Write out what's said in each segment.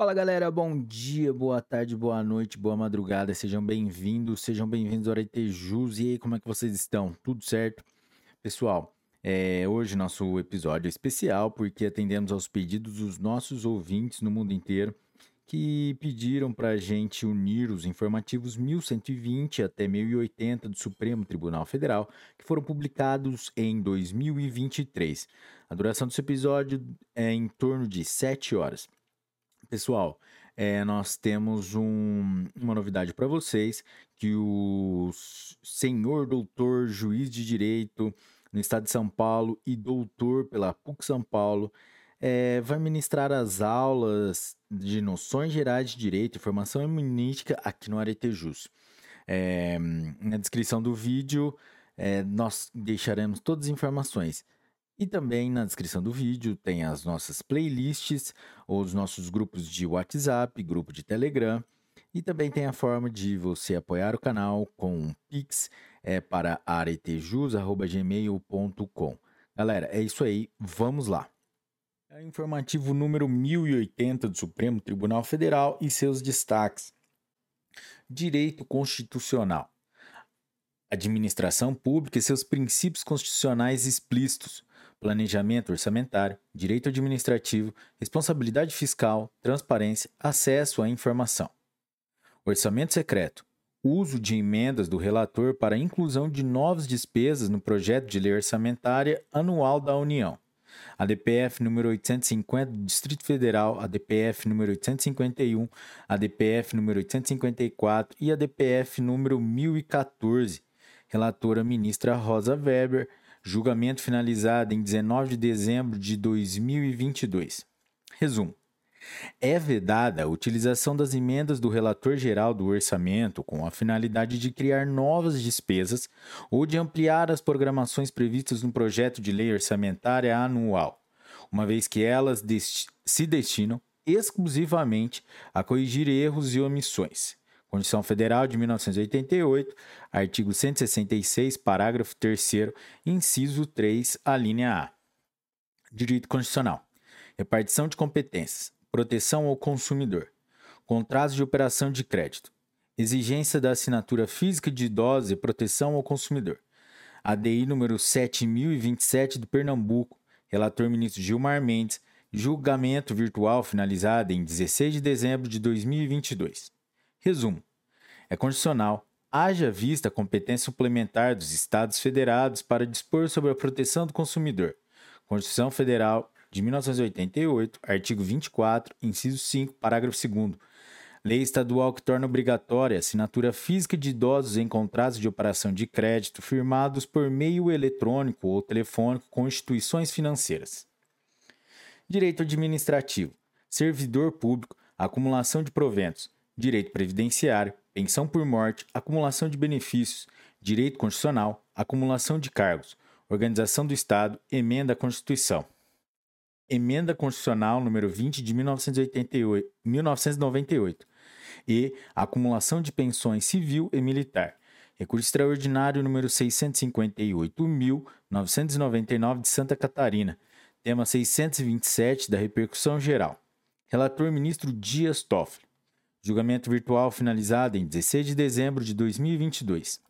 Fala galera, bom dia, boa tarde, boa noite, boa madrugada, sejam bem-vindos, sejam bem-vindos ao Aretejus. E aí, como é que vocês estão? Tudo certo? Pessoal, é, hoje nosso episódio é especial porque atendemos aos pedidos dos nossos ouvintes no mundo inteiro que pediram para a gente unir os informativos 1120 até 1080 do Supremo Tribunal Federal, que foram publicados em 2023. A duração desse episódio é em torno de 7 horas. Pessoal, é, nós temos um, uma novidade para vocês, que o senhor doutor juiz de direito no estado de São Paulo e doutor pela PUC São Paulo é, vai ministrar as aulas de noções gerais de direito e formação eminística aqui no Aretejus. É, na descrição do vídeo é, nós deixaremos todas as informações. E também na descrição do vídeo tem as nossas playlists, os nossos grupos de WhatsApp, grupo de Telegram. E também tem a forma de você apoiar o canal com um Pix é, para aretejus.gmail.com. Galera, é isso aí, vamos lá. É informativo número 1080 do Supremo Tribunal Federal e seus destaques. Direito Constitucional. Administração Pública e seus princípios constitucionais explícitos planejamento orçamentário, direito administrativo, responsabilidade fiscal, transparência, acesso à informação. Orçamento secreto. Uso de emendas do relator para inclusão de novas despesas no projeto de lei orçamentária anual da União. A DPF número 850 do Distrito Federal, a DPF número 851, a DPF número 854 e a DPF número 1014. Relatora ministra Rosa Weber, julgamento finalizado em 19 de dezembro de 2022. Resumo. É vedada a utilização das emendas do relator geral do orçamento com a finalidade de criar novas despesas ou de ampliar as programações previstas no projeto de lei orçamentária anual, uma vez que elas se destinam exclusivamente a corrigir erros e omissões. Constituição Federal de 1988, artigo 166, parágrafo 3, inciso 3, a linha A. Direito Constitucional. Repartição de competências. Proteção ao consumidor. Contratos de operação de crédito. Exigência da assinatura física de idosos e proteção ao consumidor. ADI número 7027 de Pernambuco. Relator ministro Gilmar Mendes. Julgamento virtual finalizado em 16 de dezembro de 2022. Resumo: é condicional, haja vista a competência suplementar dos Estados Federados para dispor sobre a proteção do consumidor. Constituição Federal de 1988, artigo 24, inciso 5, parágrafo 2. Lei estadual que torna obrigatória a assinatura física de idosos em contratos de operação de crédito firmados por meio eletrônico ou telefônico com instituições financeiras. Direito administrativo, servidor público, acumulação de proventos, direito previdenciário, pensão por morte, acumulação de benefícios, direito constitucional, acumulação de cargos, organização do Estado, emenda à Constituição. Emenda Constitucional número 20 de 1988, 1998 e acumulação de pensões civil e militar. Recurso extraordinário número 658.999 de Santa Catarina. Tema 627 da repercussão geral. Relator ministro Dias Toffoli. Julgamento virtual finalizado em 16 de dezembro de 2022.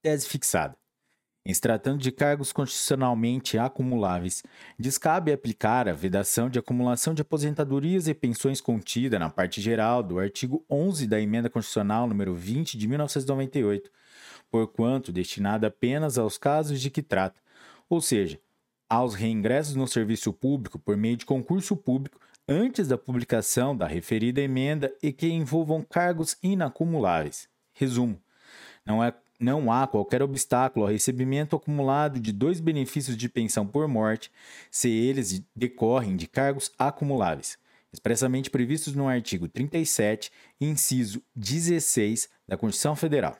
Tese fixada. Em se tratando de cargos constitucionalmente acumuláveis, descabe aplicar a vedação de acumulação de aposentadorias e pensões contida na parte geral do artigo 11 da Emenda Constitucional número 20 de 1998, porquanto destinada apenas aos casos de que trata, ou seja, aos reingressos no serviço público por meio de concurso público antes da publicação da referida emenda e que envolvam cargos inacumuláveis. Resumo: não, é, não há qualquer obstáculo ao recebimento acumulado de dois benefícios de pensão por morte, se eles decorrem de cargos acumuláveis, expressamente previstos no artigo 37, inciso 16 da Constituição Federal.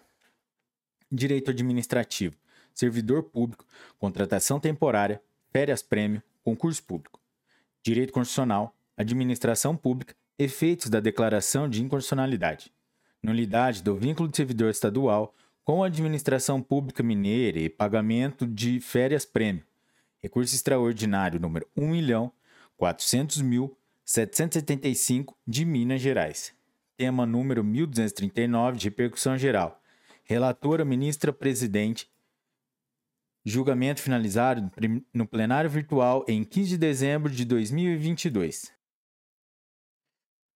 Direito administrativo, servidor público, contratação temporária, férias-prêmio, concurso público. Direito constitucional, administração pública, efeitos da declaração de inconstitucionalidade, nulidade do vínculo de servidor estadual com a administração pública mineira e pagamento de férias-prêmio, recurso extraordinário número 1.400.000 775 de Minas Gerais. Tema número 1239 de repercussão geral. Relatora ministra presidente. Julgamento finalizado no plenário virtual em 15 de dezembro de 2022.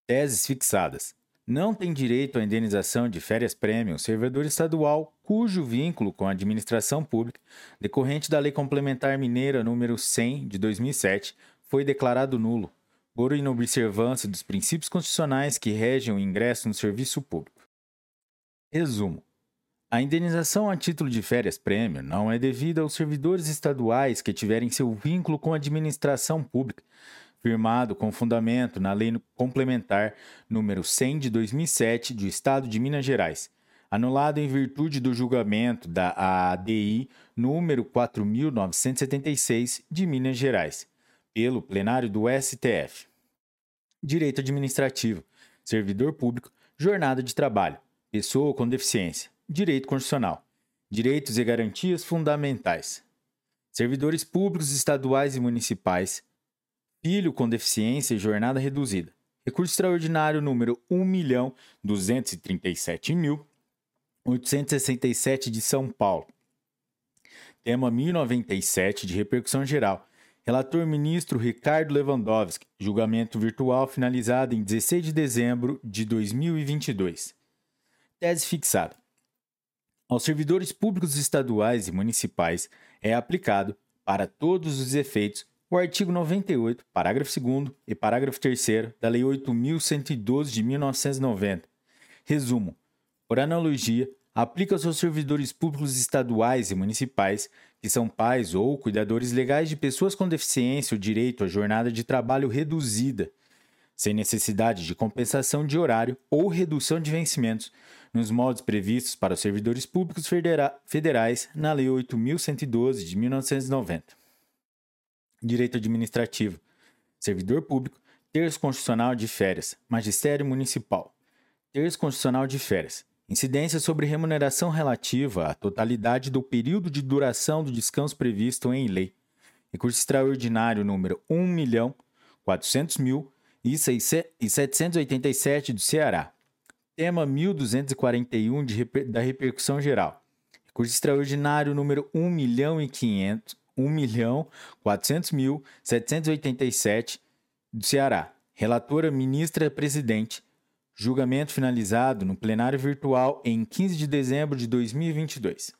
Teses fixadas. Não tem direito à indenização de férias-prêmio servidor estadual cujo vínculo com a administração pública, decorrente da Lei Complementar Mineira número 100 de 2007, foi declarado nulo, por inobservância dos princípios constitucionais que regem o ingresso no serviço público. Resumo: a indenização a título de férias-prêmio não é devida aos servidores estaduais que tiverem seu vínculo com a administração pública, firmado com fundamento na Lei Complementar número 100 de 2007 do Estado de Minas Gerais, anulado em virtude do julgamento da ADI número 4976 de Minas Gerais pelo plenário do STF. Direito administrativo, servidor público, jornada de trabalho, pessoa com deficiência, direito constitucional, direitos e garantias fundamentais, servidores públicos estaduais e municipais, filho com deficiência e jornada reduzida. Recurso extraordinário número 1.237.867 de São Paulo. Tema 1097 de repercussão geral Relator ministro Ricardo Lewandowski. Julgamento virtual finalizado em 16 de dezembro de 2022. Tese fixada. Aos servidores públicos estaduais e municipais é aplicado, para todos os efeitos, o artigo 98, parágrafo 2 e parágrafo 3 da Lei 8.112 de 1990. Resumo: por analogia, aplica-se aos servidores públicos estaduais e municipais que são pais ou cuidadores legais de pessoas com deficiência o direito à jornada de trabalho reduzida, sem necessidade de compensação de horário ou redução de vencimentos, nos modos previstos para os servidores públicos federais na Lei 8.112 de 1990. Direito administrativo. Servidor público, terço constitucional de férias, magistério municipal, terço constitucional de férias, Incidência sobre remuneração relativa à totalidade do período de duração do descanso previsto em lei. Recurso extraordinário número 1.400.000 do Ceará. Tema 1241 de, da repercussão geral. Recurso extraordinário número 1.500.000 1.400.787 do Ceará. Relatora ministra presidente Julgamento finalizado no plenário virtual em 15 de dezembro de 2022.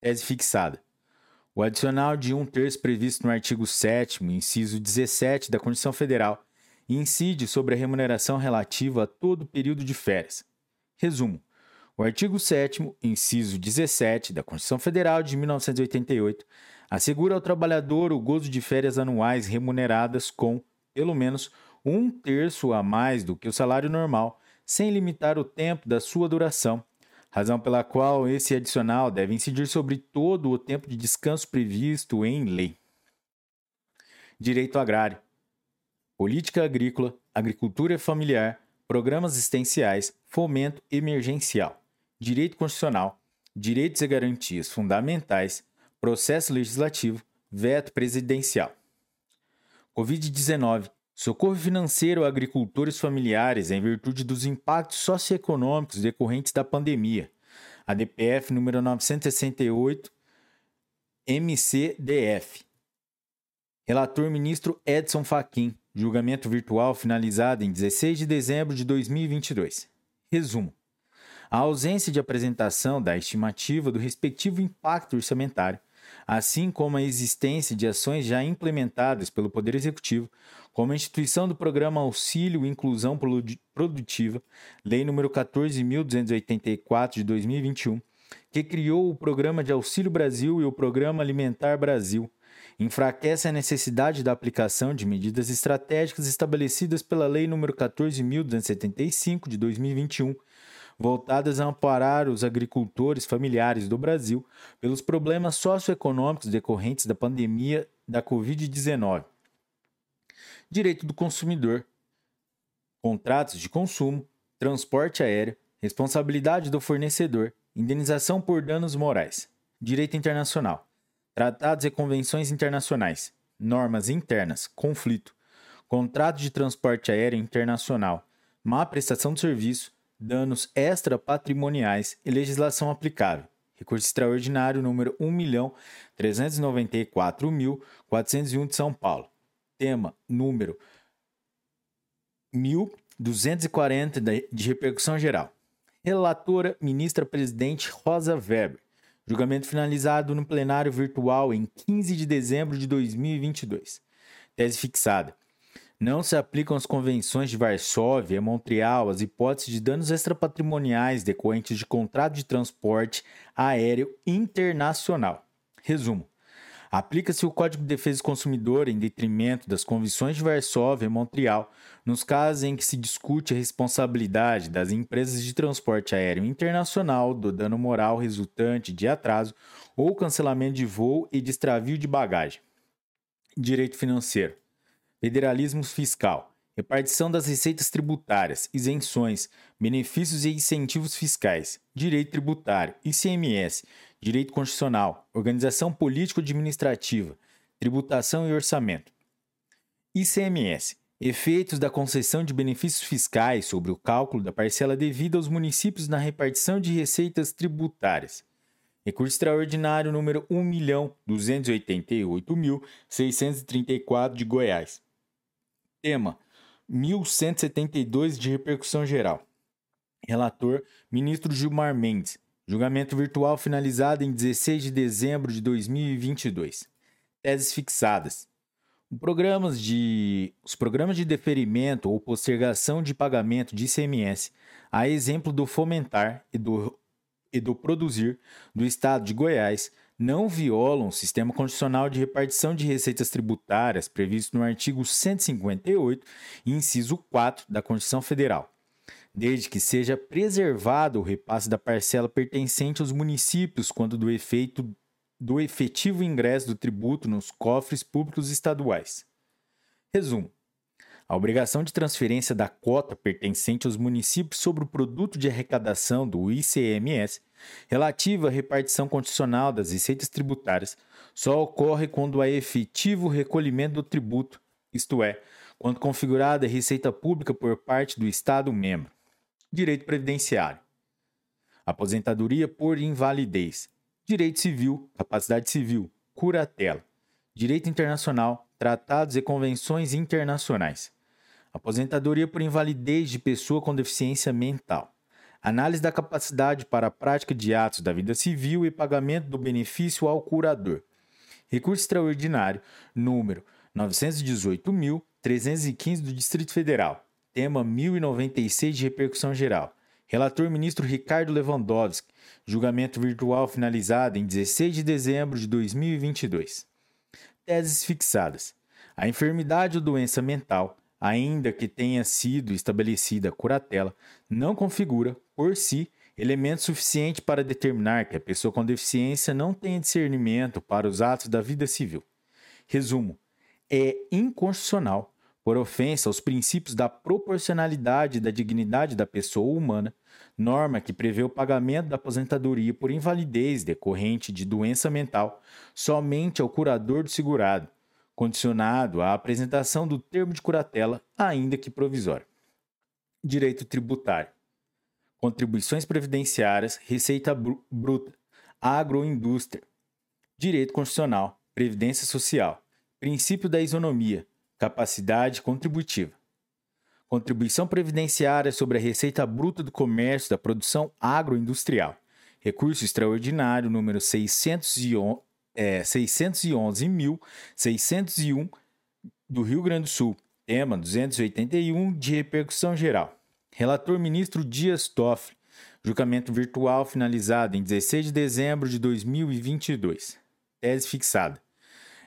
Tese fixada. O adicional de um terço previsto no artigo 7, inciso 17 da Constituição Federal, incide sobre a remuneração relativa a todo o período de férias. Resumo: o artigo 7, inciso 17 da Constituição Federal de 1988, assegura ao trabalhador o gozo de férias anuais remuneradas com, pelo menos, um terço a mais do que o salário normal, sem limitar o tempo da sua duração, razão pela qual esse adicional deve incidir sobre todo o tempo de descanso previsto em lei. Direito agrário, política agrícola, agricultura familiar, programas assistenciais, fomento emergencial, direito constitucional, direitos e garantias fundamentais, processo legislativo, veto presidencial. Covid-19 Socorro financeiro a agricultores familiares em virtude dos impactos socioeconômicos decorrentes da pandemia. ADPF número 968 MCDF. Relator ministro Edson Fachin. Julgamento virtual finalizado em 16 de dezembro de 2022. Resumo: a ausência de apresentação da estimativa do respectivo impacto orçamentário assim como a existência de ações já implementadas pelo Poder Executivo, como a instituição do Programa Auxílio e Inclusão Produtiva, Lei nº 14.284 de 2021, que criou o Programa de Auxílio Brasil e o Programa Alimentar Brasil, enfraquece a necessidade da aplicação de medidas estratégicas estabelecidas pela Lei nº 14.275 de 2021 voltadas a amparar os agricultores familiares do Brasil pelos problemas socioeconômicos decorrentes da pandemia da Covid-19. Direito do consumidor, contratos de consumo, transporte aéreo, responsabilidade do fornecedor, indenização por danos morais, direito internacional, tratados e convenções internacionais, normas internas, conflito, contrato de transporte aéreo internacional, má prestação de serviço, danos extrapatrimoniais e legislação aplicável. Recurso extraordinário número 1.394.401 de São Paulo. Tema número 1240 de repercussão geral. Relatora ministra presidente Rosa Weber. Julgamento finalizado no plenário virtual em 15 de dezembro de 2022. Tese fixada. Não se aplicam as convenções de Varsóvia, Montreal, as hipóteses de danos extrapatrimoniais decorrentes de contrato de transporte aéreo internacional. Resumo: aplica-se o Código de Defesa do Consumidor em detrimento das convenções de Varsóvia e Montreal nos casos em que se discute a responsabilidade das empresas de transporte aéreo internacional do dano moral resultante de atraso ou cancelamento de voo e de extravio de bagagem. Direito financeiro federalismo fiscal, repartição das receitas tributárias, isenções, benefícios e incentivos fiscais, direito tributário, ICMS, direito constitucional, organização político-administrativa, tributação e orçamento. ICMS Efeitos da concessão de benefícios fiscais sobre o cálculo da parcela devida aos municípios na repartição de receitas tributárias. Recurso extraordinário número 1.288.634 de Goiás. Tema: 1172 de repercussão geral. Relator: Ministro Gilmar Mendes. Julgamento virtual finalizado em 16 de dezembro de 2022. Teses fixadas. Programas de, os programas de deferimento ou postergação de pagamento de ICMS, a exemplo do Fomentar e do, e do Produzir do Estado de Goiás, não violam o sistema condicional de repartição de receitas tributárias previsto no artigo 158, inciso 4 da Constituição Federal, desde que seja preservado o repasse da parcela pertencente aos municípios quando do efeito do efetivo ingresso do tributo nos cofres públicos estaduais. Resumo: a obrigação de transferência da cota pertencente aos municípios sobre o produto de arrecadação do ICMS, relativa à repartição condicional das receitas tributárias, só ocorre quando há efetivo recolhimento do tributo, isto é, quando configurada receita pública por parte do Estado membro. Direito previdenciário. Aposentadoria por invalidez. Direito civil, capacidade civil, curatela. Direito internacional, tratados e convenções internacionais. Aposentadoria por invalidez de pessoa com deficiência mental. Análise da capacidade para a prática de atos da vida civil e pagamento do benefício ao curador. Recurso extraordinário número 918.315 do Distrito Federal. Tema 1096 de repercussão geral. Relator ministro Ricardo Lewandowski. Julgamento virtual finalizado em 16 de dezembro de 2022. Teses fixadas. A enfermidade ou doença mental ainda que tenha sido estabelecida curatela, não configura, por si, elemento suficiente para determinar que a pessoa com deficiência não tenha discernimento para os atos da vida civil. Resumo: é inconstitucional, por ofensa aos princípios da proporcionalidade e da dignidade da pessoa humana, norma que prevê o pagamento da aposentadoria por invalidez decorrente de doença mental somente ao curador do segurado, condicionado à apresentação do termo de curatela, ainda que provisório. Direito tributário. Contribuições previdenciárias, receita bruta, agroindústria. Direito constitucional, previdência social, princípio da isonomia, capacidade contributiva. Contribuição previdenciária sobre a receita bruta do comércio da produção agroindustrial. Recurso extraordinário número 611, é, 611.601 do Rio Grande do Sul. Tema 281 de repercussão geral. Relator ministro Dias Toffoli. Julgamento virtual finalizado em 16 de dezembro de 2022. Tese fixada.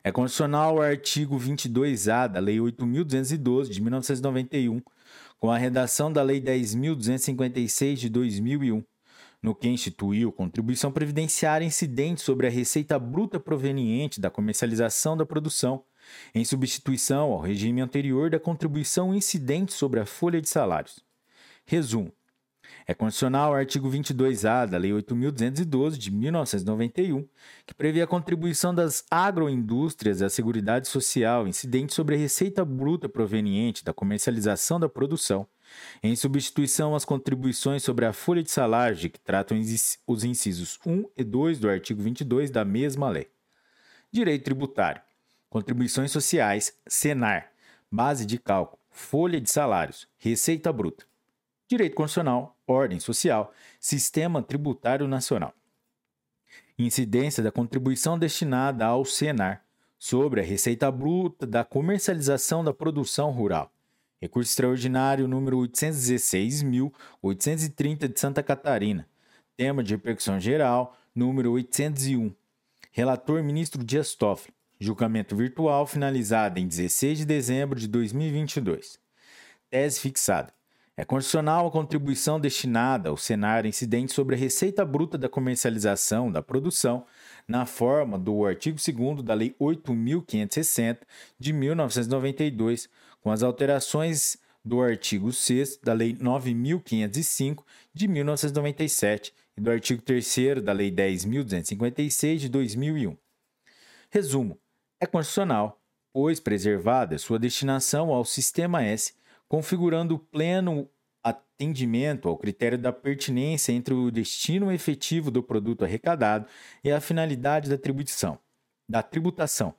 É condicional ao artigo 22A da Lei 8.212 de 1991, com a redação da Lei 10.256 de 2001 no que instituiu contribuição previdenciária incidente sobre a receita bruta proveniente da comercialização da produção, em substituição ao regime anterior da contribuição incidente sobre a folha de salários. Resumo: É condicional ao artigo 22A da Lei 8.212 de 1991, que prevê a contribuição das agroindústrias à Seguridade Social incidente sobre a receita bruta proveniente da comercialização da produção, em substituição às contribuições sobre a folha de salário de que tratam os incisos 1 e 2 do artigo 22 da mesma lei. Direito tributário. Contribuições sociais, Senar, base de cálculo, folha de salários, receita bruta. Direito constitucional, ordem social, sistema tributário nacional. Incidência da contribuição destinada ao Senar sobre a receita bruta da comercialização da produção rural. Recurso extraordinário número 816.830 de Santa Catarina. Tema de repercussão geral número 801. Relator ministro Dias Toffoli. Julgamento virtual finalizado em 16 de dezembro de 2022. Tese fixada. É condicional a contribuição destinada ao cenário incidente sobre a receita bruta da comercialização da produção, na forma do artigo 2 da Lei 8.560 de 1992, com as alterações do artigo 6 da Lei 9.505 de 1997 e do artigo 3 da Lei 10.256 de 2001. Resumo: é constitucional, pois preservada sua destinação ao Sistema S, configurando pleno atendimento ao critério da pertinência entre o destino efetivo do produto arrecadado e a finalidade da tribuição, da tributação.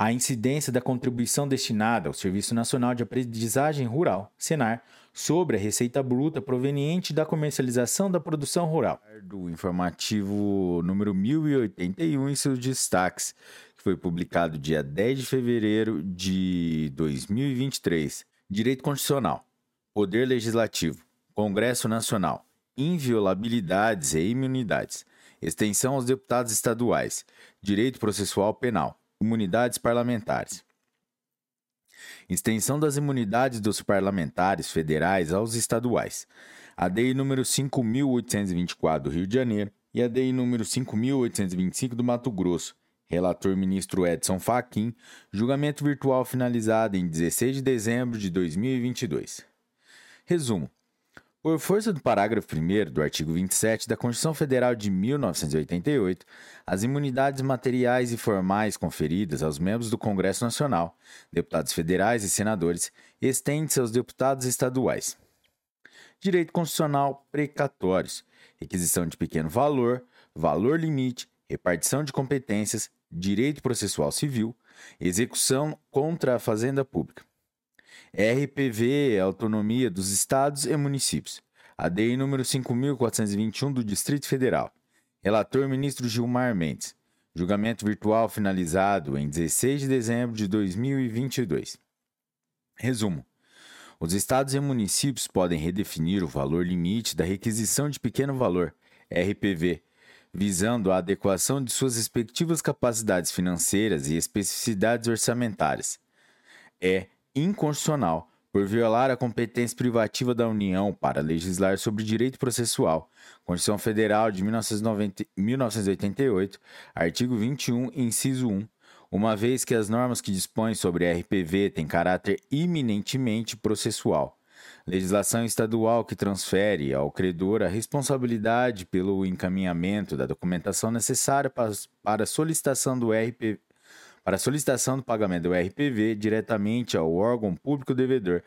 A incidência da contribuição destinada ao Serviço Nacional de Aprendizagem Rural, Senar, sobre a receita bruta proveniente da comercialização da produção rural. Do informativo número 1081 e seus destaques que foi publicado dia 10 de fevereiro de 2023. Direito Constitucional, Poder Legislativo, Congresso Nacional, Inviolabilidades e Imunidades, Extensão aos deputados estaduais, Direito Processual Penal, Imunidades Parlamentares. Extensão das imunidades dos parlamentares federais aos estaduais. A DEI número 5.824 do Rio de Janeiro e a DEI número 5.825 do Mato Grosso, Relator ministro Edson Fachin, julgamento virtual finalizado em 16 de dezembro de 2022. Resumo: por força do parágrafo 1 do artigo 27 da Constituição Federal de 1988, as imunidades materiais e formais conferidas aos membros do Congresso Nacional, deputados federais e senadores, estendem-se aos deputados estaduais. Direito constitucional precatórios, requisição de pequeno valor, valor limite, repartição de competências, direito processual civil, execução contra a fazenda pública. RPV, autonomia dos estados e municípios. ADI número 5421 do Distrito Federal. Relator ministro Gilmar Mendes. Julgamento virtual finalizado em 16 de dezembro de 2022. Resumo: Os estados e municípios podem redefinir o valor limite da requisição de pequeno valor, RPV, visando a adequação de suas respectivas capacidades financeiras e especificidades orçamentárias. É inconstitucional por violar a competência privativa da União para legislar sobre direito processual, Constituição Federal de 1990, 1988, artigo 21, inciso 1, uma vez que as normas que dispõem sobre RPV têm caráter iminentemente processual. Legislação estadual que transfere ao credor a responsabilidade pelo encaminhamento da documentação necessária para, a solicitação do RP, para solicitação do pagamento do RPV diretamente ao órgão público devedor,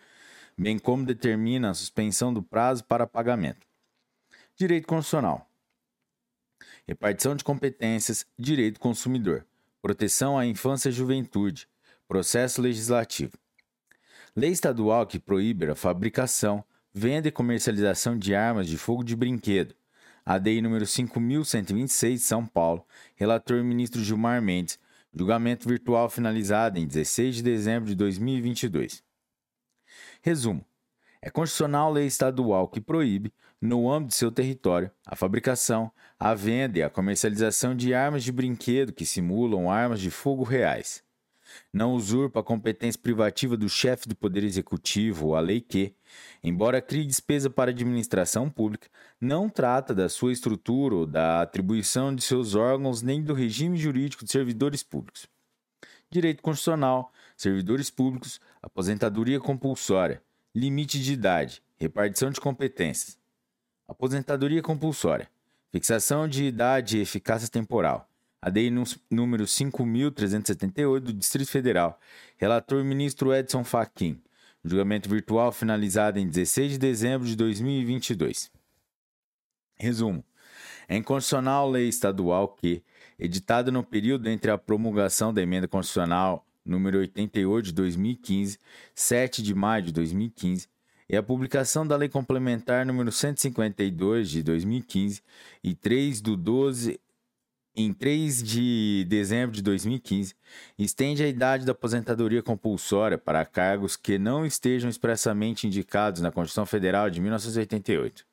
bem como determina a suspensão do prazo para pagamento. Direito constitucional. Repartição de competências, direito consumidor, proteção à infância e juventude, processo legislativo. Lei estadual que proíbe a fabricação, venda e comercialização de armas de fogo de brinquedo. ADI número 5126, São Paulo. Relator ministro Gilmar Mendes. Julgamento virtual finalizado em 16 de dezembro de 2022. Resumo: é constitucional lei estadual que proíbe, no âmbito de seu território, a fabricação, a venda e a comercialização de armas de brinquedo que simulam armas de fogo reais não usurpa a competência privativa do chefe do Poder Executivo, a lei que, embora crie despesa para a administração pública, não trata da sua estrutura ou da atribuição de seus órgãos nem do regime jurídico de servidores públicos. Direito constitucional, servidores públicos, aposentadoria compulsória, limite de idade, repartição de competências. Aposentadoria compulsória. Fixação de idade e eficácia temporal. ADI número 5.378 do Distrito Federal. Relator ministro Edson Fachin. Julgamento virtual finalizado em 16 de dezembro de 2022. Resumo. É inconstitucional lei estadual que, editada no período entre a promulgação da emenda constitucional número 88 de 2015, 7 de maio de 2015, e a publicação da Lei Complementar número 152 de 2015 e 3 do 12 em 3 de dezembro de 2015, estende a idade da aposentadoria compulsória para cargos que não estejam expressamente indicados na Constituição Federal de 1988.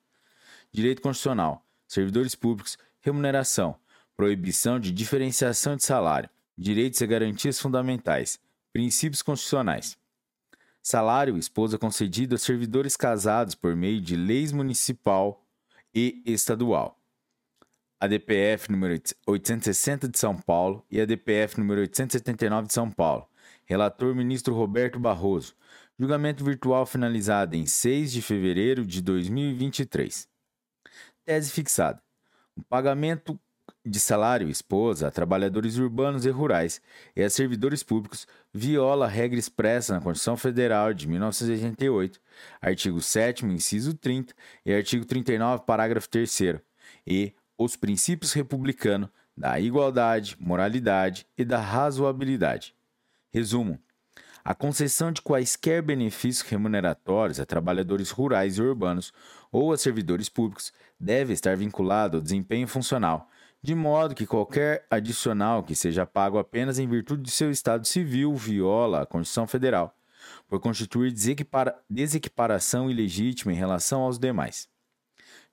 Direito Constitucional, servidores públicos, remuneração, proibição de diferenciação de salário, direitos e garantias fundamentais, princípios constitucionais. Salário esposa concedido a servidores casados por meio de leis municipal e estadual. A DPF número 860 de São Paulo e a DPF número 879 de São Paulo. Relator ministro Roberto Barroso. Julgamento virtual finalizado em 6 de fevereiro de 2023. Tese fixada. O pagamento de salário esposa a trabalhadores urbanos e rurais e a servidores públicos viola a regra expressa na Constituição Federal de 1988, artigo 7 inciso 30 e artigo 39, parágrafo 3 e os princípios republicanos da igualdade, moralidade e da razoabilidade. Resumo: a concessão de quaisquer benefícios remuneratórios a trabalhadores rurais e urbanos ou a servidores públicos deve estar vinculado ao desempenho funcional de modo que qualquer adicional que seja pago apenas em virtude de seu estado civil viola a Constituição Federal, por constituir desequipara desequiparação ilegítima em relação aos demais.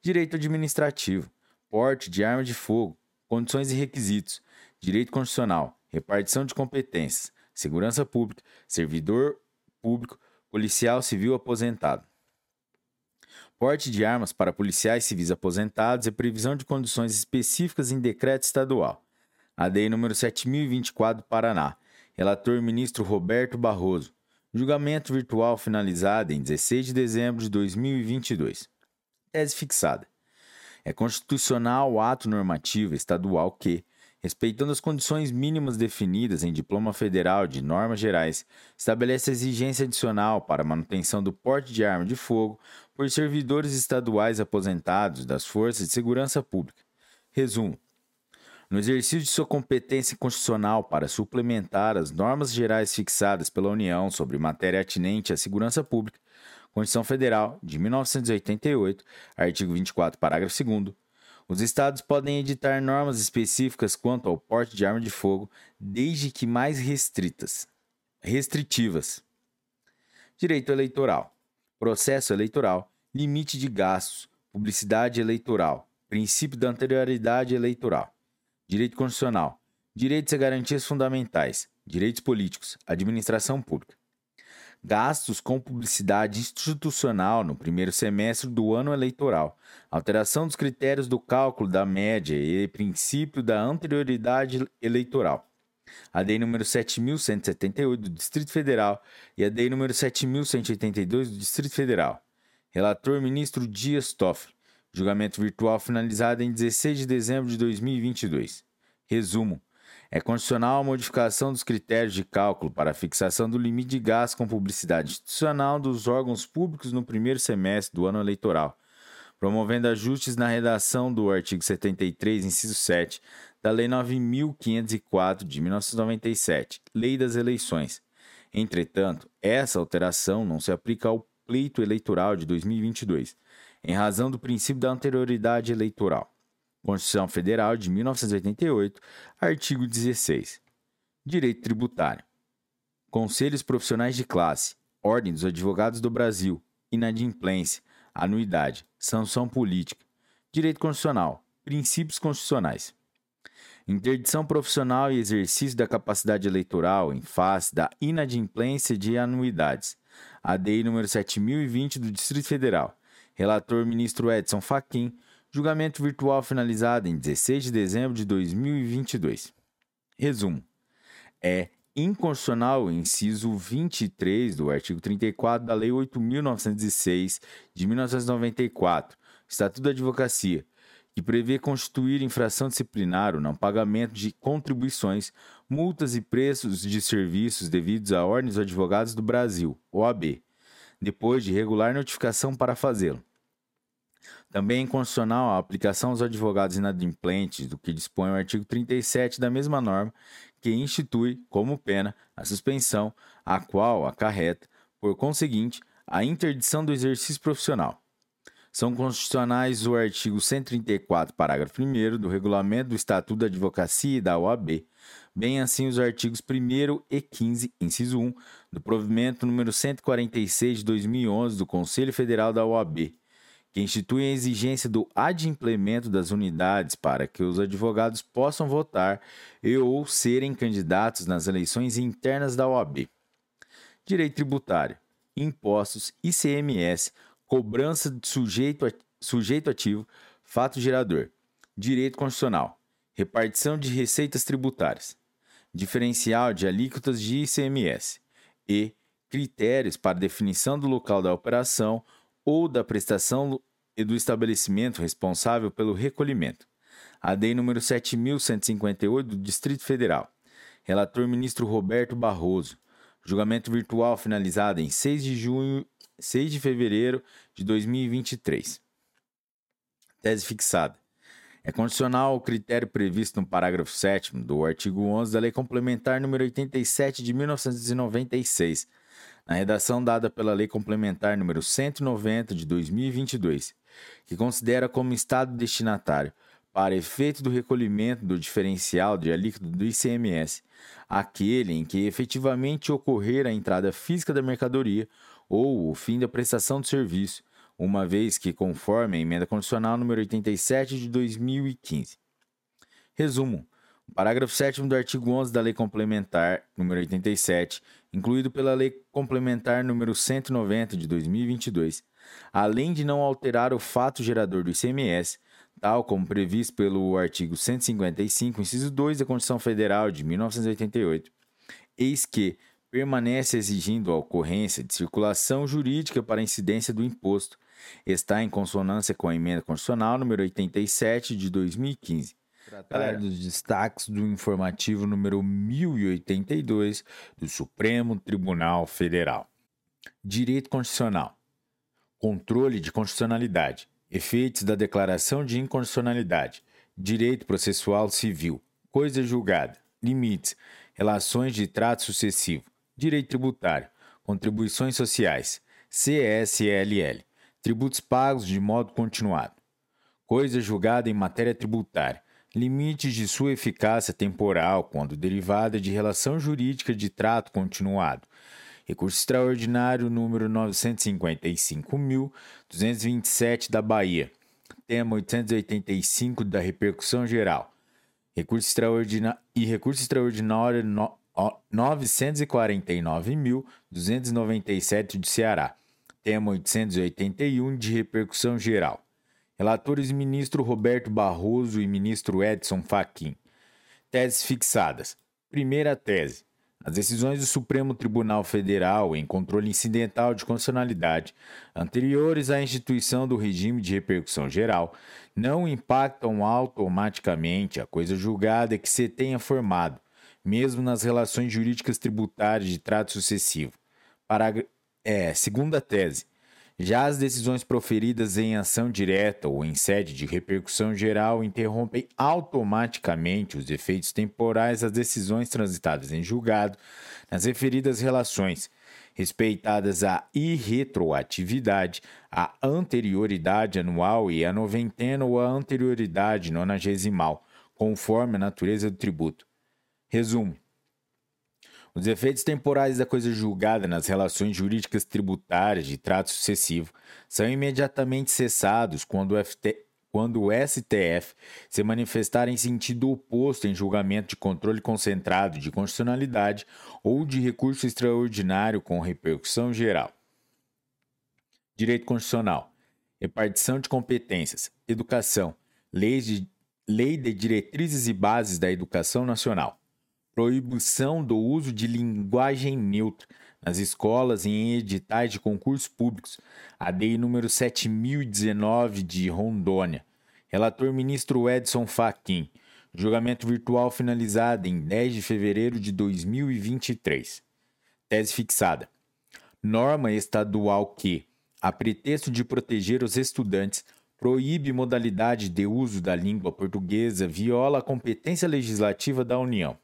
Direito administrativo, porte de arma de fogo, condições e requisitos, direito constitucional, repartição de competências, segurança pública, servidor público, policial civil aposentado porte de armas para policiais civis aposentados e previsão de condições específicas em decreto estadual. ADI número 7024 do Paraná. Relator ministro Roberto Barroso. Julgamento virtual finalizado em 16 de dezembro de 2022. Tese fixada. É constitucional o ato normativo estadual que, respeitando as condições mínimas definidas em diploma federal de normas gerais, estabelece exigência adicional para manutenção do porte de arma de fogo por servidores estaduais aposentados das Forças de Segurança Pública. Resumo: no exercício de sua competência constitucional para suplementar as normas gerais fixadas pela União sobre matéria atinente à segurança pública, Constituição Federal de 1988, artigo 24, parágrafo 2 os estados podem editar normas específicas quanto ao porte de arma de fogo, desde que mais restritas. Restritivas. Direito eleitoral. Processo eleitoral. Limite de gastos. Publicidade eleitoral. Princípio da anterioridade eleitoral. Direito constitucional. Direitos e garantias fundamentais. Direitos políticos. Administração pública gastos com publicidade institucional no primeiro semestre do ano eleitoral, alteração dos critérios do cálculo da média e princípio da anterioridade eleitoral. A DEI número 7178 do Distrito Federal e a DEI número 7182 do Distrito Federal. Relator ministro Dias Toffoli. Julgamento virtual finalizado em 16 de dezembro de 2022. Resumo: é condicional a modificação dos critérios de cálculo para a fixação do limite de gasto com publicidade institucional dos órgãos públicos no primeiro semestre do ano eleitoral, promovendo ajustes na redação do artigo 73, inciso 7, da Lei 9.504 de 1997, Lei das Eleições. Entretanto, essa alteração não se aplica ao pleito eleitoral de 2022, em razão do princípio da anterioridade eleitoral. Constituição Federal de 1988, artigo 16. Direito tributário. Conselhos profissionais de classe, Ordem dos Advogados do Brasil, inadimplência, anuidade, sanção política, direito constitucional, princípios constitucionais. Interdição profissional e exercício da capacidade eleitoral em face da inadimplência de anuidades. ADI número 7020 do Distrito Federal. Relator ministro Edson Fachin, Julgamento virtual finalizado em 16 de dezembro de 2022. Resumo: é inconstitucional o inciso 23 do artigo 34 da Lei 8.906 de 1994, Estatuto da Advocacia, que prevê constituir infração disciplinar o não pagamento de contribuições, multas e preços de serviços devidos à Ordem dos Advogados do Brasil, OAB, depois de regular notificação para fazê-lo. Também é inconstitucional a aplicação aos advogados inadimplentes do que dispõe o artigo 37 da mesma norma, que institui como pena a suspensão, a qual acarreta, por conseguinte, a interdição do exercício profissional. São constitucionais o artigo 134, parágrafo 1 do Regulamento do Estatuto da Advocacia e da OAB, bem assim os artigos 1 e 15, inciso 1, do provimento número 146 de 2011 do Conselho Federal da OAB, que institui a exigência do adimplemento das unidades para que os advogados possam votar e ou serem candidatos nas eleições internas da OAB. Direito tributário, impostos, ICMS, cobrança de sujeito, sujeito ativo, fato gerador, direito constitucional, repartição de receitas tributárias, diferencial de alíquotas de ICMS e critérios para definição do local da operação ou da prestação e do estabelecimento responsável pelo recolhimento. A DEI número 7158 do Distrito Federal. Relator ministro Roberto Barroso. Julgamento virtual finalizado em 6 de junho 6 de fevereiro de 2023. Tese fixada. É condicional o critério previsto no parágrafo 7 do artigo 11 da Lei Complementar número 87 de 1996, na redação dada pela Lei Complementar número 190 de 2022, que considera como estado destinatário para efeito do recolhimento do diferencial de alíquota do ICMS, aquele em que efetivamente ocorrer a entrada física da mercadoria ou o fim da prestação do serviço, uma vez que conforme a emenda condicional número 87 de 2015. Resumo: parágrafo 7 do artigo 11 da Lei Complementar número 87, incluído pela Lei Complementar número 190 de 2022, além de não alterar o fato gerador do ICMS, tal como previsto pelo artigo 155, inciso 2 da Constituição Federal de 1988, eis que permanece exigindo a ocorrência de circulação jurídica para incidência do imposto. Está em consonância com a emenda constitucional número 87 de 2015. Tratar dos destaques do informativo número 1082 do Supremo Tribunal Federal. Direito Constitucional. Controle de constitucionalidade. Efeitos da declaração de inconstitucionalidade. Direito processual civil. Coisa julgada. Limites. Relações de trato sucessivo Direito Tributário, Contribuições Sociais, CSLL, Tributos pagos de modo continuado. Coisa julgada em matéria tributária, limites de sua eficácia temporal quando derivada de relação jurídica de trato continuado. Recurso extraordinário número 955.227 da Bahia. Tema 885 da repercussão geral. Recurso extraordinário e recurso extraordinário no, 949.297 de Ceará. Tema 881 de repercussão geral. Relatores ministro Roberto Barroso e ministro Edson Fachin. Teses fixadas. Primeira tese. As decisões do Supremo Tribunal Federal em controle incidental de constitucionalidade anteriores à instituição do regime de repercussão geral não impactam automaticamente a coisa julgada que se tenha formado, mesmo nas relações jurídicas tributárias de trato sucessivo. Parágrafo, é, segunda tese. Já as decisões proferidas em ação direta ou em sede de repercussão geral interrompem automaticamente os efeitos temporais das decisões transitadas em julgado nas referidas relações, respeitadas a irretroatividade, a anterioridade anual e a noventena ou a anterioridade nonagesimal, conforme a natureza do tributo. Resumo: os efeitos temporais da coisa julgada nas relações jurídicas tributárias de trato sucessivo são imediatamente cessados quando o, FT, quando o STF se manifestar em sentido oposto em julgamento de controle concentrado de constitucionalidade ou de recurso extraordinário com repercussão geral. Direito Constitucional, repartição de competências, educação, leis de, lei de diretrizes e bases da educação nacional proibição do uso de linguagem neutra nas escolas e em editais de concursos públicos, ADI número 7019 de Rondônia. Relator ministro Edson Fachin. Julgamento virtual finalizado em 10 de fevereiro de 2023. Tese fixada. Norma estadual que, a pretexto de proteger os estudantes, proíbe modalidade de uso da língua portuguesa, viola a competência legislativa da União.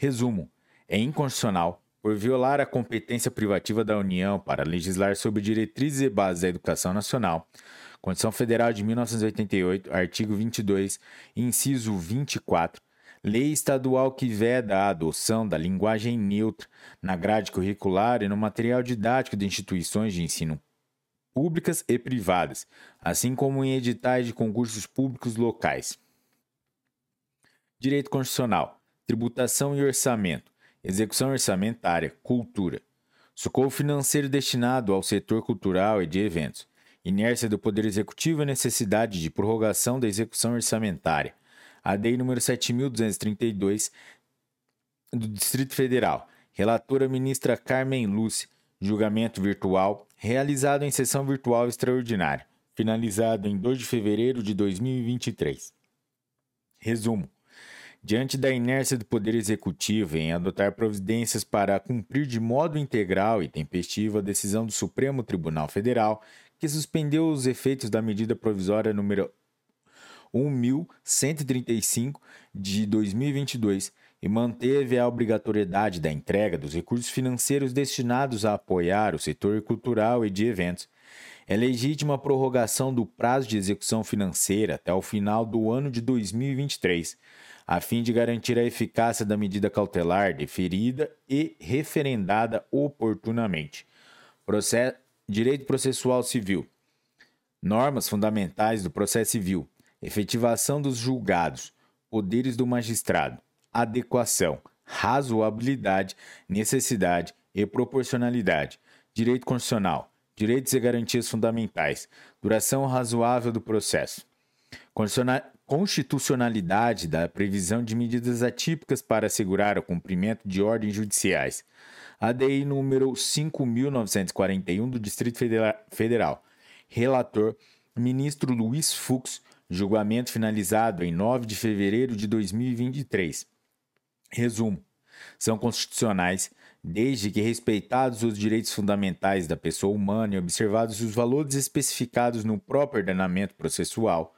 Resumo: é inconstitucional, por violar a competência privativa da União para legislar sobre diretrizes e bases da educação nacional, Constituição Federal de 1988, artigo 22, inciso 24, lei estadual que veda a adoção da linguagem neutra na grade curricular e no material didático de instituições de ensino públicas e privadas, assim como em editais de concursos públicos locais. Direito Constitucional, Tributação e Orçamento, Execução Orçamentária, Cultura, Socorro financeiro destinado ao setor cultural e de eventos, inércia do Poder Executivo e necessidade de prorrogação da execução orçamentária. ADI número 7232 do Distrito Federal. Relatora ministra Carmen Lúcia. Julgamento virtual realizado em sessão virtual extraordinária, finalizado em 2 de fevereiro de 2023. Resumo: Diante da inércia do Poder Executivo em adotar providências para cumprir de modo integral e tempestivo a decisão do Supremo Tribunal Federal, que suspendeu os efeitos da medida provisória número 1135 de 2022 e manteve a obrigatoriedade da entrega dos recursos financeiros destinados a apoiar o setor cultural e de eventos. É legítima a prorrogação do prazo de execução financeira até o final do ano de 2023, a fim de garantir a eficácia da medida cautelar deferida e referendada oportunamente. Processo, direito processual civil. Normas fundamentais do processo civil. Efetivação dos julgados. Poderes do magistrado adequação, razoabilidade, necessidade e proporcionalidade, direito constitucional, direitos e garantias fundamentais, duração razoável do processo, constitucionalidade da previsão de medidas atípicas para assegurar o cumprimento de ordens judiciais. ADI número 5941 do Distrito Federal. Relator: Ministro Luiz Fux. Julgamento finalizado em 9 de fevereiro de 2023. Resumo: são constitucionais desde que respeitados os direitos fundamentais da pessoa humana e observados os valores especificados no próprio ordenamento processual,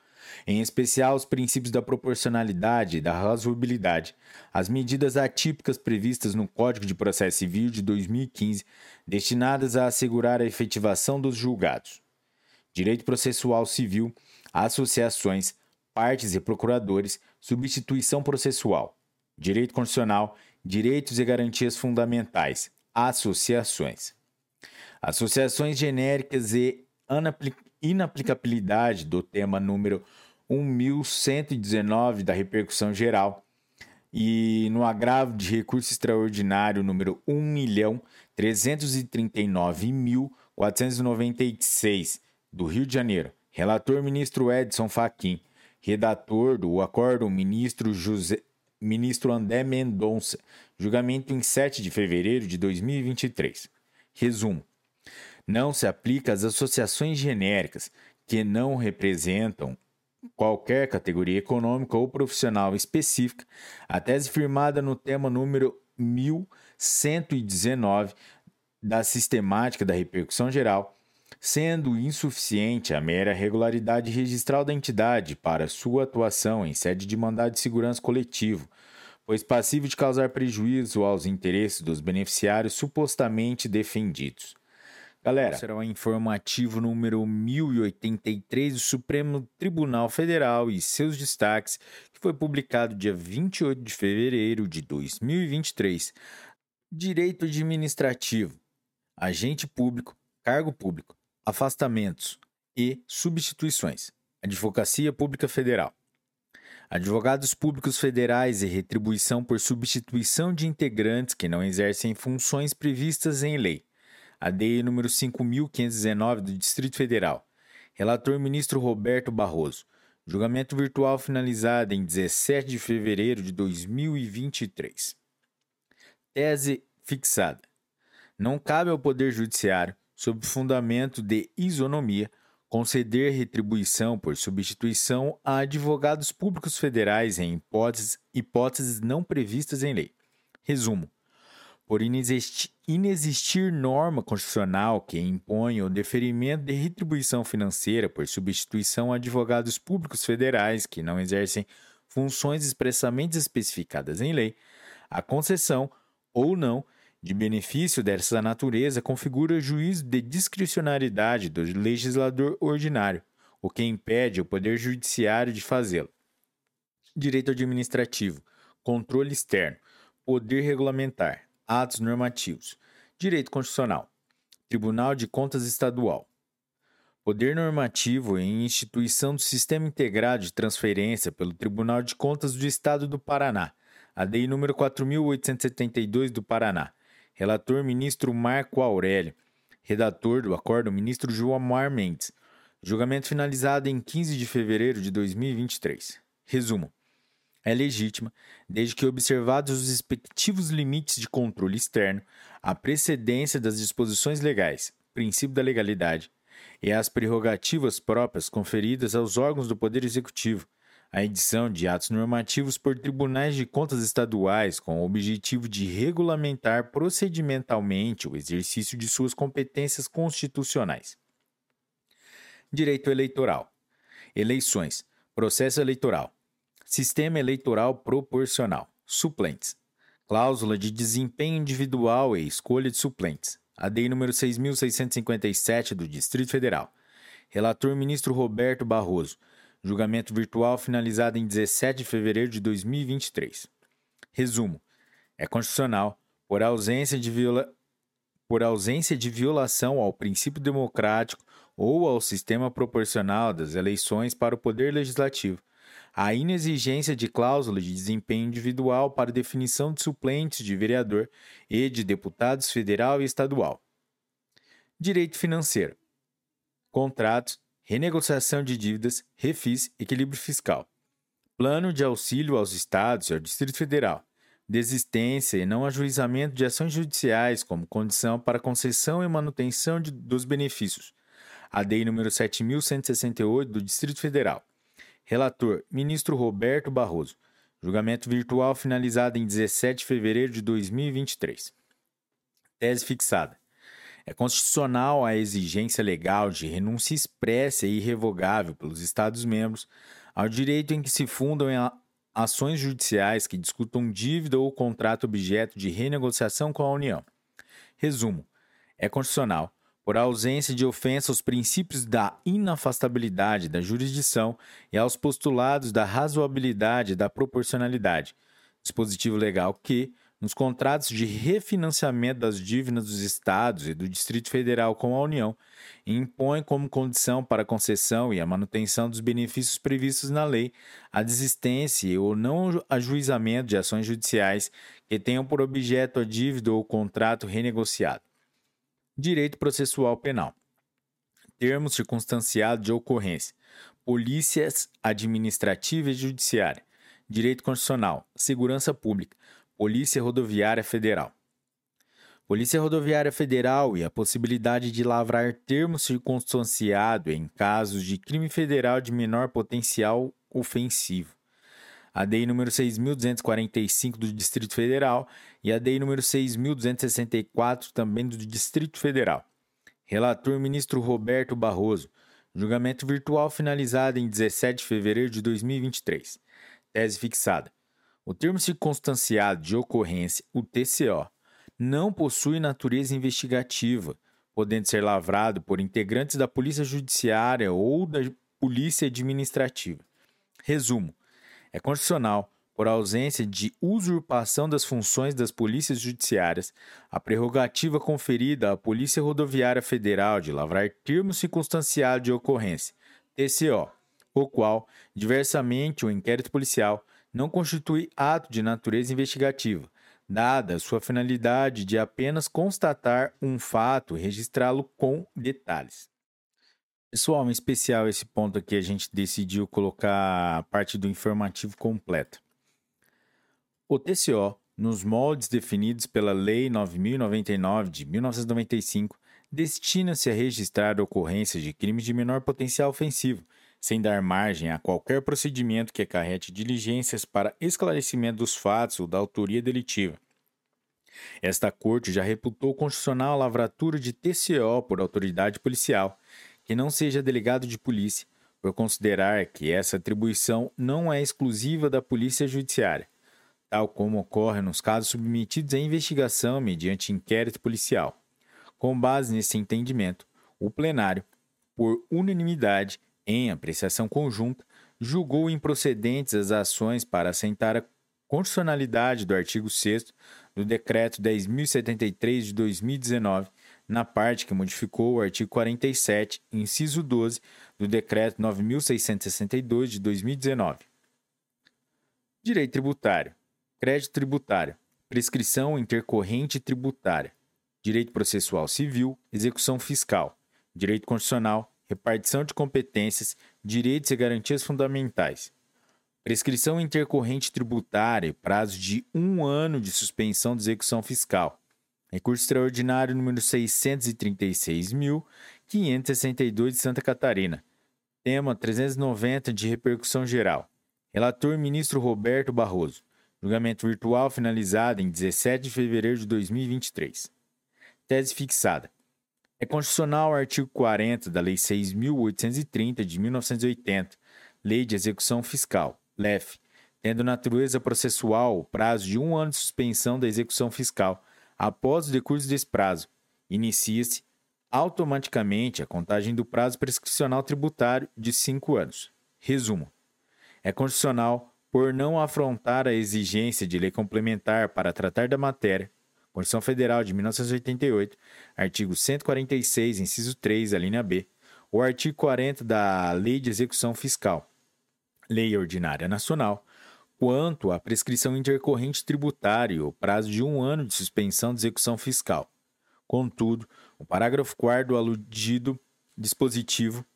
em especial os princípios da proporcionalidade e da razoabilidade, as medidas atípicas previstas no Código de Processo Civil de 2015, destinadas a assegurar a efetivação dos julgados. Direito processual civil, associações, partes e procuradores, substituição processual direito constitucional, direitos e garantias fundamentais, associações. Associações genéricas e inaplicabilidade do tema número 1119 da repercussão geral e no agravo de recurso extraordinário número 1.339.496 do Rio de Janeiro. Relator ministro Edson Fachin. Redator do acordo ministro José ministro André Mendonça, julgamento em 7 de fevereiro de 2023. Resumo: não se aplica às associações genéricas que não representam qualquer categoria econômica ou profissional específica a tese firmada no tema número 1119 da sistemática da repercussão geral sendo insuficiente a mera regularidade registral da entidade para sua atuação em sede de mandado de segurança coletivo, pois passível de causar prejuízo aos interesses dos beneficiários supostamente defendidos. Galera, será o informativo número 1083 do Supremo Tribunal Federal e seus destaques, que foi publicado dia 28 de fevereiro de 2023. Direito administrativo, agente público, cargo público, afastamentos e substituições. Advocacia Pública Federal. Advogados públicos federais e retribuição por substituição de integrantes que não exercem funções previstas em lei. ADI número 5519 do Distrito Federal. Relator ministro Roberto Barroso. Julgamento virtual finalizado em 17 de fevereiro de 2023. Tese fixada. Não cabe ao Poder Judiciário, sob fundamento de isonomia, conceder retribuição por substituição a advogados públicos federais em hipóteses, hipóteses não previstas em lei. Resumo: por inexistir, norma constitucional que impõe o deferimento de retribuição financeira por substituição a advogados públicos federais que não exercem funções expressamente especificadas em lei, a concessão ou não de benefício dessa natureza configura juízo de discricionariedade do legislador ordinário, o que impede o Poder Judiciário de fazê-lo. Direito administrativo, controle externo, poder regulamentar, atos normativos, direito constitucional, Tribunal de Contas Estadual, Poder normativo em instituição do Sistema Integrado de Transferência pelo Tribunal de Contas do Estado do Paraná, ADI número 4872 do Paraná, Relator ministro Marco Aurélio. Redator do acordo ministro João Mar Mendes. Julgamento finalizado em 15 de fevereiro de 2023. Resumo. É legítima, desde que observados os respectivos limites de controle externo, a precedência das disposições legais, princípio da legalidade, e as prerrogativas próprias conferidas aos órgãos do Poder Executivo, a edição de atos normativos por tribunais de contas estaduais com o objetivo de regulamentar procedimentalmente o exercício de suas competências constitucionais. Direito eleitoral. Eleições. Processo eleitoral. Sistema eleitoral proporcional. Suplentes. Cláusula de desempenho individual e escolha de suplentes. ADI número 6657 do Distrito Federal. Relator ministro Roberto Barroso Julgamento virtual finalizado em 17 de fevereiro de 2023. Resumo: é constitucional por ausência de viola... por ausência de violação ao princípio democrático ou ao sistema proporcional das eleições para o poder legislativo. A inexigência de cláusula de desempenho individual para definição de suplentes de vereador e de deputados federal e estadual. Direito financeiro. Contratos, renegociação de dívidas, refis, equilíbrio fiscal, plano de auxílio aos estados e ao Distrito Federal, desistência e não ajuizamento de ações judiciais como condição para concessão e manutenção de, dos benefícios. ADI número 7168 do Distrito Federal. Relator: Ministro Roberto Barroso. Julgamento virtual finalizado em 17 de fevereiro de 2023. Tese fixada. É constitucional a exigência legal de renúncia expressa e irrevogável pelos Estados-membros ao direito em que se fundam ações judiciais que discutam dívida ou contrato objeto de renegociação com a União. Resumo: é constitucional, por ausência de ofensa aos princípios da inafastabilidade da jurisdição e aos postulados da razoabilidade e da proporcionalidade, dispositivo legal que, nos contratos de refinanciamento das dívidas dos estados e do Distrito Federal com a União, impõe como condição para a concessão e a manutenção dos benefícios previstos na lei a desistência ou não ajuizamento de ações judiciais que tenham por objeto a dívida ou contrato renegociado. Direito processual penal. Termos circunstanciados de ocorrência. Polícias administrativa e judiciária. Direito constitucional. Segurança pública Polícia Rodoviária Federal. Polícia Rodoviária Federal e a possibilidade de lavrar termo circunstanciado em casos de crime federal de menor potencial ofensivo. A DEI número 6.245 do Distrito Federal e a DEI número 6.264 também do Distrito Federal. Relator ministro Roberto Barroso. Julgamento virtual finalizado em 17 de fevereiro de 2023. Tese fixada. O termo circunstanciado de ocorrência, o TCO, não possui natureza investigativa, podendo ser lavrado por integrantes da Polícia Judiciária ou da Polícia Administrativa. Resumo: é constitucional, por ausência de usurpação das funções das polícias judiciárias, a prerrogativa conferida à Polícia Rodoviária Federal de lavrar termo circunstanciado de ocorrência, TCO, o qual, diversamente o inquérito policial, não constitui ato de natureza investigativa, dada sua finalidade de apenas constatar um fato e registrá-lo com detalhes. Pessoal, em especial esse ponto aqui a gente decidiu colocar a parte do informativo completo. O TCO nos moldes definidos pela Lei 9099 de 1995, destina-se a registrar ocorrências de crimes de menor potencial ofensivo, sem dar margem a qualquer procedimento que acarrete diligências para esclarecimento dos fatos ou da autoria delitiva. Esta Corte já reputou constitucional a lavratura de TCO por autoridade policial, que não seja delegado de polícia, por considerar que essa atribuição não é exclusiva da Polícia Judiciária, tal como ocorre nos casos submetidos à investigação mediante inquérito policial. Com base nesse entendimento, o plenário, por unanimidade, em apreciação conjunta, julgou improcedentes as ações para assentar a constitucionalidade do artigo 6 do Decreto 10.073 de 2019, na parte que modificou o artigo 47, inciso 12, do Decreto 9.662 de 2019. Direito tributário, crédito tributário, prescrição intercorrente tributária, direito processual civil, execução fiscal, direito constitucional, repartição de competências, direitos e garantias fundamentais. Prescrição intercorrente tributária e prazo de um ano de suspensão de execução fiscal. Recurso extraordinário número 636.562 de Santa Catarina. Tema 390 de repercussão geral. Relator ministro Roberto Barroso. Julgamento virtual finalizado em 17 de fevereiro de 2023. Tese fixada. É constitucional o artigo 40 da Lei 6.830 de 1980, Lei de Execução Fiscal, LEF, tendo natureza processual o prazo de um ano de suspensão da execução fiscal. Após o decurso desse prazo, inicia-se automaticamente a contagem do prazo prescricional tributário de cinco anos. Resumo: é constitucional por não afrontar a exigência de lei complementar para tratar da matéria Constituição Federal de 1988, artigo 146, inciso 3, a linha B, o artigo 40 da Lei de Execução Fiscal, Lei Ordinária Nacional, quanto à prescrição intercorrente tributária o prazo de um ano de suspensão de execução fiscal. Contudo, o parágrafo 4 do aludido dispositivo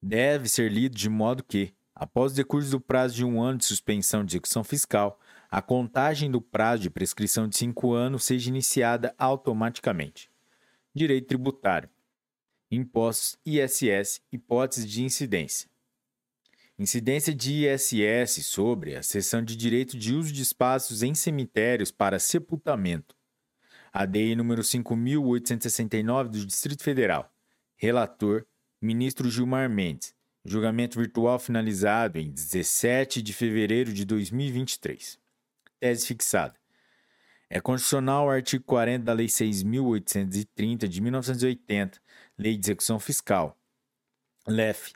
deve ser lido de modo que, após o decurso do prazo de um ano de suspensão de execução fiscal, a contagem do prazo de prescrição de cinco anos seja iniciada automaticamente. Direito tributário. Impostos ISS, hipótese de incidência. Incidência de ISS sobre a cessão de direito de uso de espaços em cemitérios para sepultamento. ADI número 5869 do Distrito Federal. Relator: Ministro Gilmar Mendes. Julgamento virtual finalizado em 17 de fevereiro de 2023 tese fixada. É constitucional o artigo 40 da Lei 6.830 de 1980, Lei de Execução Fiscal, LEF,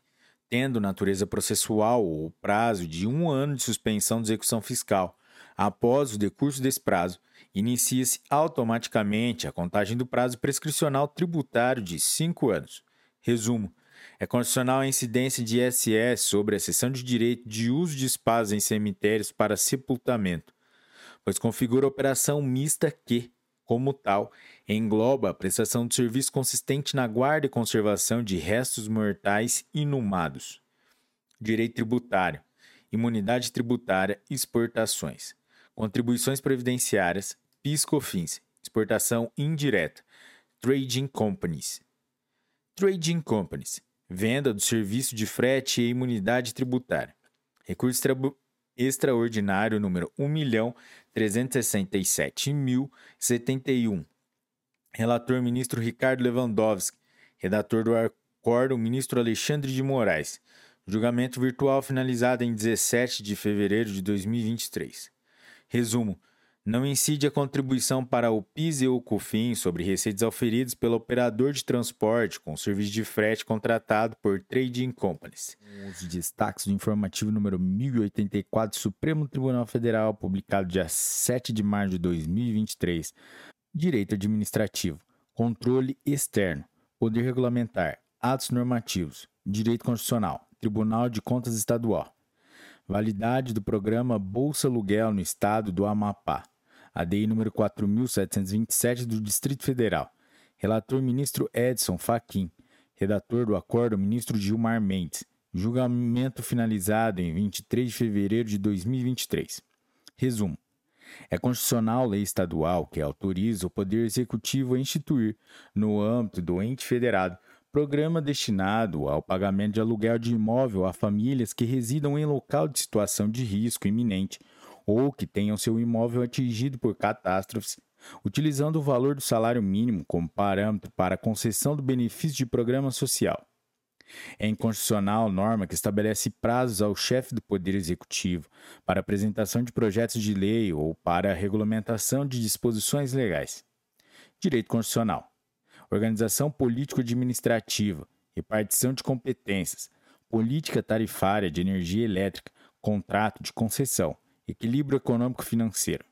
tendo natureza processual o prazo de um ano de suspensão de execução fiscal. Após o decurso desse prazo, inicia-se automaticamente a contagem do prazo prescricional tributário de cinco anos. Resumo: é constitucional a incidência de ISS sobre a cessão de direito de uso de espaços em cemitérios para sepultamento pois configura operação mista que, como tal, engloba a prestação de serviço consistente na guarda e conservação de restos mortais inumados. Direito tributário, imunidade tributária, exportações, contribuições previdenciárias, PIS/COFINS, exportação indireta, trading companies. Trading companies, venda do serviço de frete e imunidade tributária. Recurso extraordinário número 1.367.071. Relator ministro Ricardo Lewandowski. Redator do acordo ministro Alexandre de Moraes. Julgamento virtual finalizado em 17 de fevereiro de 2023. Resumo: não incide a contribuição para o PIS e o COFIN sobre receitas auferidas pelo operador de transporte com serviço de frete contratado por trading companies. Os destaques do informativo número 1084 do Supremo Tribunal Federal, publicado dia 7 de março de 2023. Direito administrativo, controle externo, poder regulamentar, atos normativos, direito constitucional, Tribunal de Contas Estadual. Validade do programa Bolsa Aluguel no estado do Amapá ADI número 4727 do Distrito Federal. Relator ministro Edson Fachin. Redator do acordo ministro Gilmar Mendes. Julgamento finalizado em 23 de fevereiro de 2023. Resumo: É constitucional lei estadual que autoriza o Poder Executivo a instituir, no âmbito do ente federado, programa destinado ao pagamento de aluguel de imóvel a famílias que residam em local de situação de risco iminente ou que tenham seu imóvel atingido por catástrofes, utilizando o valor do salário mínimo como parâmetro para a concessão do benefício de programa social. É inconstitucional norma que estabelece prazos ao chefe do Poder Executivo para apresentação de projetos de lei ou para regulamentação de disposições legais. Direito Constitucional. Organização político-administrativa, repartição de competências, política tarifária de energia elétrica, contrato de concessão, equilíbrio econômico-financeiro.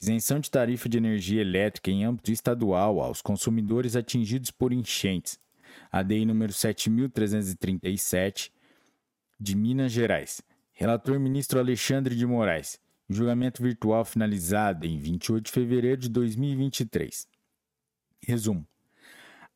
Isenção de tarifa de energia elétrica em âmbito estadual aos consumidores atingidos por enchentes, ADI número 7337, de Minas Gerais. Relator ministro Alexandre de Moraes. Julgamento virtual finalizado em 28 de fevereiro de 2023. Resumo: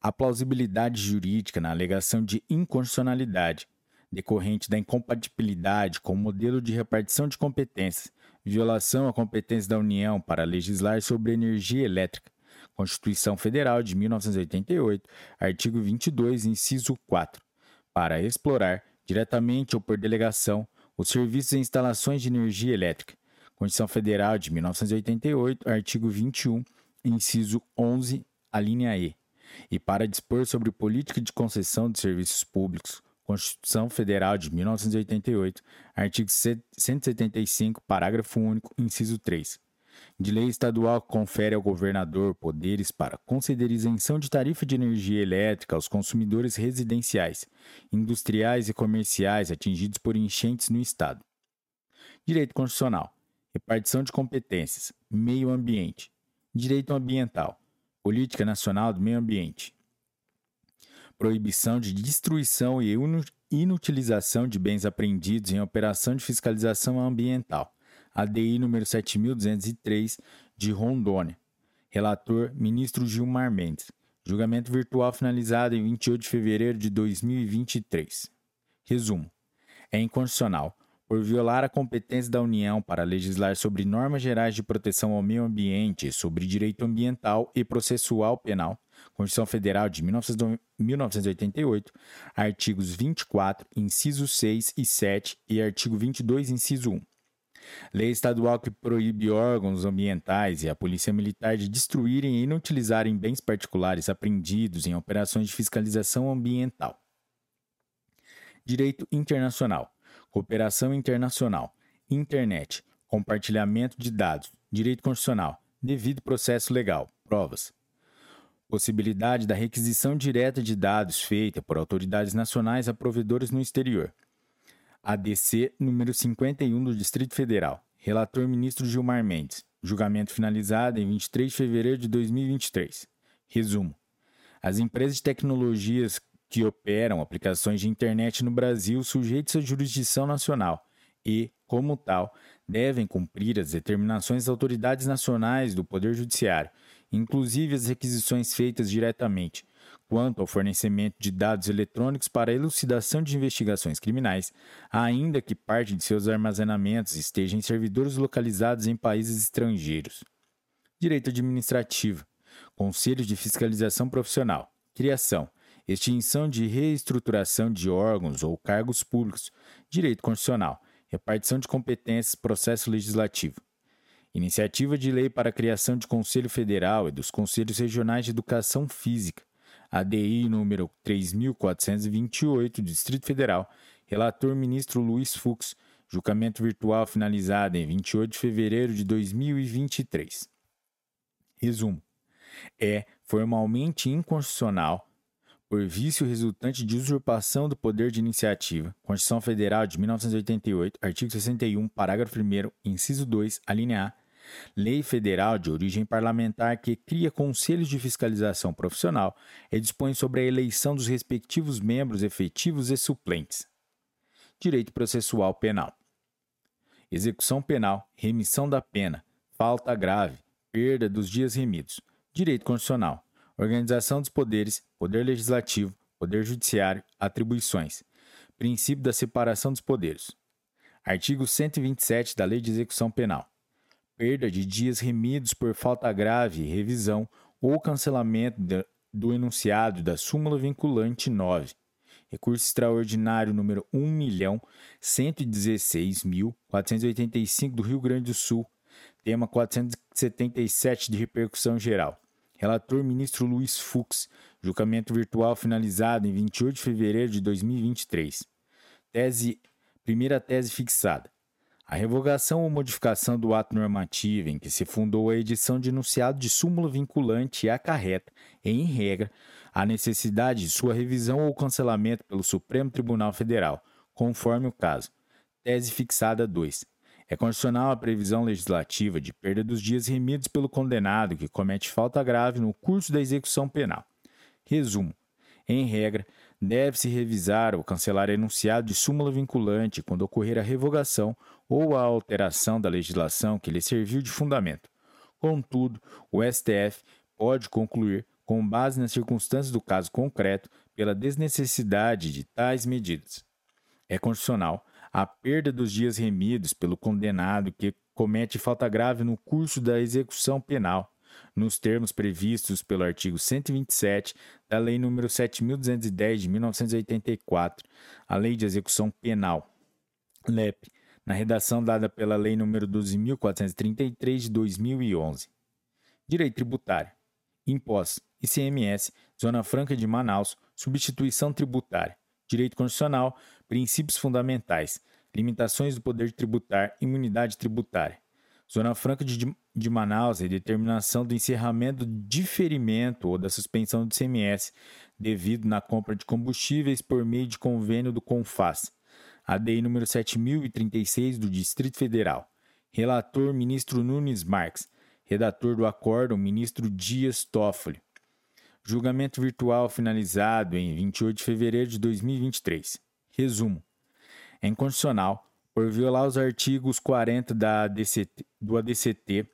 a plausibilidade jurídica na alegação de inconstitucionalidade decorrente da incompatibilidade com o modelo de repartição de competências, violação à competência da União para legislar sobre energia elétrica, Constituição Federal de 1988, artigo 22, inciso 4, para explorar, diretamente ou por delegação, os serviços e instalações de energia elétrica. Constituição Federal de 1988, artigo 21, inciso 11, a linha E. E para dispor sobre política de concessão de serviços públicos, Constituição Federal de 1988, artigo 175, parágrafo único, inciso 3 de lei estadual que confere ao governador poderes para conceder isenção de tarifa de energia elétrica aos consumidores residenciais, industriais e comerciais atingidos por enchentes no Estado. Direito Constitucional: repartição de competências, meio ambiente, direito ambiental, política nacional do meio ambiente, proibição de destruição e inutilização de bens apreendidos em operação de fiscalização ambiental ADI número 7203 de Rondônia. Relator: Ministro Gilmar Mendes. Julgamento virtual finalizado em 28 de fevereiro de 2023. Resumo: é inconstitucional, por violar a competência da União para legislar sobre normas gerais de proteção ao meio ambiente, sobre direito ambiental e processual penal, Constituição Federal de 1988, artigos 24, incisos 6 e 7 e artigo 22, inciso 1. Lei estadual que proíbe órgãos ambientais e a Polícia Militar de destruírem e inutilizarem bens particulares apreendidos em operações de fiscalização ambiental. Direito internacional, cooperação internacional, internet, compartilhamento de dados, direito constitucional, devido processo legal, provas. Possibilidade da requisição direta de dados feita por autoridades nacionais a provedores no exterior ADC número 51 do Distrito Federal. Relator ministro Gilmar Mendes. Julgamento finalizado em 23 de fevereiro de 2023. Resumo: As empresas de tecnologias que operam aplicações de internet no Brasil sujeitas à jurisdição nacional e, como tal, devem cumprir as determinações das autoridades nacionais do Poder Judiciário, inclusive as requisições feitas diretamente, quanto ao fornecimento de dados eletrônicos para elucidação de investigações criminais, ainda que parte de seus armazenamentos esteja em servidores localizados em países estrangeiros. Direito administrativo, Conselho de Fiscalização Profissional, Criação, extinção de reestruturação de órgãos ou cargos públicos, Direito Constitucional, repartição de competências, processo legislativo. Iniciativa de lei para a criação de Conselho Federal e dos Conselhos Regionais de Educação Física, ADI número 3428, Distrito Federal, relator ministro Luiz Fux, julgamento virtual finalizado em 28 de fevereiro de 2023. Resumo: é formalmente inconstitucional por vício resultante de usurpação do poder de iniciativa. Constituição Federal de 1988, artigo 61, parágrafo 1 inciso 2, alínea A Lei federal de origem parlamentar que cria conselhos de fiscalização profissional e dispõe sobre a eleição dos respectivos membros efetivos e suplentes. Direito processual penal. Execução penal, remissão da pena, falta grave, perda dos dias remidos. Direito constitucional. Organização dos poderes, poder legislativo, poder judiciário, atribuições. Princípio da separação dos poderes. Artigo 127 da Lei de Execução Penal perda de dias remidos por falta grave, revisão ou cancelamento do enunciado da súmula vinculante 9. Recurso extraordinário número 1.116.485 do Rio Grande do Sul. Tema 477 de repercussão geral. Relator ministro Luiz Fux. Julgamento virtual finalizado em 28 de fevereiro de 2023. Tese, primeira tese fixada. A revogação ou modificação do ato normativo em que se fundou a edição de enunciado de súmula vinculante acarreta, em regra, a necessidade de sua revisão ou cancelamento pelo Supremo Tribunal Federal, conforme o caso. Tese fixada 2. É constitucional a previsão legislativa de perda dos dias remidos pelo condenado que comete falta grave no curso da execução penal. Resumo: em regra, deve-se revisar ou cancelar enunciado de súmula vinculante quando ocorrer a revogação ou a alteração da legislação que lhe serviu de fundamento. Contudo, o STF pode concluir, com base nas circunstâncias do caso concreto, pela desnecessidade de tais medidas. É constitucional a perda dos dias remidos pelo condenado que comete falta grave no curso da execução penal, nos termos previstos pelo artigo 127 da Lei nº 7.210 de 1984, a Lei de Execução Penal, LEP, na redação dada pela Lei nº 12.433 de 2011. Direito tributário. Impostos. ICMS. Zona Franca de Manaus. Substituição tributária. Direito constitucional. Princípios fundamentais. Limitações do poder tributar. Imunidade tributária. Zona Franca de, de Manaus é determinação do encerramento do diferimento ou da suspensão do ICMS devido na compra de combustíveis por meio de convênio do CONFAS ADI número 7036 do Distrito Federal. Relator ministro Nunes Marques. Redator do acórdão ministro Dias Toffoli. Julgamento virtual finalizado em 28 de fevereiro de 2023. Resumo. É inconstitucional por violar os artigos 40 da ADCT, do ADCT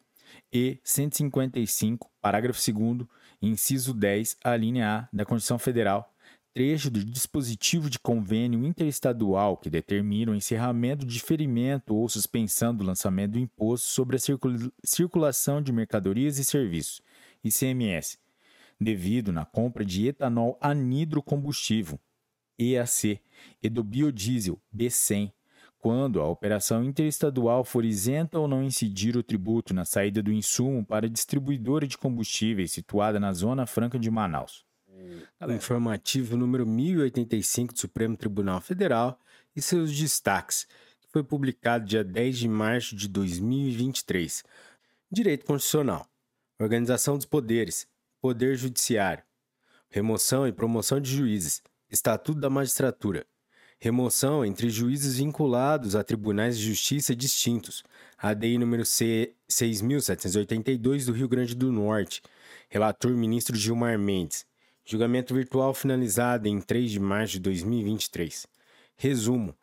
e 155, parágrafo 2 inciso 10, a linha A da Constituição Federal, trecho do dispositivo de convênio interestadual que determina o encerramento, diferimento ou suspensão do lançamento do imposto sobre a circulação de mercadorias e serviços, ICMS, devido na compra de etanol anidrocombustível, EAC, e do biodiesel, B100, quando a operação interestadual for isenta ou não incidir o tributo na saída do insumo para a distribuidora de combustíveis situada na Zona Franca de Manaus. Galera. informativo número 1085 do Supremo Tribunal Federal e seus destaques, que foi publicado dia 10 de março de 2023. Direito Constitucional, Organização dos Poderes, Poder Judiciário, Remoção e Promoção de Juízes, Estatuto da Magistratura, Remoção entre juízes vinculados a tribunais de justiça distintos, ADI número C 6782 do Rio Grande do Norte, Relator Ministro Gilmar Mendes. Julgamento virtual finalizado em 3 de março de 2023. Resumo: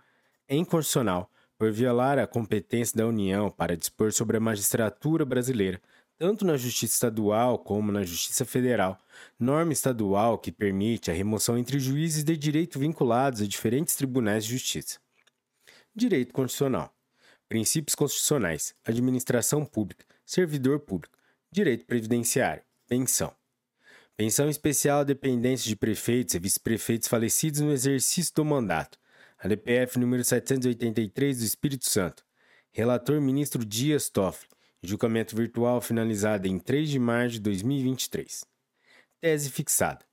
é inconstitucional por violar a competência da União para dispor sobre a magistratura brasileira, tanto na Justiça Estadual como na Justiça Federal, norma estadual que permite a remoção entre juízes de direito vinculados a diferentes tribunais de justiça. Direito Constitucional: Princípios constitucionais, administração pública, servidor público, direito previdenciário, pensão. Pensão especial a dependentes de prefeitos e vice-prefeitos falecidos no exercício do mandato. A DPF número 783 do Espírito Santo. Relator ministro Dias Toffoli. Julgamento virtual finalizado em 3 de março de 2023. Tese fixada.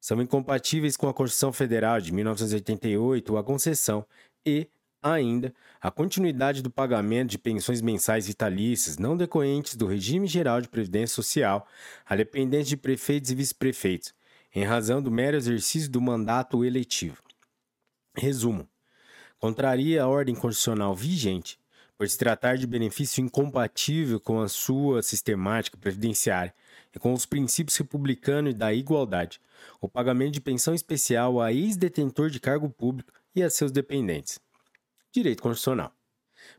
São incompatíveis com a Constituição Federal de 1988 a concessão e Ainda, a continuidade do pagamento de pensões mensais vitalícias não decorrentes do regime geral de previdência social a dependentes de prefeitos e vice-prefeitos, em razão do mero exercício do mandato eletivo. Resumo: contraria a ordem constitucional vigente, por se tratar de benefício incompatível com a sua sistemática previdenciária e com os princípios republicanos e da igualdade, o pagamento de pensão especial a ex-detentor de cargo público e a seus dependentes. Direito Constitucional.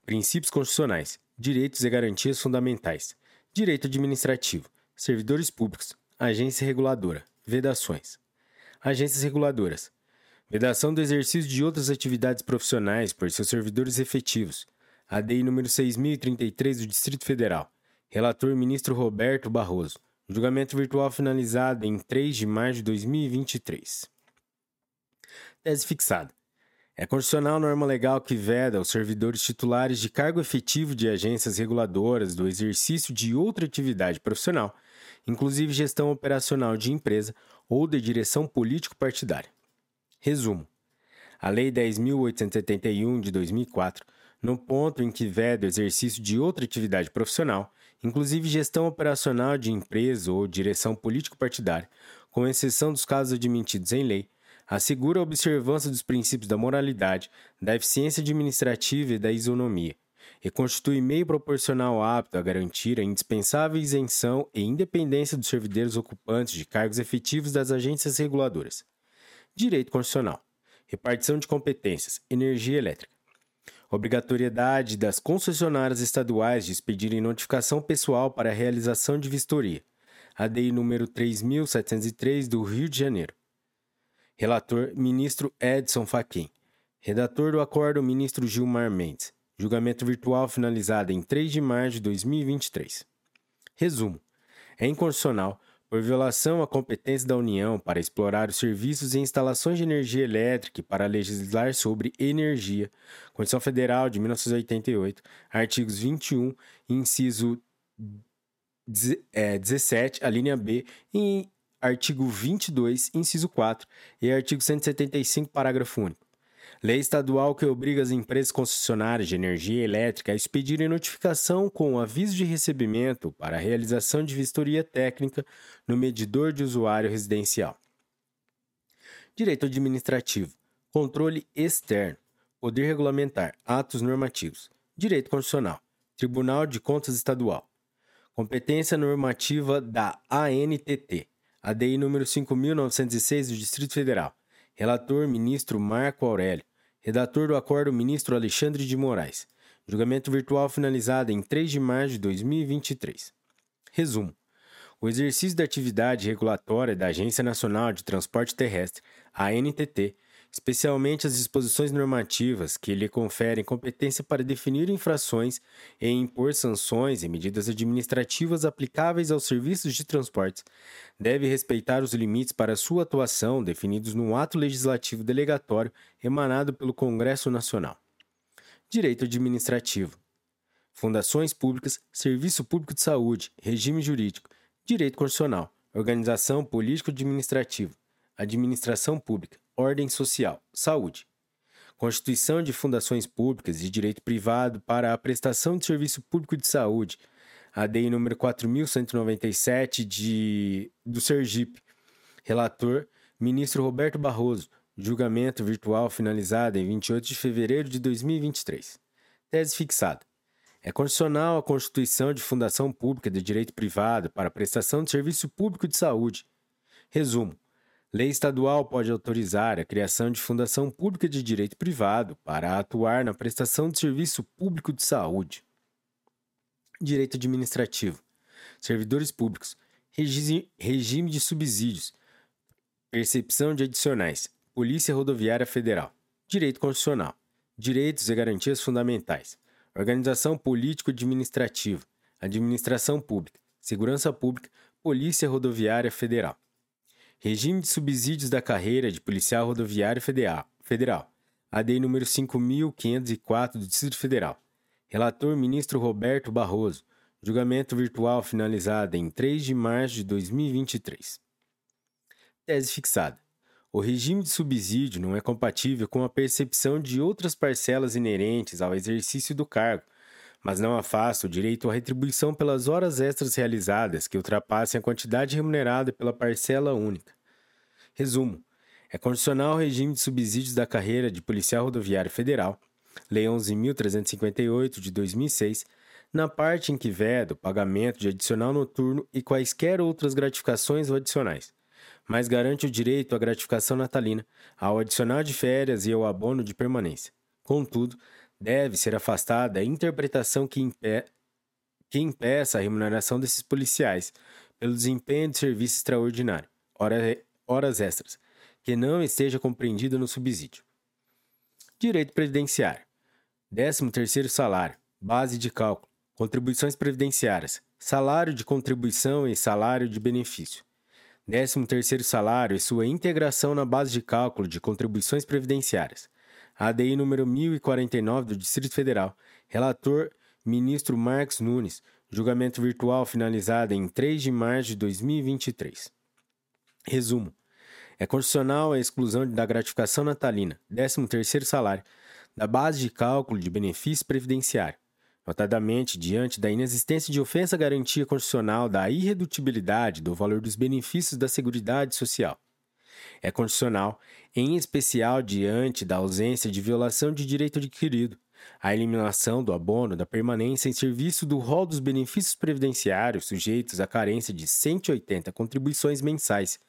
Princípios constitucionais, direitos e garantias fundamentais, direito administrativo, servidores públicos, agência reguladora, vedações. Agências reguladoras. Vedação do exercício de outras atividades profissionais por seus servidores efetivos. ADI número 6033 do Distrito Federal. Relator ministro Roberto Barroso. Julgamento virtual finalizado em 3 de março de 2023. Tese fixada. É constitucional norma legal que veda aos servidores titulares de cargo efetivo de agências reguladoras do exercício de outra atividade profissional, inclusive gestão operacional de empresa ou de direção político-partidária. Resumo: a Lei 10.871 de 2004, no ponto em que veda o exercício de outra atividade profissional, inclusive gestão operacional de empresa ou direção político-partidária, com exceção dos casos admitidos em lei, assegura a observância dos princípios da moralidade, da eficiência administrativa e da isonomia, e constitui meio proporcional apto a garantir a indispensável isenção e independência dos servidores ocupantes de cargos efetivos das agências reguladoras. Direito Constitucional. Repartição de competências. Energia elétrica. Obrigatoriedade das concessionárias estaduais de expedirem notificação pessoal para a realização de vistoria. ADI número 3703 do Rio de Janeiro. Relator: Ministro Edson Fachin. Redator do acordo: Ministro Gilmar Mendes. Julgamento virtual finalizado em 3 de março de 2023. Resumo: é inconstitucional, por violação à competência da União para explorar os serviços e instalações de energia elétrica e para legislar sobre energia, Constituição Federal de 1988, artigos 21, inciso 17, a linha B, e artigo 22, inciso 4 e artigo 175, parágrafo único. Lei estadual que obriga as empresas concessionárias de energia elétrica a expedirem notificação com aviso de recebimento para a realização de vistoria técnica no medidor de usuário residencial. Direito administrativo, controle externo, poder regulamentar, atos normativos, direito constitucional, Tribunal de Contas Estadual, competência normativa da ANTT, ADI número 5906 do Distrito Federal. Relator, ministro Marco Aurélio. Redator do acordo, ministro Alexandre de Moraes. Julgamento virtual finalizado em 3 de março de 2023. Resumo. O exercício da atividade regulatória da Agência Nacional de Transporte Terrestre, ANTT, especialmente as disposições normativas que lhe conferem competência para definir infrações e impor sanções e medidas administrativas aplicáveis aos serviços de transportes, deve respeitar os limites para sua atuação definidos no ato legislativo delegatório emanado pelo Congresso Nacional. Direito administrativo. Fundações públicas, serviço público de saúde, regime jurídico, direito constitucional, organização político-administrativa, administração pública, ordem social, saúde. Constituição de fundações públicas de direito privado para a prestação de serviço público de saúde, ADI número 4197 de do Sergipe. Relator: Ministro Roberto Barroso. Julgamento virtual finalizado em 28 de fevereiro de 2023. Tese fixada. É condicional a constituição de fundação pública de direito privado para a prestação de serviço público de saúde. Resumo: Lei estadual pode autorizar a criação de fundação pública de direito privado para atuar na prestação de serviço público de saúde. Direito administrativo. Servidores públicos. Regime de subsídios. Percepção de adicionais. Polícia Rodoviária Federal. Direito constitucional. Direitos e garantias fundamentais. Organização político-administrativa. Administração pública. Segurança pública. Polícia Rodoviária Federal. Regime de subsídios da carreira de policial rodoviário federal. ADI número 5504 do Distrito Federal. Relator ministro Roberto Barroso. Julgamento virtual finalizado em 3 de março de 2023. Tese fixada. O regime de subsídio não é compatível com a percepção de outras parcelas inerentes ao exercício do cargo, mas não afasta o direito à retribuição pelas horas extras realizadas que ultrapassem a quantidade remunerada pela parcela única. Resumo: é condicional o regime de subsídios da carreira de policial rodoviário federal, Lei 11.358 de 2006, na parte em que veda o pagamento de adicional noturno e quaisquer outras gratificações ou adicionais, mas garante o direito à gratificação natalina, ao adicional de férias e ao abono de permanência. Contudo, deve ser afastada a interpretação que, impe que impeça a remuneração desses policiais pelo desempenho de serviço extraordinário, horas extras, que não esteja compreendida no subsídio. Direito previdenciário. 13º salário, base de cálculo, contribuições previdenciárias, salário de contribuição e salário de benefício. 13º salário e sua integração na base de cálculo de contribuições previdenciárias. ADI número 1049 do Distrito Federal. Relator ministro Marcos Nunes. Julgamento virtual finalizado em 3 de março de 2023. Resumo. É constitucional a exclusão da gratificação natalina, 13º salário, da base de cálculo de benefício previdenciário notadamente diante da inexistência de ofensa à garantia constitucional da irredutibilidade do valor dos benefícios da Seguridade Social. É constitucional, em especial diante da ausência de violação de direito adquirido, a eliminação do abono da permanência em serviço do rol dos benefícios previdenciários sujeitos à carência de 180 contribuições mensais,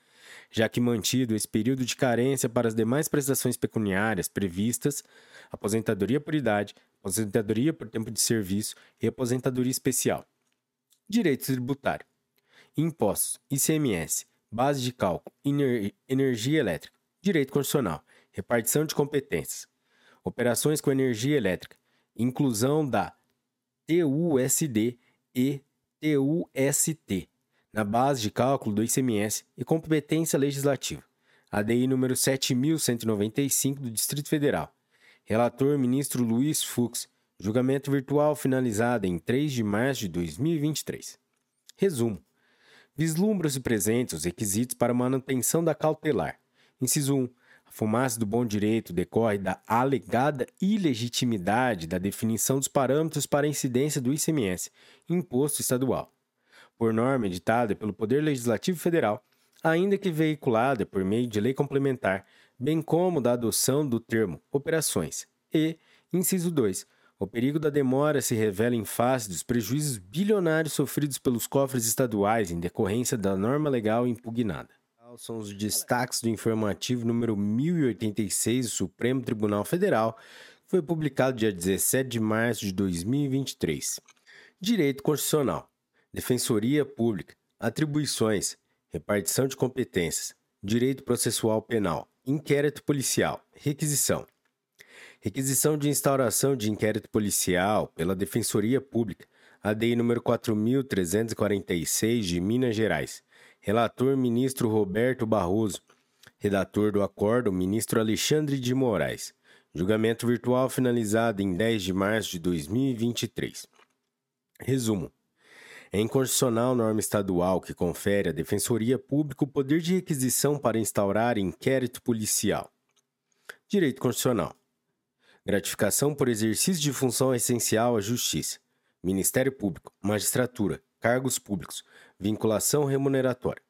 já que mantido esse período de carência para as demais prestações pecuniárias previstas, aposentadoria por idade, aposentadoria por tempo de serviço e aposentadoria especial. Direito tributário: impostos, ICMS, base de cálculo, ener energia elétrica, direito constitucional, repartição de competências, operações com energia elétrica, inclusão da TUSD e TUST na base de cálculo do ICMS e competência legislativa. ADI número 7195 do Distrito Federal, Relator ministro Luiz Fux. Julgamento virtual finalizado em 3 de março de 2023. Resumo. Vislumbram-se presentes os requisitos para manutenção da cautelar. Inciso 1. A fumaça do bom direito decorre da alegada ilegitimidade da definição dos parâmetros para a incidência do ICMS, imposto estadual. Por norma editada pelo Poder Legislativo Federal, ainda que veiculada por meio de lei complementar, bem como da adoção do termo operações. E, inciso 2, o perigo da demora se revela em face dos prejuízos bilionários sofridos pelos cofres estaduais em decorrência da norma legal impugnada. São os destaques do informativo número 1086 do Supremo Tribunal Federal, que foi publicado dia 17 de março de 2023. Direito Constitucional, Defensoria Pública, Atribuições, Repartição de Competências, Direito Processual Penal, Inquérito policial. Requisição. Requisição de instauração de inquérito policial pela Defensoria Pública, ADI número 4346 de Minas Gerais. Relator ministro Roberto Barroso. Redator do acordo ministro Alexandre de Moraes. Julgamento virtual finalizado em 10 de março de 2023. Resumo. É inconstitucional norma estadual que confere à Defensoria Pública o poder de requisição para instaurar inquérito policial. Direito Constitucional. Gratificação por exercício de função essencial à Justiça. Ministério Público, Magistratura, Cargos Públicos, Vinculação remuneratória.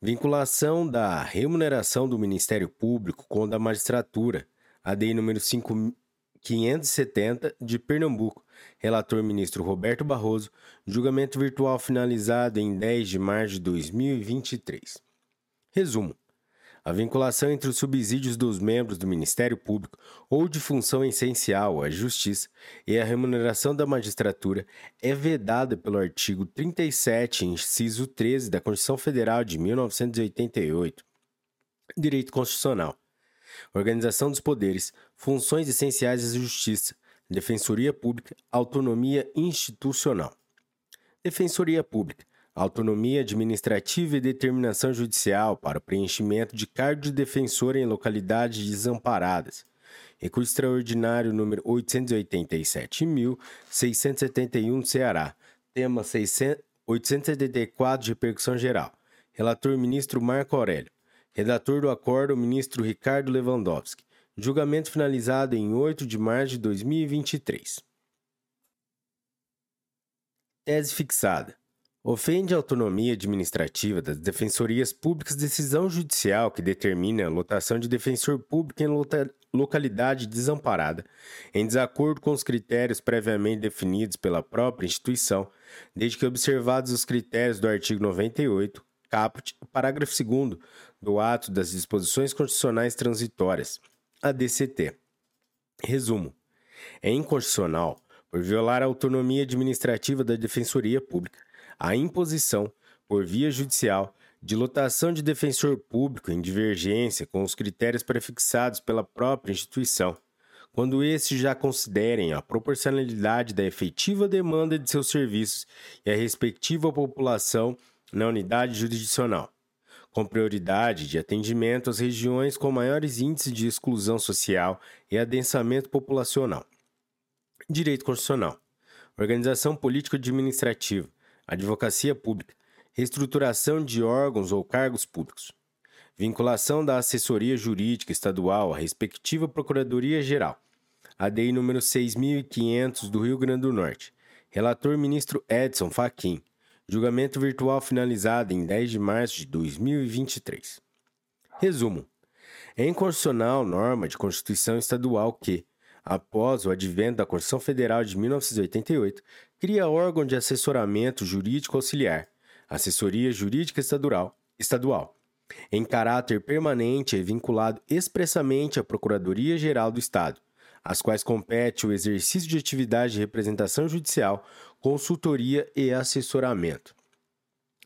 Vinculação da remuneração do Ministério Público com a da Magistratura, ADI número 5, 570 de Pernambuco. Relator ministro Roberto Barroso. Julgamento virtual finalizado em 10 de março de 2023. Resumo: a vinculação entre os subsídios dos membros do Ministério Público ou de função essencial à Justiça e a remuneração da magistratura é vedada pelo artigo 37, inciso 13 da Constituição Federal de 1988. Direito Constitucional. Organização dos poderes, funções essenciais da justiça, defensoria pública, autonomia institucional. Defensoria pública, autonomia administrativa e determinação judicial para o preenchimento de cargo de defensor em localidades desamparadas. Recurso extraordinário número 887.671 do Ceará. Tema 600, 874 de repercussão geral. Relator ministro Marco Aurélio. Redator do acordo, ministro Ricardo Lewandowski. Julgamento finalizado em 8 de março de 2023. Tese fixada. Ofende a autonomia administrativa das defensorias públicas decisão judicial que determina a lotação de defensor público em localidade desamparada, em desacordo com os critérios previamente definidos pela própria instituição, desde que observados os critérios do artigo 98, caput, parágrafo 2 do ato das disposições constitucionais transitórias, a DCT. Resumo: é inconstitucional, por violar a autonomia administrativa da Defensoria Pública, a imposição, por via judicial, de lotação de defensor público em divergência com os critérios prefixados pela própria instituição, quando estes já considerem a proporcionalidade da efetiva demanda de seus serviços e a respectiva população na unidade jurisdicional, com prioridade de atendimento às regiões com maiores índices de exclusão social e adensamento populacional. Direito Constitucional, Organização Político-Administrativa, Advocacia Pública, Reestruturação de órgãos ou cargos públicos, Vinculação da assessoria jurídica estadual à respectiva Procuradoria-Geral. ADI número 6500 do Rio Grande do Norte. Relator ministro Edson Fachin. Julgamento virtual finalizado em 10 de março de 2023. Resumo. É inconstitucional norma de Constituição Estadual que, após o advento da Constituição Federal de 1988, cria órgão de assessoramento jurídico auxiliar, Assessoria Jurídica Estadual, estadual em caráter permanente e vinculado expressamente à Procuradoria-Geral do Estado, às quais compete o exercício de atividade de representação judicial, consultoria e assessoramento.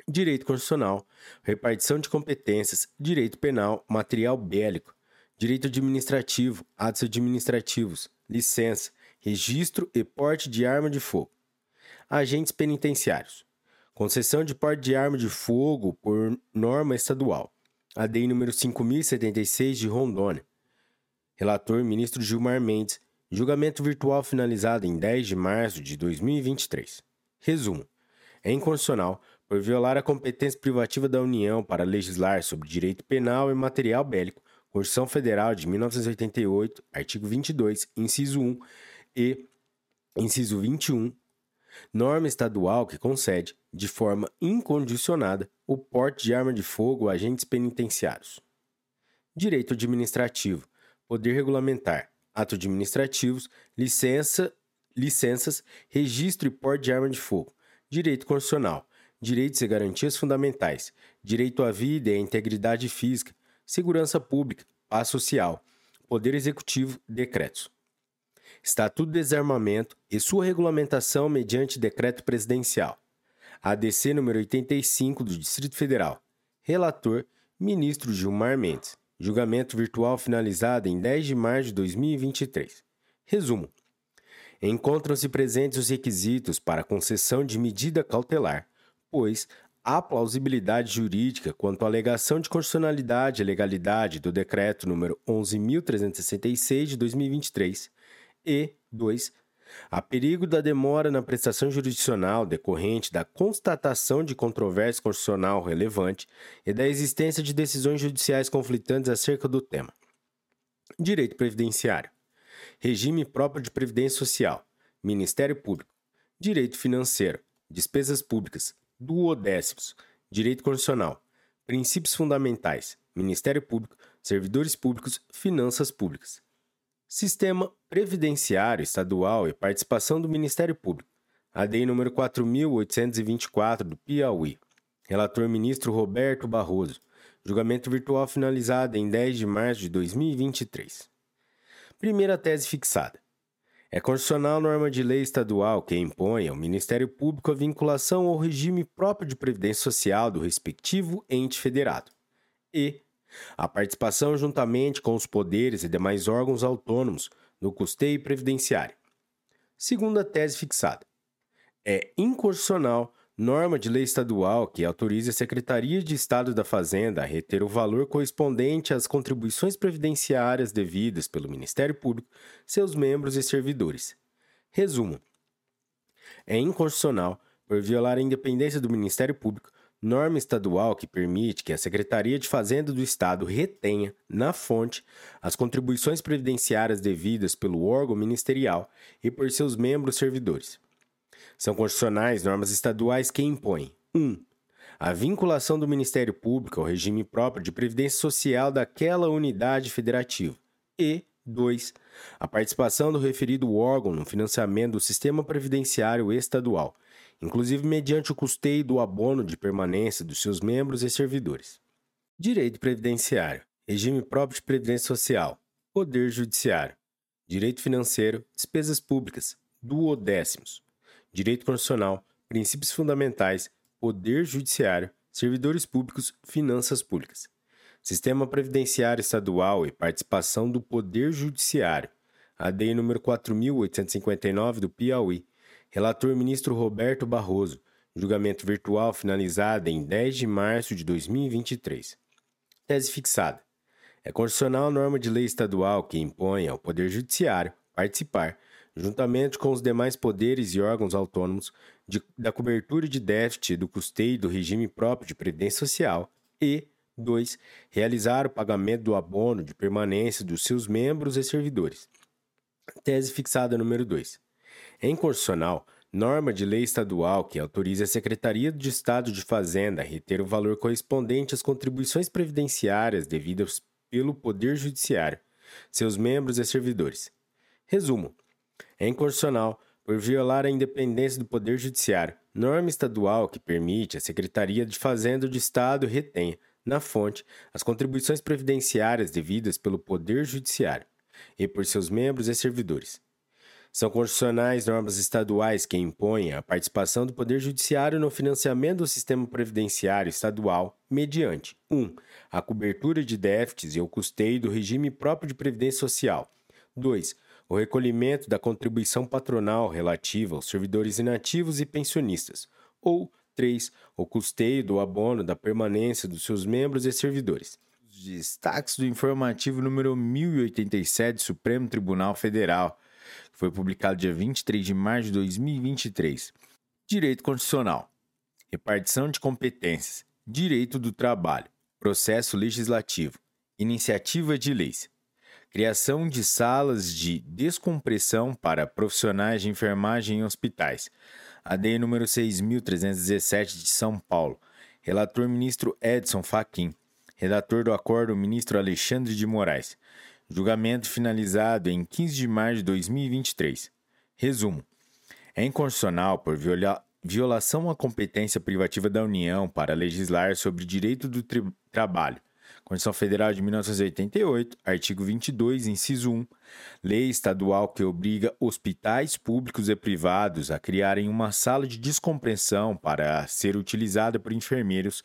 Direito Constitucional, repartição de competências, direito penal, material bélico, direito administrativo, atos administrativos, licença, registro e porte de arma de fogo. Agentes penitenciários. Concessão de porte de arma de fogo por norma estadual. ADI número 5076 de Rondônia. Relator ministro Gilmar Mendes. Julgamento virtual finalizado em 10 de março de 2023. Resumo: é inconstitucional por violar a competência privativa da União para legislar sobre direito penal e material bélico, Constituição Federal de 1988, artigo 22, inciso 1 e inciso 21 norma estadual que concede, de forma incondicionada, o porte de arma de fogo a agentes penitenciários. Direito administrativo, poder regulamentar, atos administrativos, licença, licenças, registro e porte de arma de fogo. Direito constitucional, direitos e garantias fundamentais, direito à vida e à integridade física, segurança pública, paz social, poder executivo, decretos. Estatuto de Desarmamento e sua regulamentação mediante decreto presidencial. ADC número 85 do Distrito Federal. Relator: Ministro Gilmar Mendes. Julgamento virtual finalizado em 10 de março de 2023. Resumo: Encontram-se presentes os requisitos para concessão de medida cautelar, pois há plausibilidade jurídica quanto à alegação de constitucionalidade e legalidade do decreto número 11366 de 2023 e 2. Há perigo da demora na prestação jurisdicional decorrente da constatação de controvérsia constitucional relevante e da existência de decisões judiciais conflitantes acerca do tema. Direito Previdenciário. Regime próprio de Previdência Social. Ministério Público. Direito Financeiro. Despesas Públicas. Duodécimos. Direito Constitucional. Princípios Fundamentais. Ministério Público. Servidores Públicos. Finanças Públicas. Sistema Previdenciário Estadual e Participação do Ministério Público. ADI número 4824 do Piauí. Relator ministro Roberto Barroso. Julgamento virtual finalizado em 10 de março de 2023. Primeira tese fixada. É constitucional norma de lei estadual que impõe ao Ministério Público a vinculação ao regime próprio de previdência social do respectivo ente federado. E a participação juntamente com os poderes e demais órgãos autônomos no custeio previdenciário. Segunda tese fixada. É inconstitucional norma de lei estadual que autorize a Secretaria de Estado da Fazenda a reter o valor correspondente às contribuições previdenciárias devidas pelo Ministério Público, seus membros e servidores. Resumo: é inconstitucional por violar a independência do Ministério Público norma estadual que permite que a Secretaria de Fazenda do Estado retenha, na fonte, as contribuições previdenciárias devidas pelo órgão ministerial e por seus membros servidores. São constitucionais normas estaduais que impõem 1. Um, a vinculação do Ministério Público ao regime próprio de previdência social daquela unidade federativa e 2. A participação do referido órgão no financiamento do sistema previdenciário estadual, inclusive mediante o custeio do abono de permanência dos seus membros e servidores. Direito previdenciário, regime próprio de previdência social, poder judiciário, direito financeiro, despesas públicas, duodécimos, direito constitucional, princípios fundamentais, poder judiciário, servidores públicos, finanças públicas. Sistema previdenciário estadual e participação do poder judiciário. ADI número 4859 do Piauí. Relator ministro Roberto Barroso. Julgamento virtual finalizado em 10 de março de 2023. Tese fixada. É constitucional a norma de lei estadual que impõe ao Poder Judiciário participar, juntamente com os demais poderes e órgãos autônomos, de, da cobertura de déficit do custeio do regime próprio de previdência social e 2. Realizar o pagamento do abono de permanência dos seus membros e servidores. Tese fixada número 2. É inconstitucional norma de lei estadual que autoriza a Secretaria de Estado de Fazenda a reter o valor correspondente às contribuições previdenciárias devidas pelo Poder Judiciário, seus membros e servidores. Resumo: é inconstitucional por violar a independência do Poder Judiciário, norma estadual que permite à Secretaria de Fazenda do Estado retenha, na fonte, as contribuições previdenciárias devidas pelo Poder Judiciário e por seus membros e servidores. São constitucionais normas estaduais que impõem a participação do Poder Judiciário no financiamento do sistema previdenciário estadual mediante 1. Um, a cobertura de déficits e o custeio do regime próprio de previdência social. 2. O recolhimento da contribuição patronal relativa aos servidores inativos e pensionistas. Ou 3. O custeio do abono da permanência dos seus membros e servidores. Destaques do informativo número 1087 do Supremo Tribunal Federal que foi publicado dia 23 de março de 2023. Direito Constitucional. Repartição de competências. Direito do trabalho. Processo legislativo. Iniciativa de leis. Criação de salas de descompressão para profissionais de enfermagem em hospitais. ADI número 6317 de São Paulo. Relator ministro Edson Fachin. Redator do acordo ministro Alexandre de Moraes. Julgamento finalizado em 15 de março de 2023. Resumo: é inconstitucional por viola violação à competência privativa da União para legislar sobre direito do trabalho. Constituição Federal de 1988, artigo 22, inciso 1. Lei estadual que obriga hospitais públicos e privados a criarem uma sala de descompressão para ser utilizada por enfermeiros,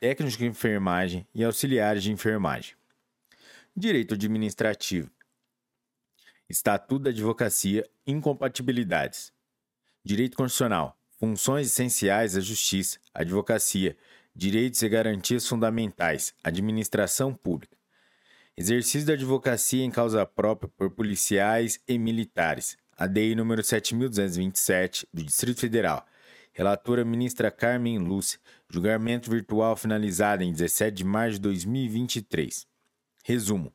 técnicos de enfermagem e auxiliares de enfermagem. Direito administrativo. Estatuto da Advocacia, incompatibilidades. Direito constitucional. Funções essenciais da justiça, advocacia, direitos e garantias fundamentais, administração pública. Exercício da advocacia em causa própria por policiais e militares. ADI número 7227 do Distrito Federal. Relatora ministra Carmen Lúcia. Julgamento virtual finalizado em 17 de março de 2023. Resumo: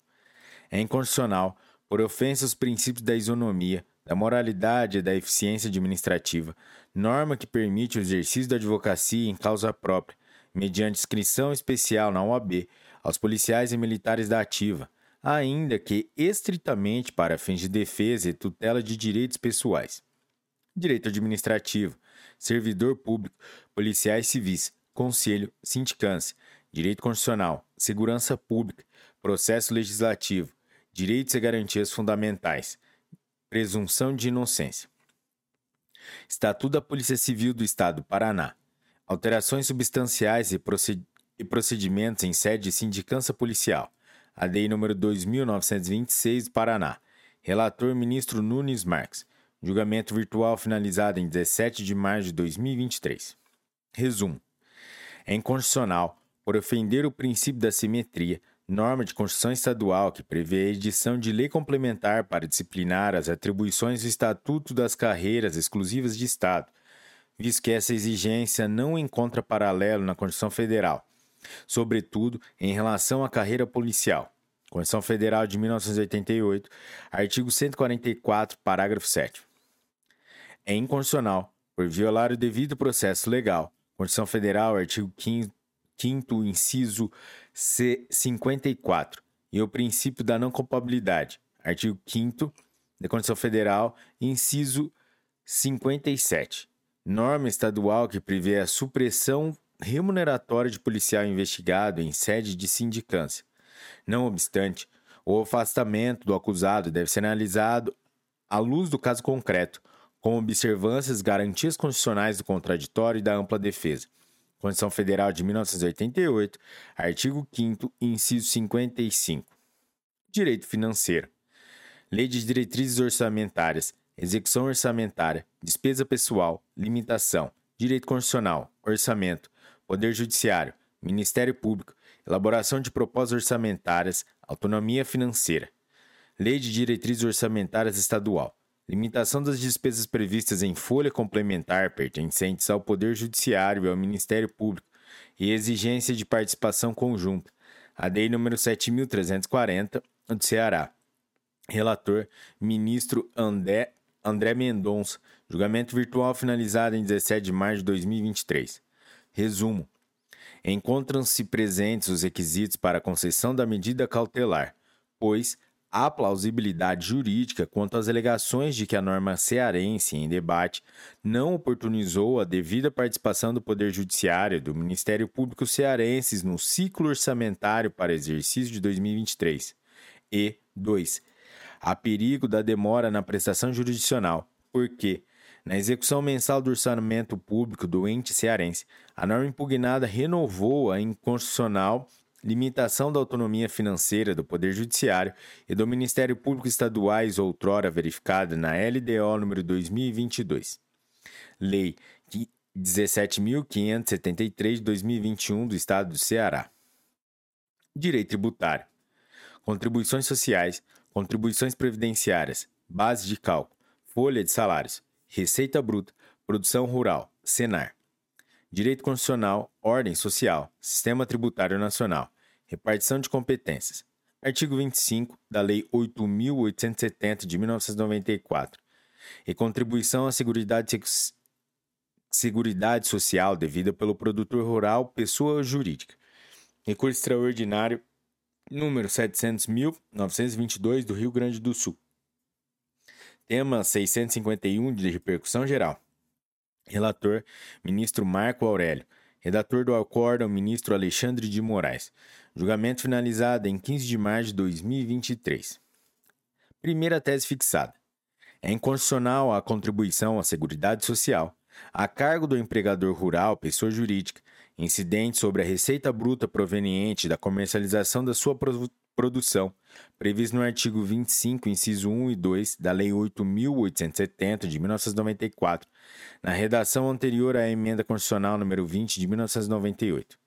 é inconstitucional, por ofensa aos princípios da isonomia, da moralidade e da eficiência administrativa, norma que permite o exercício da advocacia em causa própria, mediante inscrição especial na OAB, aos policiais e militares da ativa, ainda que estritamente para fins de defesa e tutela de direitos pessoais. Direito administrativo, servidor público, policiais civis, conselho, sindicância, direito constitucional, segurança pública, processo legislativo, direitos e garantias fundamentais, presunção de inocência. Estatuto da Polícia Civil do Estado do Paraná. Alterações substanciais e procedimentos em sede de sindicância policial. ADI número 2926 do Paraná. Relator ministro Nunes Marques. Julgamento virtual finalizado em 17 de março de 2023. Resumo. É inconstitucional, por ofender o princípio da simetria, norma de Constituição Estadual que prevê a edição de lei complementar para disciplinar as atribuições do Estatuto das Carreiras Exclusivas de Estado, visto que essa exigência não encontra paralelo na Constituição Federal, sobretudo em relação à carreira policial. Constituição Federal de 1988, artigo 144, parágrafo 7. É inconstitucional, por violar o devido processo legal. Constituição Federal, artigo 5 quinto inciso C 54 e o princípio da não culpabilidade, artigo 5 da Constituição Federal, inciso 57. Norma estadual que prevê a supressão remuneratória de policial investigado em sede de sindicância. Não obstante, o afastamento do acusado deve ser analisado à luz do caso concreto, com observâncias garantias constitucionais do contraditório e da ampla defesa Constituição Federal de 1988, artigo 5 inciso 55. Direito financeiro. Lei de Diretrizes Orçamentárias, Execução Orçamentária, Despesa Pessoal, Limitação, Direito Constitucional, Orçamento, Poder Judiciário, Ministério Público, Elaboração de Propostas Orçamentárias, Autonomia Financeira. Lei de Diretrizes Orçamentárias Estadual. Limitação das despesas previstas em folha complementar pertencentes ao Poder Judiciário e ao Ministério Público e exigência de participação conjunta. A DEI número 7.340, do Ceará. Relator, ministro André, André Mendonça. Julgamento virtual finalizado em 17 de março de 2023. Resumo. Encontram-se presentes os requisitos para a concessão da medida cautelar, pois há plausibilidade jurídica quanto às alegações de que a norma cearense em debate não oportunizou a devida participação do Poder Judiciário e do Ministério Público cearenses no ciclo orçamentário para exercício de 2023. E 2. Há perigo da demora na prestação jurisdicional, porque, na execução mensal do orçamento público do ente cearense, a norma impugnada renovou a inconstitucional limitação da autonomia financeira do Poder Judiciário e do Ministério Público Estaduais outrora verificada na LDO número 2022. Lei 17.573 de 2021 do Estado do Ceará. Direito tributário. Contribuições sociais, contribuições previdenciárias, base de cálculo, folha de salários, receita bruta, produção rural, Senar. Direito Constitucional, Ordem Social, Sistema Tributário Nacional, Repartição de Competências. Artigo 25 da Lei 8.870 de 1994. E contribuição à Seguridade, Seguridade Social devida pelo produtor rural, pessoa jurídica. Recurso extraordinário número 700.922 do Rio Grande do Sul. Tema 651 de repercussão geral. Relator, ministro Marco Aurélio. Redator do acórdão, ministro Alexandre de Moraes. Julgamento finalizado em 15 de março de 2023. Primeira tese fixada. É inconstitucional a contribuição à Seguridade Social, a cargo do empregador rural, pessoa jurídica, incidente sobre a receita bruta proveniente da comercialização da sua produção, previsto no artigo 25, inciso 1 e 2 da Lei 8.870 de 1994, na redação anterior à Emenda Constitucional número 20 de 1998.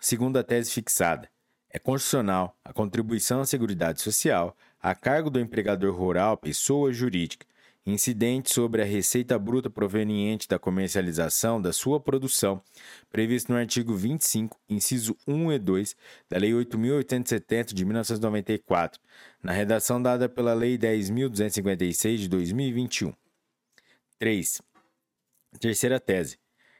Segunda tese fixada, é constitucional a contribuição à Seguridade Social a cargo do empregador rural, pessoa jurídica, incidente sobre a receita bruta proveniente da comercialização da sua produção, previsto no artigo 25, inciso 1 e 2 da Lei 8.870 de 1994, na redação dada pela Lei 10.256 de 2021. 3. Terceira tese.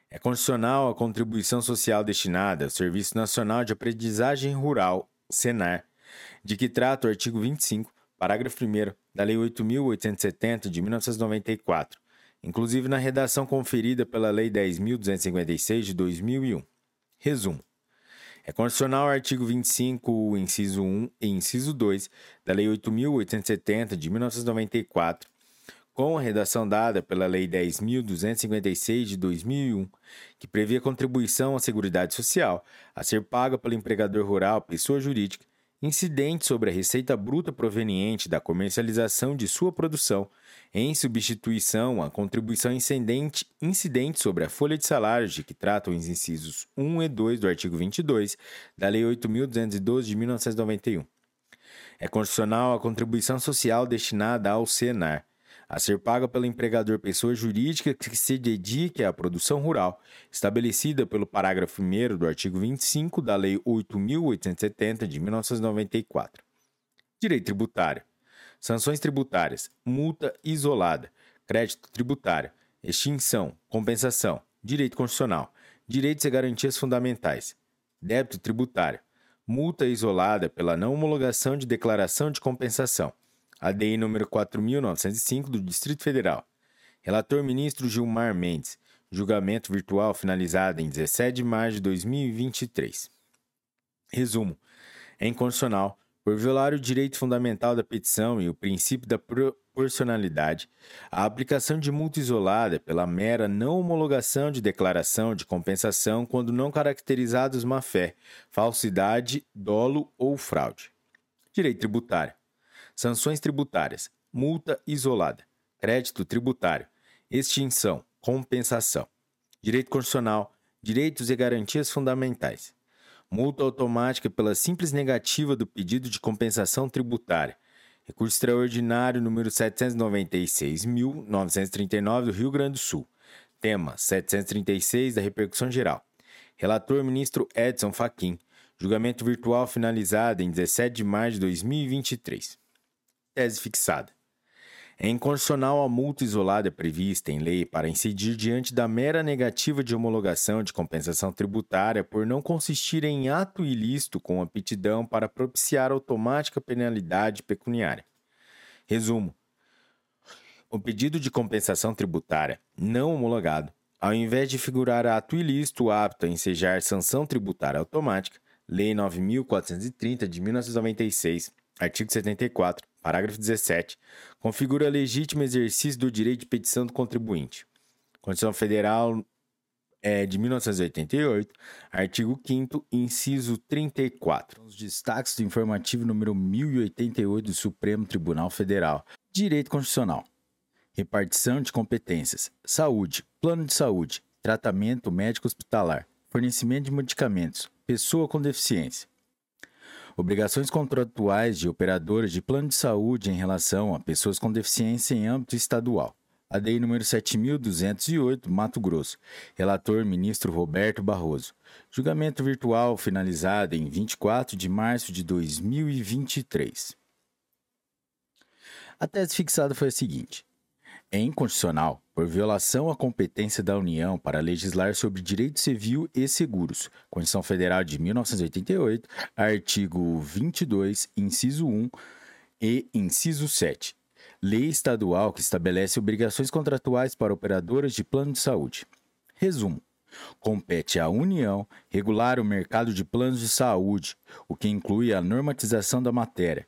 É condicional a contribuição social destinada ao Serviço Nacional de Aprendizagem Rural, SENAR, de que trata o artigo 25, parágrafo 1 da Lei 8.870 de 1994, inclusive na redação conferida pela Lei 10.256 de 2001. Resumo. É condicional ao artigo 25, inciso 1 e inciso 2 da Lei 8.870 de 1994, com a redação dada pela Lei 10.256 de 2001, que prevê a contribuição à Seguridade Social a ser paga pelo empregador rural, pessoa jurídica, incidente sobre a receita bruta proveniente da comercialização de sua produção, em substituição à contribuição incidente, incidente sobre a folha de salários de que tratam os incisos 1 e 2 do artigo 22 da Lei 8.212 de 1991. É constitucional a contribuição social destinada ao Senar, a ser paga pelo empregador pessoa jurídica que se dedique à produção rural, estabelecida pelo parágrafo 1 do artigo 25 da Lei 8.870 de 1994. Direito tributário. Sanções tributárias, multa isolada, crédito tributário, extinção, compensação, direito constitucional, direitos e garantias fundamentais, débito tributário, multa isolada pela não homologação de declaração de compensação, ADI número 4905 do Distrito Federal. Relator ministro Gilmar Mendes. Julgamento virtual finalizado em 17 de março de 2023. Resumo: é inconstitucional, por violar o direito fundamental da petição e o princípio da proporcionalidade, a aplicação de multa isolada pela mera não homologação de declaração de compensação quando não caracterizados má-fé, falsidade, dolo ou fraude. Direito tributário sanções tributárias, multa isolada, crédito tributário, extinção, compensação, direito constitucional, direitos e garantias fundamentais, multa automática pela simples negativa do pedido de compensação tributária, recurso extraordinário número 796.939 do Rio Grande do Sul, tema 736 da repercussão geral. Relator ministro Edson Fachin. Julgamento virtual finalizado em 17 de maio de 2023. Tese fixada. É inconstitucional a multa isolada prevista em lei para incidir diante da mera negativa de homologação de compensação tributária por não consistir em ato ilícito com aptidão para propiciar automática penalidade pecuniária. Resumo: o pedido de compensação tributária não homologado ao invés de figurar ato ilícito apto a ensejar sanção tributária automática, Lei 9.430 de 1996, artigo 74, parágrafo 17, configura legítimo exercício do direito de petição do contribuinte. Constituição Federal é, de 1988, artigo 5 inciso 34. Os destaques do informativo número 1088 do Supremo Tribunal Federal. Direito Constitucional. Repartição de competências: saúde, plano de saúde, tratamento médico hospitalar, fornecimento de medicamentos, pessoa com deficiência. Obrigações contratuais de operadoras de plano de saúde em relação a pessoas com deficiência em âmbito estadual. ADI número 7208, Mato Grosso. Relator ministro Roberto Barroso. Julgamento virtual finalizado em 24 de março de 2023. A tese fixada foi a seguinte: é inconstitucional por violação à competência da União para legislar sobre direito civil e seguros. Constituição Federal de 1988, artigo 22, inciso 1 e inciso 7. Lei estadual que estabelece obrigações contratuais para operadoras de plano de saúde. Resumo: compete à União regular o mercado de planos de saúde, o que inclui a normatização da matéria,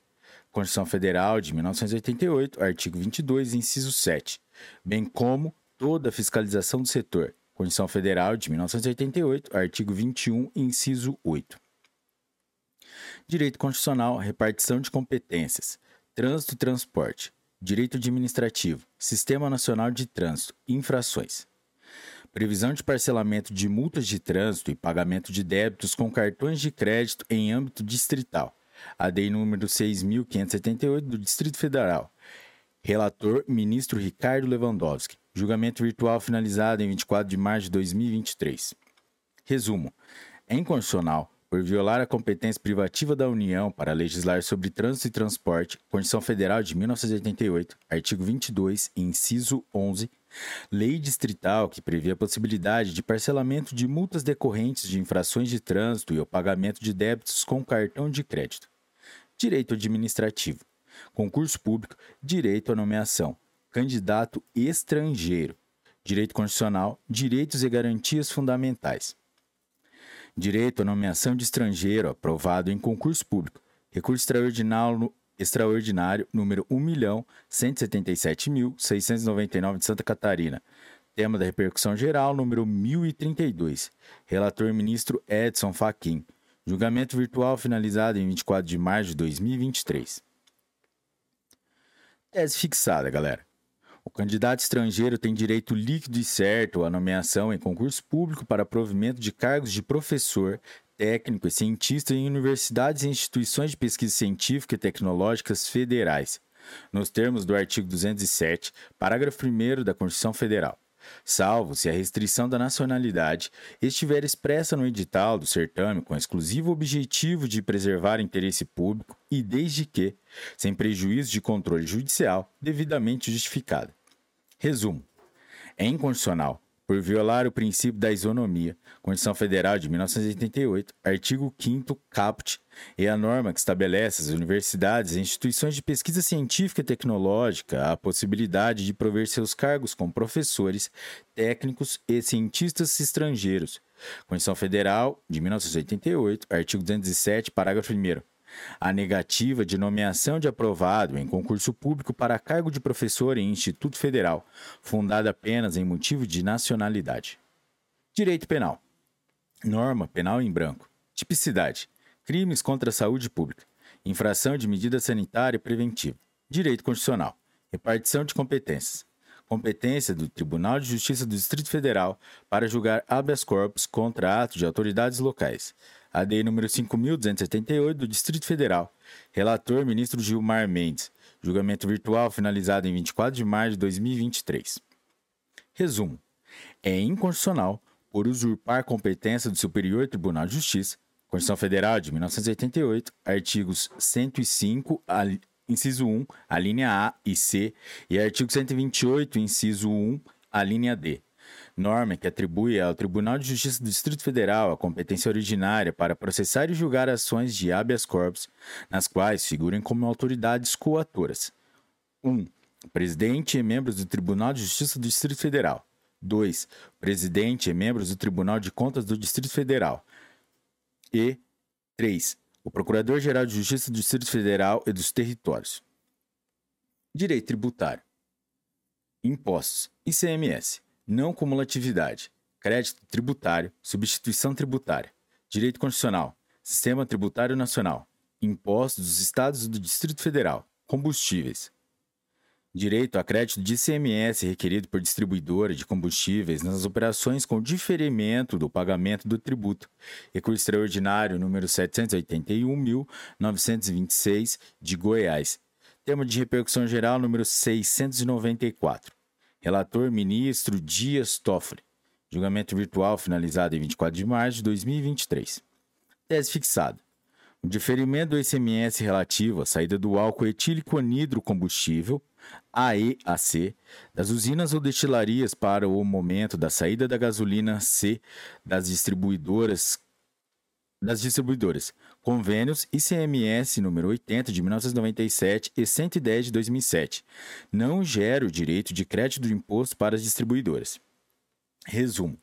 Constituição Federal de 1988, artigo 22, inciso 7, bem como toda a fiscalização do setor. Constituição Federal de 1988, artigo 21, inciso 8. Direito Constitucional, repartição de competências, trânsito e transporte, direito administrativo, Sistema Nacional de Trânsito, infrações. Previsão de parcelamento de multas de trânsito e pagamento de débitos com cartões de crédito em âmbito distrital a DEI número 6.578 do Distrito Federal. Relator, ministro Ricardo Lewandowski. Julgamento virtual finalizado em 24 de março de 2023. Resumo. É inconstitucional, por violar a competência privativa da União para legislar sobre trânsito e transporte, Constituição Federal de 1988, artigo 22, inciso 11, lei distrital que prevê a possibilidade de parcelamento de multas decorrentes de infrações de trânsito e o pagamento de débitos com cartão de crédito direito administrativo, concurso público, direito à nomeação, candidato estrangeiro, direito constitucional, direitos e garantias fundamentais. Direito à nomeação de estrangeiro aprovado em concurso público, recurso extraordinário, extraordinário número 1.177.699 de Santa Catarina. Tema da repercussão geral número 1032. Relator ministro Edson Fachin. Julgamento virtual finalizado em 24 de março de 2023. Tese fixada, galera. O candidato estrangeiro tem direito líquido e certo à nomeação em concurso público para provimento de cargos de professor, técnico e cientista em universidades e instituições de pesquisa científica e tecnológicas federais, nos termos do artigo 207, parágrafo 1 da Constituição Federal salvo se a restrição da nacionalidade estiver expressa no edital do certame com exclusivo objetivo de preservar interesse público e desde que, sem prejuízo de controle judicial devidamente justificado. Resumo: é incondicional por violar o princípio da isonomia, Constituição Federal de 1988, artigo 5 caput, e a norma que estabelece às universidades e instituições de pesquisa científica e tecnológica a possibilidade de prover seus cargos como professores, técnicos e cientistas estrangeiros. Constituição Federal de 1988, artigo 207, parágrafo 1 a negativa de nomeação de aprovado em concurso público para cargo de professor em Instituto Federal, fundada apenas em motivo de nacionalidade. Direito Penal. Norma penal em branco. Tipicidade. Crimes contra a saúde pública. Infração de medida sanitária preventiva. Direito Constitucional. Repartição de competências. Competência do Tribunal de Justiça do Distrito Federal para julgar habeas corpus contra atos de autoridades locais. ADI número 5278 do Distrito Federal. Relator ministro Gilmar Mendes. Julgamento virtual finalizado em 24 de maio de 2023. Resumo: é inconstitucional por usurpar competência do Superior Tribunal de Justiça, Constituição Federal de 1988, artigos 105, inciso 1, a linha A e C, e artigo 128, inciso 1, a linha D. Norma que atribui ao Tribunal de Justiça do Distrito Federal a competência originária para processar e julgar ações de habeas corpus, nas quais figurem como autoridades coatoras. 1. Um, presidente e membros do Tribunal de Justiça do Distrito Federal. 2. Presidente e membros do Tribunal de Contas do Distrito Federal. E 3 o Procurador-Geral de Justiça do Distrito Federal e dos Territórios. Direito tributário. Impostos. ICMS. Não cumulatividade. Crédito tributário. Substituição tributária. Direito constitucional. Sistema Tributário Nacional. Impostos dos Estados e do Distrito Federal. Combustíveis. Direito a crédito de ICMS requerido por distribuidora de combustíveis nas operações com diferimento do pagamento do tributo. Recurso extraordinário número 781.926 de Goiás. Tema de repercussão geral número 694. Relator ministro Dias Toffoli. Julgamento virtual finalizado em 24 de março de 2023. Tese fixada. O diferimento do ICMS relativo à saída do álcool etílico anidro combustível AEAC, das usinas ou destilarias para o momento da saída da gasolina C das distribuidoras das distribuidoras, convênios ICMS número 80 de 1997 e 110 de 2007, não gera o direito de crédito do imposto para as distribuidoras. Resumo: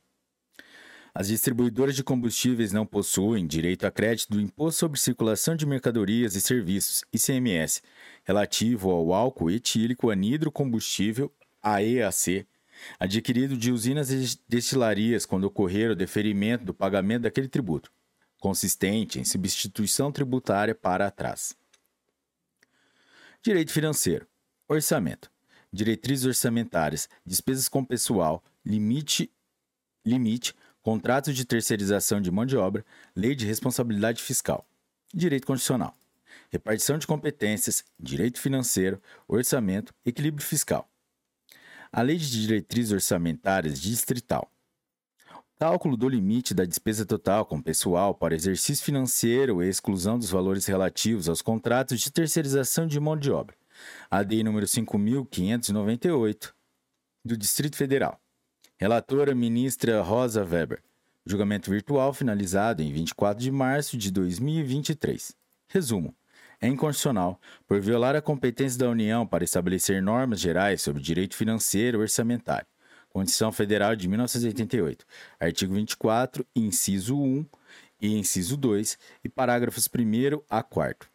as distribuidoras de combustíveis não possuem direito a crédito do Imposto sobre Circulação de Mercadorias e Serviços, ICMS, relativo ao álcool etílico anidro combustível, AEAC, adquirido de usinas e destilarias quando ocorrer o deferimento do pagamento daquele tributo, consistente em substituição tributária para trás. Direito financeiro. Orçamento. Diretrizes orçamentárias, despesas com pessoal, limite, limite contratos de terceirização de mão de obra, lei de responsabilidade fiscal, direito constitucional, repartição de competências, direito financeiro, orçamento, equilíbrio fiscal. A lei de diretrizes orçamentárias distrital. Cálculo do limite da despesa total com pessoal para exercício financeiro e exclusão dos valores relativos aos contratos de terceirização de mão de obra. ADI número 5598 do Distrito Federal. Relatora ministra Rosa Weber. Julgamento virtual finalizado em 24 de março de 2023. Resumo: é inconstitucional por violar a competência da União para estabelecer normas gerais sobre direito financeiro e orçamentário. Constituição Federal de 1988, artigo 24, inciso 1 e inciso 2 e parágrafos 1 a 4.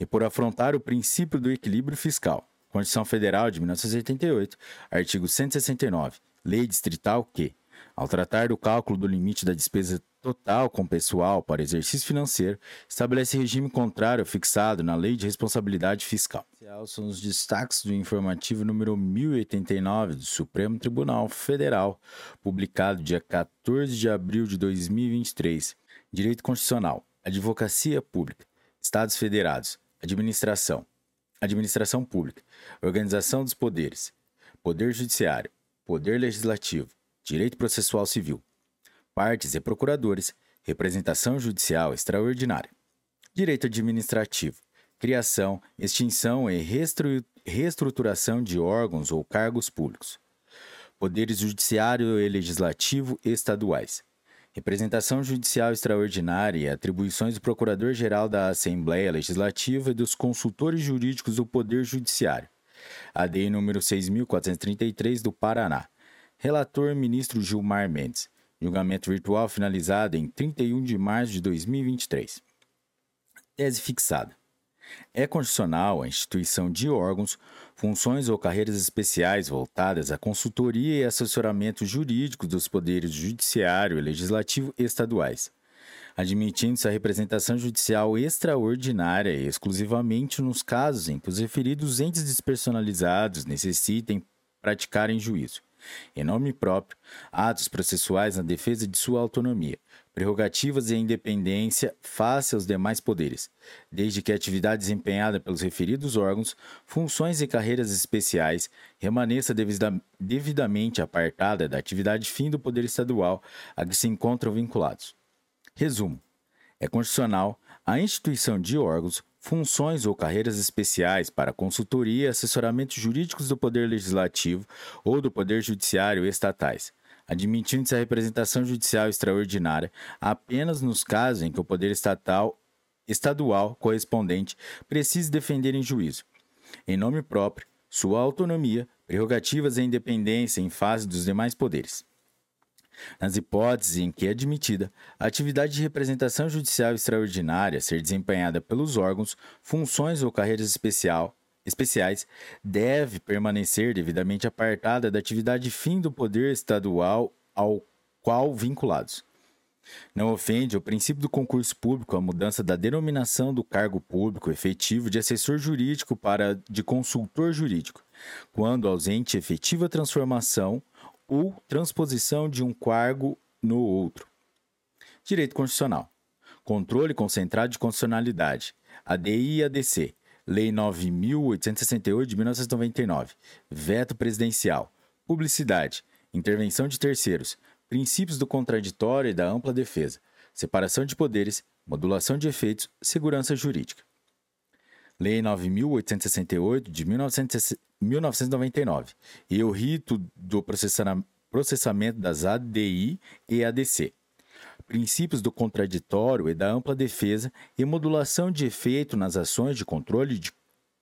E por afrontar o princípio do equilíbrio fiscal. Constituição Federal de 1988, artigo 169 lei distrital que, ao tratar do cálculo do limite da despesa total com pessoal para exercício financeiro, estabelece regime contrário fixado na Lei de Responsabilidade Fiscal. São os destaques do informativo número 1089 do Supremo Tribunal Federal, publicado dia 14 de abril de 2023. Direito Constitucional, Advocacia Pública, Estados Federados, Administração, Administração Pública, Organização dos Poderes, Poder Judiciário, Poder Legislativo, Direito Processual Civil, Partes e Procuradores, Representação Judicial Extraordinária, Direito Administrativo, Criação, Extinção e Reestruturação de órgãos ou cargos públicos, Poderes Judiciário e Legislativo Estaduais, Representação Judicial Extraordinária e atribuições do Procurador-Geral da Assembleia Legislativa e dos consultores jurídicos do Poder Judiciário, ADI número 6.433 do Paraná. Relator ministro Gilmar Mendes. Julgamento virtual finalizado em 31 de março de 2023. Tese fixada. É condicional a instituição de órgãos, funções ou carreiras especiais voltadas à consultoria e assessoramento jurídico dos poderes judiciário e legislativo estaduais, admitindo-se a representação judicial extraordinária exclusivamente nos casos em que os referidos entes despersonalizados necessitem praticarem juízo, em nome próprio, atos processuais na defesa de sua autonomia, prerrogativas e independência face aos demais poderes, desde que a atividade desempenhada pelos referidos órgãos, funções e carreiras especiais remaneça devidamente apartada da atividade fim do poder estadual a que se encontram vinculados. Resumo: é constitucional a instituição de órgãos, funções ou carreiras especiais para consultoria e assessoramentos jurídicos do Poder Legislativo ou do Poder Judiciário estatais admitindo-se a representação judicial extraordinária apenas nos casos em que o poder estatal estadual correspondente precise defender em juízo, em nome próprio, sua autonomia, prerrogativas e independência em face dos demais poderes. Nas hipóteses em que é admitida a atividade de representação judicial extraordinária ser desempenhada pelos órgãos, funções ou carreiras especial, especiais deve permanecer devidamente apartada da atividade fim do poder estadual ao qual vinculados. Não ofende o princípio do concurso público a mudança da denominação do cargo público efetivo de assessor jurídico para de consultor jurídico, quando ausente efetiva transformação ou transposição de um cargo no outro. Direito Constitucional. Controle concentrado de constitucionalidade. ADI e ADC Lei 9.868 de 1999, veto presidencial, publicidade, intervenção de terceiros, princípios do contraditório e da ampla defesa, separação de poderes, modulação de efeitos, segurança jurídica. Lei 9.868 de 1999 e o rito do processamento das ADI e ADC princípios do contraditório e da ampla defesa e modulação de efeito nas ações de controle de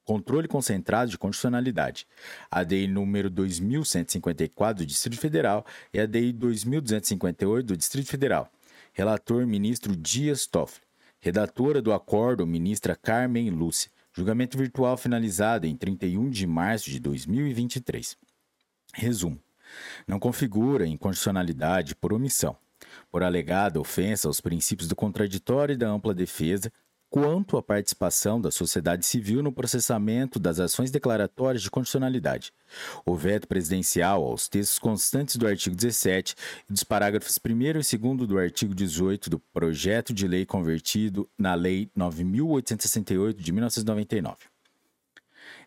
controle concentrado de constitucionalidade, a DI número 2154 do Distrito Federal e a DI 2258 do Distrito Federal. Relator ministro Dias Toffoli. Redatora do acordo ministra Carmen Lúcia. Julgamento virtual finalizado em 31 de março de 2023. Resumo. Não configura inconstitucionalidade por omissão por alegada ofensa aos princípios do contraditório e da ampla defesa, quanto à participação da sociedade civil no processamento das ações declaratórias de constitucionalidade. O veto presidencial aos textos constantes do artigo 17 e dos parágrafos 1 e 2 do artigo 18 do projeto de lei convertido na Lei 9.868 de 1999.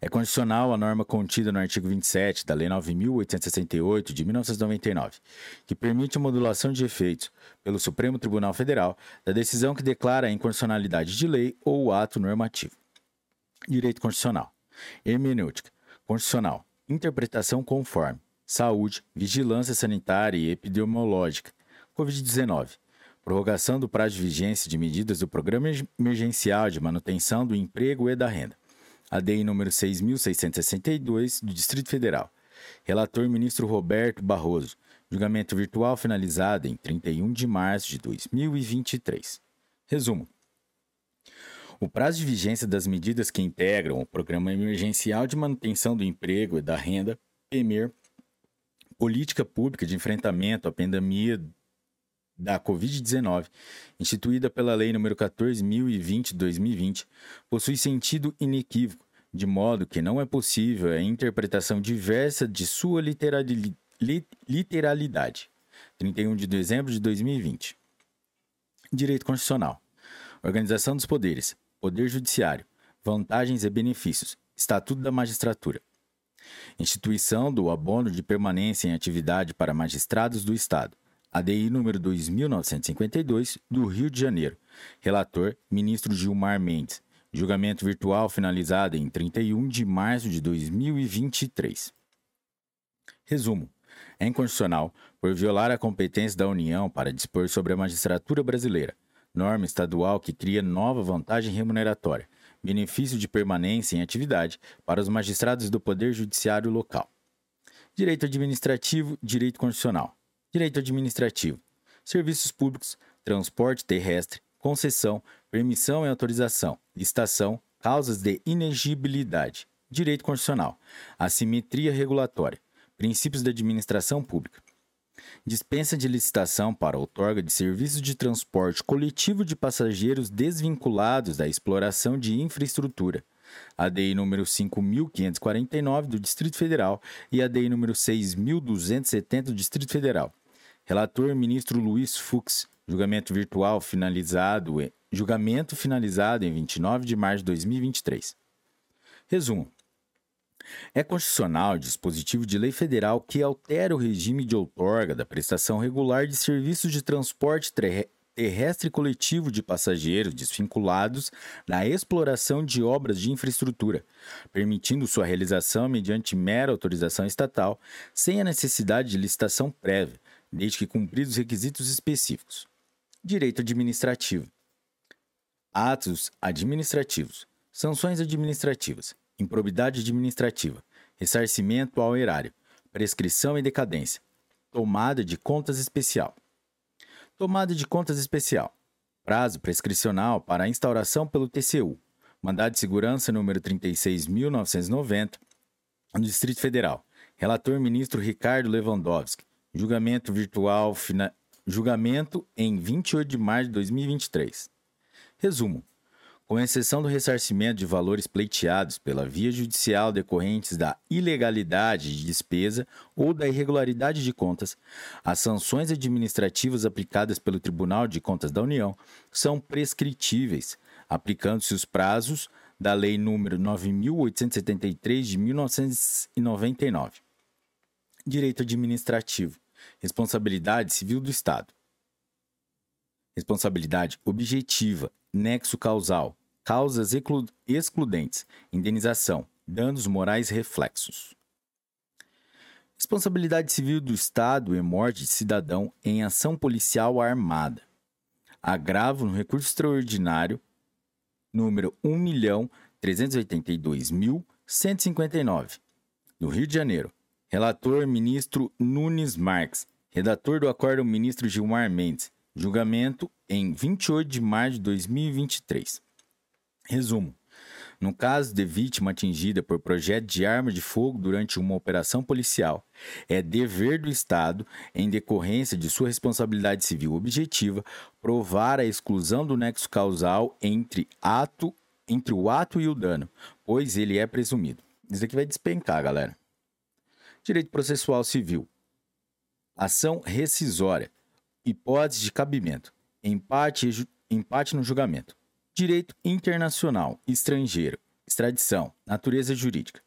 É condicional a norma contida no artigo 27 da Lei 9.868 de 1999, que permite a modulação de efeitos pelo Supremo Tribunal Federal da decisão que declara a inconstitucionalidade de lei ou ato normativo. Direito Constitucional. Hermenêutica. Constitucional. Interpretação conforme. Saúde, vigilância sanitária e epidemiológica. Covid-19 prorrogação do prazo de vigência de medidas do Programa Emergencial de Manutenção do Emprego e da Renda. ADI número 6.662, do Distrito Federal. Relator ministro Roberto Barroso. Julgamento virtual finalizado em 31 de março de 2023. Resumo. O prazo de vigência das medidas que integram o Programa Emergencial de Manutenção do Emprego e da Renda, PEMER, Política Pública de Enfrentamento à Pandemia da Covid-19, instituída pela Lei nº 14.020/2020, possui sentido inequívoco de modo que não é possível a interpretação diversa de sua literalidade. 31 de dezembro de 2020. Direito Constitucional. Organização dos poderes. Poder Judiciário. Vantagens e benefícios. Estatuto da Magistratura. Instituição do abono de permanência em atividade para magistrados do Estado. ADI número 2952 do Rio de Janeiro. Relator: Ministro Gilmar Mendes. Julgamento virtual finalizado em 31 de março de 2023. Resumo: é inconstitucional por violar a competência da União para dispor sobre a magistratura brasileira, norma estadual que cria nova vantagem remuneratória, benefício de permanência em atividade para os magistrados do Poder Judiciário local. Direito administrativo, direito constitucional. Direito administrativo. Serviços públicos, transporte terrestre, concessão, permissão e autorização, licitação, causas de inegibilidade, direito constitucional, assimetria regulatória, princípios da administração pública. Dispensa de licitação para outorga de serviços de transporte coletivo de passageiros desvinculados da exploração de infraestrutura. ADI número 5.549 do Distrito Federal e ADI número 6.270 do Distrito Federal. Relator ministro Luiz Fux. Julgamento virtual finalizado, julgamento finalizado em 29 de março de 2023. Resumo. É constitucional o dispositivo de lei federal que altera o regime de outorga da prestação regular de serviços de transporte terrestre coletivo de passageiros desvinculados da exploração de obras de infraestrutura, permitindo sua realização mediante mera autorização estatal, sem a necessidade de licitação prévia, desde que cumpridos requisitos específicos. Direito administrativo. Atos administrativos. Sanções administrativas improbidade administrativa, ressarcimento ao erário, prescrição e decadência, tomada de contas especial. Tomada de contas especial. Prazo prescricional para a instauração pelo TCU. Mandado de segurança número 36.990, no Distrito Federal. Relator ministro Ricardo Lewandowski. Julgamento virtual, fina... julgamento em 28 de março de 2023. Resumo com exceção do ressarcimento de valores pleiteados pela via judicial decorrentes da ilegalidade de despesa ou da irregularidade de contas, as sanções administrativas aplicadas pelo Tribunal de Contas da União são prescritíveis, aplicando-se os prazos da Lei nº 9873 de 1999. Direito administrativo. Responsabilidade civil do Estado. Responsabilidade objetiva nexo causal, causas excludentes, indenização, danos morais reflexos. Responsabilidade civil do Estado e morte de cidadão em ação policial armada. Agravo no recurso extraordinário número 1.382.159, do Rio de Janeiro. Relator ministro Nunes Marques. Redator do acordo ministro Gilmar Mendes. Julgamento em 28 de março de 2023. Resumo. No caso de vítima atingida por projeto de arma de fogo durante uma operação policial, é dever do Estado, em decorrência de sua responsabilidade civil objetiva, provar a exclusão do nexo causal entre, ato, entre o ato e o dano, pois ele é presumido. Isso aqui vai despencar, galera. Direito processual civil. Ação rescisória hipótese de cabimento, empate, empate no julgamento, direito internacional, estrangeiro, extradição, natureza jurídica,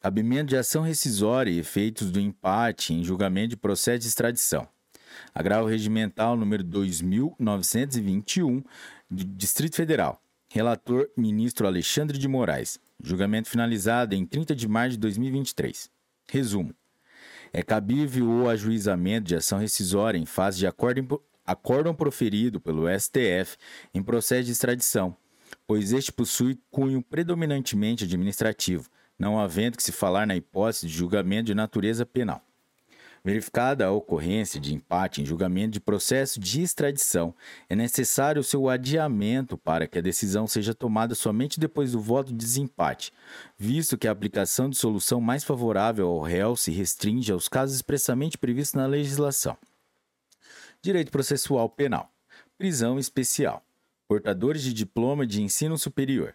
cabimento de ação rescisória e efeitos do empate em julgamento de processo de extradição, agravo regimental número 2921 do Distrito Federal, relator ministro Alexandre de Moraes, julgamento finalizado em 30 de março de 2023. Resumo: é cabível o ajuizamento de ação rescisória em fase de acórdão, acórdão proferido pelo STF em processo de extradição, pois este possui cunho predominantemente administrativo, não havendo que se falar na hipótese de julgamento de natureza penal. Verificada a ocorrência de empate em julgamento de processo de extradição, é necessário seu adiamento para que a decisão seja tomada somente depois do voto de desempate, visto que a aplicação de solução mais favorável ao réu se restringe aos casos expressamente previstos na legislação. Direito processual penal. Prisão especial. Portadores de diploma de ensino superior.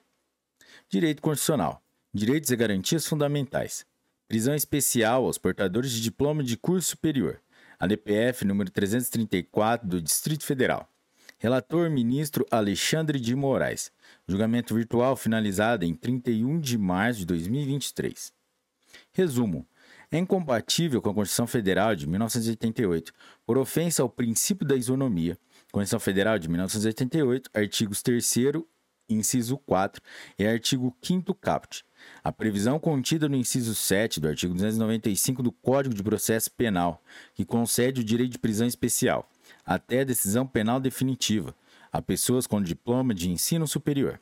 Direito constitucional. Direitos e garantias fundamentais. Prisão especial aos portadores de diploma de curso superior. ADPF número 334 do Distrito Federal. Relator ministro Alexandre de Moraes. Julgamento virtual finalizado em 31 de março de 2023. Resumo: é incompatível com a Constituição Federal de 1988 por ofensa ao princípio da isonomia. Constituição Federal de 1988, artigos 3 inciso 4 e artigo 5 caput a previsão contida no inciso 7 do artigo 295 do Código de Processo Penal, que concede o direito de prisão especial, até decisão penal definitiva, a pessoas com diploma de ensino superior.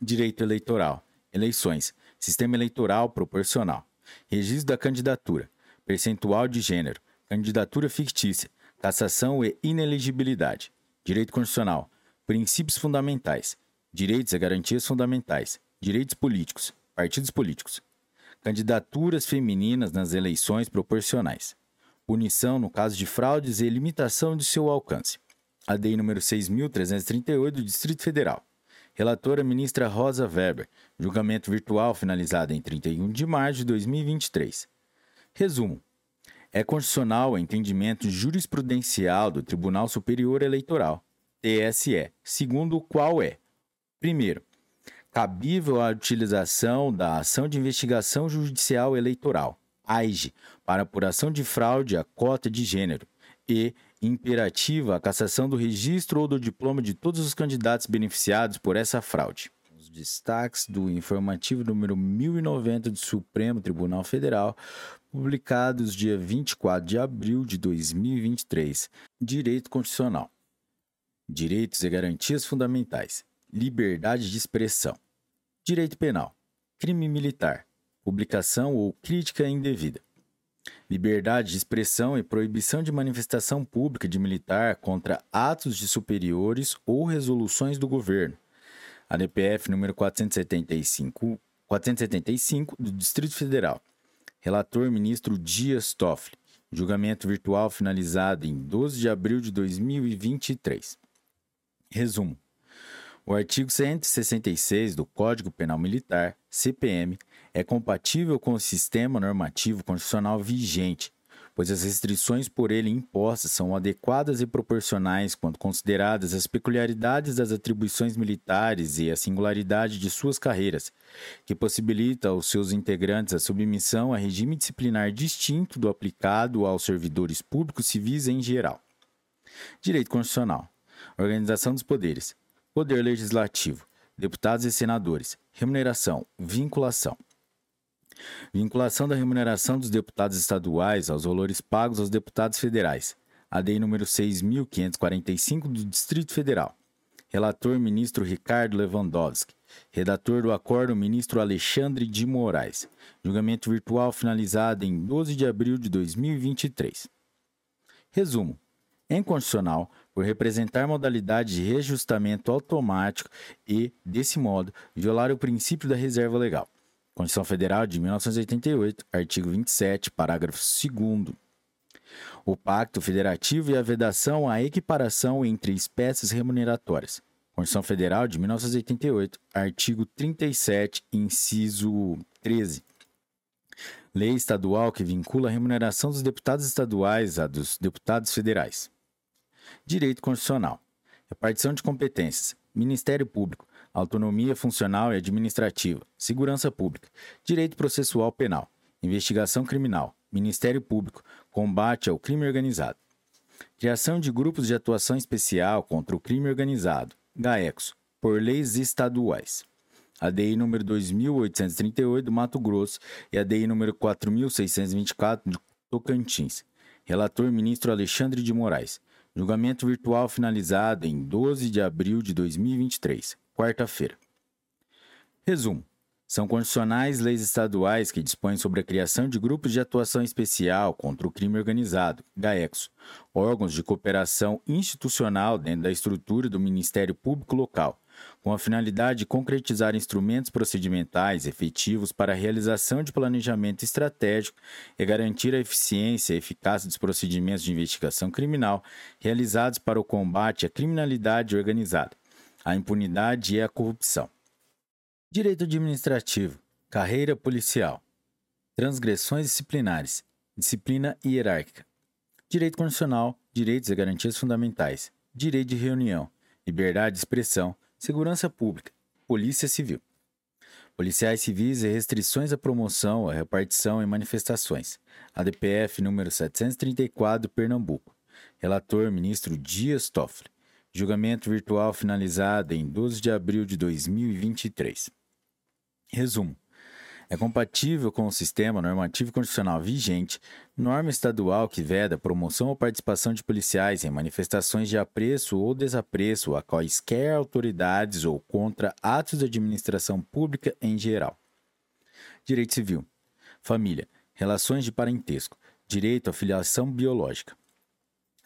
Direito eleitoral, eleições, sistema eleitoral proporcional, registro da candidatura, percentual de gênero, candidatura fictícia, cassação e inelegibilidade, direito constitucional, princípios fundamentais, direitos e garantias fundamentais, direitos políticos, partidos políticos, candidaturas femininas nas eleições proporcionais, punição no caso de fraudes e limitação de seu alcance. ADI número 6.338 do Distrito Federal. Relatora ministra Rosa Weber. Julgamento virtual finalizado em 31 de março de 2023. Resumo. É constitucional o entendimento jurisprudencial do Tribunal Superior Eleitoral, TSE, segundo o qual é: primeiro, cabível a utilização da ação de investigação judicial eleitoral, AIGE, para apuração de fraude à cota de gênero e imperativa a cassação do registro ou do diploma de todos os candidatos beneficiados por essa fraude. Os destaques do informativo número 1090 do Supremo Tribunal Federal, publicados dia 24 de abril de 2023. Direito Constitucional. Direitos e garantias fundamentais. Liberdade de expressão. Direito penal. Crime militar. Publicação ou crítica indevida liberdade de expressão e proibição de manifestação pública de militar contra atos de superiores ou resoluções do governo. ADPF número 475, 475 do Distrito Federal. Relator ministro Dias Toffoli. Julgamento virtual finalizado em 12 de abril de 2023. Resumo. O artigo 166 do Código Penal Militar, CPM, é compatível com o sistema normativo constitucional vigente, pois as restrições por ele impostas são adequadas e proporcionais quando consideradas as peculiaridades das atribuições militares e a singularidade de suas carreiras, que possibilita aos seus integrantes a submissão a regime disciplinar distinto do aplicado aos servidores públicos civis em geral. Direito Constitucional. Organização dos poderes. Poder Legislativo, deputados e senadores, remuneração, vinculação. Vinculação da remuneração dos deputados estaduais aos valores pagos aos deputados federais. ADI número 6.545 do Distrito Federal. Relator ministro Ricardo Lewandowski. Redator do acordo ministro Alexandre de Moraes. Julgamento virtual finalizado em 12 de abril de 2023. Resumo. Em constitucional, por representar modalidade de reajustamento automático e, desse modo, violar o princípio da reserva legal. Constituição Federal de 1988, artigo 27, parágrafo 2 o Pacto Federativo e a vedação à equiparação entre espécies remuneratórias. Constituição Federal de 1988, artigo 37, inciso 13. Lei estadual que vincula a remuneração dos deputados estaduais à dos deputados federais. Direito Constitucional. Repartição de competências. Ministério Público. Autonomia funcional e administrativa. Segurança Pública. Direito Processual Penal. Investigação Criminal. Ministério Público. Combate ao crime organizado. Criação de grupos de atuação especial contra o crime organizado. GAECOS. Por leis estaduais. ADI número 2838 do Mato Grosso e ADI número 4624 do Tocantins. Relator ministro Alexandre de Moraes. Julgamento virtual finalizado em 12 de abril de 2023, quarta-feira. Resumo: são condicionais leis estaduais que dispõem sobre a criação de grupos de atuação especial contra o crime organizado, GAECO, órgãos de cooperação institucional dentro da estrutura do Ministério Público Local, com a finalidade de concretizar instrumentos procedimentais efetivos para a realização de planejamento estratégico e garantir a eficiência e eficácia dos procedimentos de investigação criminal realizados para o combate à criminalidade organizada, à impunidade e à corrupção. Direito administrativo, carreira policial, transgressões disciplinares, disciplina hierárquica, direito constitucional, direitos e garantias fundamentais, direito de reunião, liberdade de expressão, Segurança Pública, Polícia Civil. Policiais civis e restrições à promoção, à repartição e manifestações. ADPF número 734, Pernambuco. Relator ministro Dias Toffoli. Julgamento virtual finalizado em 12 de abril de 2023. Resumo: é compatível com o sistema normativo constitucional vigente, norma estadual que veda promoção ou participação de policiais em manifestações de apreço ou desapreço a quaisquer autoridades ou contra atos de administração pública em geral. Direito civil, família, relações de parentesco, direito à filiação biológica.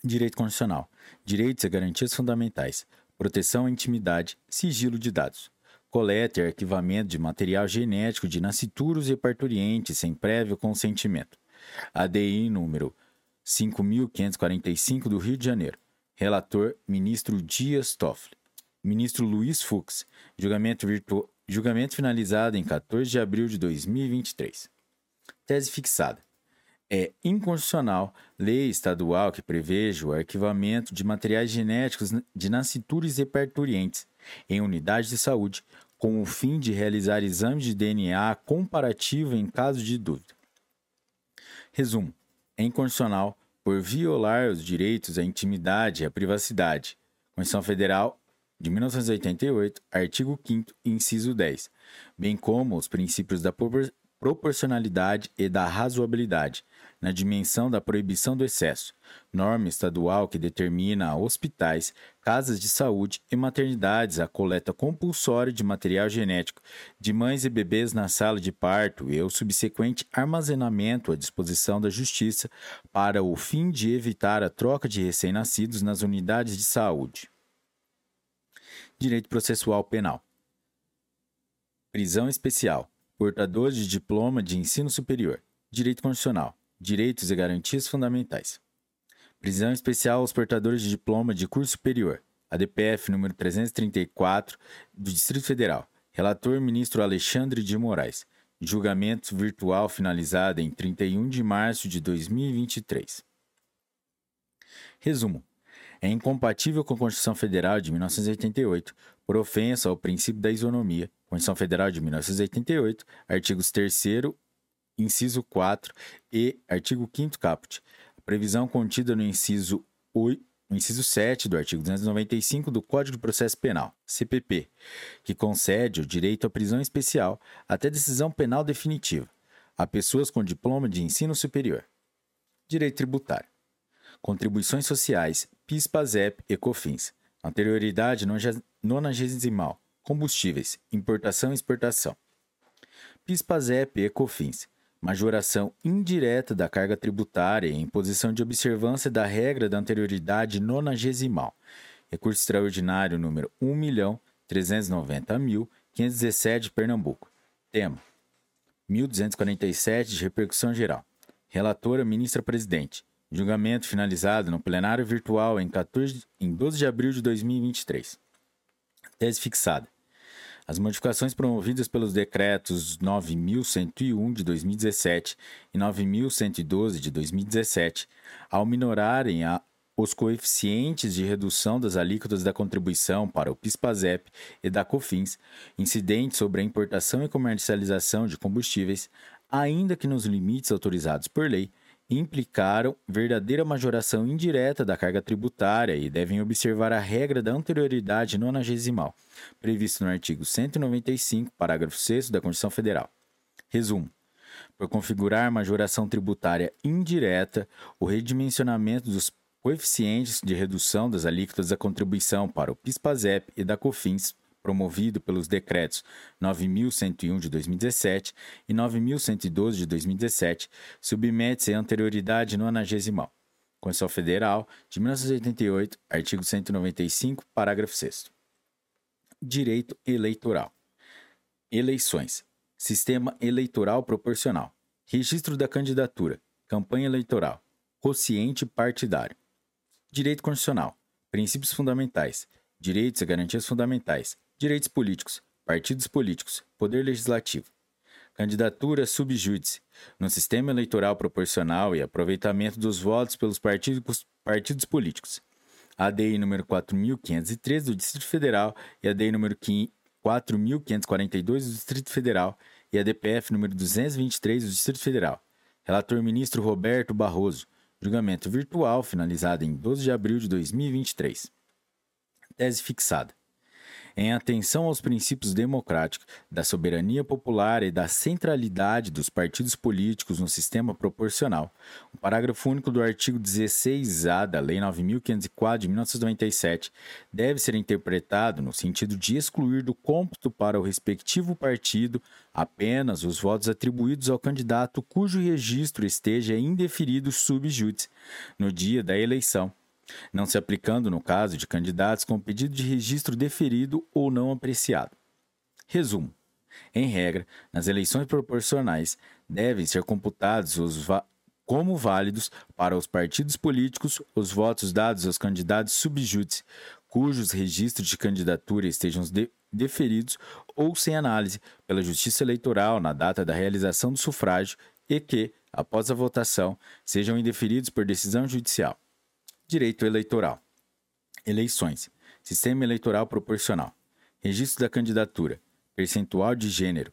Direito constitucional, direitos e garantias fundamentais, proteção à intimidade, sigilo de dados coleta e arquivamento de material genético de nascituros e parturientes sem prévio consentimento. ADI número 5545 do Rio de Janeiro. Relator, ministro Dias Toffoli. Ministro Luiz Fux. Julgamento, virtu... Julgamento finalizado em 14 de abril de 2023. Tese fixada. É inconstitucional lei estadual que preveja o arquivamento de materiais genéticos de nascituras e parturientes em unidades de saúde com o fim de realizar exames de DNA comparativo em caso de dúvida. Resumo: é inconstitucional por violar os direitos à intimidade e à privacidade. Constituição Federal de 1988, artigo 5 inciso 10, bem como os princípios da proporcionalidade e da razoabilidade, na dimensão da proibição do excesso, norma estadual que determina a hospitais, casas de saúde e maternidades a coleta compulsória de material genético de mães e bebês na sala de parto e o subsequente armazenamento à disposição da Justiça para o fim de evitar a troca de recém-nascidos nas unidades de saúde. Direito processual penal. Prisão especial. Portadores de diploma de ensino superior. Direito constitucional Direitos e Garantias Fundamentais. Prisão especial aos portadores de diploma de curso superior. ADPF número 334 do Distrito Federal. Relator ministro Alexandre de Moraes. Julgamento virtual finalizado em 31 de março de 2023. Resumo: é incompatível com a Constituição Federal de 1988 por ofensa ao princípio da isonomia. Constituição Federal de 1988, artigos 3 inciso 4 e artigo 5 caput. A previsão contida no inciso 8, no inciso 7 do artigo 295 do Código de Processo Penal, CPP, que concede o direito à prisão especial até decisão penal definitiva a pessoas com diploma de ensino superior. Direito tributário. Contribuições sociais, PIS, PASEP e COFINS. Anterioridade nonagesimal. Combustíveis, importação e exportação. PIS, PASEP e COFINS majoração indireta da carga tributária em posição de observância da regra da anterioridade nonagesimal. Recurso extraordinário número 1.390.517 Pernambuco. Tema: 1247 de repercussão geral. Relatora ministra presidente. Julgamento finalizado no plenário virtual em, 14, em 12 de abril de 2023. Tese fixada. As modificações promovidas pelos decretos 9101 de 2017 e 9112 de 2017, ao minorarem a, os coeficientes de redução das alíquotas da contribuição para o PIS/PASEP e da COFINS, incidentes sobre a importação e comercialização de combustíveis, ainda que nos limites autorizados por lei, implicaram verdadeira majoração indireta da carga tributária e devem observar a regra da anterioridade nonagesimal, prevista no artigo 195, parágrafo 6 da Constituição Federal. Resumo: por configurar majoração tributária indireta, o redimensionamento dos coeficientes de redução das alíquotas da contribuição para o PIS/PASEP e da COFINS promovido pelos decretos 9101 de 2017 e 9112 de 2017, submete-se à anterioridade nonagesimal. Constituição Federal de 1988, artigo 195, parágrafo 6 Direito eleitoral. Eleições. Sistema eleitoral proporcional. Registro da candidatura. Campanha eleitoral. Quociente partidário. Direito constitucional. Princípios fundamentais. Direitos e garantias fundamentais Direitos políticos, partidos políticos, poder legislativo. Candidatura subjúdice, no sistema eleitoral proporcional e aproveitamento dos votos pelos partidos, partidos políticos. ADI número 4513 do Distrito Federal e ADI número 4542 do Distrito Federal e a DPF número 223 do Distrito Federal. Relator ministro Roberto Barroso. Julgamento virtual finalizado em 12 de abril de 2023. Tese fixada em atenção aos princípios democráticos, da soberania popular e da centralidade dos partidos políticos no sistema proporcional. O parágrafo único do artigo 16-A da Lei 9.504 de 1997 deve ser interpretado no sentido de excluir do cômputo para o respectivo partido apenas os votos atribuídos ao candidato cujo registro esteja indeferido sub judice no dia da eleição não se aplicando no caso de candidatos com pedido de registro deferido ou não apreciado. Resumo: em regra, nas eleições proporcionais devem ser computados os como válidos para os partidos políticos os votos dados aos candidatos subjúdice, cujos registros de candidatura estejam de deferidos ou sem análise pela Justiça Eleitoral na data da realização do sufrágio e que, após a votação, sejam indeferidos por decisão judicial. Direito Eleitoral. Eleições. Sistema Eleitoral Proporcional. Registro da candidatura. Percentual de gênero.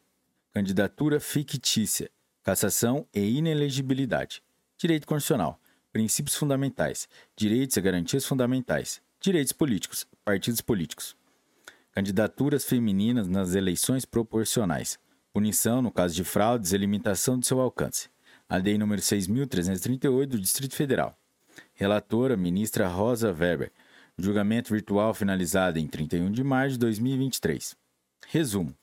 Candidatura fictícia. Cassação e inelegibilidade. Direito Constitucional. Princípios fundamentais. Direitos e garantias fundamentais. Direitos políticos. Partidos políticos. Candidaturas femininas nas eleições proporcionais. Punição no caso de fraudes e limitação do seu alcance. A lei número 6.338 do Distrito Federal. Relatora, ministra Rosa Weber. Julgamento virtual finalizado em 31 de março de 2023. Resumo.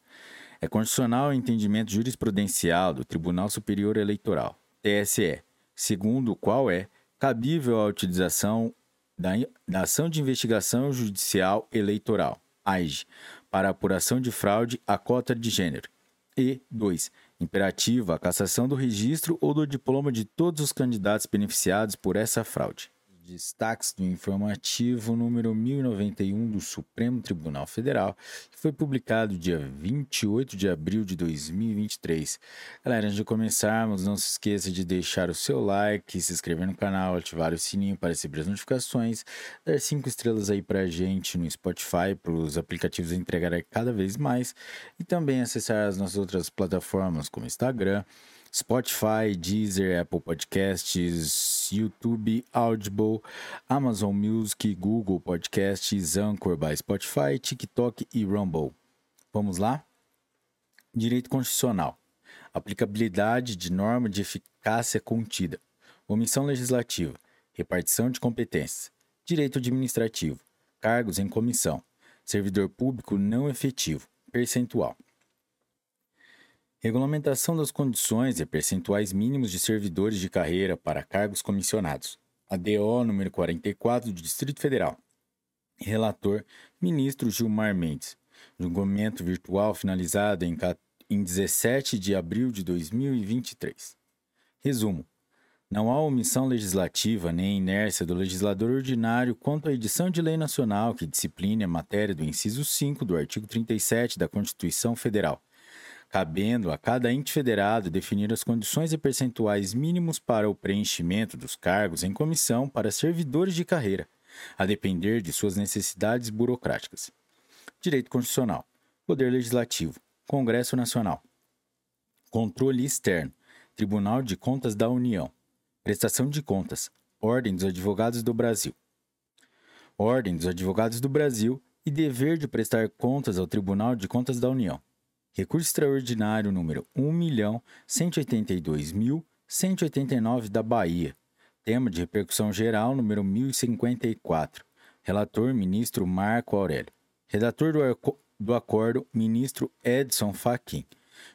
É constitucional o entendimento jurisprudencial do Tribunal Superior Eleitoral, TSE, segundo o qual é cabível a utilização da, da ação de investigação judicial eleitoral, AIGE, para apuração de fraude à cota de gênero. E 2. Imperativa a cassação do registro ou do diploma de todos os candidatos beneficiados por essa fraude. Destaques do informativo número 1091 do Supremo Tribunal Federal, que foi publicado dia 28 de abril de 2023. Galera, antes de começarmos, não se esqueça de deixar o seu like, se inscrever no canal, ativar o sininho para receber as notificações, dar cinco estrelas aí pra gente no Spotify, para os aplicativos entregarem cada vez mais, e também acessar as nossas outras plataformas como Instagram, Spotify, Deezer, Apple Podcasts, YouTube, Audible, Amazon Music, Google Podcasts, Anchor by Spotify, TikTok e Rumble. Vamos lá? Direito Constitucional. Aplicabilidade de norma de eficácia contida. Omissão legislativa. Repartição de competências. Direito administrativo. Cargos em comissão. Servidor público não efetivo. Percentual. Regulamentação das condições e percentuais mínimos de servidores de carreira para cargos comissionados. ADO número 44 do Distrito Federal. Relator: Ministro Gilmar Mendes. Julgamento virtual finalizado em, em 17 de abril de 2023. Resumo: não há omissão legislativa nem inércia do legislador ordinário quanto à edição de lei nacional que discipline a matéria do inciso 5 do artigo 37 da Constituição Federal cabendo a cada ente federado definir as condições e percentuais mínimos para o preenchimento dos cargos em comissão para servidores de carreira, a depender de suas necessidades burocráticas. Direito Constitucional, Poder Legislativo, Congresso Nacional, Controle Externo, Tribunal de Contas da União, Prestação de Contas, Ordem dos Advogados do Brasil. Ordem dos Advogados do Brasil e dever de prestar contas ao Tribunal de Contas da União. Recurso extraordinário número 1.182.189 da Bahia. Tema de repercussão geral número 1054. Relator ministro Marco Aurélio. Redator do, do acordo ministro Edson Fachin.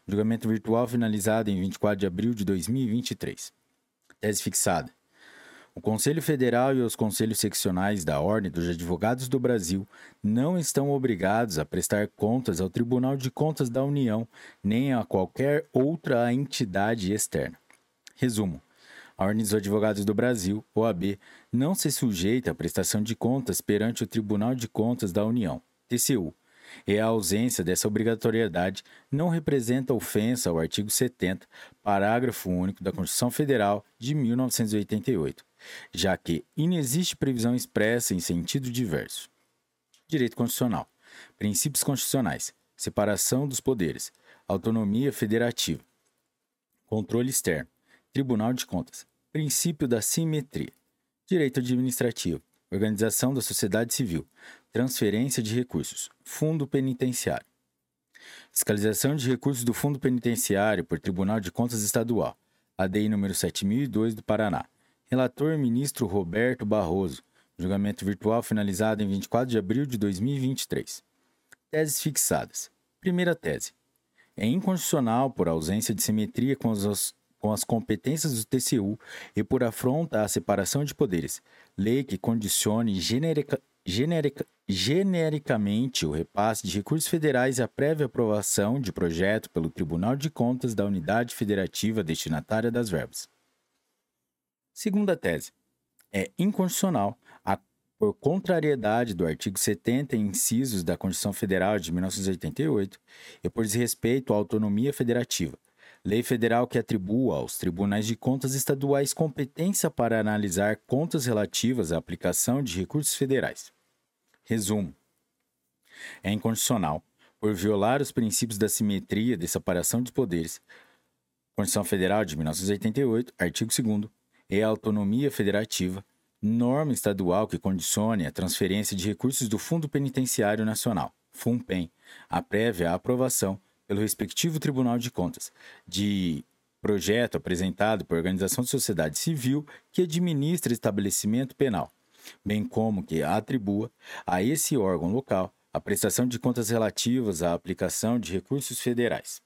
Julgamento virtual finalizado em 24 de abril de 2023. Tese fixada. O Conselho Federal e os conselhos seccionais da Ordem dos Advogados do Brasil não estão obrigados a prestar contas ao Tribunal de Contas da União nem a qualquer outra entidade externa. Resumo: a Ordem dos Advogados do Brasil, OAB, não se sujeita à prestação de contas perante o Tribunal de Contas da União, TCU, e a ausência dessa obrigatoriedade não representa ofensa ao artigo 70, parágrafo único da Constituição Federal de 1988 já que inexiste previsão expressa em sentido diverso. Direito Constitucional. Princípios constitucionais. Separação dos poderes. Autonomia federativa. Controle externo. Tribunal de Contas. Princípio da simetria. Direito administrativo. Organização da sociedade civil. Transferência de recursos. Fundo penitenciário. Fiscalização de recursos do Fundo Penitenciário por Tribunal de Contas Estadual. ADI número 7002 do Paraná. Relator ministro Roberto Barroso. Julgamento virtual finalizado em 24 de abril de 2023. Teses fixadas. Primeira tese. É inconstitucional por ausência de simetria com as, com as competências do TCU e por afronta à separação de poderes, lei que condicione generica, generica, genericamente o repasse de recursos federais e a prévia aprovação de projeto pelo Tribunal de Contas da Unidade Federativa destinatária das verbas. Segunda tese. É inconstitucional a, por contrariedade do artigo 70, incisos da Constituição Federal de 1988 e por desrespeito à autonomia federativa. Lei federal que atribua aos tribunais de contas estaduais competência para analisar contas relativas à aplicação de recursos federais. Resumo: é inconstitucional por violar os princípios da simetria de separação de poderes, Constituição Federal de 1988, artigo 2 e a autonomia federativa, norma estadual que condicione a transferência de recursos do Fundo Penitenciário Nacional, FUNPEN, a prévia aprovação pelo respectivo Tribunal de Contas de projeto apresentado por organização de sociedade civil que administra estabelecimento penal, bem como que atribua a esse órgão local a prestação de contas relativas à aplicação de recursos federais.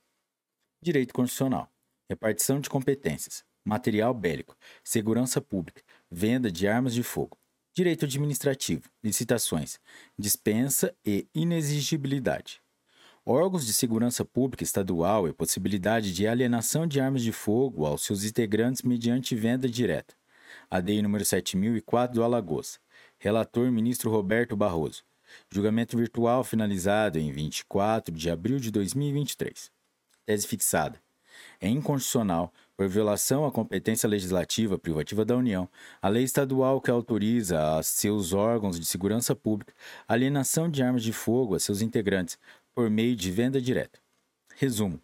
Direito Constitucional, repartição de competências, material bélico, segurança pública, venda de armas de fogo, direito administrativo, licitações, dispensa e inexigibilidade. Órgãos de segurança pública estadual e possibilidade de alienação de armas de fogo aos seus integrantes mediante venda direta. ADI número 7004 do Alagoas. Relator ministro Roberto Barroso. Julgamento virtual finalizado em 24 de abril de 2023. Tese fixada. É inconstitucional, por violação à competência legislativa privativa da União, a lei estadual que autoriza a seus órgãos de segurança pública a alienação de armas de fogo a seus integrantes por meio de venda direta. Resumo: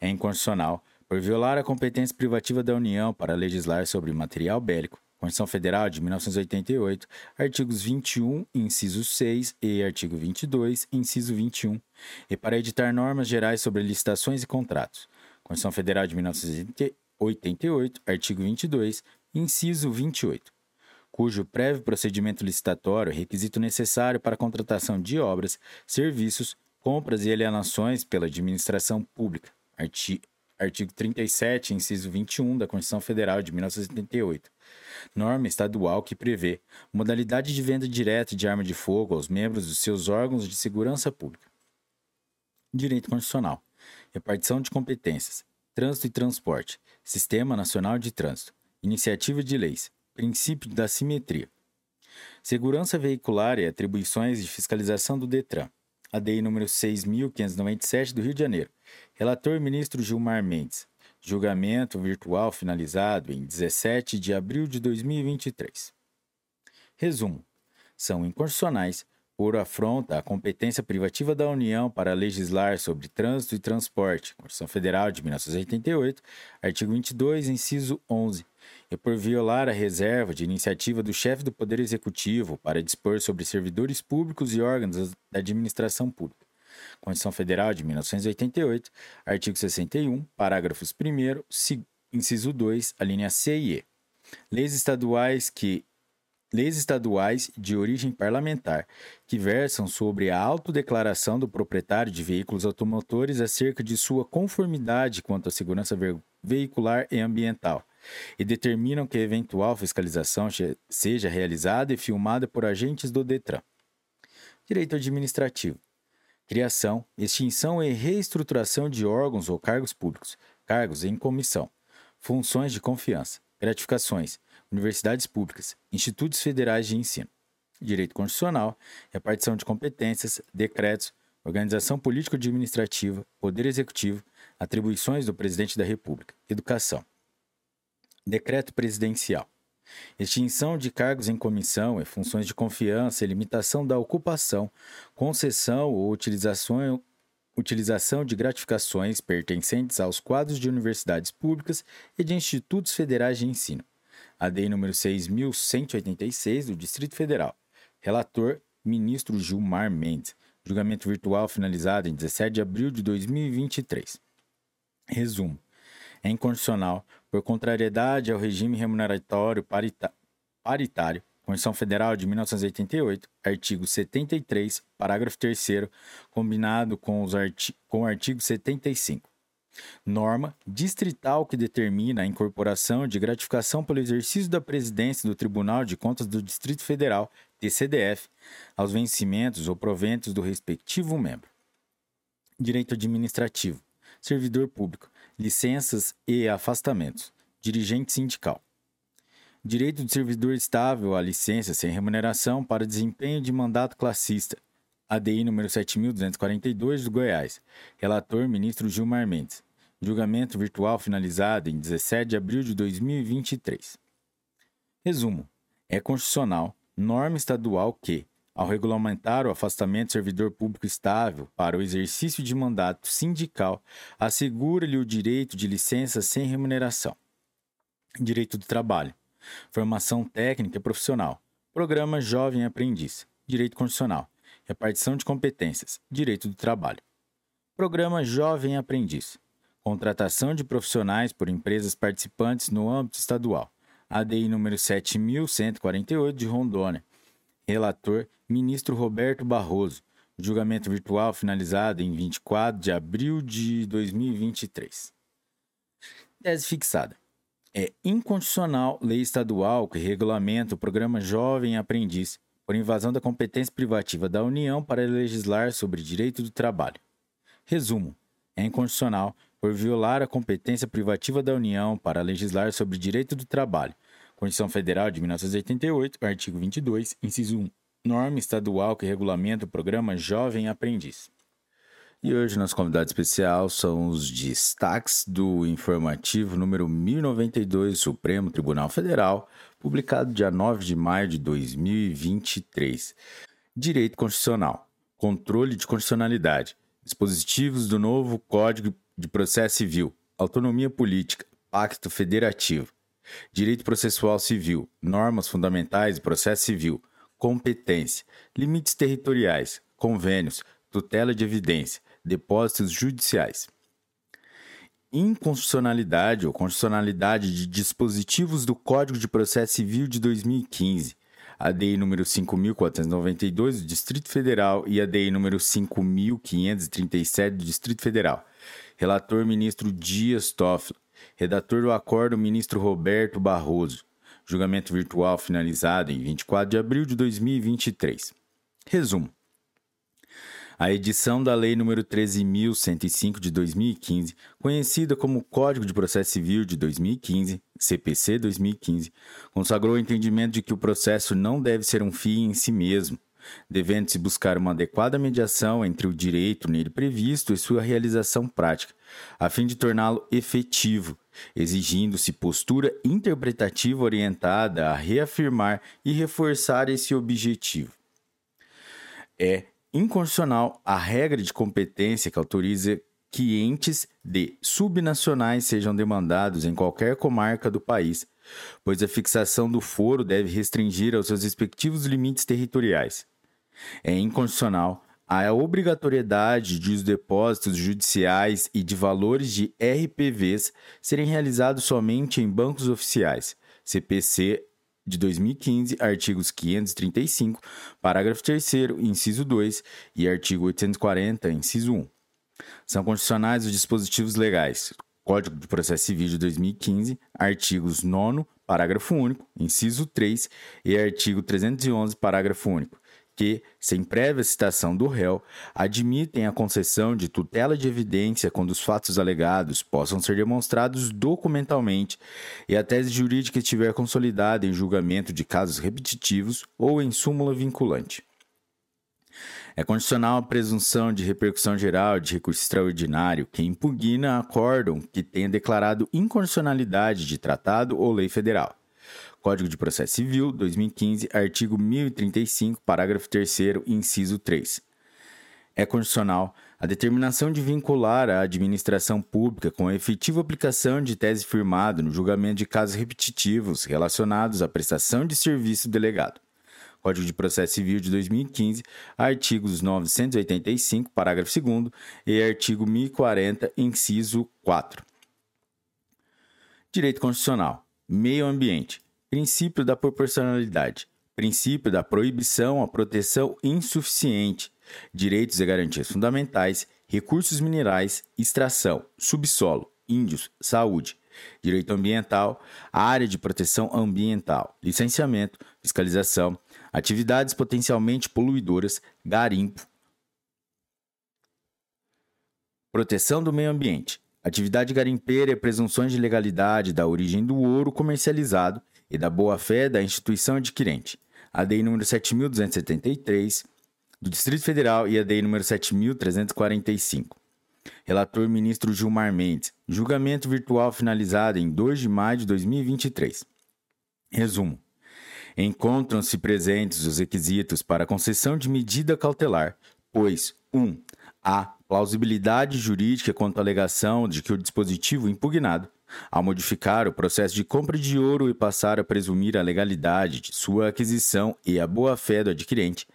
é inconstitucional, por violar a competência privativa da União para legislar sobre material bélico, Constituição Federal de 1988, artigos 21, inciso 6 e artigo 22, inciso 21, e para editar normas gerais sobre licitações e contratos. Constituição Federal de 1988, artigo 22, inciso 28, cujo prévio procedimento licitatório requisito necessário para a contratação de obras, serviços, compras e alienações pela administração pública. Artigo artigo 37, inciso 21 da Constituição Federal de 1978 norma estadual que prevê modalidade de venda direta de arma de fogo aos membros dos seus órgãos de segurança pública. Direito Constitucional. Repartição de competências. Trânsito e transporte. Sistema Nacional de Trânsito. Iniciativa de leis. Princípio da simetria. Segurança veicular e atribuições de fiscalização do Detran. ADI número 6.597 do Rio de Janeiro. Relator ministro Gilmar Mendes. Julgamento virtual finalizado em 17 de abril de 2023. Resumo: são inconstitucionais por afronta à competência privativa da União para legislar sobre trânsito e transporte, Constituição Federal de 1988, artigo 22, inciso 11, e por violar a reserva de iniciativa do chefe do Poder Executivo para dispor sobre servidores públicos e órgãos da administração pública. Constituição Federal de 1988, artigo 61, parágrafos 1 inciso 2, a linha C e E. Leis estaduais que leis estaduais de origem parlamentar que versam sobre a autodeclaração do proprietário de veículos automotores acerca de sua conformidade quanto à segurança veicular e ambiental e determinam que eventual fiscalização seja realizada e filmada por agentes do Detran. Direito administrativo criação, extinção e reestruturação de órgãos ou cargos públicos, cargos em comissão, funções de confiança, gratificações, universidades públicas, institutos federais de ensino, direito constitucional, repartição de competências, decretos, organização político-administrativa, poder executivo, atribuições do presidente da República, educação. Decreto presidencial. Extinção de cargos em comissão e funções de confiança e limitação da ocupação, concessão ou utilização, utilização de gratificações pertencentes aos quadros de universidades públicas e de institutos federais de ensino. ADI número 6.186 do Distrito Federal. Relator, ministro Gilmar Mendes. Julgamento virtual finalizado em 17 de abril de 2023. Resumo é inconstitucional por contrariedade ao regime remuneratório paritário, Constituição Federal de 1988, artigo 73, parágrafo 3 combinado com, os arti com o artigo 75. Norma distrital que determina a incorporação de gratificação pelo exercício da presidência do Tribunal de Contas do Distrito Federal, TCDF, aos vencimentos ou proventos do respectivo membro. Direito administrativo. Servidor público licenças e afastamentos, dirigente sindical. Direito de servidor estável à licença sem remuneração para desempenho de mandato classista. ADI número 7242 do Goiás. Relator ministro Gilmar Mendes. Julgamento virtual finalizado em 17 de abril de 2023. Resumo: é constitucional norma estadual que, ao regulamentar o afastamento do servidor público estável para o exercício de mandato sindical, assegura-lhe o direito de licença sem remuneração. Direito do trabalho Formação técnica e profissional. Programa Jovem Aprendiz. Direito Constitucional. Repartição de competências. Direito do Trabalho. Programa Jovem Aprendiz. Contratação de profissionais por empresas participantes no âmbito estadual. ADI número 7148 de Rondônia. Relator: Ministro Roberto Barroso. Julgamento virtual finalizado em 24 de abril de 2023. Tese fixada. É inconstitucional lei estadual que regulamenta o programa Jovem Aprendiz por invasão da competência privativa da União para legislar sobre direito do trabalho. Resumo: é inconstitucional por violar a competência privativa da União para legislar sobre direito do trabalho. Constituição Federal de 1988, artigo 22, inciso 1. Norma estadual que regulamenta o programa Jovem Aprendiz. E hoje nosso convidado especial são os destaques do informativo número 1092 Supremo Tribunal Federal, publicado dia 9 de maio de 2023. Direito Constitucional. Controle de constitucionalidade. Dispositivos do novo Código de Processo Civil. Autonomia política. Pacto federativo. Direito processual civil. Normas fundamentais do processo civil. Competência. Limites territoriais. Convênios. Tutela de evidência depósitos judiciais. Inconstitucionalidade ou constitucionalidade de dispositivos do Código de Processo Civil de 2015, ADI número 5492 do Distrito Federal e ADI número 5537 do Distrito Federal. Relator ministro Dias Toffoli. Redator do acordo ministro Roberto Barroso. Julgamento virtual finalizado em 24 de abril de 2023. Resumo. A edição da Lei nº 13.105 de 2015, conhecida como Código de Processo Civil de 2015, CPC 2015, consagrou o entendimento de que o processo não deve ser um fim em si mesmo, devendo-se buscar uma adequada mediação entre o direito nele previsto e sua realização prática, a fim de torná-lo efetivo, exigindo-se postura interpretativa orientada a reafirmar e reforçar esse objetivo. É inconstitucional a regra de competência que autoriza que entes de subnacionais sejam demandados em qualquer comarca do país, pois a fixação do foro deve restringir aos seus respectivos limites territoriais. É inconstitucional a obrigatoriedade de os depósitos judiciais e de valores de RPVs serem realizados somente em bancos oficiais, CPC de 2015, artigos 535, parágrafo 3 inciso 2 e artigo 840, inciso 1. São constitucionais os dispositivos legais. Código de Processo Civil de 2015, artigos 9 parágrafo único, inciso 3 e artigo 311, parágrafo único que, sem prévia citação do réu, admitem a concessão de tutela de evidência quando os fatos alegados possam ser demonstrados documentalmente e a tese jurídica estiver consolidada em julgamento de casos repetitivos ou em súmula vinculante. É condicional a presunção de repercussão geral de recurso extraordinário que impugna acórdão que tenha declarado incondicionalidade de tratado ou lei federal. Código de Processo Civil, 2015, artigo 1035, parágrafo 3, inciso 3. É condicional a determinação de vincular a administração pública com a efetiva aplicação de tese firmada no julgamento de casos repetitivos relacionados à prestação de serviço delegado. Código de Processo Civil de 2015, artigos 985, parágrafo 2 e artigo 1040, inciso 4. Direito Constitucional. Meio Ambiente. Princípio da proporcionalidade. Princípio da proibição à proteção insuficiente. Direitos e garantias fundamentais. Recursos minerais. Extração. Subsolo. Índios. Saúde. Direito ambiental. Área de proteção ambiental. Licenciamento. Fiscalização. Atividades potencialmente poluidoras. Garimpo. Proteção do meio ambiente. Atividade garimpeira e presunções de legalidade da origem do ouro comercializado e da boa-fé da instituição adquirente. A DEI número 7273 do Distrito Federal e a DEI número 7345. Relator ministro Gilmar Mendes. Julgamento virtual finalizado em 2 de maio de 2023. Resumo. Encontram-se presentes os requisitos para concessão de medida cautelar, pois 1. Um, há plausibilidade jurídica quanto à alegação de que o dispositivo impugnado, ao modificar o processo de compra de ouro e passar a presumir a legalidade de sua aquisição e a boa-fé do adquirente,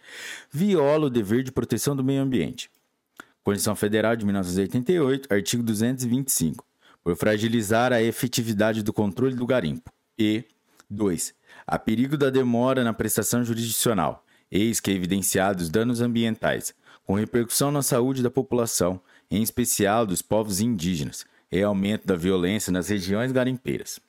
viola o dever de proteção do meio ambiente. Constituição Federal de 1988, artigo 225, por fragilizar a efetividade do controle do garimpo. E 2. Há perigo da demora na prestação jurisdicional, eis que evidenciados danos ambientais, com repercussão na saúde da população, em especial dos povos indígenas, e aumento da violência nas regiões garimpeiras.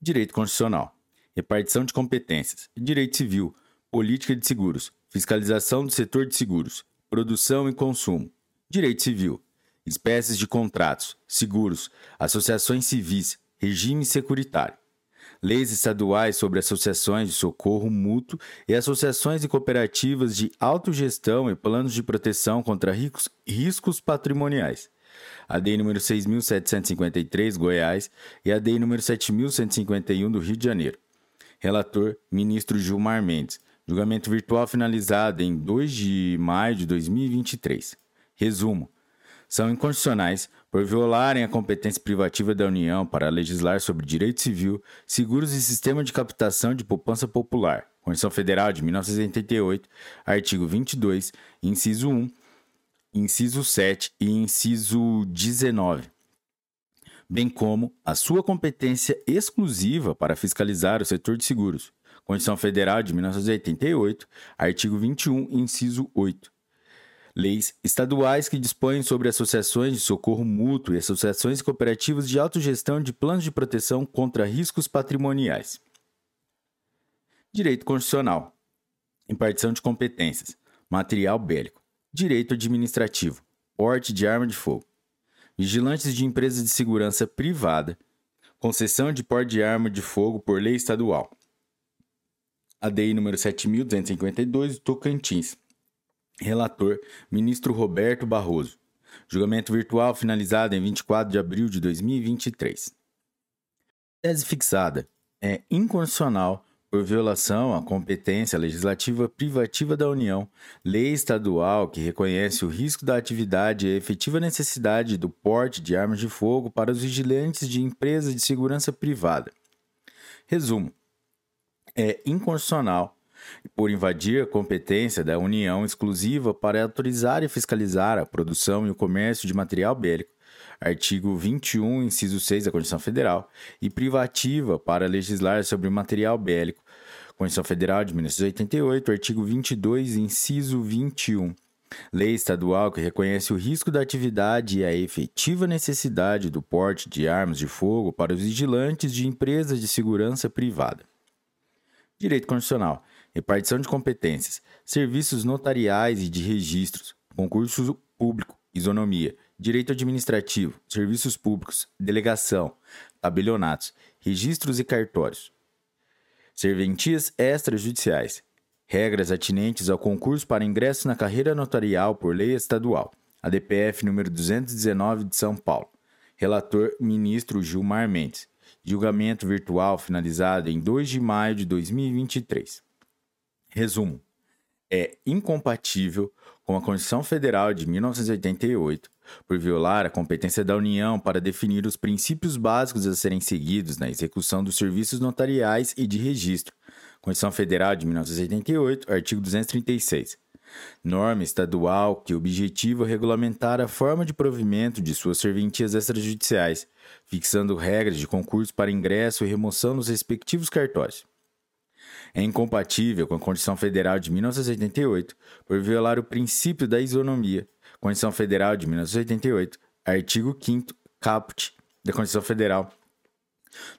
Direito Constitucional. Repartição de competências. Direito Civil. Política de seguros. Fiscalização do setor de seguros. Produção e consumo. Direito Civil. Espécies de contratos. Seguros. Associações civis. Regime securitário leis estaduais sobre associações de socorro mútuo e associações e cooperativas de autogestão e planos de proteção contra riscos patrimoniais. A DEI número 6.753, Goiás, e a DEI número 7.151 do Rio de Janeiro. Relator, ministro Gilmar Mendes. Julgamento virtual finalizado em 2 de maio de 2023. Resumo são inconstitucionais por violarem a competência privativa da União para legislar sobre direito civil, seguros e sistema de captação de poupança popular. Constituição Federal de 1988, artigo 22, inciso 1, inciso 7 e inciso 19 bem como a sua competência exclusiva para fiscalizar o setor de seguros. Constituição Federal de 1988, artigo 21, inciso 8 leis estaduais que dispõem sobre associações de socorro mútuo e associações cooperativas de autogestão de planos de proteção contra riscos patrimoniais. Direito Constitucional. Impartição de competências. Material bélico. Direito administrativo. Porte de arma de fogo. Vigilantes de empresas de segurança privada. Concessão de porte de arma de fogo por lei estadual. ADI número 7252, Tocantins. Relator: Ministro Roberto Barroso. Julgamento virtual finalizado em 24 de abril de 2023. Tese fixada: é inconstitucional por violação à competência legislativa privativa da União, lei estadual que reconhece o risco da atividade e a efetiva necessidade do porte de armas de fogo para os vigilantes de empresas de segurança privada. Resumo: é inconstitucional por invadir a competência da União exclusiva para autorizar e fiscalizar a produção e o comércio de material bélico, artigo 21, inciso 6 da Constituição Federal, e privativa para legislar sobre material bélico, Constituição Federal de 1988, artigo 22, inciso 21. Lei estadual que reconhece o risco da atividade e a efetiva necessidade do porte de armas de fogo para os vigilantes de empresas de segurança privada. Direito Constitucional repartição de competências, serviços notariais e de registros, concurso público, isonomia, direito administrativo, serviços públicos, delegação, tabelionatos, registros e cartórios, serventias extrajudiciais, regras atinentes ao concurso para ingresso na carreira notarial por lei estadual, ADPF número 219 de São Paulo. Relator ministro Gilmar Mendes. Julgamento virtual finalizado em 2 de maio de 2023. Resumo: é incompatível com a Constituição Federal de 1988 por violar a competência da União para definir os princípios básicos a serem seguidos na execução dos serviços notariais e de registro. Constituição Federal de 1988, artigo 236. Norma estadual que objetiva regulamentar a forma de provimento de suas serventias extrajudiciais, fixando regras de concurso para ingresso e remoção nos respectivos cartórios é incompatível com a Constituição Federal de 1988 por violar o princípio da isonomia. Constituição Federal de 1988, artigo 5 caput da Constituição Federal.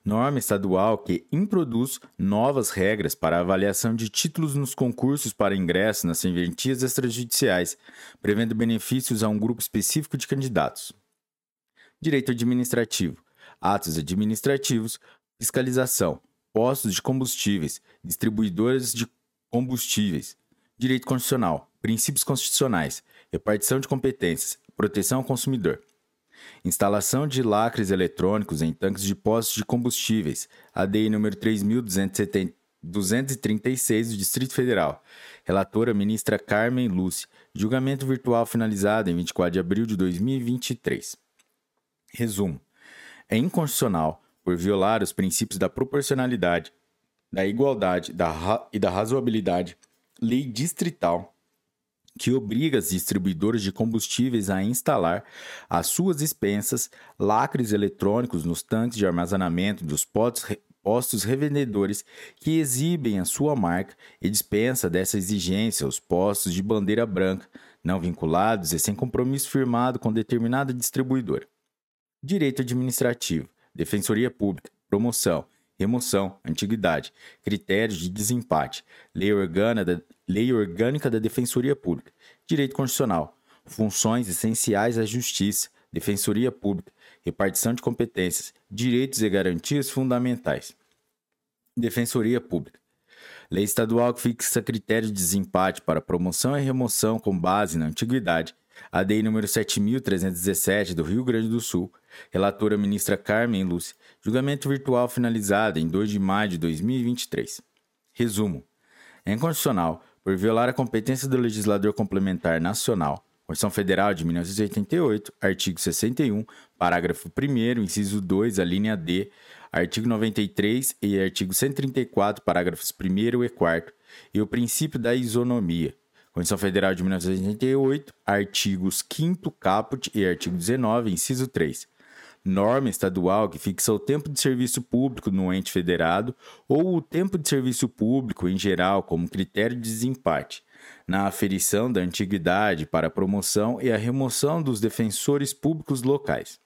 Norma estadual que introduz novas regras para avaliação de títulos nos concursos para ingresso nas serventias extrajudiciais, prevendo benefícios a um grupo específico de candidatos. Direito administrativo. Atos administrativos Fiscalização. Postos de combustíveis. Distribuidoras de combustíveis. Direito constitucional. Princípios constitucionais. Repartição de competências. Proteção ao consumidor. Instalação de lacres eletrônicos em tanques de postos de combustíveis. ADI número 3236 do Distrito Federal. Relatora ministra Carmen Lúcia. Julgamento virtual finalizado em 24 de abril de 2023. Resumo: é inconstitucional por violar os princípios da proporcionalidade, da igualdade da e da razoabilidade, lei distrital que obriga as distribuidoras de combustíveis a instalar às suas expensas lacres eletrônicos nos tanques de armazenamento dos postos revendedores que exibem a sua marca e dispensa dessa exigência aos postos de bandeira branca, não vinculados e sem compromisso firmado com determinada distribuidora. Direito administrativo, defensoria pública, promoção, remoção, antiguidade, critérios de desempate, lei, da, lei orgânica da Defensoria Pública, direito constitucional, funções essenciais à justiça, defensoria pública, repartição de competências, direitos e garantias fundamentais. Defensoria Pública. Lei estadual que fixa critérios de desempate para promoção e remoção com base na antiguidade. A DEI número 7317 do Rio Grande do Sul. Relatora ministra Carmen Lúcia. Julgamento virtual finalizado em 2 de maio de 2023. Resumo. É inconstitucional por violar a competência do legislador complementar nacional Constituição Federal de 1988, artigo 61, parágrafo 1 inciso 2, a linha D, artigo 93 e artigo 134, parágrafos 1 e 4, e o princípio da isonomia. Constituição Federal de 1988, artigos 5 caput e artigo 19, inciso 3. Norma estadual que fixa o tempo de serviço público no ente federado ou o tempo de serviço público em geral como critério de desempate na aferição da antiguidade para a promoção e a remoção dos defensores públicos locais.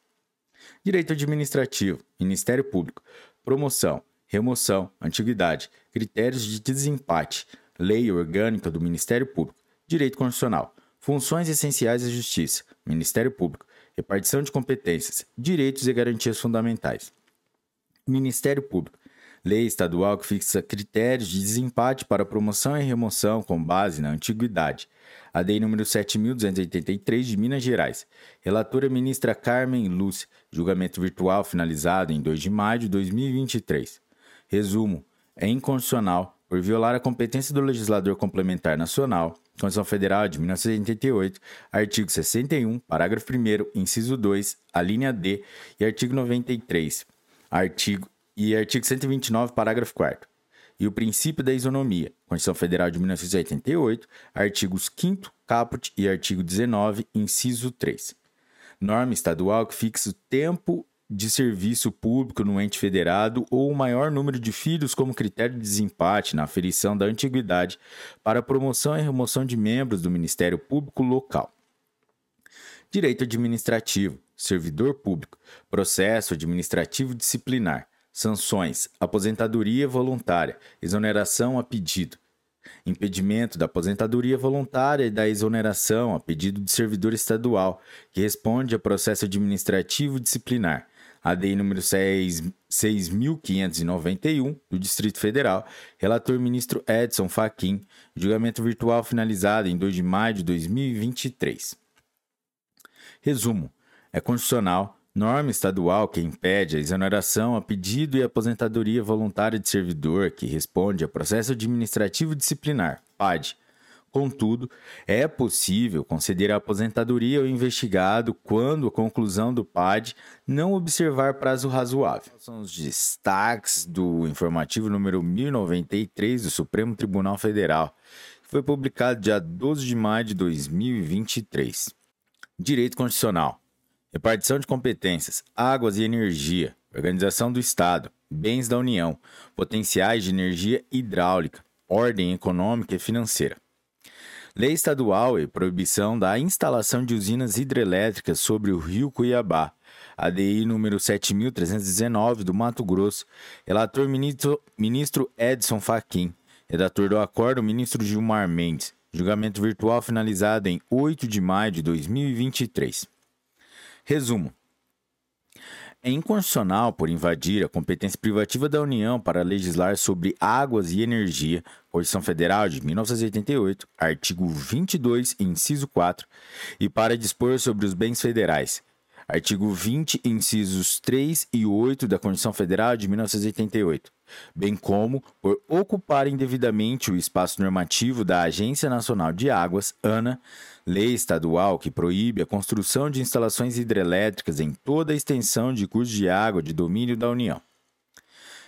Direito administrativo, Ministério Público, promoção, remoção, antiguidade, critérios de desempate, lei orgânica do Ministério Público, direito constitucional, funções essenciais da Justiça, Ministério Público, repartição de competências, direitos e garantias fundamentais. Ministério Público, lei estadual que fixa critérios de desempate para promoção e remoção com base na antiguidade. A lei número 7.283 de Minas Gerais. Relatora ministra Carmen Lúcia. Julgamento virtual finalizado em 2 de maio de 2023. Resumo: é inconstitucional por violar a competência do legislador complementar nacional, Constituição Federal de 1988, artigo 61, parágrafo 1 inciso 2, a linha D e artigo 93, artigo e artigo 129, parágrafo 4 e o princípio da isonomia, Constituição Federal de 1988, artigos 5 caput e artigo 19, inciso 3. Norma estadual que fixa o tempo de serviço público no ente federado ou o maior número de filhos como critério de desempate na aferição da antiguidade para promoção e remoção de membros do Ministério Público local. Direito administrativo, servidor público, processo administrativo disciplinar, sanções, aposentadoria voluntária, exoneração a pedido, impedimento da aposentadoria voluntária e da exoneração a pedido de servidor estadual que responde a processo administrativo disciplinar. ADI número 6.591 do Distrito Federal, relator ministro Edson Fachin, julgamento virtual finalizado em 2 de maio de 2023. Resumo: é constitucional Norma estadual que impede a exoneração a pedido e aposentadoria voluntária de servidor que responde a processo administrativo disciplinar, PAD. Contudo, é possível conceder a aposentadoria ao investigado quando a conclusão do PAD não observar prazo razoável. São os destaques do informativo número 1093 do Supremo Tribunal Federal, que foi publicado dia 12 de maio de 2023. Direito Constitucional. Repartição de competências, águas e energia, organização do Estado, bens da União, potenciais de energia hidráulica, ordem econômica e financeira. Lei estadual e proibição da instalação de usinas hidrelétricas sobre o rio Cuiabá. ADI número 7319 do Mato Grosso. Relator ministro, ministro Edson Fachin. Redator do acordo, ministro Gilmar Mendes. Julgamento virtual finalizado em 8 de maio de 2023. Resumo: é inconstitucional por invadir a competência privativa da União para legislar sobre águas e energia, Constituição Federal de 1988, artigo 22, inciso 4, e para dispor sobre os bens federais, artigo 20, incisos 3 e 8 da Constituição Federal de 1988, bem como por ocupar indevidamente o espaço normativo da Agência Nacional de Águas, ANA, lei estadual que proíbe a construção de instalações hidrelétricas em toda a extensão de curso de água de domínio da União.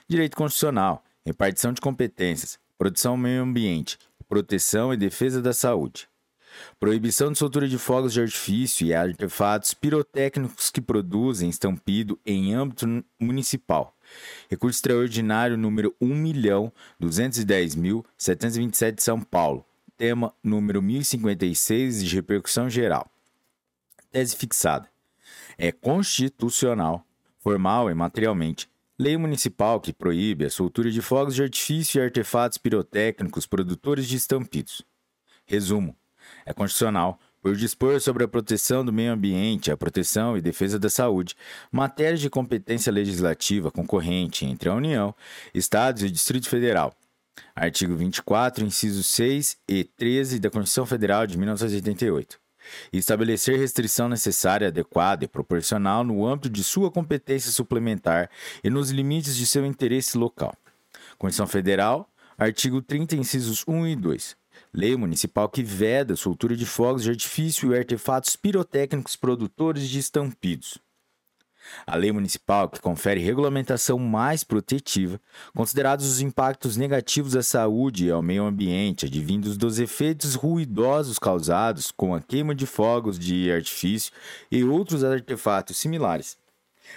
Direito constitucional, repartição de competências, proteção ao meio ambiente, proteção e defesa da saúde. Proibição de soltura de fogos de artifício e artefatos pirotécnicos que produzem estampido em âmbito municipal. Recurso extraordinário número 1.210.727 de São Paulo. Tema número 1056 de repercussão geral. Tese fixada. É constitucional, formal e materialmente, lei municipal que proíbe a soltura de fogos de artifício e artefatos pirotécnicos produtores de estampidos. Resumo: é constitucional por dispor sobre a proteção do meio ambiente, a proteção e defesa da saúde, matérias de competência legislativa concorrente entre a União, Estados e Distrito Federal. Artigo 24, incisos 6 e 13 da Constituição Federal de 1988. E estabelecer restrição necessária, adequada e proporcional no âmbito de sua competência suplementar e nos limites de seu interesse local. Constituição Federal, artigo 30, incisos 1 e 2. Lei municipal que veda a soltura de fogos de artifício e artefatos pirotécnicos produtores de estampidos. A lei municipal que confere regulamentação mais protetiva, considerados os impactos negativos à saúde e ao meio ambiente advindos dos efeitos ruidosos causados com a queima de fogos de artifício e outros artefatos similares.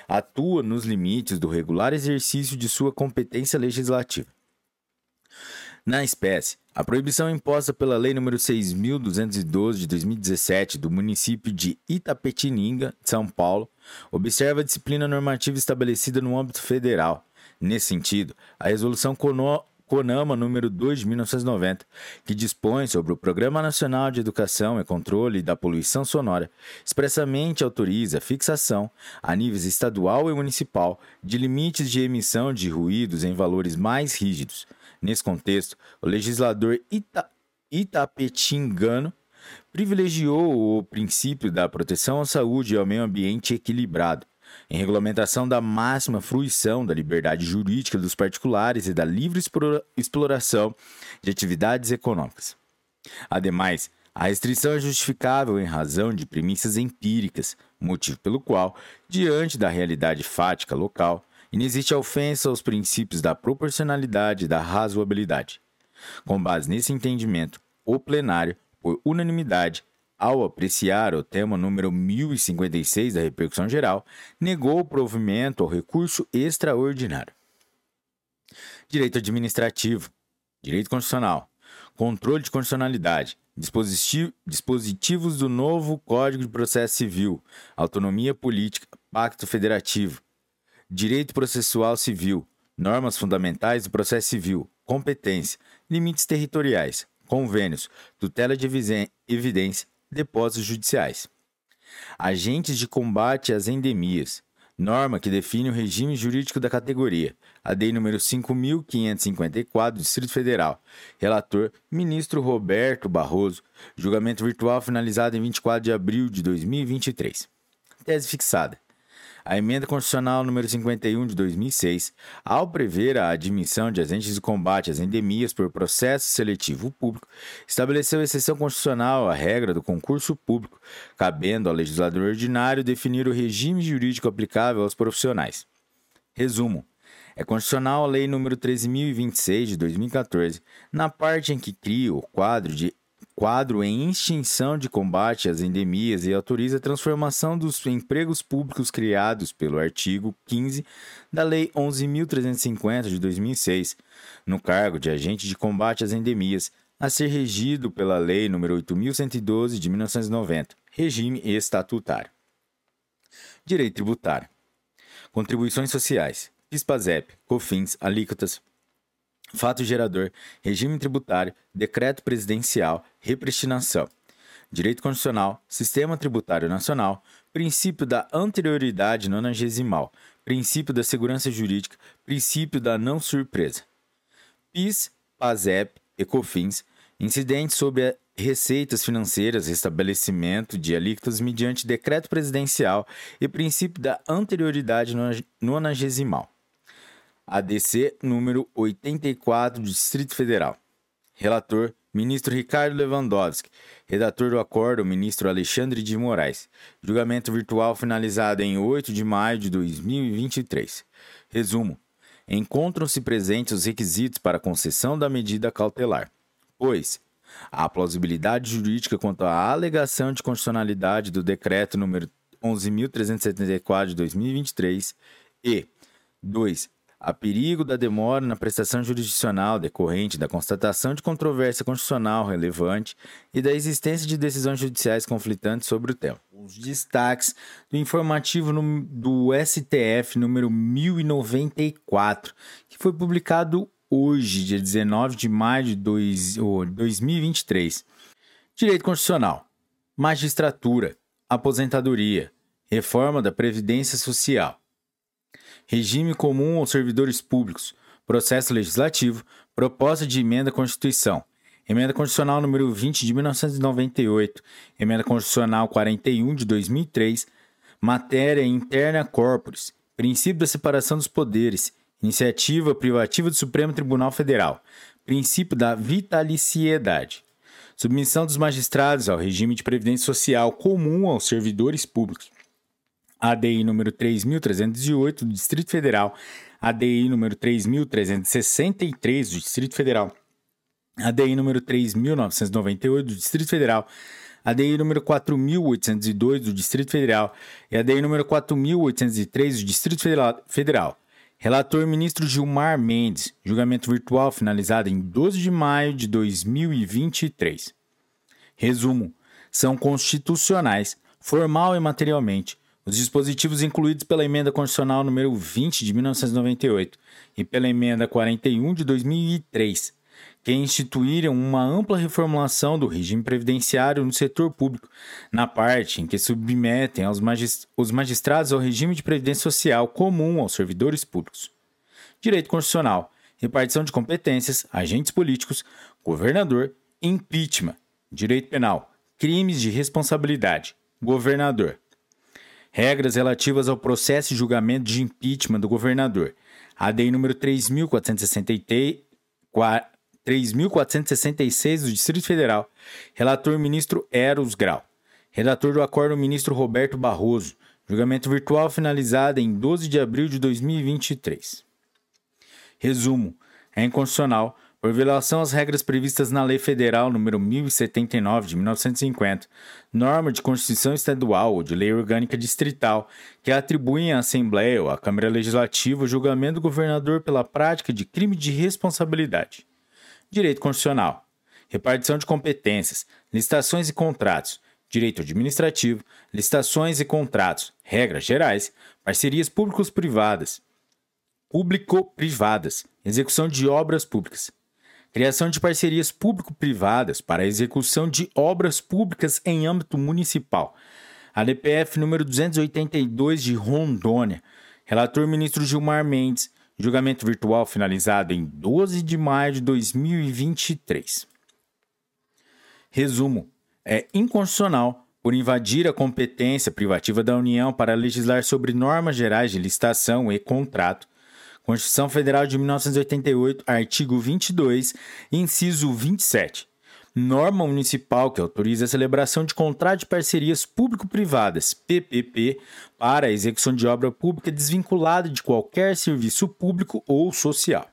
Atua nos limites do regular exercício de sua competência legislativa. Na espécie, a proibição imposta pela Lei nº 6.212 de 2017 do município de Itapetininga, São Paulo, observa a disciplina normativa estabelecida no âmbito federal. Nesse sentido, a Resolução CONAMA número 2 de 1990, que dispõe sobre o Programa Nacional de Educação e Controle da Poluição Sonora, expressamente autoriza a fixação, a níveis estadual e municipal, de limites de emissão de ruídos em valores mais rígidos, Nesse contexto, o legislador ita itapetingano privilegiou o princípio da proteção à saúde e ao meio ambiente equilibrado, em regulamentação da máxima fruição da liberdade jurídica dos particulares e da livre exploração de atividades econômicas. Ademais, a restrição é justificável em razão de premissas empíricas, motivo pelo qual, diante da realidade fática local, e não existe ofensa aos princípios da proporcionalidade e da razoabilidade. Com base nesse entendimento, o plenário, por unanimidade, ao apreciar o tema número 1056 da repercussão geral, negou o provimento ao recurso extraordinário. Direito administrativo, direito constitucional, controle de constitucionalidade, dispositivos do novo Código de Processo Civil, autonomia política, pacto federativo, direito processual civil, normas fundamentais do processo civil, competência, limites territoriais, convênios, tutela de evidência, depósitos judiciais. Agentes de combate às endemias, norma que define o regime jurídico da categoria, a DEI número 5554 Distrito Federal. Relator: Ministro Roberto Barroso. Julgamento virtual finalizado em 24 de abril de 2023. Tese fixada. A emenda constitucional número 51 de 2006, ao prever a admissão de agentes de combate às endemias por processo seletivo público, estabeleceu exceção constitucional à regra do concurso público, cabendo ao legislador ordinário definir o regime jurídico aplicável aos profissionais. Resumo: é constitucional a Lei nº 13.026 de 2014, na parte em que cria o quadro de quadro em extinção de combate às endemias e autoriza a transformação dos empregos públicos criados pelo artigo 15 da Lei 11.350 de 2006, no cargo de agente de combate às endemias, a ser regido pela Lei nº 8.112 de 1990, regime estatutário. Direito tributário. Contribuições sociais. PIS/PASEP, COFINS, alíquotas, fato gerador, regime tributário, decreto presidencial, repristinação. direito constitucional, sistema tributário nacional, princípio da anterioridade nonagesimal, princípio da segurança jurídica, princípio da não surpresa. PIS, PASEP, ECOFINS, incidentes sobre receitas financeiras, restabelecimento de alíquotas mediante decreto presidencial e princípio da anterioridade nonagesimal. ADC número 84 do Distrito Federal. Relator Ministro Ricardo Lewandowski. Redator do acordo, ministro Alexandre de Moraes. Julgamento virtual finalizado em 8 de maio de 2023. Resumo: encontram-se presentes os requisitos para concessão da medida cautelar, pois a plausibilidade jurídica quanto à alegação de constitucionalidade do decreto número 11.374 de 2023 e 2 a perigo da demora na prestação jurisdicional decorrente da constatação de controvérsia constitucional relevante e da existência de decisões judiciais conflitantes sobre o tema. Os destaques do informativo do STF número 1094, que foi publicado hoje, dia 19 de maio de dois, oh, 2023. Direito Constitucional, Magistratura, Aposentadoria, Reforma da Previdência Social regime comum aos servidores públicos, processo legislativo, proposta de emenda à Constituição, emenda constitucional número 20 de 1998, emenda constitucional 41 de 2003, matéria interna corporis, princípio da separação dos poderes, iniciativa privativa do Supremo Tribunal Federal, princípio da vitaliciedade. Submissão dos magistrados ao regime de previdência social comum aos servidores públicos. ADI número 3308 do Distrito Federal, ADI número 3363 do Distrito Federal, ADI número 3998 do Distrito Federal, ADI número 4802 do Distrito Federal e ADI número 4803 do Distrito Federal. Relator ministro Gilmar Mendes, julgamento virtual finalizado em 12 de maio de 2023. Resumo: são constitucionais, formal e materialmente, os dispositivos incluídos pela Emenda Constitucional número 20 de 1998 e pela Emenda 41 de 2003, que instituíram uma ampla reformulação do regime previdenciário no setor público, na parte em que submetem magist os magistrados ao regime de previdência social comum aos servidores públicos. Direito Constitucional, repartição de competências, agentes políticos, governador, impeachment, direito penal, crimes de responsabilidade, governador regras relativas ao processo e julgamento de impeachment do governador. ADI número 3466 do Distrito Federal. Relator ministro Eros Grau. Redator do acordo ministro Roberto Barroso. Julgamento virtual finalizado em 12 de abril de 2023. Resumo: é inconstitucional por violação às regras previstas na Lei Federal nº 1079 de 1950, norma de Constituição Estadual ou de Lei Orgânica Distrital, que atribuem à Assembleia ou à Câmara Legislativa o julgamento do governador pela prática de crime de responsabilidade. Direito Constitucional. Repartição de competências, licitações e contratos, direito administrativo, licitações e contratos, regras gerais, parcerias públicos-privadas, público-privadas, execução de obras públicas, Criação de parcerias público-privadas para a execução de obras públicas em âmbito municipal. ADPF número 282 de Rondônia. Relator ministro Gilmar Mendes. Julgamento virtual finalizado em 12 de maio de 2023. Resumo: é inconstitucional por invadir a competência privativa da União para legislar sobre normas gerais de licitação e contrato Constituição Federal de 1988, artigo 22, inciso 27. Norma municipal que autoriza a celebração de contrato de parcerias público-privadas, PPP, para a execução de obra pública desvinculada de qualquer serviço público ou social.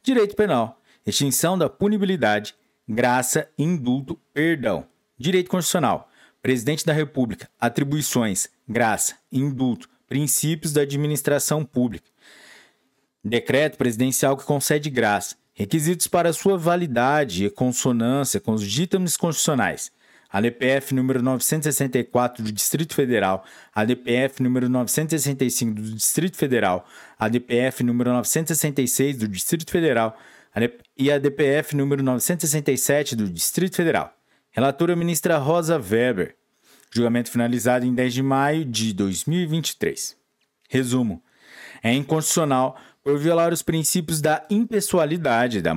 Direito Penal, extinção da punibilidade, graça, indulto, perdão. Direito Constitucional, Presidente da República, atribuições, graça, indulto, princípios da administração pública. Decreto presidencial que concede graça. Requisitos para sua validade e consonância com os ditames constitucionais. ADPF número 964 do Distrito Federal, ADPF número 965 do Distrito Federal, ADPF número 966 do Distrito Federal e ADPF número 967 do Distrito Federal. Relatora ministra Rosa Weber. Julgamento finalizado em 10 de maio de 2023. Resumo: é inconstitucional por violar os princípios da impessoalidade da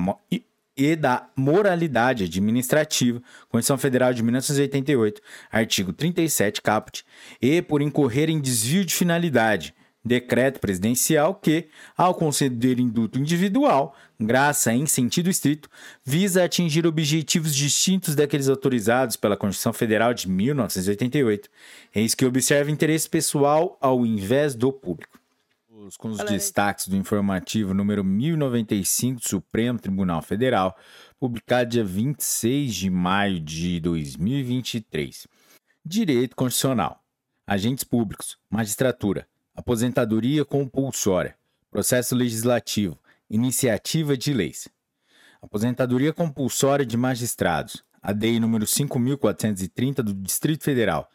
e da moralidade administrativa, Constituição Federal de 1988, artigo 37 caput, e por incorrer em desvio de finalidade, decreto presidencial que, ao conceder indulto individual, graça em sentido estrito, visa atingir objetivos distintos daqueles autorizados pela Constituição Federal de 1988, eis que observa interesse pessoal ao invés do público com os destaques do informativo número 1095 do Supremo Tribunal Federal, publicado dia 26 de maio de 2023. Direito Constitucional. Agentes públicos, magistratura, aposentadoria compulsória, processo legislativo, iniciativa de leis. Aposentadoria compulsória de magistrados, ADI número 5430 do Distrito Federal.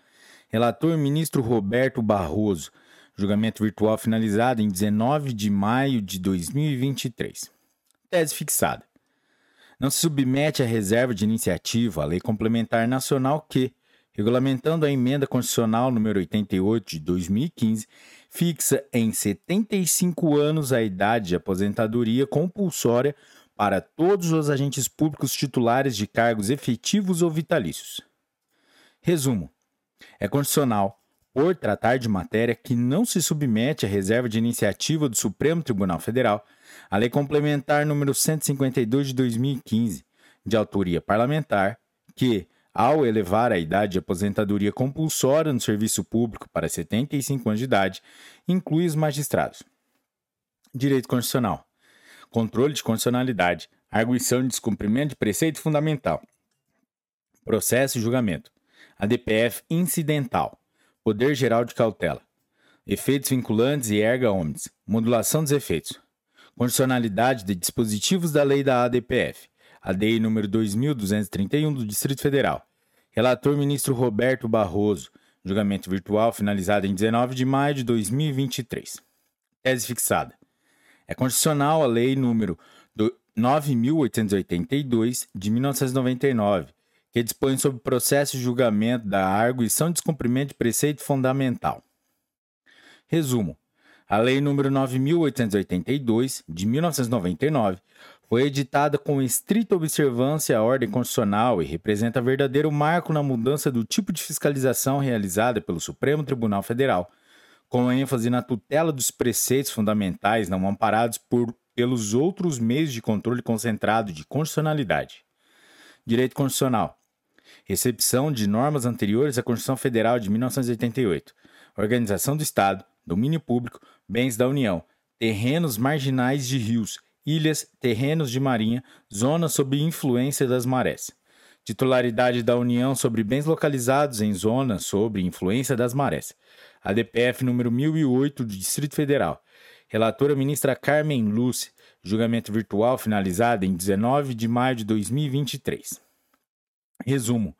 Relator ministro Roberto Barroso Julgamento virtual finalizado em 19 de maio de 2023. Tese fixada. Não se submete à reserva de iniciativa a lei complementar nacional que, regulamentando a emenda constitucional número 88 de 2015, fixa em 75 anos a idade de aposentadoria compulsória para todos os agentes públicos titulares de cargos efetivos ou vitalícios. Resumo: é constitucional por tratar de matéria que não se submete à reserva de iniciativa do Supremo Tribunal Federal, a Lei Complementar número 152 de 2015, de autoria parlamentar, que, ao elevar a idade de aposentadoria compulsória no serviço público para 75 anos de idade, inclui os magistrados. Direito Constitucional. Controle de constitucionalidade. Arguição de descumprimento de preceito fundamental. Processo e julgamento. ADPF incidental Poder geral de cautela. Efeitos vinculantes e erga omnes. Modulação dos efeitos. Condicionalidade de dispositivos da lei da ADPF. ADI número 2231 do Distrito Federal. Relator ministro Roberto Barroso. Julgamento virtual finalizado em 19 de maio de 2023. Tese fixada. É constitucional a lei número 9882 de 1999 que dispõe sobre processo de julgamento da arguição de descumprimento de preceito fundamental. Resumo: a Lei nº 9882 de 1999 foi editada com estrita observância à ordem constitucional e representa verdadeiro marco na mudança do tipo de fiscalização realizada pelo Supremo Tribunal Federal, com ênfase na tutela dos preceitos fundamentais não amparados por, pelos outros meios de controle concentrado de constitucionalidade. Direito Constitucional recepção de normas anteriores à Constituição Federal de 1988, organização do Estado, domínio público, bens da União, terrenos marginais de rios, ilhas, terrenos de marinha, zonas sob influência das marés. Titularidade da União sobre bens localizados em zonas sob influência das marés. ADPF número 1008 do Distrito Federal. Relatora ministra Carmen Lúcia. Julgamento virtual finalizado em 19 de maio de 2023. Resumo: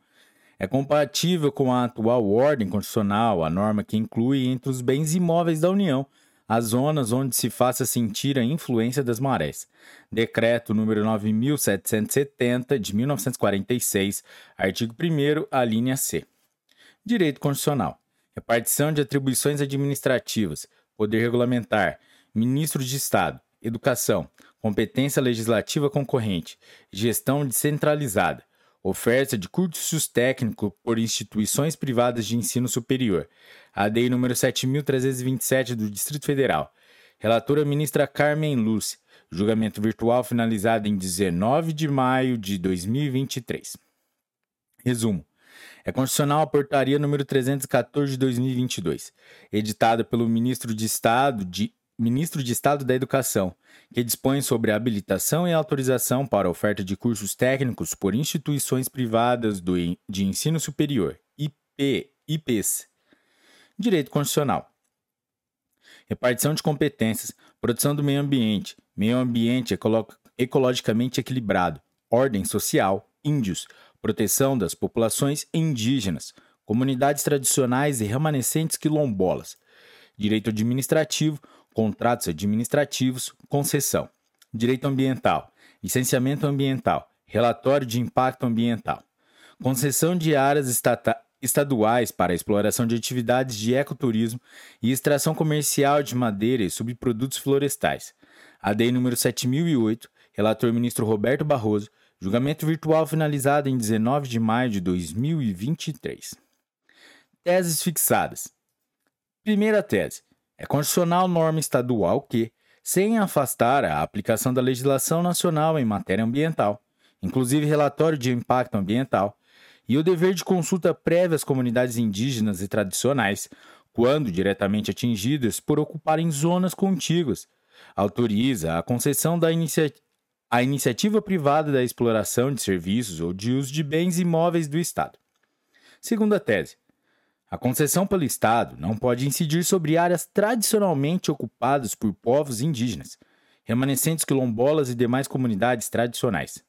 é compatível com a atual ordem constitucional, a norma que inclui entre os bens imóveis da União as zonas onde se faça sentir a influência das marés. Decreto número 9770 de 1946, artigo 1 a linha C. Direito constitucional. Repartição de atribuições administrativas, poder regulamentar, ministro de Estado, educação, competência legislativa concorrente, gestão descentralizada, Oferta de cursos técnicos por instituições privadas de ensino superior. ADI número 7327 do Distrito Federal. Relatora ministra Carmen Lúcia. Julgamento virtual finalizado em 19 de maio de 2023. Resumo. É constitucional a portaria número 314 de 2022, editada pelo ministro de Estado de Ministro de Estado da Educação, que dispõe sobre habilitação e autorização para oferta de cursos técnicos por instituições privadas do, de ensino superior, IP, IPs. Direito Constitucional. Repartição de competências, proteção do meio ambiente, meio ambiente ecolo ecologicamente equilibrado, ordem social, índios, proteção das populações indígenas, comunidades tradicionais e remanescentes quilombolas, direito administrativo, contratos administrativos, concessão, direito ambiental, licenciamento ambiental, relatório de impacto ambiental, concessão de áreas estaduais para exploração de atividades de ecoturismo e extração comercial de madeira e subprodutos florestais. ADI número 7008, relator ministro Roberto Barroso, julgamento virtual finalizado em 19 de maio de 2023. Teses fixadas. Primeira tese. É constitucional norma estadual que, sem afastar a aplicação da legislação nacional em matéria ambiental, inclusive relatório de impacto ambiental, e o dever de consulta prévia às comunidades indígenas e tradicionais, quando diretamente atingidas por ocuparem zonas contíguas, autoriza a concessão da a iniciativa privada da exploração de serviços ou de uso de bens imóveis do Estado. Segunda tese. A concessão pelo Estado não pode incidir sobre áreas tradicionalmente ocupadas por povos indígenas, remanescentes quilombolas e demais comunidades tradicionais.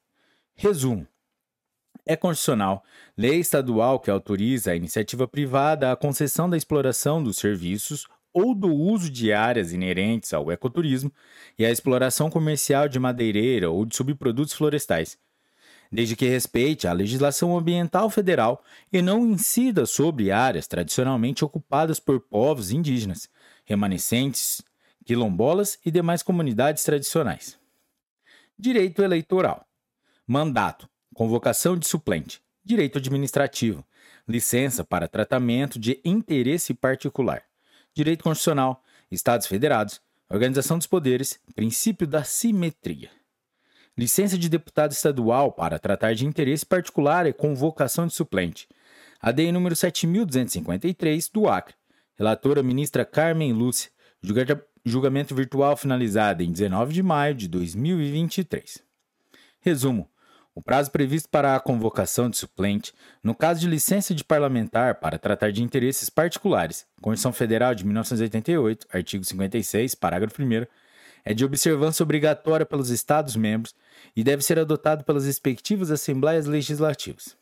Resumo: é constitucional lei estadual que autoriza a iniciativa privada a concessão da exploração dos serviços ou do uso de áreas inerentes ao ecoturismo e à exploração comercial de madeireira ou de subprodutos florestais, desde que respeite a legislação ambiental federal e não incida sobre áreas tradicionalmente ocupadas por povos indígenas, remanescentes, quilombolas e demais comunidades tradicionais. Direito eleitoral. Mandato, convocação de suplente, direito administrativo, licença para tratamento de interesse particular, direito constitucional, Estados federados, organização dos poderes, princípio da simetria. Licença de deputado estadual para tratar de interesse particular e convocação de suplente. ADI número 7253 do Acre. Relatora ministra Carmen Lúcia. Julgamento virtual finalizado em 19 de maio de 2023. Resumo: o prazo previsto para a convocação de suplente, no caso de licença de parlamentar para tratar de interesses particulares, Constituição Federal de 1988, artigo 56, parágrafo 1, é de observância obrigatória pelos Estados-membros e deve ser adotado pelas respectivas Assembleias Legislativas.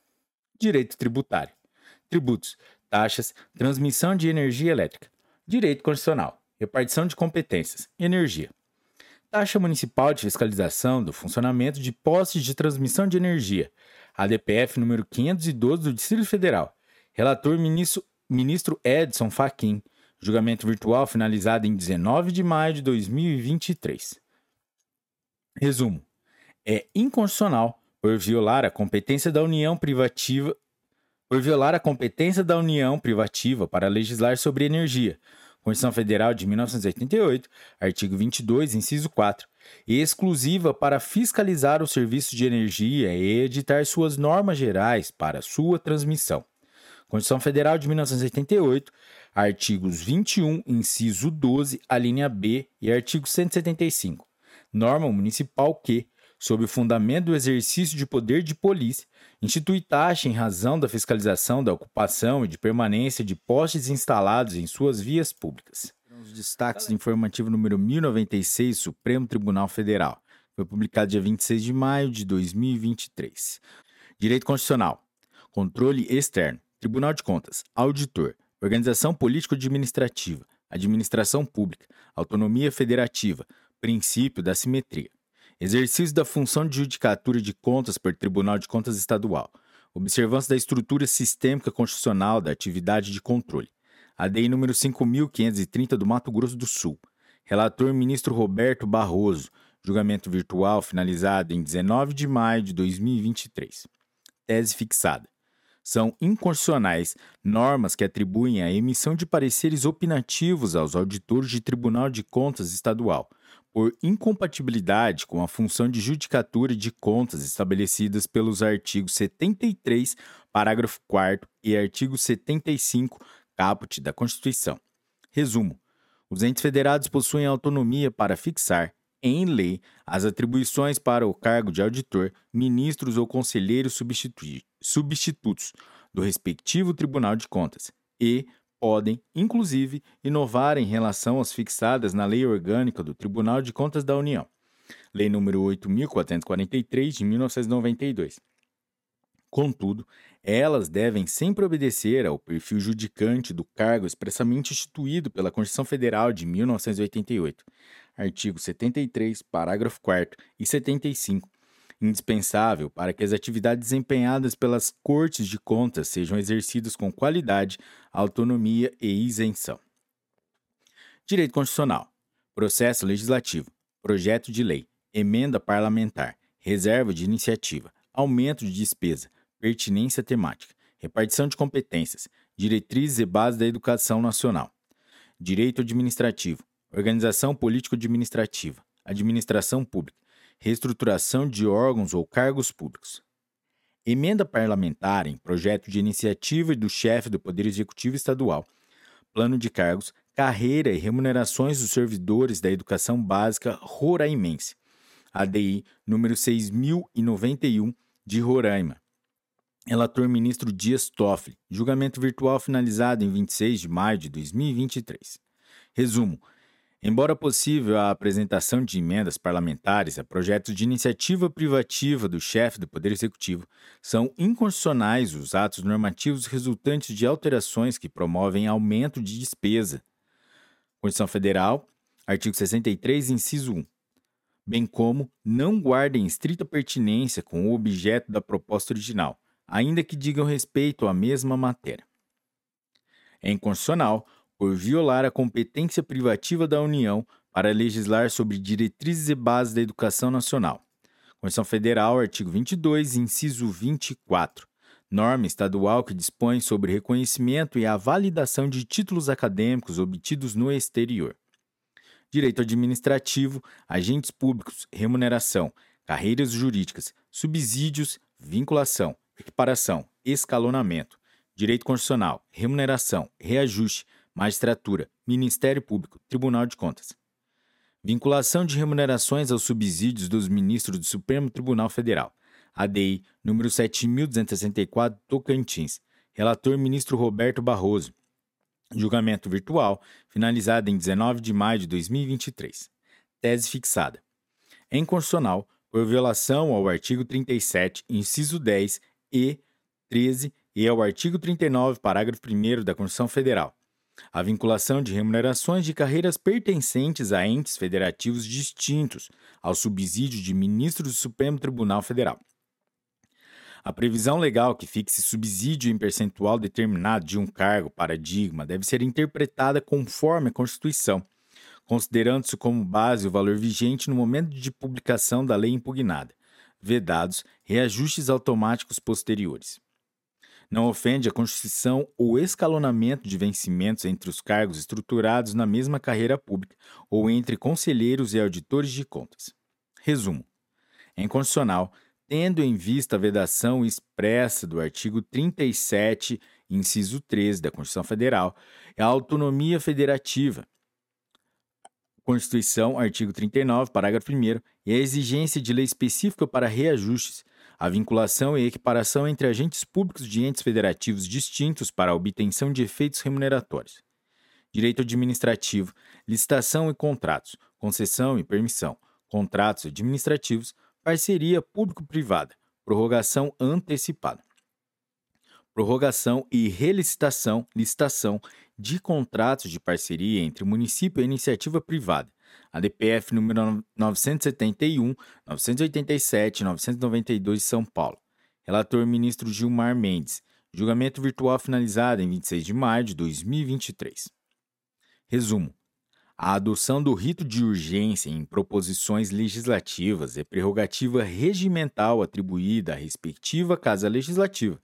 Direito tributário: tributos, taxas, transmissão de energia elétrica. Direito constitucional: repartição de competências, energia. Taxa Municipal de Fiscalização do Funcionamento de Postes de Transmissão de Energia, ADPF número 512 do Distrito Federal. Relator ministro, ministro Edson Fachin. Julgamento virtual finalizado em 19 de maio de 2023. Resumo: é inconstitucional por violar a competência da União privativa por violar a competência da União privativa para legislar sobre energia, Constituição Federal de 1988, artigo 22, inciso 4, e exclusiva para fiscalizar o serviço de energia e editar suas normas gerais para sua transmissão. Constituição Federal de 1988, artigos 21, inciso 12, a linha B e artigo 175. Norma municipal que, sob o fundamento do exercício de poder de polícia, institui taxa em razão da fiscalização da ocupação e de permanência de postes instalados em suas vias públicas. Os destaques do informativo número 1096, Supremo Tribunal Federal. Foi publicado dia 26 de maio de 2023. Direito Constitucional. Controle externo. Tribunal de Contas. Auditor. Organização político-administrativa. Administração pública. Autonomia federativa. Princípio da simetria. Exercício da função de judicatura de contas por Tribunal de Contas Estadual. Observância da estrutura sistêmica constitucional da atividade de controle. ADI número 5530 do Mato Grosso do Sul. Relator ministro Roberto Barroso. Julgamento virtual finalizado em 19 de maio de 2023. Tese fixada. São inconstitucionais normas que atribuem a emissão de pareceres opinativos aos auditores de Tribunal de Contas Estadual, por incompatibilidade com a função de judicatura de contas estabelecidas pelos artigos 73, parágrafo 4 e artigo 75, caput da Constituição. Resumo: os entes federados possuem autonomia para fixar, em lei, as atribuições para o cargo de auditor, ministros ou conselheiros substitutos do respectivo Tribunal de Contas e, podem, inclusive, inovar em relação às fixadas na Lei Orgânica do Tribunal de Contas da União, Lei nº 8.443, de 1992. Contudo, elas devem sempre obedecer ao perfil judicante do cargo expressamente instituído pela Constituição Federal de 1988, artigo 73, parágrafo 4 e 75, indispensável para que as atividades desempenhadas pelas cortes de contas sejam exercidas com qualidade, autonomia e isenção. Direito Constitucional, Processo Legislativo, Projeto de Lei, Emenda Parlamentar, Reserva de Iniciativa, Aumento de Despesa, Pertinência Temática, Repartição de Competências, Diretrizes e Bases da Educação Nacional, Direito Administrativo, Organização Político-Administrativa, Administração Pública, reestruturação de órgãos ou cargos públicos. Emenda parlamentar em projeto de iniciativa do chefe do Poder Executivo Estadual, plano de cargos, carreira e remunerações dos servidores da educação básica roraimense, ADI número 6091 de Roraima. Relator ministro Dias Toffoli. Julgamento virtual finalizado em 26 de maio de 2023. Resumo: Embora possível a apresentação de emendas parlamentares a projetos de iniciativa privativa do chefe do Poder Executivo, são inconstitucionais os atos normativos resultantes de alterações que promovem aumento de despesa. Constituição Federal, artigo 63, inciso 1. Bem como não guardem estrita pertinência com o objeto da proposta original, ainda que digam respeito à mesma matéria. É inconstitucional por violar a competência privativa da União para legislar sobre diretrizes e bases da educação nacional. Constituição Federal, artigo 22, inciso 24. Norma estadual que dispõe sobre reconhecimento e a validação de títulos acadêmicos obtidos no exterior. Direito administrativo, agentes públicos, remuneração, carreiras jurídicas, subsídios, vinculação, equiparação, escalonamento, direito constitucional, remuneração, reajuste, Magistratura, Ministério Público, Tribunal de Contas. Vinculação de remunerações aos subsídios dos ministros do Supremo Tribunal Federal. ADI, número 7264, Tocantins. Relator ministro Roberto Barroso. Julgamento virtual, finalizado em 19 de maio de 2023. Tese fixada. É inconstitucional por violação ao artigo 37, inciso 10 e 13 e ao artigo 39, parágrafo 1 da Constituição Federal a vinculação de remunerações de carreiras pertencentes a entes federativos distintos ao subsídio de ministros do Supremo Tribunal Federal. A previsão legal que fixe subsídio em percentual determinado de um cargo paradigma deve ser interpretada conforme a Constituição, considerando-se como base o valor vigente no momento de publicação da lei impugnada, vedados reajustes automáticos posteriores não ofende a constituição ou escalonamento de vencimentos entre os cargos estruturados na mesma carreira pública ou entre conselheiros e auditores de contas. Resumo: é inconstitucional, tendo em vista a vedação expressa do artigo 37, inciso 13 da Constituição Federal, a autonomia federativa. Constituição, artigo 39, parágrafo 1, e a exigência de lei específica para reajustes a vinculação e equiparação entre agentes públicos de entes federativos distintos para a obtenção de efeitos remuneratórios. Direito administrativo, licitação e contratos, concessão e permissão, contratos administrativos, parceria público-privada, prorrogação antecipada. Prorrogação e relicitação, licitação de contratos de parceria entre município e iniciativa privada, ADPF número 971, 987, 992 de São Paulo. Relator ministro Gilmar Mendes. Julgamento virtual finalizado em 26 de maio de 2023. Resumo: a adoção do rito de urgência em proposições legislativas é prerrogativa regimental atribuída à respectiva Casa Legislativa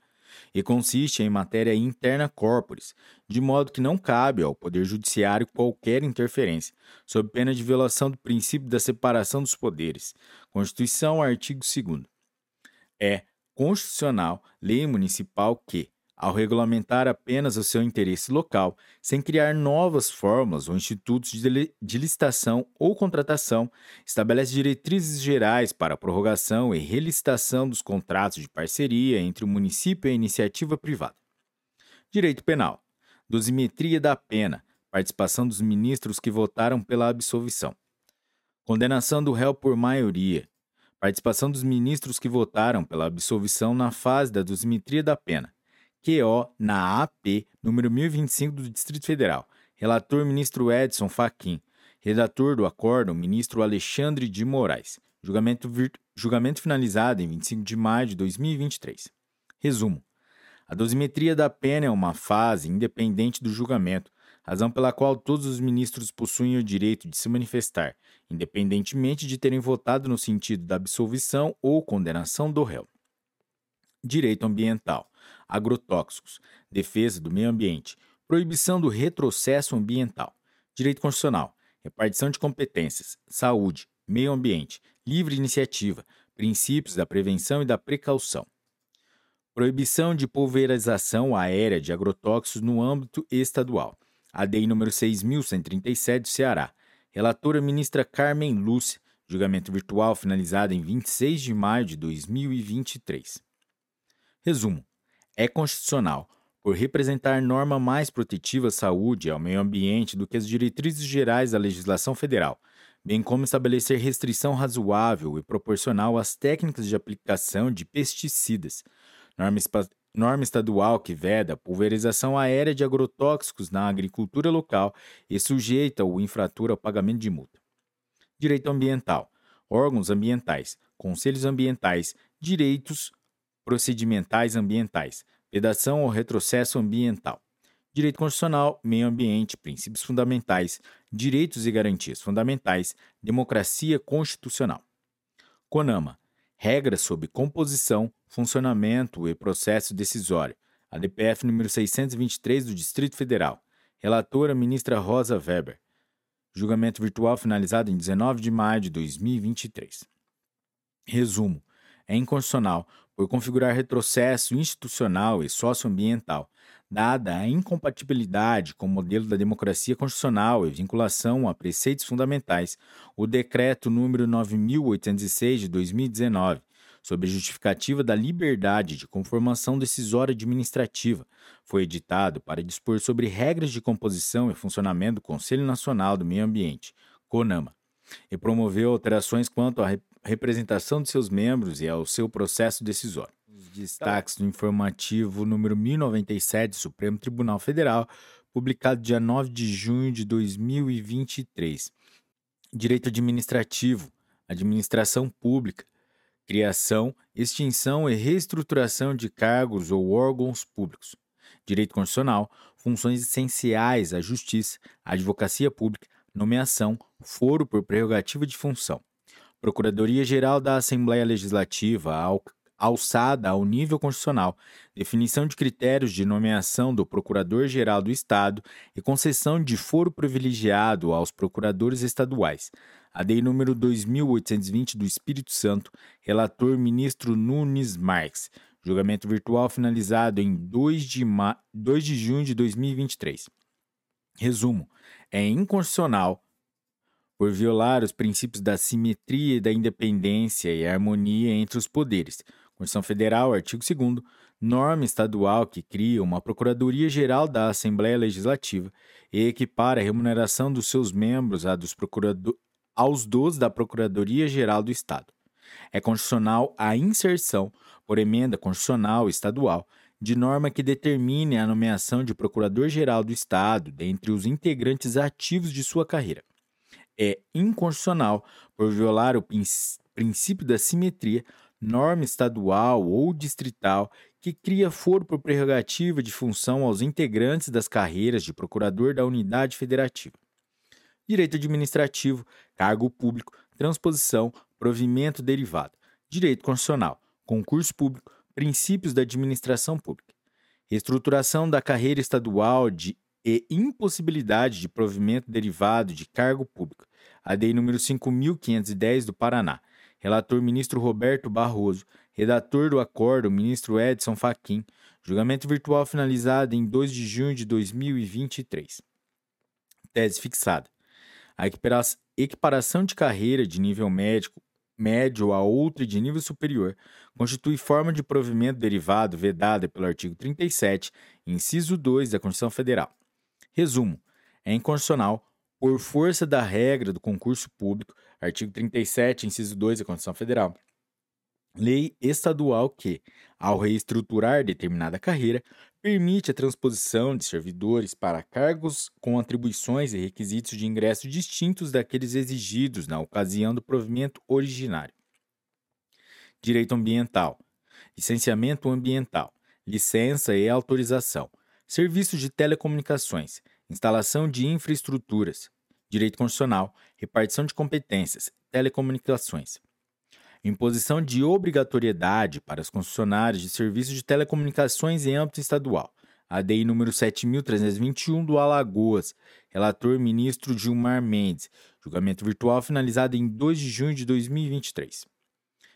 e consiste em matéria interna corporis, de modo que não cabe ao Poder Judiciário qualquer interferência, sob pena de violação do princípio da separação dos poderes. Constituição, artigo 2. É constitucional lei municipal que, ao regulamentar apenas o seu interesse local, sem criar novas fórmulas ou institutos de licitação ou contratação, estabelece diretrizes gerais para a prorrogação e relicitação dos contratos de parceria entre o município e a iniciativa privada. Direito Penal. Dosimetria da pena. Participação dos ministros que votaram pela absolvição. Condenação do réu por maioria. Participação dos ministros que votaram pela absolvição na fase da dosimetria da pena QO na AP, número 1025 do Distrito Federal. Relator ministro Edson Fachin. Redator do acordo, o ministro Alexandre de Moraes. Julgamento, julgamento finalizado em 25 de maio de 2023. Resumo. A dosimetria da pena é uma fase independente do julgamento, razão pela qual todos os ministros possuem o direito de se manifestar, independentemente de terem votado no sentido da absolvição ou condenação do réu. Direito ambiental, agrotóxicos, defesa do meio ambiente, proibição do retrocesso ambiental, direito constitucional, repartição de competências, saúde, meio ambiente, livre iniciativa, princípios da prevenção e da precaução. Proibição de pulverização aérea de agrotóxicos no âmbito estadual. ADI número 6.137 do Ceará. Relatora ministra Carmen Lúcia. Julgamento virtual finalizado em 26 de maio de 2023. Resumo: é constitucional, por representar norma mais protetiva à saúde e ao meio ambiente do que as diretrizes gerais da legislação federal, bem como estabelecer restrição razoável e proporcional às técnicas de aplicação de pesticidas, norma, norma estadual que veda a pulverização aérea de agrotóxicos na agricultura local e sujeita o infrator ao pagamento de multa. Direito ambiental, órgãos ambientais, conselhos ambientais, direitos procedimentais ambientais, vedação ou retrocesso ambiental. Direito constitucional, meio ambiente, princípios fundamentais, direitos e garantias fundamentais, democracia constitucional. CONAMA, regras sobre composição, funcionamento e processo decisório. ADPF número 623 do Distrito Federal. Relatora ministra Rosa Weber. Julgamento virtual finalizado em 19 de maio de 2023. Resumo: é inconstitucional por configurar retrocesso institucional e socioambiental, dada a incompatibilidade com o modelo da democracia constitucional e vinculação a preceitos fundamentais, o Decreto número 9806 de 2019, sob a justificativa da liberdade de conformação decisória administrativa, foi editado para dispor sobre regras de composição e funcionamento do Conselho Nacional do Meio Ambiente, CONAMA, e promoveu alterações quanto à representação de seus membros e ao seu processo decisório. Os destaques do informativo número 1097 do Supremo Tribunal Federal, publicado dia 9 de junho de 2023. Direito administrativo, administração pública, criação, extinção e reestruturação de cargos ou órgãos públicos. Direito constitucional, funções essenciais à justiça, advocacia pública, nomeação, foro por prerrogativa de função. Procuradoria-Geral da Assembleia Legislativa, al alçada ao nível constitucional, definição de critérios de nomeação do Procurador-Geral do Estado e concessão de foro privilegiado aos procuradores estaduais. A Lei número 2820 do Espírito Santo, relator ministro Nunes Marques. Julgamento virtual finalizado em 2 de, 2 de junho de 2023. Resumo: é inconstitucional por violar os princípios da simetria e da independência e harmonia entre os poderes. Constituição Federal, artigo 2 norma estadual que cria uma Procuradoria-Geral da Assembleia Legislativa e equipara a remuneração dos seus membros à dos aos dos da Procuradoria-Geral do Estado. É constitucional a inserção, por emenda constitucional estadual, de norma que determine a nomeação de Procurador-Geral do Estado dentre os integrantes ativos de sua carreira é inconstitucional por violar o princípio da simetria, norma estadual ou distrital que cria foro por prerrogativa de função aos integrantes das carreiras de procurador da unidade federativa. Direito administrativo, cargo público, transposição, provimento derivado. Direito constitucional, concurso público, princípios da administração pública. Reestruturação da carreira estadual de e impossibilidade de provimento derivado de cargo público. A DEI número 5510 do Paraná. Relator ministro Roberto Barroso. Redator do acordo ministro Edson Fachin. Julgamento virtual finalizado em 2 de junho de 2023. Tese fixada. A equiparação de carreira de nível médico médio a outra de nível superior constitui forma de provimento derivado vedada pelo artigo 37, inciso 2 da Constituição Federal. Resumo: é inconstitucional, por força da regra do concurso público, artigo 37, inciso 2 da Constituição Federal, lei estadual que, ao reestruturar determinada carreira, permite a transposição de servidores para cargos com atribuições e requisitos de ingresso distintos daqueles exigidos na ocasião do provimento originário. Direito ambiental, licenciamento ambiental, licença e autorização, serviços de telecomunicações, instalação de infraestruturas, direito constitucional, repartição de competências, telecomunicações. Imposição de obrigatoriedade para os concessionários de serviços de telecomunicações em âmbito estadual. ADI número 7321 do Alagoas. Relator ministro Gilmar Mendes. Julgamento virtual finalizado em 2 de junho de 2023.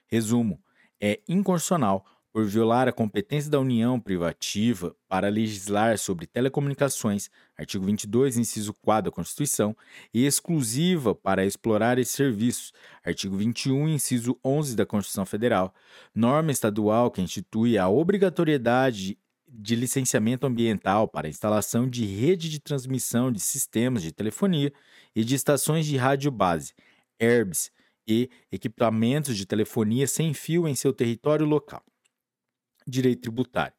Resumo: é inconstitucional por violar a competência da União privativa para legislar sobre telecomunicações, artigo 22, inciso 4 da Constituição, e exclusiva para explorar esses serviços, artigo 21, inciso 11 da Constituição Federal, norma estadual que institui a obrigatoriedade de licenciamento ambiental para instalação de rede de transmissão de sistemas de telefonia e de estações de rádio base, ERBs, e equipamentos de telefonia sem fio em seu território local direito tributário,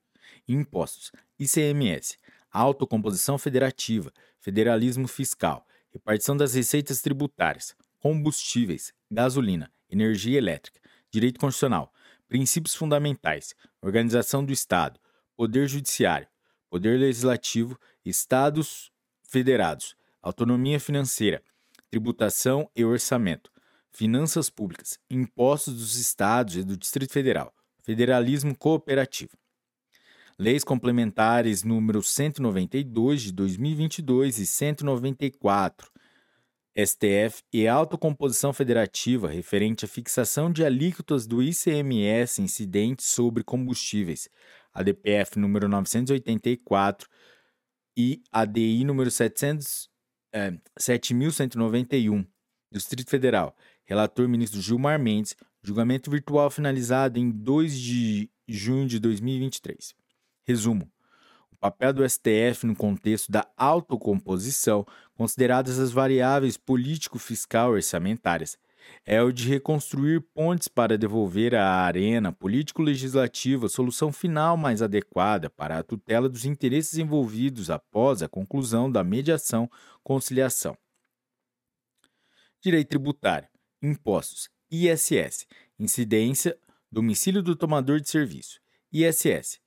impostos, ICMS, autocomposição federativa, federalismo fiscal, repartição das receitas tributárias, combustíveis, gasolina, energia elétrica, direito constitucional, princípios fundamentais, organização do Estado, poder judiciário, poder legislativo, estados federados, autonomia financeira, tributação e orçamento, finanças públicas, impostos dos estados e do Distrito Federal, Federalismo Cooperativo. Leis complementares número 192 de 2022 e 194 STF e autocomposição federativa referente à fixação de alíquotas do ICMS incidentes sobre combustíveis, ADPF número 984 e ADI número 700, é, 7191 do Distrito Federal. Relator ministro Gilmar Mendes, Julgamento virtual finalizado em 2 de junho de 2023. Resumo: o papel do STF no contexto da autocomposição, consideradas as variáveis político-fiscal orçamentárias, é o de reconstruir pontes para devolver à arena político-legislativa solução final mais adequada para a tutela dos interesses envolvidos após a conclusão da mediação-conciliação. Direito tributário, impostos, ISS, incidência, domicílio do tomador de serviço. ISS,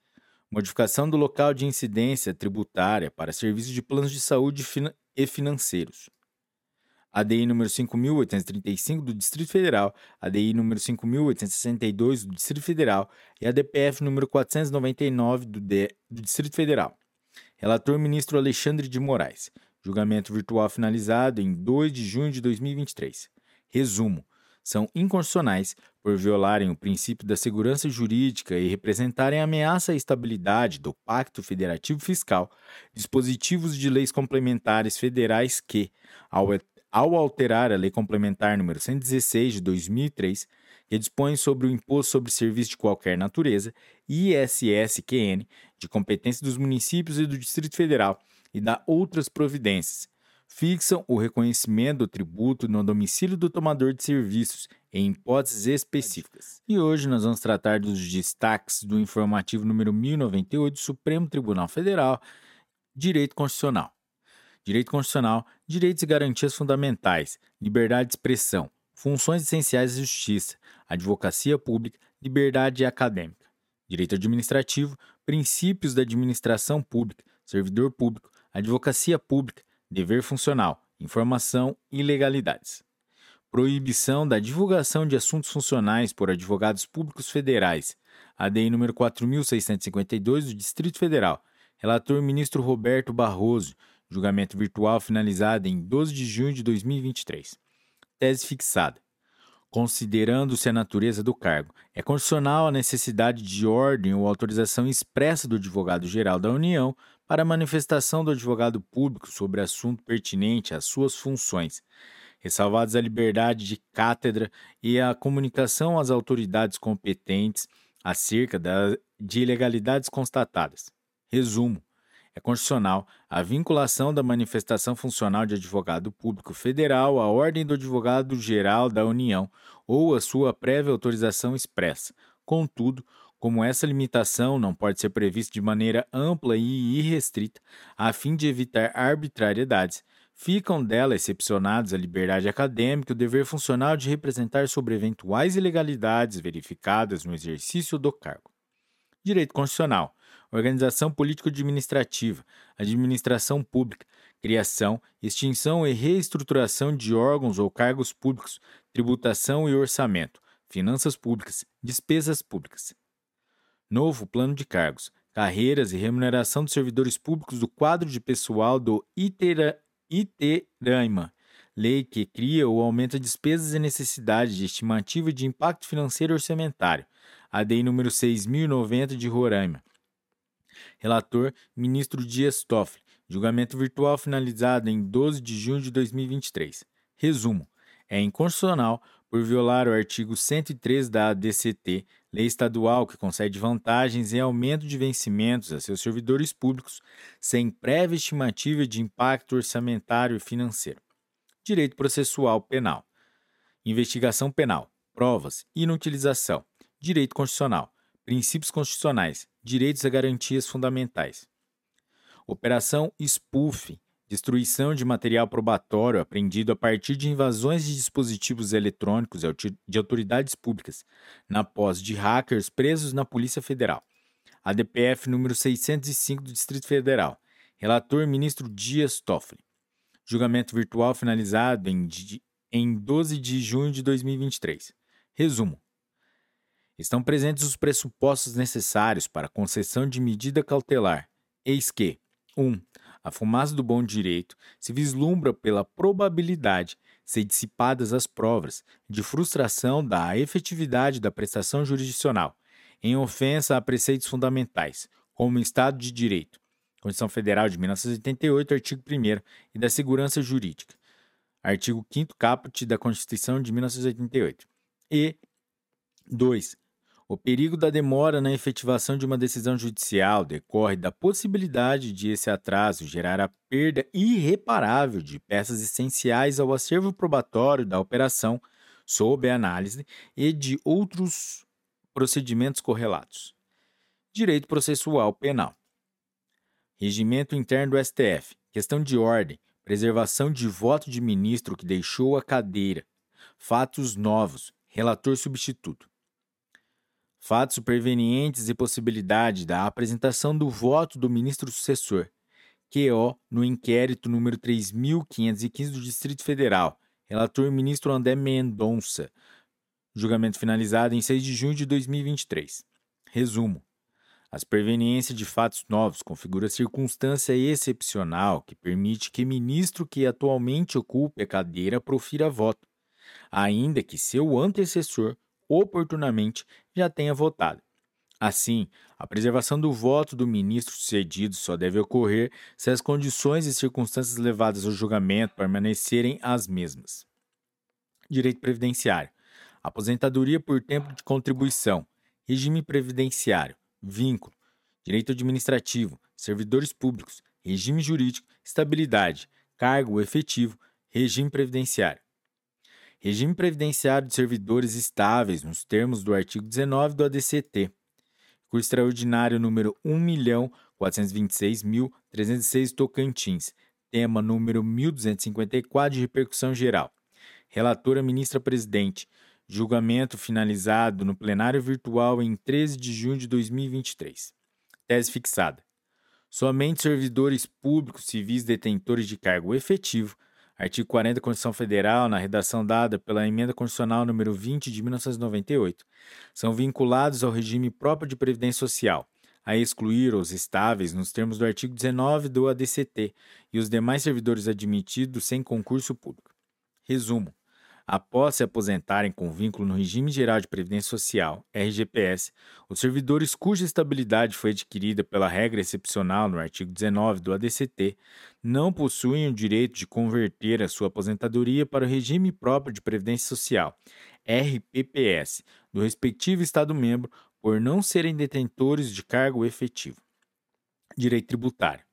modificação do local de incidência tributária para serviços de planos de saúde e financeiros. ADI número 5.835 do Distrito Federal, ADI número 5.862 do Distrito Federal e ADPF número 499 do, Distrito Federal. Relator ministro Alexandre de Moraes. Julgamento virtual finalizado em 2 de junho de 2023. Resumo: são inconstitucionais por violarem o princípio da segurança jurídica e representarem ameaça à estabilidade do Pacto Federativo Fiscal, dispositivos de leis complementares federais que, ao, ao alterar a Lei Complementar número 116 de 2003, que dispõe sobre o imposto sobre serviço de qualquer natureza, ISSQN, de competência dos municípios e do Distrito Federal, e da outras providências, fixam o reconhecimento do tributo no domicílio do tomador de serviços, em hipóteses específicas. E hoje nós vamos tratar dos destaques do informativo número 1098 do Supremo Tribunal Federal, Direito Constitucional. Direito Constitucional, direitos e garantias fundamentais, liberdade de expressão, funções essenciais da justiça, advocacia pública, liberdade acadêmica. Direito administrativo, princípios da administração pública, servidor público, advocacia pública, dever funcional, informação e legalidades. Proibição da divulgação de assuntos funcionais por advogados públicos federais. ADI número 4652 do Distrito Federal. Relator ministro Roberto Barroso. Julgamento virtual finalizado em 12 de junho de 2023. Tese fixada. Considerando-se a natureza do cargo, é condicional a necessidade de ordem ou autorização expressa do advogado-geral da União para manifestação do advogado público sobre assunto pertinente às suas funções, ressalvadas a liberdade de cátedra e a comunicação às autoridades competentes acerca da, de ilegalidades constatadas. Resumo: é constitucional a vinculação da manifestação funcional de advogado público federal à ordem do advogado geral da União ou a sua prévia autorização expressa. Contudo, Como essa limitação não pode ser prevista de maneira ampla e irrestrita, a fim de evitar arbitrariedades, ficam dela excepcionados a liberdade acadêmica e o dever funcional de representar sobre eventuais ilegalidades verificadas no exercício do cargo. Direito Constitucional, Organização Político-Administrativa, Administração Pública, Criação, Extinção e Reestruturação de órgãos ou cargos públicos, Tributação e Orçamento, Finanças Públicas, Despesas Públicas. Novo plano de cargos, carreiras e remuneração dos servidores públicos do quadro de pessoal do Itera, Iteraima, lei que cria ou aumenta despesas e necessidades de estimativa de impacto financeiro orçamentário, a DEI número 6090 de Roraima. Relator, ministro Dias Toffoli. Julgamento virtual finalizado em 12 de junho de 2023. Resumo: é inconstitucional por violar o artigo 103 da ADCT, lei estadual que concede vantagens em aumento de vencimentos a seus servidores públicos sem prévia estimativa de impacto orçamentário e financeiro. Direito processual penal. Investigação penal. Provas. Inutilização. Direito constitucional. Princípios constitucionais. Direitos e garantias fundamentais. Operação SPUF destruição de material probatório apreendido a partir de invasões de dispositivos eletrônicos de autoridades públicas, na posse de hackers presos na Polícia Federal. ADPF número 605 do Distrito Federal. Relator ministro Dias Toffoli. Julgamento virtual finalizado em, em 12 de junho de 2023. Resumo. Estão presentes os pressupostos necessários para concessão de medida cautelar. Eis que 1. Um, a fumaça do bom direito se vislumbra pela probabilidade ser dissipadas as provas de frustração da efetividade da prestação jurisdicional, em ofensa a preceitos fundamentais, como o Estado de Direito, Constituição Federal de 1988, artigo 1 e da Segurança Jurídica, artigo 5 caput da Constituição de 1988. E 2. O perigo da demora na efetivação de uma decisão judicial decorre da possibilidade de esse atraso gerar a perda irreparável de peças essenciais ao acervo probatório da operação, sob análise, e de outros procedimentos correlatos. Direito processual penal. Regimento interno do STF. Questão de ordem. Preservação de voto de ministro que deixou a cadeira. Fatos novos. Relator substituto fatos supervenientes e possibilidade da apresentação do voto do ministro sucessor, QO, no inquérito número 3515 do Distrito Federal, relator ministro André Mendonça, julgamento finalizado em 6 de junho de 2023. Resumo. As perveniências de fatos novos configura circunstância excepcional que permite que ministro que atualmente ocupe a cadeira profira voto, ainda que seu antecessor oportunamente já tenha votado. Assim, a preservação do voto do ministro sucedido só deve ocorrer se as condições e circunstâncias levadas ao julgamento permanecerem as mesmas. Direito previdenciário: aposentadoria por tempo de contribuição, regime previdenciário, vínculo, direito administrativo, servidores públicos, regime jurídico, estabilidade, cargo efetivo, regime previdenciário. Regime previdenciário de servidores estáveis, nos termos do artigo 19 do ADCT. Curso extraordinário número 1.426.306 Tocantins. Tema número 1254 de repercussão geral. Relatora ministra-presidente. Julgamento finalizado no plenário virtual em 13 de junho de 2023. Tese fixada. Somente servidores públicos civis detentores de cargo efetivo Artigo 40 da Constituição Federal, na redação dada pela Emenda Constitucional número 20 de 1998, são vinculados ao regime próprio de previdência social, a excluir os estáveis nos termos do artigo 19 do ADCT e os demais servidores admitidos sem concurso público. Resumo: Após se aposentarem com vínculo no Regime Geral de Previdência Social, RGPS, os servidores cuja estabilidade foi adquirida pela regra excepcional no artigo 19 do ADCT não possuem o direito de converter a sua aposentadoria para o regime próprio de Previdência Social, RPPS, do respectivo Estado-membro por não serem detentores de cargo efetivo. Direito tributário.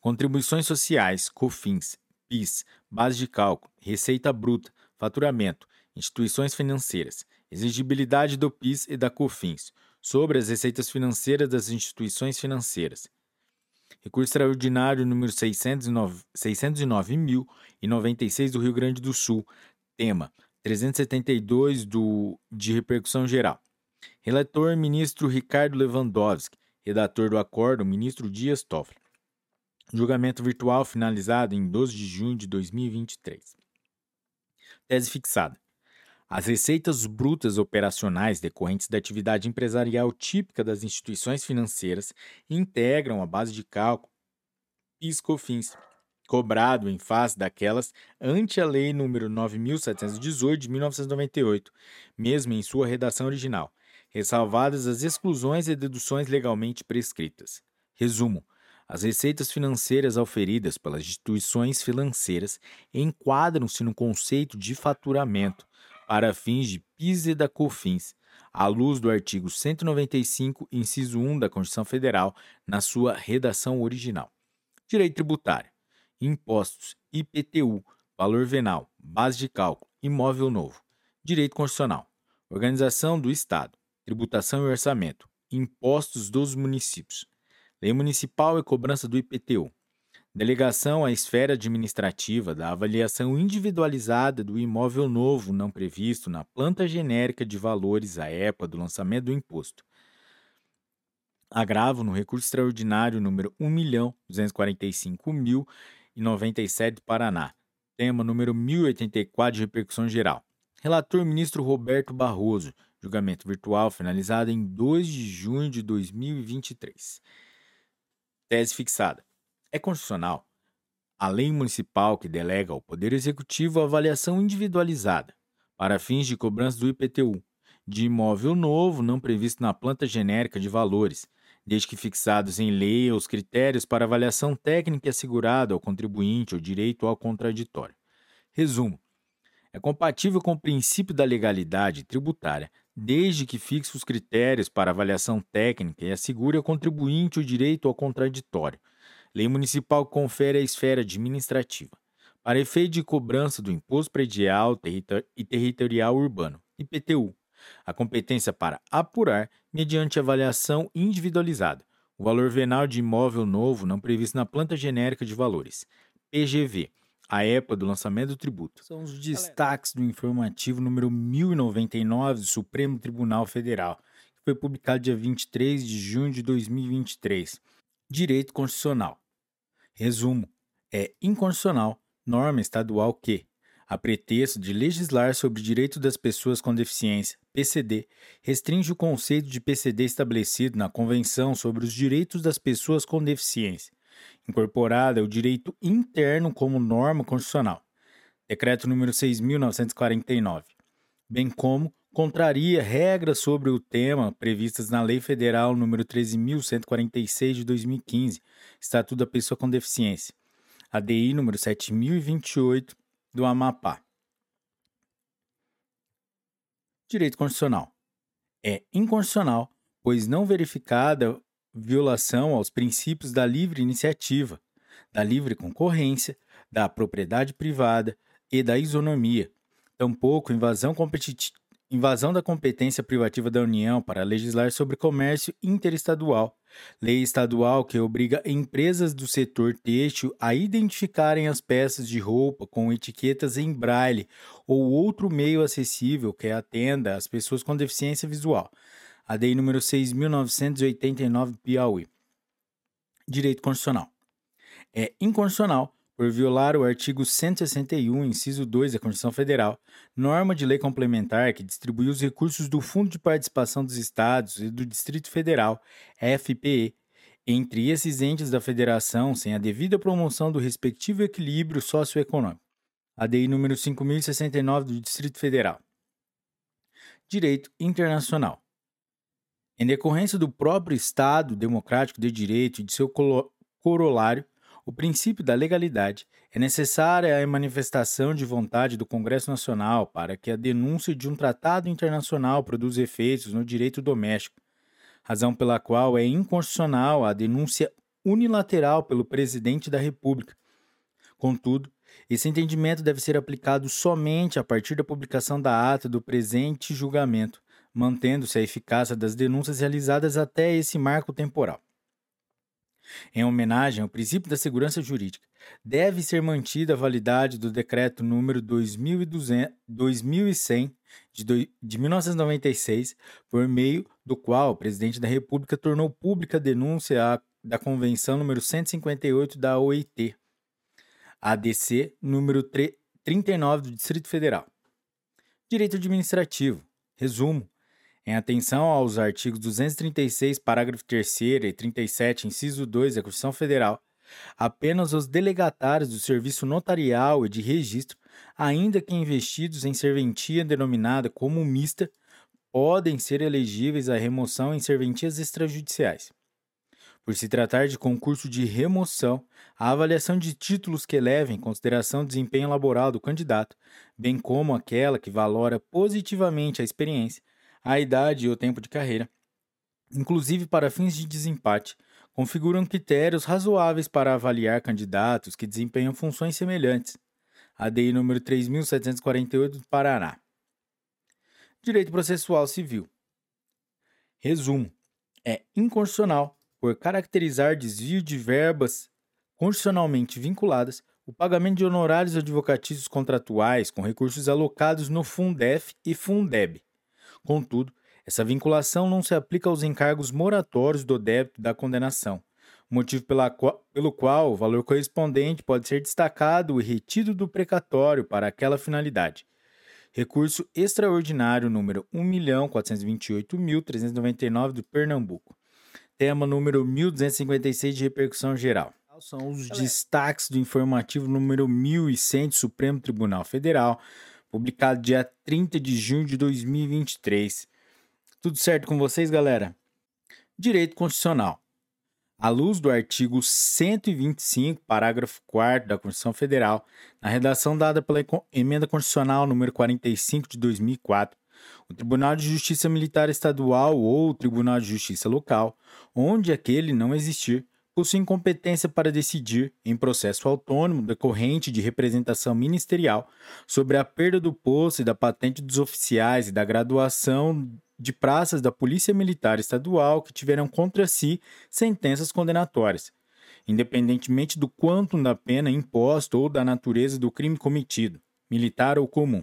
Contribuições sociais, COFINS, PIS, base de cálculo, receita bruta, faturamento, instituições financeiras, exigibilidade do PIS e da COFINS, sobre as receitas financeiras das instituições financeiras. Recurso extraordinário número 609.096 do Rio Grande do Sul. Tema: 372 do, de repercussão geral. Relator: ministro Ricardo Lewandowski. Redator do acordo: ministro Dias Toffoli. Julgamento virtual finalizado em 12 de junho de 2023. Tese fixada. As receitas brutas operacionais decorrentes da atividade empresarial típica das instituições financeiras integram a base de cálculo PIS/COFINS, cobrado em face daquelas ante a Lei nº 9718 de 1998, mesmo em sua redação original, ressalvadas as exclusões e deduções legalmente prescritas. Resumo: as receitas financeiras auferidas pelas instituições financeiras enquadram-se no conceito de faturamento para fins de PIS e da COFINS, à luz do artigo 195, inciso 1 da Constituição Federal, na sua redação original. Direito tributário: impostos, IPTU, valor venal, base de cálculo, imóvel novo. Direito constitucional: organização do Estado, tributação e orçamento, impostos dos municípios, lei municipal e cobrança do IPTU, Delegação à esfera administrativa da avaliação individualizada do imóvel novo não previsto na planta genérica de valores à época do lançamento do imposto. Agravo no recurso extraordinário número 1.245.097 Paraná. Tema número 1084 de repercussão geral. Relator ministro Roberto Barroso. Julgamento virtual finalizado em 2 de junho de 2023. Tese fixada. É constitucional a lei municipal que delega ao Poder Executivo a avaliação individualizada, para fins de cobrança do IPTU, de imóvel novo não previsto na planta genérica de valores, desde que fixados em lei os critérios para avaliação técnica e assegurado ao contribuinte o direito ao contraditório. Resumo: é compatível com o princípio da legalidade tributária, desde que fixe os critérios para avaliação técnica e assegure ao contribuinte o direito ao contraditório Lei municipal confere a esfera administrativa. Para efeito de cobrança do Imposto Predial e Territorial Urbano, IPTU, a competência para apurar, mediante avaliação individualizada, o valor venal de imóvel novo não previsto na planta genérica de valores, PGV, a época do lançamento do tributo. São os destaques do informativo número 1099 do Supremo Tribunal Federal, que foi publicado dia 23 de junho de 2023. Direito Constitucional. Resumo: é inconstitucional norma estadual que, a pretexto de legislar sobre o direito das pessoas com deficiência, PCD, restringe o conceito de PCD estabelecido na Convenção sobre os Direitos das Pessoas com Deficiência, incorporada ao direito interno como norma constitucional. Decreto número 6.949, bem como contraria regras sobre o tema previstas na Lei Federal número 13.146 de 2015, Estatuto da Pessoa com Deficiência, ADI número 7028 do Amapá. Direito constitucional. É inconstitucional, pois não verificada violação aos princípios da livre iniciativa, da livre concorrência, da propriedade privada e da isonomia, tampouco invasão Invasão da competência privativa da União para legislar sobre comércio interestadual. Lei estadual que obriga empresas do setor têxtil a identificarem as peças de roupa com etiquetas em braille ou outro meio acessível que atenda às pessoas com deficiência visual. A Lei número 6.989 Piauí. Direito Constitucional. É inconstitucional por violar o artigo 161, inciso 2 da Constituição Federal, norma de lei complementar que distribui os recursos do Fundo de Participação dos Estados e do Distrito Federal, FPE, entre esses entes da federação sem a devida promoção do respectivo equilíbrio socioeconômico. ADI número 5069 do Distrito Federal. Direito internacional. Em decorrência do próprio Estado democrático de direito e de seu corolário, o princípio da legalidade é necessária a manifestação de vontade do Congresso Nacional para que a denúncia de um tratado internacional produza efeitos no direito doméstico, razão pela qual é inconstitucional a denúncia unilateral pelo presidente da República. Contudo, esse entendimento deve ser aplicado somente a partir da publicação da ata do presente julgamento, mantendo-se a eficácia das denúncias realizadas até esse marco temporal. Em homenagem ao princípio da segurança jurídica, deve ser mantida a validade do decreto número 2100 de, de 1996, por meio do qual o presidente da República tornou pública a denúncia da Convenção número 158 da OIT, ADC número 39 do Distrito Federal. Direito administrativo. Resumo. Em atenção aos artigos 236, parágrafo 3 e 37, inciso 2 da Constituição Federal, apenas os delegatários do serviço notarial e de registro, ainda que investidos em serventia denominada como mista, podem ser elegíveis à remoção em serventias extrajudiciais. Por se tratar de concurso de remoção, a avaliação de títulos que levem em consideração o desempenho laboral do candidato, bem como aquela que valora positivamente a experiência, a idade e o tempo de carreira, inclusive para fins de desempate, configuram critérios razoáveis para avaliar candidatos que desempenham funções semelhantes. ADI número 3748 do Paraná. Direito processual civil. Resumo: é inconstitucional por caracterizar desvio de verbas constitucionalmente vinculadas o pagamento de honorários advocatícios contratuais com recursos alocados no Fundef e Fundeb, Contudo, essa vinculação não se aplica aos encargos moratórios do débito da condenação, motivo qual, pelo qual o valor correspondente pode ser destacado e retido do precatório para aquela finalidade. Recurso extraordinário número 1.428.399 do Pernambuco. Tema número 1256 de repercussão geral. São os destaques do informativo número 1100 do Supremo Tribunal Federal, publicado dia 30 de junho de 2023. Tudo certo com vocês, galera? Direito Constitucional. À luz do artigo 125, parágrafo 4 da Constituição Federal, na redação dada pela Emenda Constitucional número 45 de 2004, o Tribunal de Justiça Militar Estadual ou o Tribunal de Justiça Local, onde aquele não existir, possui competência para decidir, em processo autônomo decorrente de representação ministerial, sobre a perda do posto e da patente dos oficiais e da graduação de praças da Polícia Militar Estadual que tiveram contra si sentenças condenatórias, independentemente do quanto da pena imposta ou da natureza do crime cometido, militar ou comum.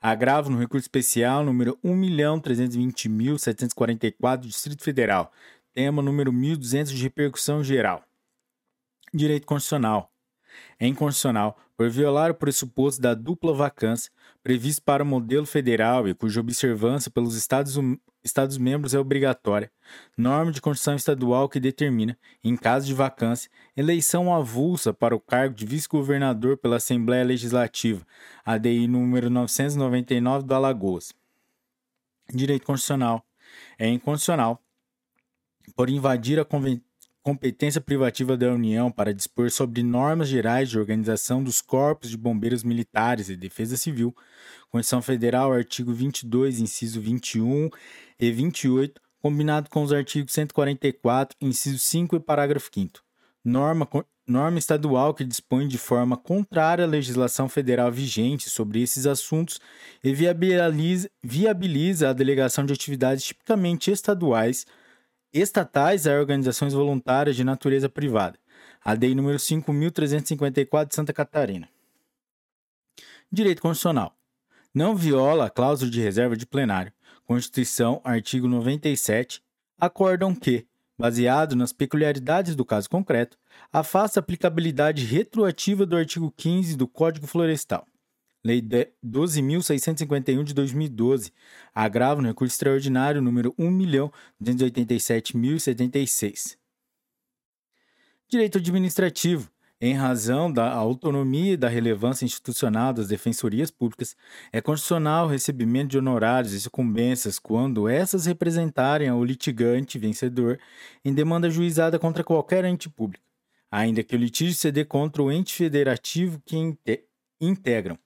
Agravo no recurso especial número 1.320.744 do Distrito Federal, tema número 1200 de repercussão geral. Direito constitucional. É inconstitucional por violar o pressuposto da dupla vacância previsto para o modelo federal e cuja observância pelos Estados, Estados membros é obrigatória, norma de Constituição Estadual que determina, em caso de vacância, eleição avulsa para o cargo de vice-governador pela Assembleia Legislativa, ADI número 999 do Alagoas. Direito constitucional. É inconstitucional por invadir a competência privativa da União para dispor sobre normas gerais de organização dos corpos de bombeiros militares e defesa civil, Constituição Federal, artigo 22, inciso 21 e 28, combinado com os artigos 144, inciso 5 e parágrafo 5 Norma, norma estadual que dispõe de forma contrária à legislação federal vigente sobre esses assuntos e viabiliza, viabiliza a delegação de atividades tipicamente estaduais estatais a organizações voluntárias de natureza privada. A DEI número 5.354 de Santa Catarina. Direito Constitucional. Não viola a cláusula de reserva de plenário. Constituição, artigo 97, acordam que, baseado nas peculiaridades do caso concreto, afasta a aplicabilidade retroativa do artigo 15 do Código Florestal. Lei 12.651 de 2012, agravo no recurso extraordinário número 1.287.076. Direito administrativo. Em razão da autonomia e da relevância institucional das defensorias públicas, é constitucional o recebimento de honorários e sucumbências quando essas representarem o litigante vencedor em demanda juizada contra qualquer ente público, ainda que o litígio se dê contra o ente federativo que integram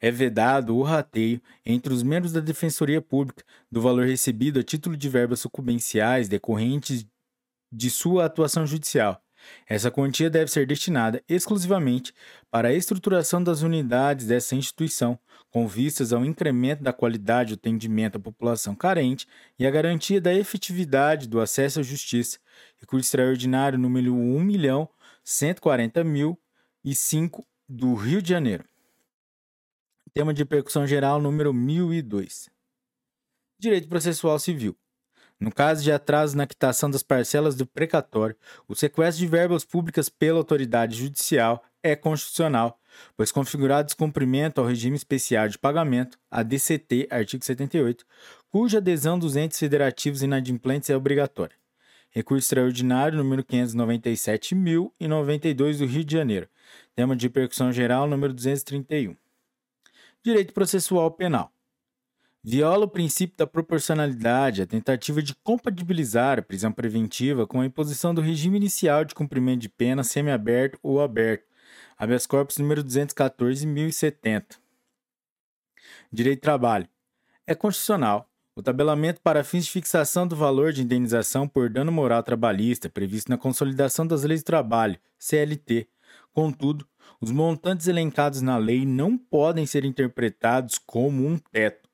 é vedado o rateio entre os membros da Defensoria Pública do valor recebido a título de verbas sucumbenciais decorrentes de sua atuação judicial, Essa quantia deve ser destinada exclusivamente para a estruturação das unidades dessa instituição, com vistas ao incremento da qualidade do atendimento à população carente e à garantia da efetividade do acesso à justiça. Recurso extraordinário número 1.140.005 do Rio de Janeiro. Tema de percussão geral número 1002. Direito processual civil. No caso de atraso na quitação das parcelas do precatório, o sequestro de verbas públicas pela autoridade judicial é constitucional, pois configurado descumprimento ao regime especial de pagamento, a DCT, artigo 78, cuja adesão dos entes federativos inadimplentes é obrigatória. Recurso extraordinário número 597.092 do Rio de Janeiro. Tema de percussão geral número 231. Direito processual penal. Viola o princípio da proporcionalidade a tentativa de compatibilizar a prisão preventiva com a imposição do regime inicial de cumprimento de pena semiaberto ou aberto, habeas corpus número 214.070. Direito de trabalho. É constitucional o tabelamento para fins de fixação do valor de indenização por dano moral trabalhista previsto na Consolidação das Leis do Trabalho, CLT. Contudo, os montantes elencados na lei não podem ser interpretados como um teto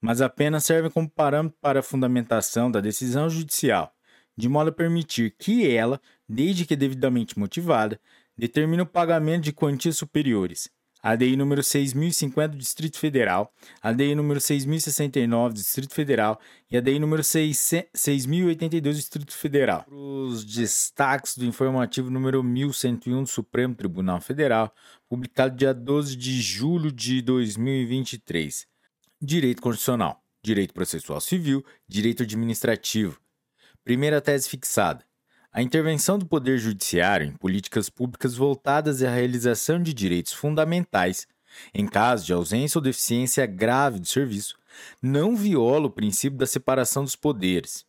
mas apenas servem como parâmetro para a fundamentação da decisão judicial, de modo a permitir que ela, desde que devidamente motivada, determine o pagamento de quantias superiores. ADI número 6050 do Distrito Federal, ADI número 6069 do Distrito Federal e ADI número 6082 do Distrito Federal. Os destaques do informativo número 1101 do Supremo Tribunal Federal, publicado dia 12 de julho de 2023 direito constitucional, direito processual civil, direito administrativo. Primeira tese fixada. A intervenção do Poder Judiciário em políticas públicas voltadas à realização de direitos fundamentais, em caso de ausência ou deficiência grave do serviço, não viola o princípio da separação dos poderes.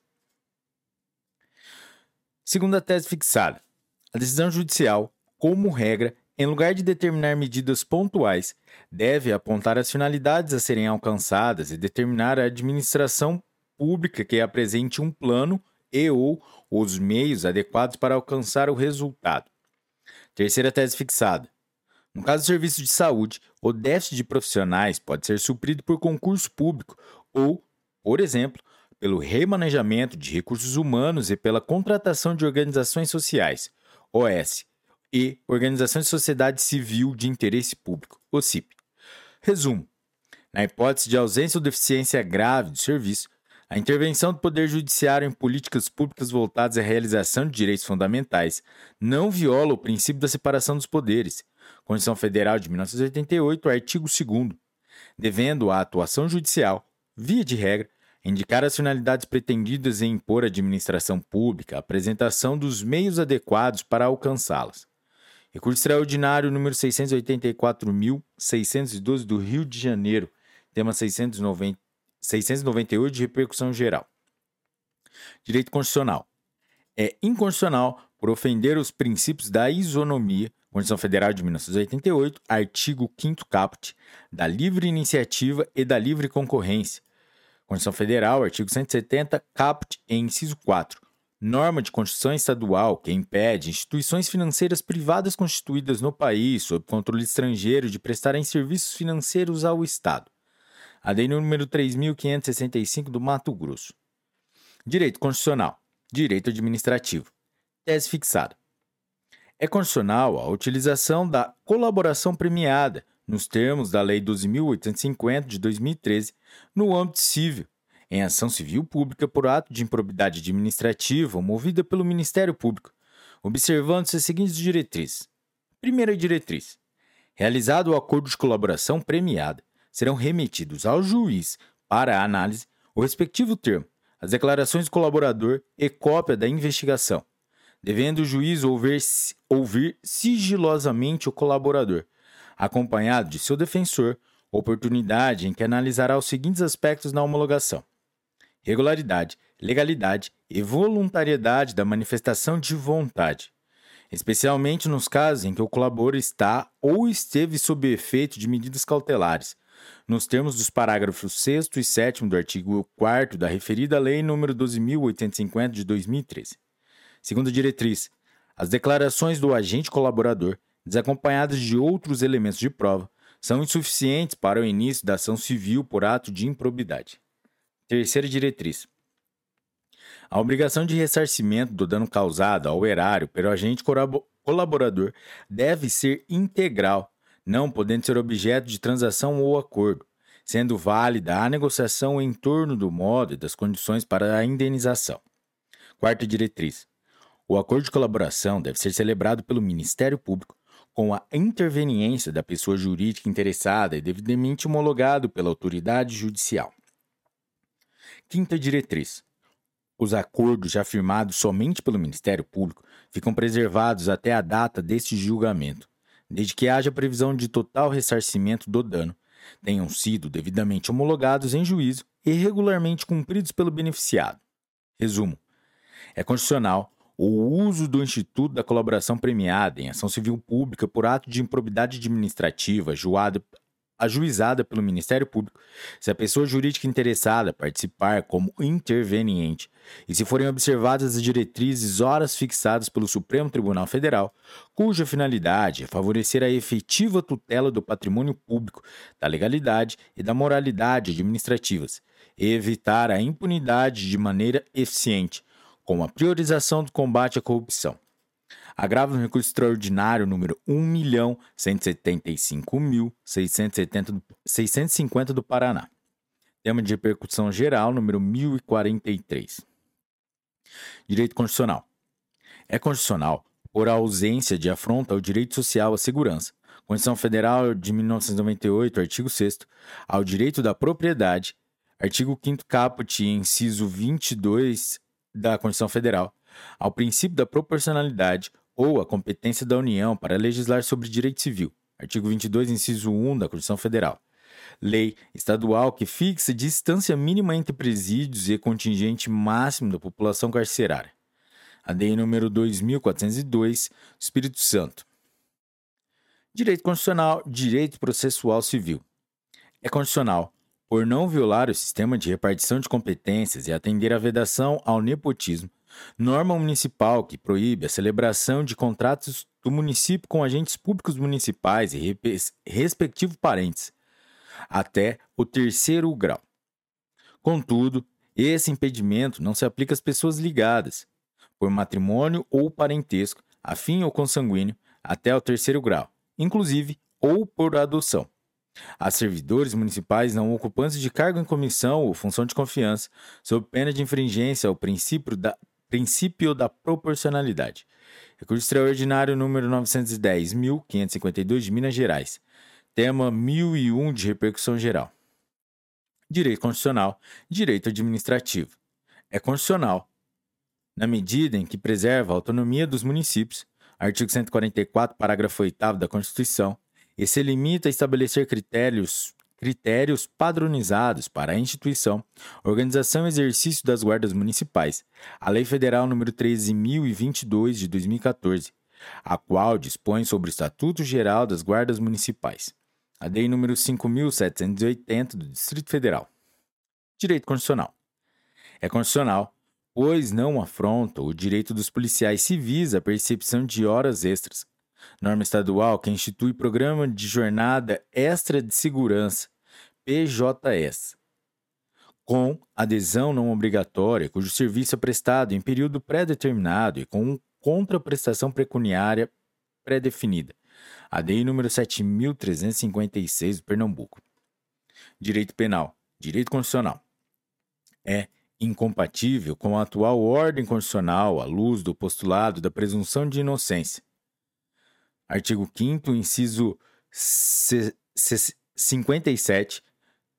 Segunda tese fixada. A decisão judicial, como regra, em lugar de determinar medidas pontuais, deve apontar as finalidades a serem alcançadas e determinar a administração pública que apresente um plano e ou os meios adequados para alcançar o resultado. Terceira tese fixada. No caso do serviço de saúde, o déficit de profissionais pode ser suprido por concurso público ou, por exemplo, pelo remanejamento de recursos humanos e pela contratação de organizações sociais, OS, e Organização de Sociedade Civil de Interesse Público, OCIP. Resumo: na hipótese de ausência ou deficiência grave do serviço, a intervenção do Poder Judiciário em políticas públicas voltadas à realização de direitos fundamentais não viola o princípio da separação dos poderes, Constituição Federal de 1988, artigo 2, devendo a atuação judicial, via de regra, indicar as finalidades pretendidas em impor à administração pública a apresentação dos meios adequados para alcançá-las. Recurso extraordinário número 684.612 do Rio de Janeiro, tema 690, 698 de repercussão geral. Direito constitucional. É inconstitucional por ofender os princípios da isonomia, Constituição Federal de 1988, artigo 5 caput, da livre iniciativa e da livre concorrência. Constituição Federal, artigo 170, caput, em inciso 4 norma de Constituição Estadual que impede instituições financeiras privadas constituídas no país sob controle estrangeiro de prestarem serviços financeiros ao Estado. A lei número 3.565 do Mato Grosso. Direito Constitucional. Direito Administrativo. Tese fixada. É constitucional a utilização da colaboração premiada, nos termos da Lei 12.850 de 2013, no âmbito civil, em ação civil pública por ato de improbidade administrativa movida pelo Ministério Público, observando-se as seguintes diretrizes. Primeira diretriz: realizado o acordo de colaboração premiada, serão remetidos ao juiz para análise o respectivo termo, as declarações do colaborador e cópia da investigação, devendo o juiz ouvir, ouvir sigilosamente o colaborador, acompanhado de seu defensor, oportunidade em que analisará os seguintes aspectos na homologação. Regularidade, legalidade e voluntariedade da manifestação de vontade, especialmente nos casos em que o colaborador está ou esteve sob efeito de medidas cautelares, nos termos dos parágrafos 6 e 7 do artigo 4 da referida Lei nº 12.850 de 2013. Segunda diretriz: As declarações do agente colaborador, desacompanhadas de outros elementos de prova, são insuficientes para o início da ação civil por ato de improbidade. Terceira diretriz. A obrigação de ressarcimento do dano causado ao erário pelo agente colaborador deve ser integral, não podendo ser objeto de transação ou acordo, sendo válida a negociação em torno do modo e das condições para a indenização. Quarta diretriz. O acordo de colaboração deve ser celebrado pelo Ministério Público com a interveniência da pessoa jurídica interessada e devidamente homologado pela autoridade judicial. Quinta diretriz. Os acordos já firmados somente pelo Ministério Público ficam preservados até a data deste julgamento, desde que haja previsão de total ressarcimento do dano, tenham sido devidamente homologados em juízo e regularmente cumpridos pelo beneficiado. Resumo: é constitucional o uso do Instituto da Colaboração Premiada em ação civil pública por ato de improbidade administrativa ajuizada pelo Ministério Público, se a pessoa jurídica interessada participar como interveniente e se forem observadas as diretrizes horas fixadas pelo Supremo Tribunal Federal, cuja finalidade é favorecer a efetiva tutela do patrimônio público, da legalidade e da moralidade administrativas, e evitar a impunidade de maneira eficiente, com a priorização do combate à corrupção. Agravo no recurso extraordinário número 1.175.650 do Paraná. Tema de repercussão geral número 1043. Direito constitucional. É constitucional por ausência de afronta ao direito social à segurança. Constituição Federal de 1998, artigo 6 ao direito da propriedade, artigo 5º caput, inciso 22 da Constituição Federal, ao princípio da proporcionalidade ou a competência da União para legislar sobre direito civil, artigo 22, inciso 1 da Constituição Federal. Lei estadual que fixa distância mínima entre presídios e contingente máximo da população carcerária. A lei número 2402, Espírito Santo. Direito constitucional, direito processual civil. É constitucional por não violar o sistema de repartição de competências e atender à vedação ao nepotismo, norma municipal que proíbe a celebração de contratos do município com agentes públicos municipais e respectivos parentes, até o terceiro grau. Contudo, esse impedimento não se aplica às pessoas ligadas, por matrimônio ou parentesco, afim ou consanguíneo, até o terceiro grau, inclusive ou por adoção a servidores municipais não ocupantes de cargo em comissão ou função de confiança, sob pena de infringência ao princípio da, princípio da proporcionalidade. Recurso extraordinário número 910.552 de Minas Gerais. Tema 1001 de repercussão geral. Direito constitucional, direito administrativo. É constitucional, na medida em que preserva a autonomia dos municípios, artigo 144, parágrafo 8 da Constituição, e se limita a estabelecer critérios, critérios padronizados para a instituição, organização e exercício das guardas municipais, a Lei Federal nº 13.022 de 2014, a qual dispõe sobre o Estatuto Geral das Guardas Municipais, a Lei nº 5.780 do Distrito Federal. Direito Constitucional. É constitucional, pois não afronta o direito dos policiais civis à percepção de horas extras, norma estadual que institui Programa de Jornada Extra de Segurança, PJS, com adesão não obrigatória, cujo serviço é prestado em período pré-determinado e com contraprestação pecuniária pré-definida. ADI número 7356 do Pernambuco. Direito penal, direito constitucional. É incompatível com a atual ordem constitucional à luz do postulado da presunção de inocência, artigo 5 inciso 57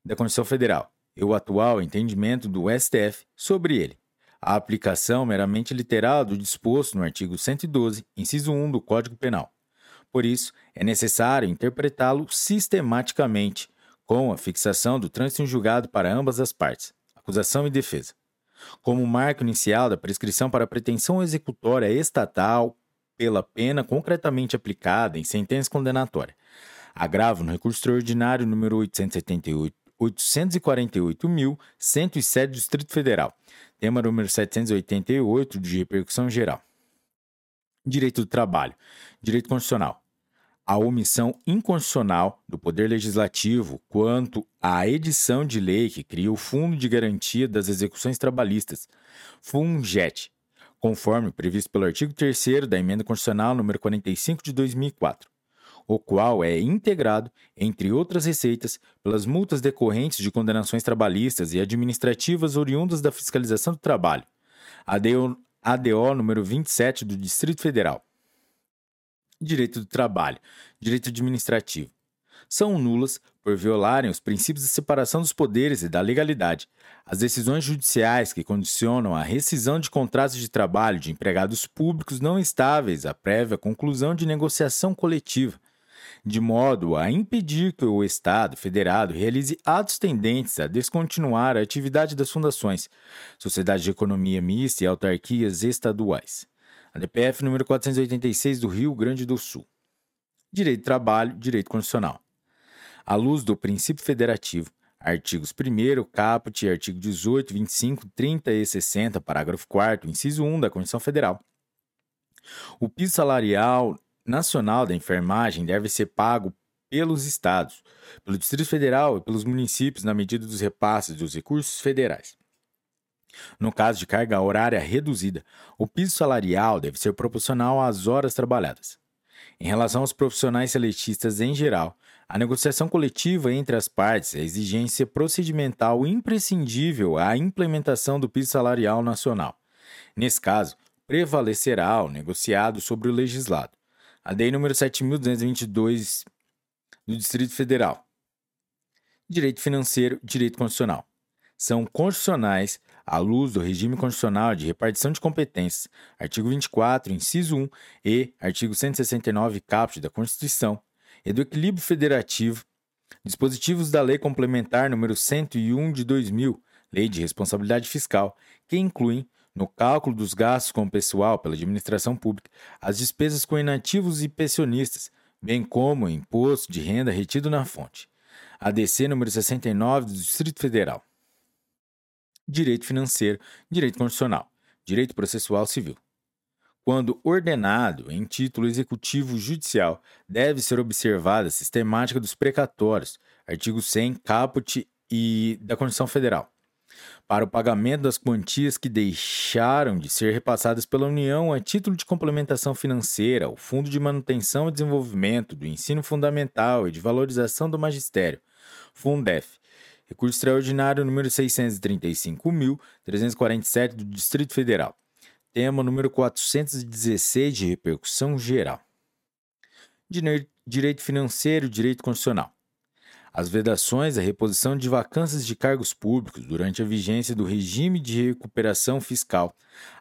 da Constituição Federal, e o atual entendimento do STF sobre ele. A aplicação meramente literal do disposto no artigo 112, inciso 1 do Código Penal. Por isso, é necessário interpretá-lo sistematicamente, com a fixação do trânsito em julgado para ambas as partes, acusação e defesa. Como marco inicial da prescrição para pretensão executória estatal, pela pena concretamente aplicada em sentença condenatória. Agravo no recurso extraordinário número 878 848.107 do Distrito Federal. Tema número 788 de repercussão geral. Direito do trabalho. Direito constitucional. A omissão inconstitucional do Poder Legislativo quanto à edição de lei que cria o Fundo de Garantia das Execuções Trabalhistas, FUNGET, conforme previsto pelo artigo 3 da Emenda Constitucional número 45 de 2004, o qual é integrado, entre outras receitas, pelas multas decorrentes de condenações trabalhistas e administrativas oriundas da fiscalização do trabalho, ADO, ADO número 27 do Distrito Federal. Direito do trabalho, direito administrativo. São nulas por violarem os princípios de separação dos poderes e da legalidade. As decisões judiciais que condicionam a rescisão de contratos de trabalho de empregados públicos não estáveis à prévia conclusão de negociação coletiva, de modo a impedir que o Estado federado realize atos tendentes a descontinuar a atividade das fundações, sociedades de economia mista e autarquias estaduais. A DPF número 486 do Rio Grande do Sul. Direito do trabalho, direito constitucional à luz do princípio federativo, artigos 1 caput e artigo 18, 25, 30 e 60, parágrafo 4 inciso 1 da Constituição Federal. O piso salarial nacional da enfermagem deve ser pago pelos estados, pelo Distrito Federal e pelos municípios na medida dos repasses dos recursos federais. No caso de carga horária reduzida, o piso salarial deve ser proporcional às horas trabalhadas. Em relação aos profissionais seletistas em geral, a negociação coletiva entre as partes é exigência procedimental imprescindível à implementação do piso salarial nacional. Nesse caso, prevalecerá o negociado sobre o legislado. A Lei número 7222 do Distrito Federal. Direito financeiro, direito constitucional. São constitucionais à luz do regime constitucional de repartição de competências, artigo 24, inciso 1 e artigo 169, caput da Constituição, e do equilíbrio federativo, dispositivos da Lei Complementar número 101 de 2000, Lei de Responsabilidade Fiscal, que incluem, no cálculo dos gastos com o pessoal pela administração pública, as despesas com inativos e pensionistas, bem como o imposto de renda retido na fonte. ADC número 69 do Distrito Federal. Direito financeiro, direito constitucional, direito processual civil quando ordenado em título executivo judicial, deve ser observada a sistemática dos precatórios, artigo 100, caput e da Constituição Federal, para o pagamento das quantias que deixaram de ser repassadas pela União a título de complementação financeira, o Fundo de Manutenção e Desenvolvimento do Ensino Fundamental e de Valorização do Magistério, Fundef, recurso extraordinário número 635.347 do Distrito Federal Tema número 416 de repercussão geral. Direito financeiro e direito constitucional. As vedações à reposição de vacâncias de cargos públicos durante a vigência do regime de recuperação fiscal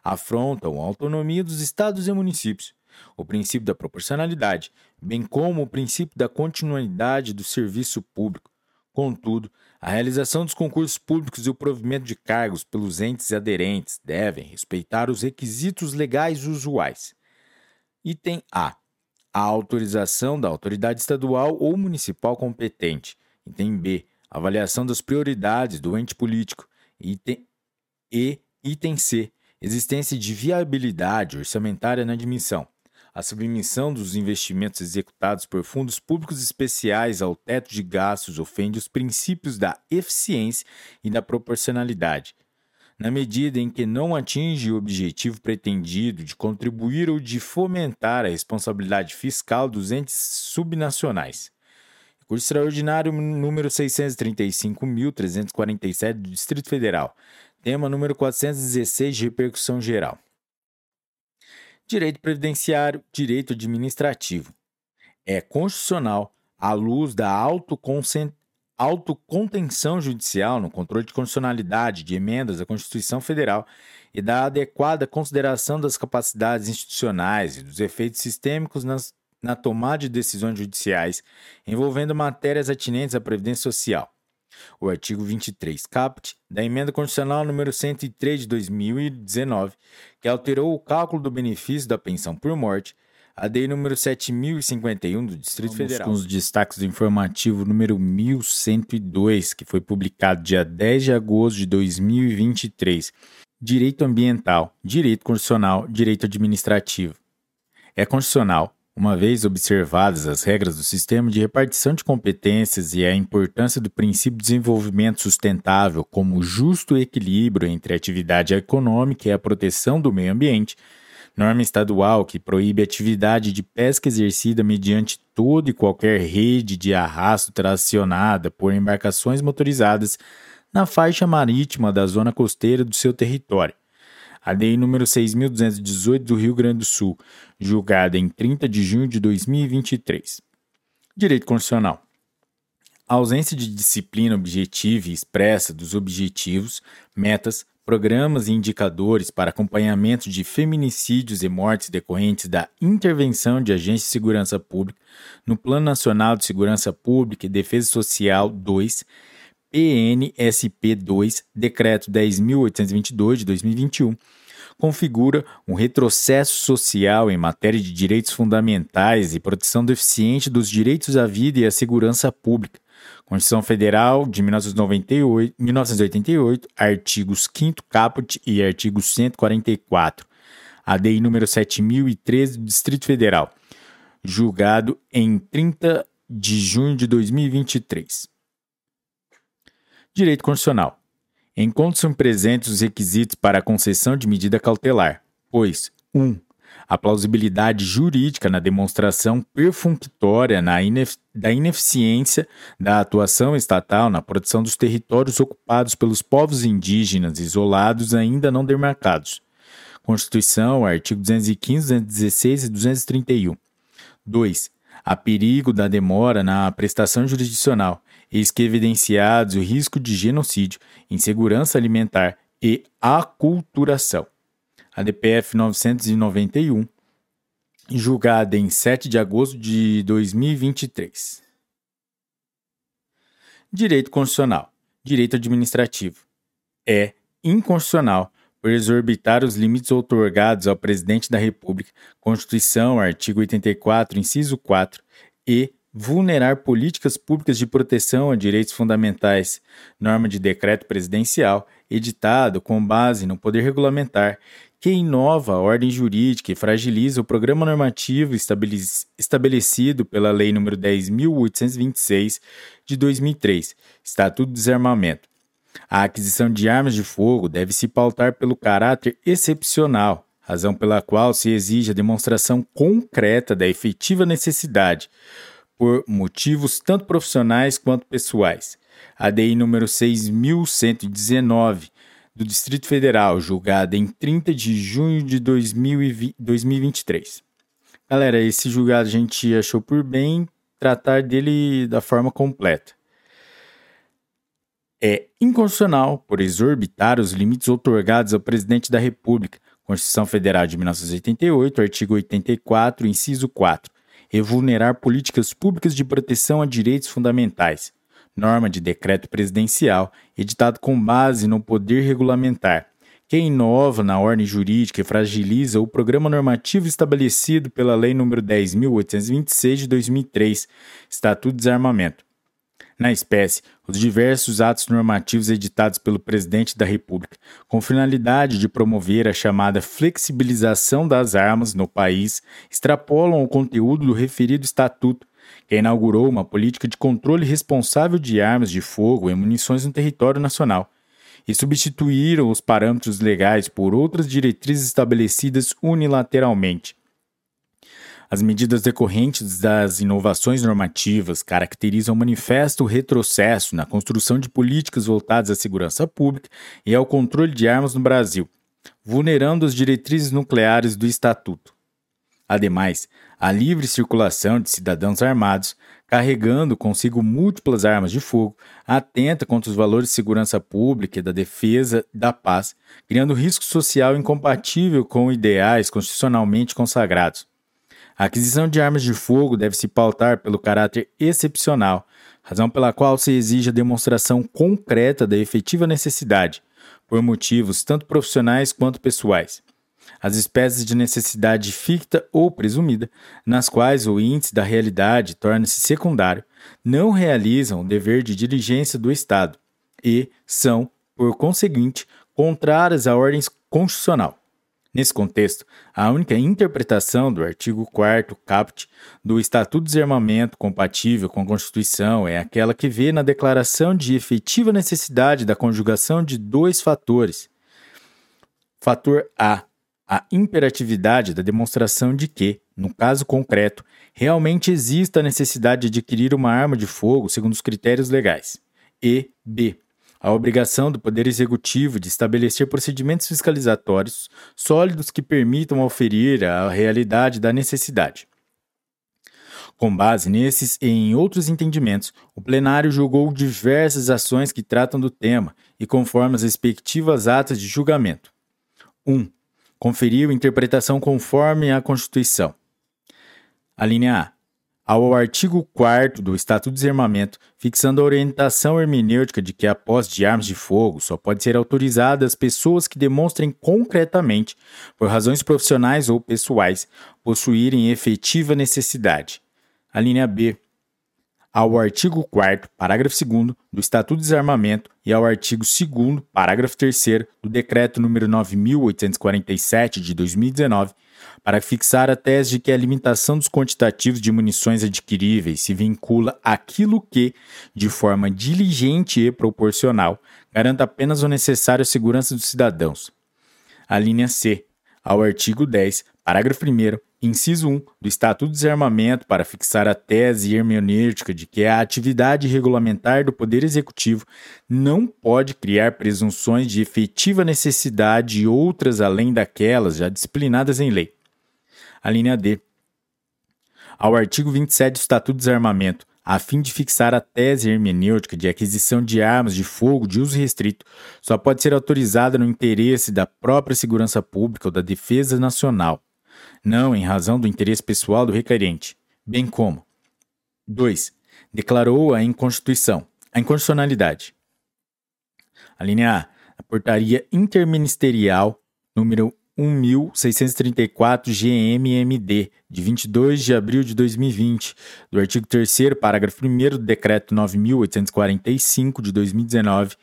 afrontam a autonomia dos estados e municípios, o princípio da proporcionalidade, bem como o princípio da continuidade do serviço público, Contudo, a realização dos concursos públicos e o provimento de cargos pelos entes aderentes devem respeitar os requisitos legais usuais. Item A. A autorização da autoridade estadual ou municipal competente. Item B. Avaliação das prioridades do ente político. Item E. Item C. Existência de viabilidade orçamentária na admissão. A submissão dos investimentos executados por fundos públicos especiais ao teto de gastos ofende os princípios da eficiência e da proporcionalidade, na medida em que não atinge o objetivo pretendido de contribuir ou de fomentar a responsabilidade fiscal dos entes subnacionais. Recurso extraordinário número 635.347 do Distrito Federal. Tema número 416 de repercussão geral direito previdenciário, direito administrativo. É constitucional à luz da autocontenção judicial no controle de constitucionalidade de emendas à Constituição Federal e da adequada consideração das capacidades institucionais e dos efeitos sistêmicos nas, na tomada de decisões judiciais envolvendo matérias atinentes à Previdência Social o artigo 23 caput da Emenda Constitucional número 103 de 2019, que alterou o cálculo do benefício da pensão por morte, a Lei número 7051 do Distrito Vamos Federal. com os destaques do informativo número 1102, que foi publicado dia 10 de agosto de 2023. Direito ambiental, direito constitucional, direito administrativo. é constitucional, uma vez observadas as regras do sistema de repartição de competências e a importância do princípio de desenvolvimento sustentável como justo equilíbrio entre a atividade econômica e a proteção do meio ambiente, norma estadual que proíbe a atividade de pesca exercida mediante toda e qualquer rede de arrasto tracionada por embarcações motorizadas na faixa marítima da zona costeira do seu território. A número 6.218 do Rio Grande do Sul, julgada em 30 de junho de 2023. Direito Constitucional. A ausência de disciplina objetiva e expressa dos objetivos, metas, programas e indicadores para acompanhamento de feminicídios e mortes decorrentes da intervenção de agentes de segurança pública no Plano Nacional de Segurança Pública e Defesa Social 2, PNSP 2, Decreto 10.822 de 2021, configura um retrocesso social em matéria de direitos fundamentais e proteção deficiente dos direitos à vida e à segurança pública, Constituição Federal de 1998, 1988, artigos 5 caput e artigo 144. ADI número 7013 do Distrito Federal, julgado em 30 de junho de 2023. Direito Constitucional. Encontram-se presentes os requisitos para a concessão de medida cautelar, pois 1. Um, a plausibilidade jurídica na demonstração perfunctória na da ineficiência da atuação estatal na proteção dos territórios ocupados pelos povos indígenas isolados ainda não demarcados. Constituição, artigo 215, 216 e 231. 2. A perigo da demora na prestação jurisdicional, eis que evidenciados o risco de genocídio, insegurança alimentar e aculturação a DPF 991, julgada em 7 de agosto de 2023. Direito Constitucional. Direito Administrativo. É inconstitucional por exorbitar os limites outorgados ao Presidente da República, Constituição, artigo 84, inciso 4, e vulnerar políticas públicas de proteção a direitos fundamentais, norma de decreto presidencial, editado com base no poder regulamentar que inova a ordem jurídica e fragiliza o programa normativo estabelecido pela Lei nº 10.826 de 2003, Estatuto do Desarmamento. A aquisição de armas de fogo deve se pautar pelo caráter excepcional, razão pela qual se exige a demonstração concreta da efetiva necessidade, por motivos tanto profissionais quanto pessoais. A DI número 6119 do Distrito Federal, julgada em 30 de junho de 2020, 2023. Galera, esse julgado a gente achou por bem tratar dele da forma completa. É inconstitucional por exorbitar os limites otorgados ao presidente da República, Constituição Federal de 1988, artigo 84, inciso 4, e vulnerar políticas públicas de proteção a direitos fundamentais, norma de decreto presidencial, editado com base no poder regulamentar, que inova na ordem jurídica e fragiliza o programa normativo estabelecido pela Lei nº 10.826 de 2003, Estatuto de Desarmamento. Na espécie, os diversos atos normativos editados pelo Presidente da República, com finalidade de promover a chamada flexibilização das armas no país, extrapolam o conteúdo do referido Estatuto que inaugurou uma política de controle responsável de armas de fogo e munições no território nacional, e substituíram os parâmetros legais por outras diretrizes estabelecidas unilateralmente. As medidas decorrentes das inovações normativas caracterizam um manifesto retrocesso na construção de políticas voltadas à segurança pública e ao controle de armas no Brasil, vulnerando as diretrizes nucleares do Estatuto. Ademais, a livre circulação de cidadãos armados, carregando consigo múltiplas armas de fogo, atenta contra os valores de segurança pública e da defesa da paz, criando risco social incompatível com ideais constitucionalmente consagrados. A aquisição de armas de fogo deve se pautar pelo caráter excepcional, razão pela qual se exige a demonstração concreta da efetiva necessidade, por motivos tanto profissionais quanto pessoais as espécies de necessidade ficta ou presumida, nas quais o índice da realidade torna-se secundário, não realizam o dever de diligência do Estado e são, por conseguinte, contrárias à ordem constitucional. Nesse contexto, a única interpretação do artigo 4 caput do Estatuto de Desarmamento compatível com a Constituição é aquela que vê na declaração de efetiva necessidade da conjugação de dois fatores. Fator A, a imperatividade da demonstração de que, no caso concreto, realmente exista a necessidade de adquirir uma arma de fogo segundo os critérios legais. E B, a obrigação do Poder Executivo de estabelecer procedimentos fiscalizatórios sólidos que permitam oferir a realidade da necessidade. Com base nesses e em outros entendimentos, o plenário julgou diversas ações que tratam do tema e conforme as respectivas atas de julgamento. 1. Um, conferiu interpretação conforme a Constituição. A linha A ao artigo 4 do Estatuto de Desarmamento, fixando a orientação hermenêutica de que a posse de armas de fogo só pode ser autorizada às pessoas que demonstrem concretamente, por razões profissionais ou pessoais, possuírem efetiva necessidade. A linha B. Ao artigo 4 parágrafo 2 do Estatuto de Desarmamento e ao artigo 2 parágrafo 3 do Decreto nº 9847 de 2019, para fixar a tese de que a limitação dos quantitativos de munições adquiríveis se vincula àquilo que, de forma diligente e proporcional, garanta apenas o necessário à segurança dos cidadãos. A linha C, ao artigo 10, parágrafo 1, inciso 1 do Estatuto de Desarmamento para fixar a tese hermenêutica de que a atividade regulamentar do Poder Executivo não pode criar presunções de efetiva necessidade e outras além daquelas já disciplinadas em lei. A linha D. Ao artigo 27 do Estatuto de Desarmamento, a fim de fixar a tese hermenêutica de aquisição de armas de fogo de uso restrito, só pode ser autorizada no interesse da própria segurança pública ou da defesa nacional, não em razão do interesse pessoal do requerente, bem como 2. Declarou a inconstituição, a inconstitucionalidade. A linha A, a portaria interministerial número 1634 GMMD, de 22 de abril de 2020, do artigo 3 parágrafo 1 do decreto 9845 de 2019,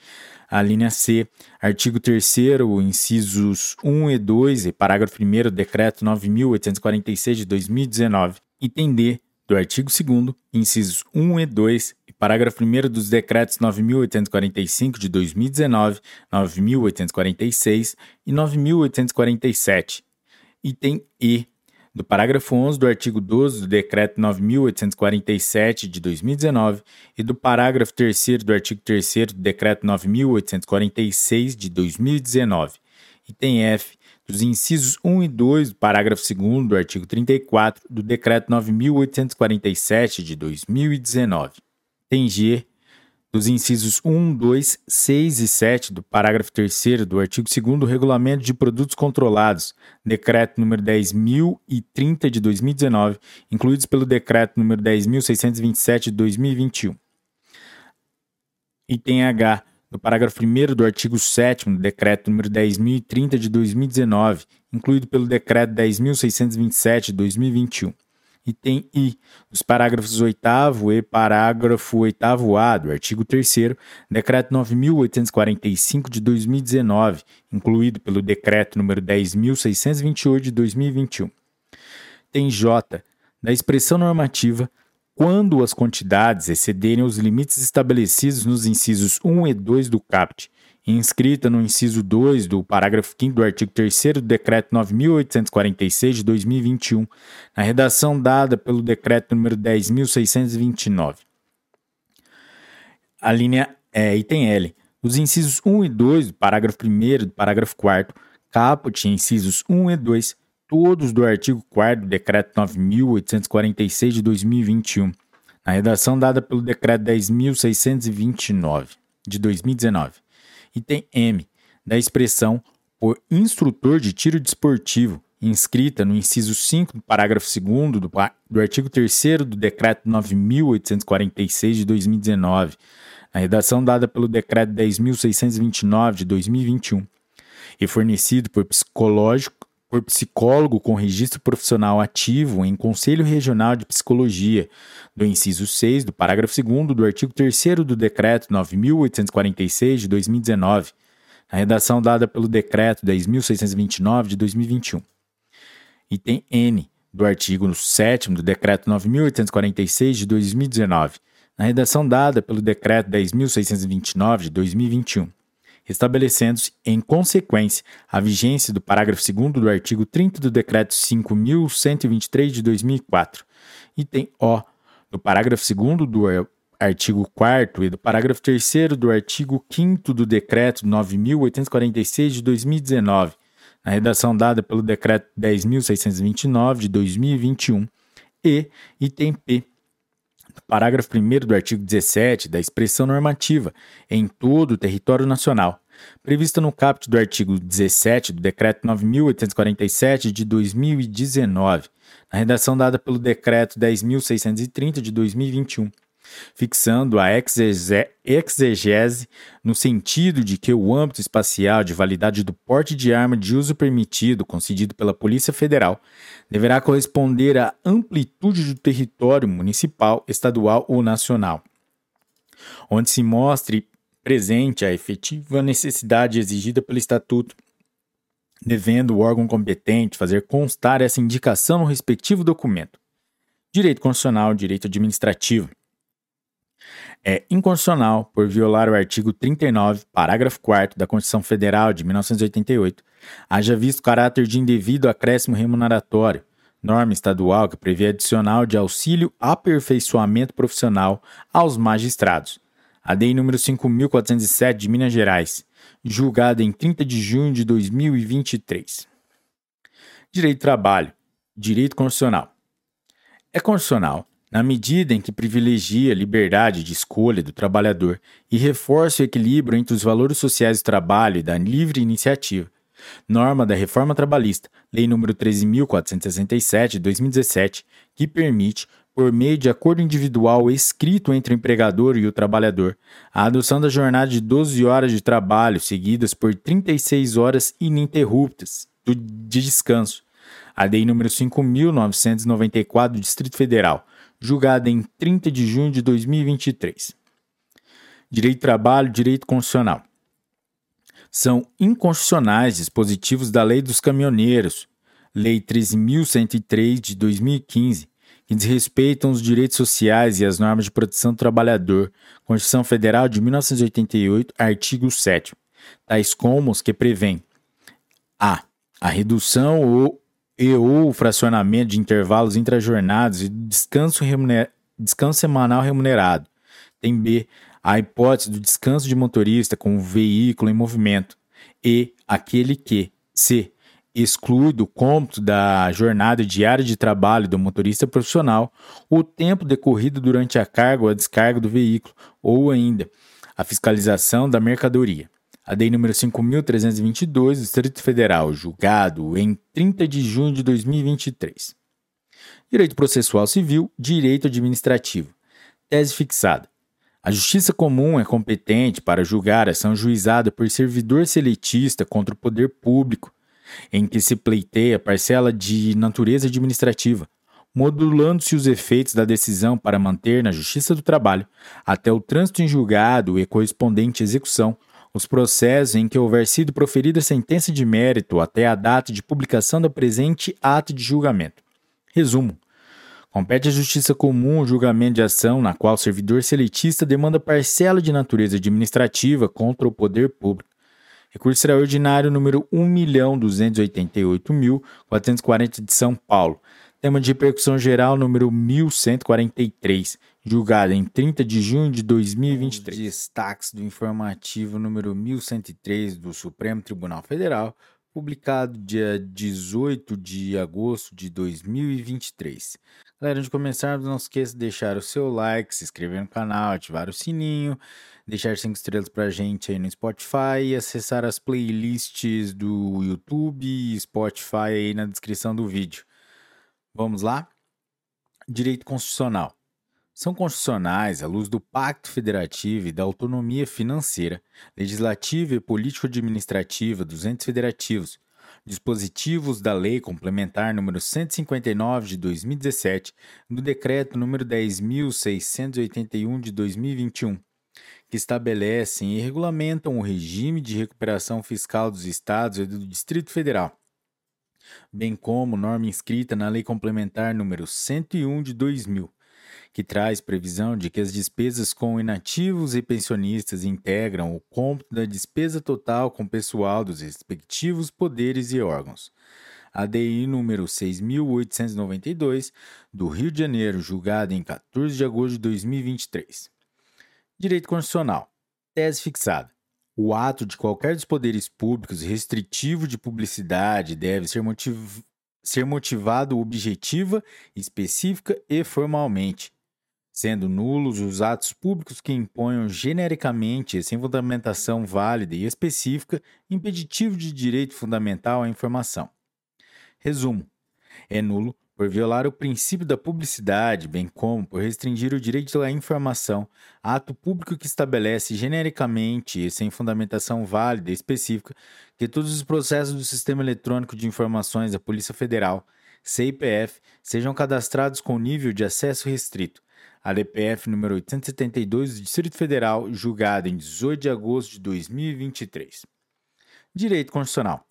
a linha C, artigo 3 incisos 1 e 2 e parágrafo 1 do decreto 9846 de 2019, item D, do artigo 2 incisos 1 e 2 Parágrafo 1 dos decretos 9.845 de 2019, 9.846 e 9.847. Item E. Do parágrafo 11 do artigo 12 do decreto 9.847 de 2019 e do parágrafo 3 do artigo 3 do decreto 9.846 de 2019. Item F dos incisos 1 e 2 do parágrafo 2 do artigo 34 do Decreto 9.847 de 2019 tem G dos incisos 1, 2, 6 e 7 do parágrafo 3 do artigo 2 do Regulamento de Produtos Controlados, Decreto número 10.030 de 2019, incluídos pelo Decreto número 10.627 de 2021. Item H do parágrafo 1 do artigo 7 do Decreto número 10.030 de 2019, incluído pelo Decreto 10.627 de 2021 item I, dos parágrafos 8 e parágrafo 8A do artigo 3 Decreto 9.845 de 2019, incluído pelo Decreto número 10.628 de 2021. Tem J, da expressão normativa, quando as quantidades excederem os limites estabelecidos nos incisos 1 e 2 do CAPT, inscrita no inciso 2 do parágrafo 5 do artigo 3 do Decreto 9.846 de 2021, na redação dada pelo Decreto número 10.629. A linha é, item L. Os incisos 1 e 2 do parágrafo 1 do parágrafo 4 caput, incisos 1 e 2, todos do artigo 4 do Decreto 9.846 de 2021, na redação dada pelo Decreto 10.629 de 2019. Item M, da expressão por instrutor de tiro desportivo, inscrita no inciso 5 do parágrafo 2 do, do artigo 3 do Decreto 9.846 de 2019, na redação dada pelo Decreto 10.629 de 2021, e fornecido por psicológico por psicólogo com registro profissional ativo em Conselho Regional de Psicologia, do inciso 6 do parágrafo 2 do artigo 3 do Decreto 9.846 de 2019, na redação dada pelo Decreto 10.629 de 2021. Item N do artigo 7 do Decreto 9.846 de 2019, na redação dada pelo Decreto 10.629 de 2021, estabelecendo-se, em consequência, a vigência do parágrafo 2 do artigo 30 do Decreto 5.123 de 2004, item O, do parágrafo 2 do artigo 4 e do parágrafo 3 do artigo 5 do Decreto 9.846 de 2019, na redação dada pelo Decreto 10.629 de 2021, e item P, parágrafo 1 do artigo 17 da expressão normativa em todo o território nacional, prevista no caput do artigo 17 do Decreto 9.847 de 2019, na redação dada pelo Decreto 10.630 de 2021 fixando a exegese no sentido de que o âmbito espacial de validade do porte de arma de uso permitido concedido pela Polícia Federal deverá corresponder à amplitude do território municipal, estadual ou nacional, onde se mostre presente a efetiva necessidade exigida pelo Estatuto devendo o órgão competente fazer constar essa indicação no respectivo documento. Direito constitucional, direito administrativo é inconstitucional por violar o artigo 39, parágrafo 4 da Constituição Federal de 1988, haja visto caráter de indevido acréscimo remuneratório, norma estadual que prevê adicional de auxílio aperfeiçoamento profissional aos magistrados. A DEI número 5407 de Minas Gerais, julgada em 30 de junho de 2023. Direito do trabalho, direito constitucional. É constitucional na medida em que privilegia a liberdade de escolha do trabalhador e reforça o equilíbrio entre os valores sociais do trabalho e da livre iniciativa. Norma da Reforma Trabalhista, Lei nº 13.467 de 2017, que permite, por meio de acordo individual escrito entre o empregador e o trabalhador, a adoção da jornada de 12 horas de trabalho seguidas por 36 horas ininterruptas de descanso. A Lei nº 5.994 do Distrito Federal, julgada em 30 de junho de 2023. Direito do trabalho, direito constitucional. São inconstitucionais dispositivos da Lei dos Caminhoneiros, Lei 13.103 de 2015, que desrespeitam os direitos sociais e as normas de proteção do trabalhador, Constituição Federal de 1988, artigo 7 tais como os que prevêem a. a redução ou e ou fracionamento de intervalos intrajornados e descanso, remuner... descanso semanal remunerado. Tem B, a hipótese do descanso de motorista com o veículo em movimento. E aquele que, C, exclui do cômputo da jornada diária de trabalho do motorista profissional o tempo decorrido durante a carga ou a descarga do veículo, ou ainda a fiscalização da mercadoria. A DEI número 5.322 do Distrito Federal, julgado em 30 de junho de 2023. Direito Processual Civil, Direito Administrativo. Tese fixada. A Justiça Comum é competente para julgar ação juizada por servidor seletista contra o poder público, em que se pleiteia parcela de natureza administrativa, modulando-se os efeitos da decisão para manter na Justiça do Trabalho, até o trânsito em julgado e correspondente execução, os processos em que houver sido proferida sentença de mérito até a data de publicação do presente ato de julgamento. Resumo: compete à Justiça Comum o julgamento de ação na qual o servidor seletista demanda parcela de natureza administrativa contra o poder público. Recurso extraordinário número 1.288.440 de São Paulo. Tema de repercussão geral número 1143 julgada em 30 de junho de 2023. Destaques do informativo número 1103 do Supremo Tribunal Federal, publicado dia 18 de agosto de 2023. Galera, antes de começarmos, não esqueça de deixar o seu like, se inscrever no canal, ativar o sininho, deixar 5 estrelas pra gente aí no Spotify e acessar as playlists do YouTube e Spotify aí na descrição do vídeo. Vamos lá? Direito Constitucional são constitucionais à luz do Pacto Federativo e da autonomia financeira, legislativa e político-administrativa dos entes federativos, dispositivos da Lei Complementar número 159 de 2017, do Decreto número 10.681 de 2021, que estabelecem e regulamentam o regime de recuperação fiscal dos estados e do Distrito Federal, bem como norma inscrita na Lei Complementar número 101 de 2000, que traz previsão de que as despesas com inativos e pensionistas integram o cômputo da despesa total com pessoal dos respectivos poderes e órgãos. ADI número 6892 do Rio de Janeiro, julgada em 14 de agosto de 2023. Direito Constitucional. Tese fixada. O ato de qualquer dos poderes públicos restritivo de publicidade deve ser, motiv ser motivado objetiva, específica e formalmente, sendo nulos os atos públicos que imponham genericamente, sem fundamentação válida e específica, impeditivo de direito fundamental à informação. Resumo: é nulo por violar o princípio da publicidade, bem como por restringir o direito à informação, ato público que estabelece genericamente e sem fundamentação válida e específica que todos os processos do Sistema Eletrônico de Informações da Polícia Federal, CIPF, sejam cadastrados com nível de acesso restrito, ADPF número 872 do Distrito Federal, julgado em 18 de agosto de 2023. Direito Constitucional.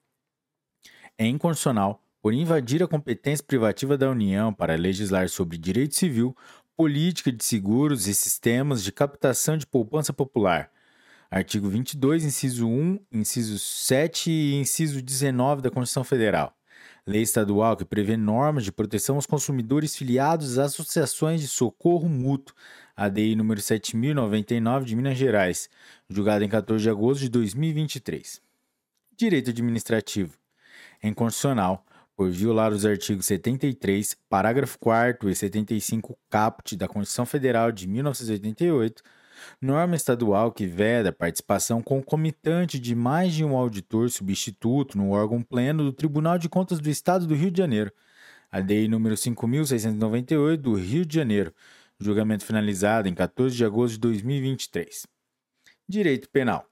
É inconstitucional por invadir a competência privativa da União para legislar sobre direito civil, política de seguros e sistemas de captação de poupança popular. Artigo 22, inciso 1, inciso 7 e inciso 19 da Constituição Federal. Lei estadual que prevê normas de proteção aos consumidores filiados às associações de socorro mútuo, ADI número 7099 de Minas Gerais, julgada em 14 de agosto de 2023. Direito administrativo. É inconstitucional por violar os artigos 73, parágrafo 4 e 75 caput da Constituição Federal de 1988 norma estadual que veda a participação concomitante de mais de um auditor substituto no órgão pleno do Tribunal de Contas do Estado do Rio de Janeiro, a DEI número 5698 do Rio de Janeiro, julgamento finalizado em 14 de agosto de 2023. Direito Penal.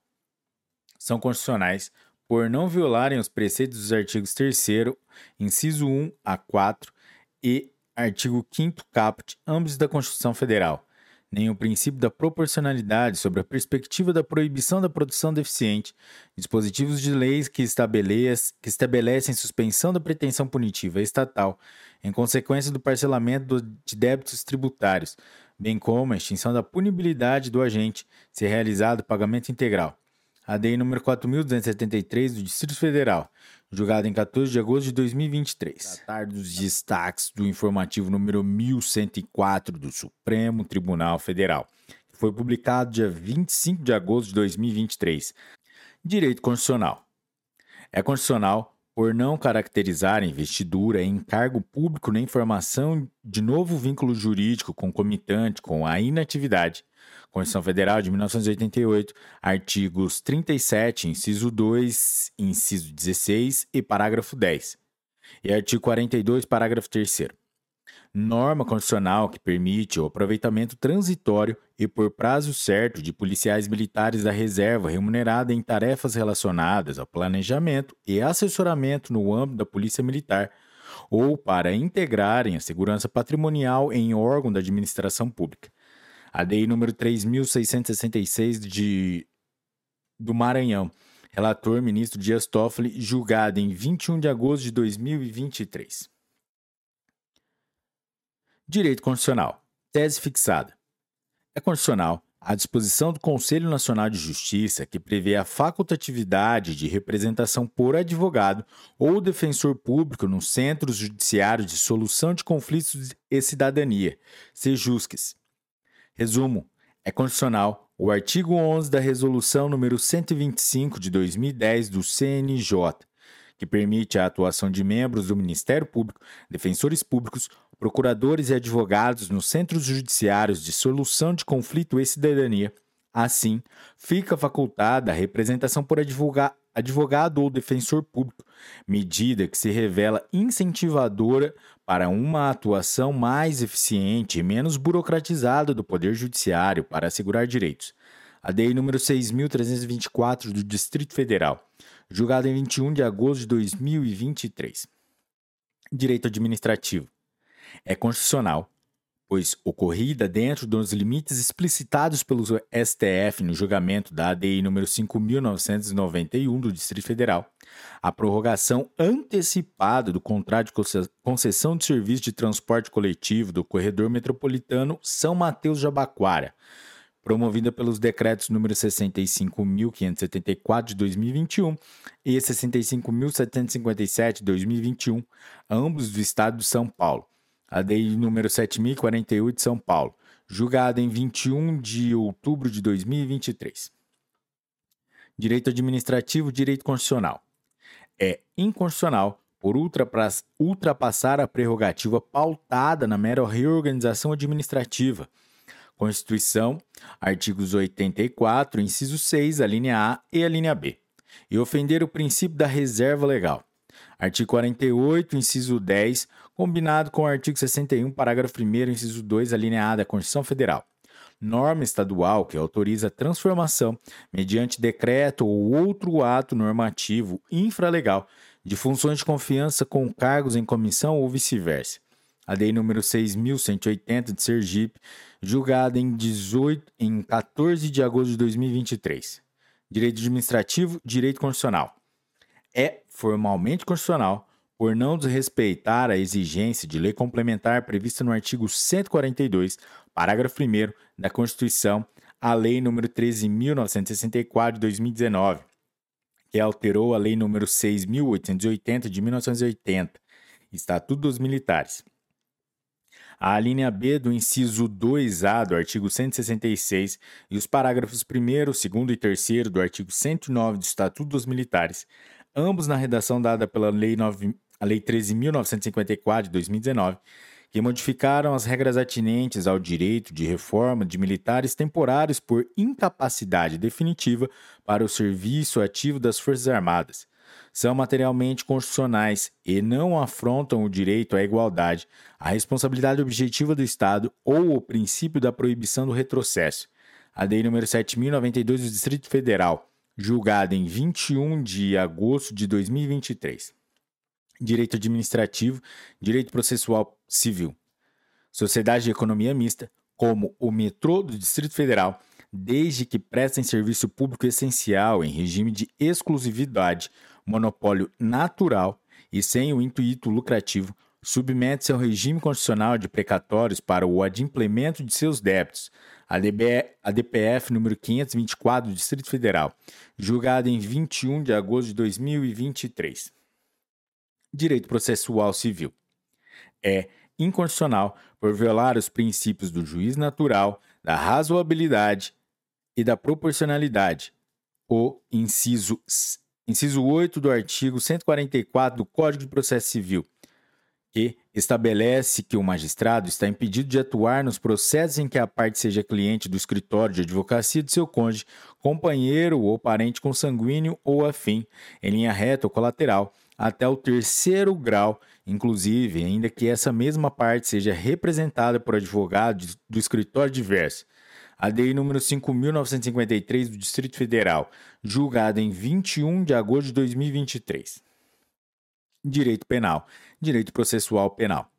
São constitucionais por não violarem os preceitos dos artigos 3 inciso 1 a 4 e artigo 5 caput, ambos da Constituição Federal, nem o princípio da proporcionalidade sobre a perspectiva da proibição da produção deficiente, dispositivos de leis que, que estabelecem suspensão da pretensão punitiva estatal em consequência do parcelamento de débitos tributários, bem como a extinção da punibilidade do agente se realizado pagamento integral. ADI número 4273 do Distrito Federal, julgado em 14 de agosto de 2023. Tratar dos destaques do informativo número 1104 do Supremo Tribunal Federal, que foi publicado dia 25 de agosto de 2023. Direito Constitucional. É constitucional por não caracterizar investidura em cargo público nem formação de novo vínculo jurídico concomitante com a inatividade Constituição Federal de 1988, artigos 37, inciso 2, inciso 16 e parágrafo 10. E artigo 42, parágrafo 3 norma constitucional que permite o aproveitamento transitório e por prazo certo de policiais militares da reserva remunerada em tarefas relacionadas ao planejamento e assessoramento no âmbito da Polícia Militar ou para integrarem a segurança patrimonial em órgão da administração pública. A DI número 3666 de do Maranhão. Relator ministro Dias Toffoli, julgado em 21 de agosto de 2023. Direito Constitucional. Tese fixada. É constitucional a disposição do Conselho Nacional de Justiça que prevê a facultatividade de representação por advogado ou defensor público nos centros judiciários de solução de conflitos e cidadania, SEJUSCs, Resumo: é constitucional o artigo 11 da Resolução número 125 de 2010 do CNJ, que permite a atuação de membros do Ministério Público, defensores públicos, procuradores e advogados nos centros judiciários de solução de conflito e cidadania. Assim, fica facultada a representação por advogado ou defensor público, medida que se revela incentivadora para uma atuação mais eficiente e menos burocratizada do Poder Judiciário para assegurar direitos. A DEI número 6.324 do Distrito Federal, julgada em 21 de agosto de 2023. Direito Administrativo. É constitucional pois ocorrida dentro dos limites explicitados pelo STF no julgamento da ADI número 5991 do Distrito Federal, a prorrogação antecipada do contrato de concessão de serviço de transporte coletivo do corredor metropolitano São Mateus Jabaquara, promovida pelos decretos número 65.574 de 2021 e 65.757 de 2021, ambos do estado de São Paulo a DI número 7048 de São Paulo, julgada em 21 de outubro de 2023. Direito administrativo, direito constitucional. É inconstitucional por ultrapassar a prerrogativa pautada na mera reorganização administrativa. Constituição, artigos 84, inciso 6, a linha A e a linha B, e ofender o princípio da reserva legal. Artigo 48, inciso 10, combinado com o artigo 61, parágrafo 1, inciso 2, a linha A da Constituição Federal. Norma estadual que autoriza a transformação, mediante decreto ou outro ato normativo infralegal, de funções de confiança com cargos em comissão ou vice-versa. A lei número 6.180 de Sergipe, julgada em, 18, em 14 de agosto de 2023. Direito administrativo, direito constitucional. É formalmente constitucional por não desrespeitar a exigência de lei complementar prevista no artigo 142, parágrafo 1 da Constituição, a Lei nº 13.964 de 2019, que alterou a Lei nº 6.880 de 1980, Estatuto dos Militares. A linha B do inciso 2A do artigo 166 e os parágrafos 1, 2 e 3 do artigo 109 do Estatuto dos Militares, ambos na redação dada pela Lei, 9, a Lei 13.954 de 2019, que modificaram as regras atinentes ao direito de reforma de militares temporários por incapacidade definitiva para o serviço ativo das Forças Armadas. São materialmente constitucionais e não afrontam o direito à igualdade, a responsabilidade objetiva do Estado ou o princípio da proibição do retrocesso. A Lei nº 7.092 do Distrito Federal, julgada em 21 de agosto de 2023 direito administrativo, direito processual civil. Sociedade de economia mista, como o metrô do Distrito Federal, desde que prestem serviço público essencial em regime de exclusividade, monopólio natural e sem o intuito lucrativo, submete-se ao regime constitucional de precatórios para o adimplemento de seus débitos, a, DPF número 524 do Distrito Federal, julgada em 21 de agosto de 2023 direito processual civil. É inconstitucional por violar os princípios do juiz natural, da razoabilidade e da proporcionalidade. O inciso, inciso 8 do artigo 144 do Código de Processo Civil, que estabelece que o magistrado está impedido de atuar nos processos em que a parte seja cliente do escritório de advocacia de seu cônjuge, companheiro ou parente consanguíneo ou afim, em linha reta ou colateral, até o terceiro grau, inclusive, ainda que essa mesma parte seja representada por advogado do escritório diverso. A DEI número 5.953 do Distrito Federal, julgada em 21 de agosto de 2023. Direito Penal, Direito Processual Penal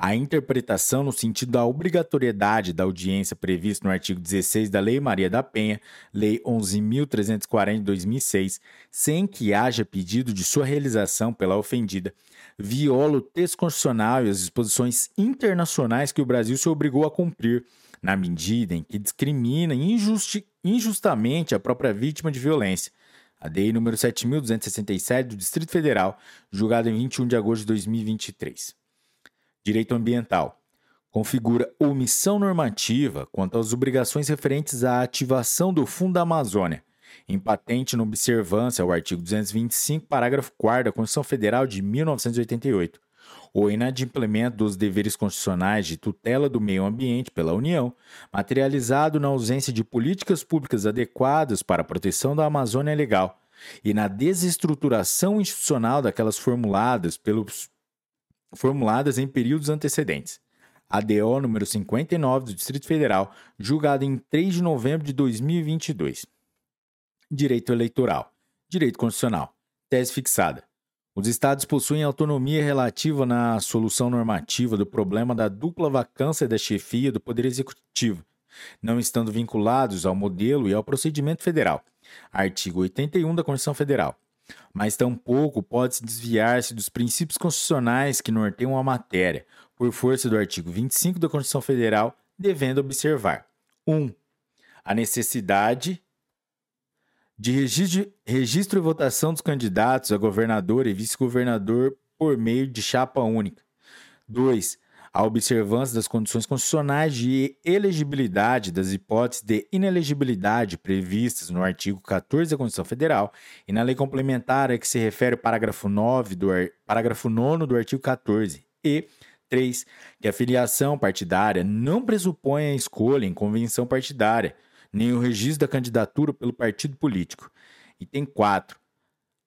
a interpretação no sentido da obrigatoriedade da audiência prevista no artigo 16 da Lei Maria da Penha, Lei 11.340 de 2006, sem que haja pedido de sua realização pela ofendida, viola o texto constitucional e as disposições internacionais que o Brasil se obrigou a cumprir, na medida em que discrimina injusti injustamente a própria vítima de violência. A DEI número 7.267 do Distrito Federal, julgada em 21 de agosto de 2023. Direito ambiental. Configura omissão normativa quanto às obrigações referentes à ativação do Fundo da Amazônia, em patente na observância ao artigo 225, parágrafo 4 da Constituição Federal de 1988, o inadimplemento dos deveres constitucionais de tutela do meio ambiente pela União, materializado na ausência de políticas públicas adequadas para a proteção da Amazônia legal e na desestruturação institucional daquelas formuladas pelos formuladas em períodos antecedentes. ADO número 59 do Distrito Federal, julgado em 3 de novembro de 2022. Direito eleitoral. Direito constitucional. Tese fixada. Os estados possuem autonomia relativa na solução normativa do problema da dupla vacância da chefia do Poder Executivo, não estando vinculados ao modelo e ao procedimento federal. Artigo 81 da Constituição Federal. Mas tampouco pode-se desviar-se dos princípios constitucionais que norteiam a matéria, por força do artigo 25 da Constituição Federal, devendo observar: 1. Um, a necessidade de registro, registro e votação dos candidatos a governador e vice-governador por meio de chapa única. 2. A observância das condições constitucionais de elegibilidade das hipóteses de inelegibilidade previstas no artigo 14 da Constituição Federal e na lei complementar a que se refere o parágrafo 9 do parágrafo 9 do artigo 14. E 3. Que a filiação partidária não pressupõe a escolha em convenção partidária, nem o registro da candidatura pelo partido político. Item 4.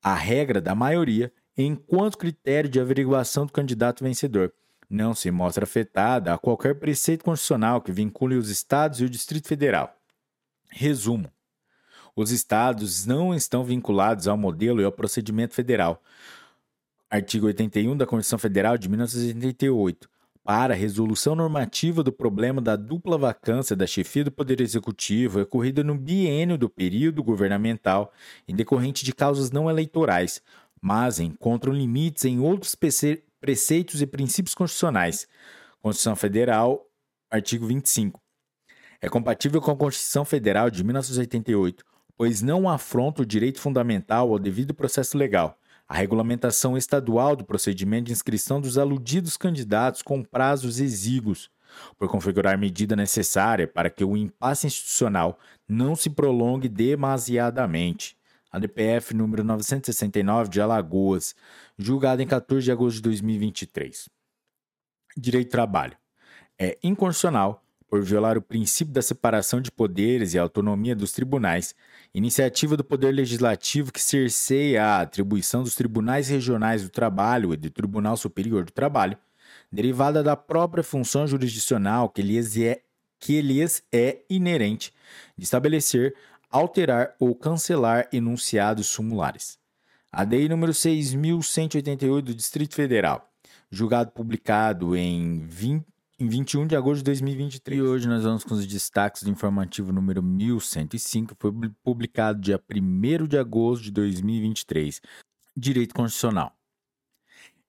A regra da maioria, enquanto critério de averiguação do candidato vencedor, não se mostra afetada a qualquer preceito constitucional que vincule os Estados e o Distrito Federal. Resumo: os Estados não estão vinculados ao modelo e ao procedimento federal. Artigo 81 da Constituição Federal de 1988 para a resolução normativa do problema da dupla vacância da chefia do Poder Executivo ocorrida no biênio do período governamental em decorrente de causas não eleitorais, mas encontram limites em outros preceitos e princípios constitucionais. Constituição Federal, artigo 25. É compatível com a Constituição Federal de 1988, pois não afronta o direito fundamental ao devido processo legal a regulamentação estadual do procedimento de inscrição dos aludidos candidatos com prazos exíguos, por configurar medida necessária para que o impasse institucional não se prolongue demasiadamente. ADPF número 969 de Alagoas, julgado em 14 de agosto de 2023. Direito do trabalho. É inconstitucional por violar o princípio da separação de poderes e autonomia dos tribunais, iniciativa do Poder Legislativo que cerceia a atribuição dos tribunais regionais do trabalho e do Tribunal Superior do Trabalho, derivada da própria função jurisdicional que lhes é, que lhes é inerente de estabelecer, alterar ou cancelar enunciados sumulares. A DEI número 6.188 do Distrito Federal, julgado publicado em 20, em 21 de agosto de 2023. E hoje nós vamos com os destaques do informativo número 1105, foi publicado dia 1 de agosto de 2023. Direito Constitucional.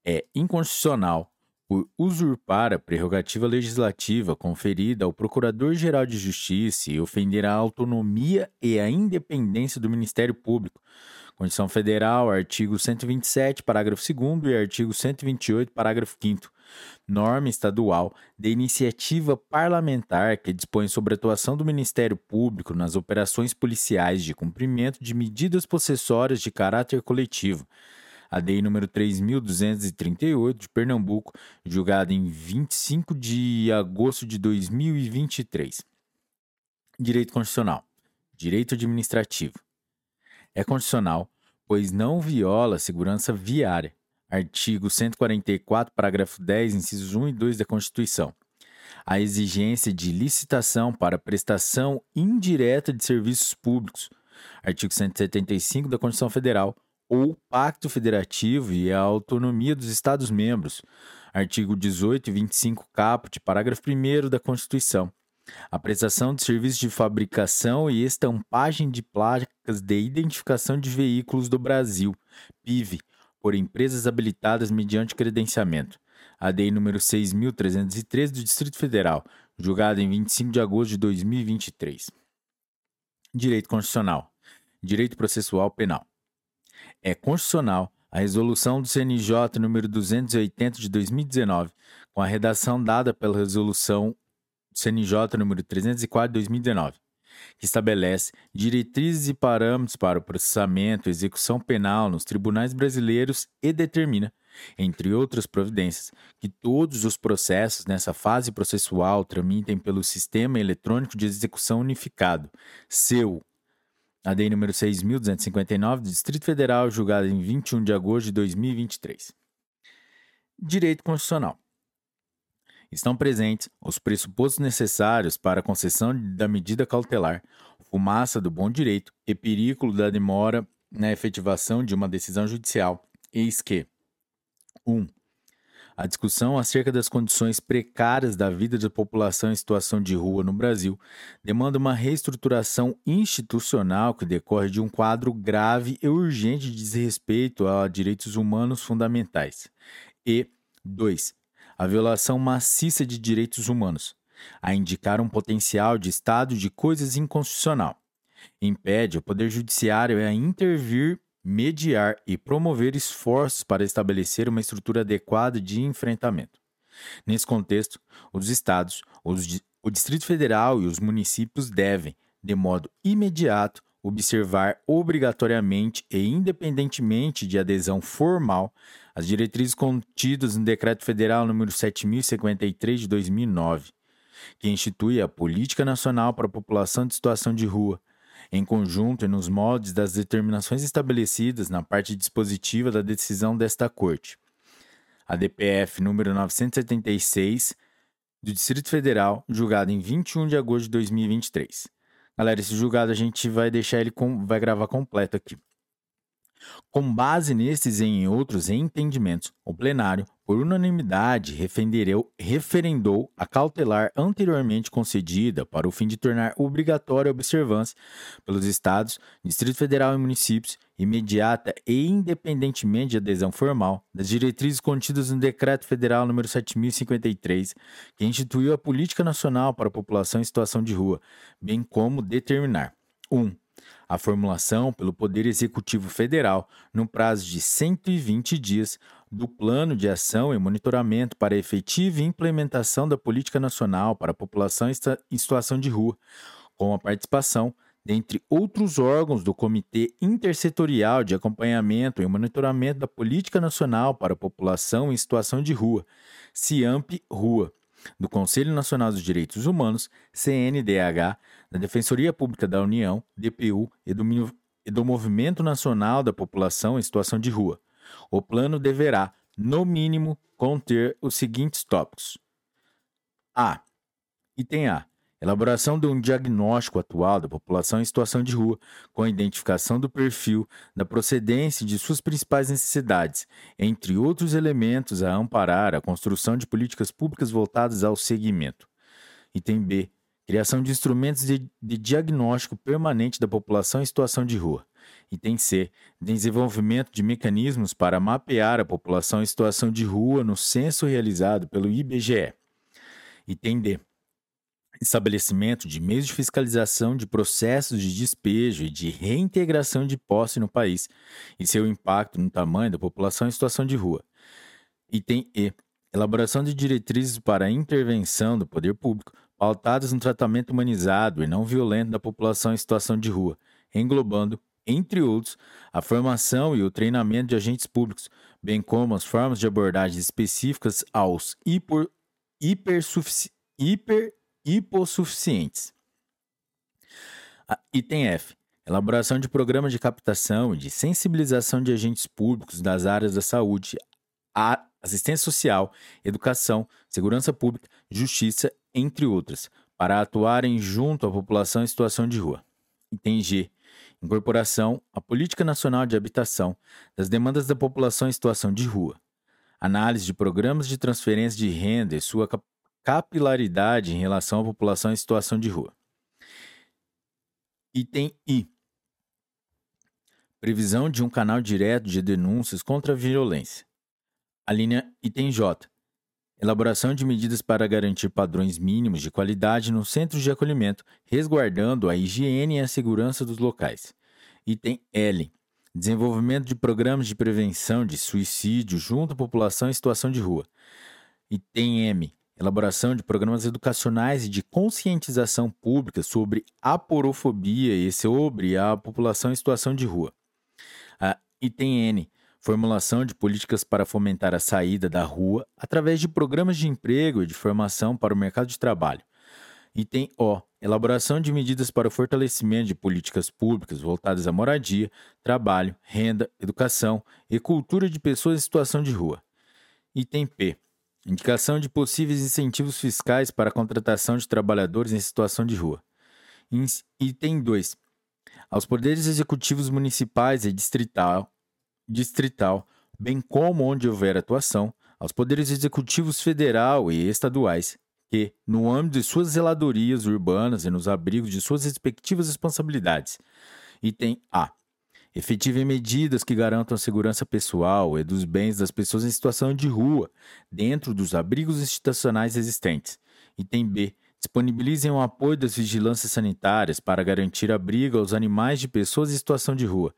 É inconstitucional por usurpar a prerrogativa legislativa conferida ao Procurador-Geral de Justiça e ofender a autonomia e a independência do Ministério Público. Constituição Federal, artigo 127, parágrafo 2 e artigo 128, parágrafo 5 norma estadual de iniciativa parlamentar que dispõe sobre a atuação do Ministério Público nas operações policiais de cumprimento de medidas possessórias de caráter coletivo. A DEI número 3.238 de Pernambuco, julgada em 25 de agosto de 2023. Direito Constitucional. Direito Administrativo. É constitucional, pois não viola a segurança viária, artigo 144, parágrafo 10, incisos 1 e 2 da Constituição. A exigência de licitação para prestação indireta de serviços públicos, artigo 175 da Constituição Federal, ou Pacto Federativo e a autonomia dos Estados-membros, artigo 18 e 25 caput, parágrafo 1 da Constituição. A prestação de serviços de fabricação e estampagem de placas de identificação de veículos do Brasil, PIV, por empresas habilitadas mediante credenciamento. ADI número 6.313 do Distrito Federal, julgado em 25 de agosto de 2023. Direito Constitucional. Direito Processual Penal. É constitucional a resolução do CNJ número 280 de 2019, com a redação dada pela resolução CNJ número 304 de 2019, que estabelece diretrizes e parâmetros para o processamento e execução penal nos tribunais brasileiros e determina, entre outras providências, que todos os processos nessa fase processual tramitem pelo Sistema Eletrônico de Execução Unificado, SEU, ADI número 6.259, do Distrito Federal, julgado em 21 de agosto de 2023. Direito Constitucional estão presentes os pressupostos necessários para a concessão da medida cautelar, fumaça do bom direito e perigo da demora na efetivação de uma decisão judicial, Eis que 1. Um, a discussão acerca das condições precárias da vida da população em situação de rua no Brasil demanda uma reestruturação institucional que decorre de um quadro grave e urgente de desrespeito a direitos humanos fundamentais. E 2. A violação maciça de direitos humanos, a indicar um potencial de estado de coisas inconstitucional. Impede o Poder Judiciário a intervir mediar e promover esforços para estabelecer uma estrutura adequada de enfrentamento. Nesse contexto, os estados, os, o Distrito Federal e os municípios devem, de modo imediato, observar obrigatoriamente e independentemente de adesão formal as diretrizes contidas no Decreto Federal número 7053 de 2009, que institui a Política Nacional para a População de Situação de Rua, em conjunto e nos moldes das determinações estabelecidas na parte dispositiva da decisão desta Corte. A DPF número 976 do Distrito Federal, julgado em 21 de agosto de 2023. Galera, esse julgado a gente vai deixar ele com, vai gravar completo aqui. Com base nestes e em outros entendimentos, o plenário, por unanimidade, referendou a cautelar anteriormente concedida para o fim de tornar obrigatória a observância pelos Estados, Distrito Federal e municípios, imediata e independentemente de adesão formal, das diretrizes contidas no Decreto Federal nº 7053, que instituiu a Política Nacional para a População em Situação de Rua, bem como determinar 1. Um, a formulação pelo Poder Executivo Federal, no prazo de 120 dias, do Plano de Ação e Monitoramento para a efetiva implementação da Política Nacional para a População em Situação de Rua, com a participação, dentre outros órgãos, do Comitê Intersetorial de Acompanhamento e Monitoramento da Política Nacional para a População em Situação de Rua, CIAMP-RUA do Conselho Nacional dos Direitos Humanos, CNDH, da Defensoria Pública da União, DPU, e do, e do Movimento Nacional da População em Situação de Rua. O plano deverá, no mínimo, conter os seguintes tópicos: A. Item A Elaboração de um diagnóstico atual da população em situação de rua, com a identificação do perfil, da procedência de suas principais necessidades, entre outros elementos a amparar a construção de políticas públicas voltadas ao segmento. Item B. Criação de instrumentos de, de diagnóstico permanente da população em situação de rua. Item C. Desenvolvimento de mecanismos para mapear a população em situação de rua no censo realizado pelo IBGE. Item D estabelecimento de meios de fiscalização de processos de despejo e de reintegração de posse no país e seu impacto no tamanho da população em situação de rua. Item E. Elaboração de diretrizes para a intervenção do poder público pautadas no tratamento humanizado e não violento da população em situação de rua, englobando, entre outros, a formação e o treinamento de agentes públicos, bem como as formas de abordagem específicas aos hiper, hiper hipossuficientes. Item F. Elaboração de programas de captação e de sensibilização de agentes públicos das áreas da saúde, assistência social, educação, segurança pública, justiça, entre outras, para atuarem junto à população em situação de rua. Item G. Incorporação à Política Nacional de Habitação das demandas da população em situação de rua. Análise de programas de transferência de renda e sua capilaridade em relação à população em situação de rua. Item I. Previsão de um canal direto de denúncias contra a violência. A linha item J. Elaboração de medidas para garantir padrões mínimos de qualidade nos centros de acolhimento, resguardando a higiene e a segurança dos locais. Item L. Desenvolvimento de programas de prevenção de suicídio junto à população em situação de rua. Item M elaboração de programas educacionais e de conscientização pública sobre a porofobia e sobre a população em situação de rua. A item N, formulação de políticas para fomentar a saída da rua através de programas de emprego e de formação para o mercado de trabalho. Item O, elaboração de medidas para o fortalecimento de políticas públicas voltadas à moradia, trabalho, renda, educação e cultura de pessoas em situação de rua. Item P, Indicação de possíveis incentivos fiscais para a contratação de trabalhadores em situação de rua. Item 2. Aos poderes executivos municipais e distrital, distrital bem como onde houver atuação, aos poderes executivos federal e estaduais, que, no âmbito de suas zeladorias urbanas e nos abrigos de suas respectivas responsabilidades. Item A. Efetivem medidas que garantam a segurança pessoal e dos bens das pessoas em situação de rua, dentro dos abrigos institucionais existentes. Item B. Disponibilizem o apoio das vigilâncias sanitárias para garantir abrigo aos animais de pessoas em situação de rua.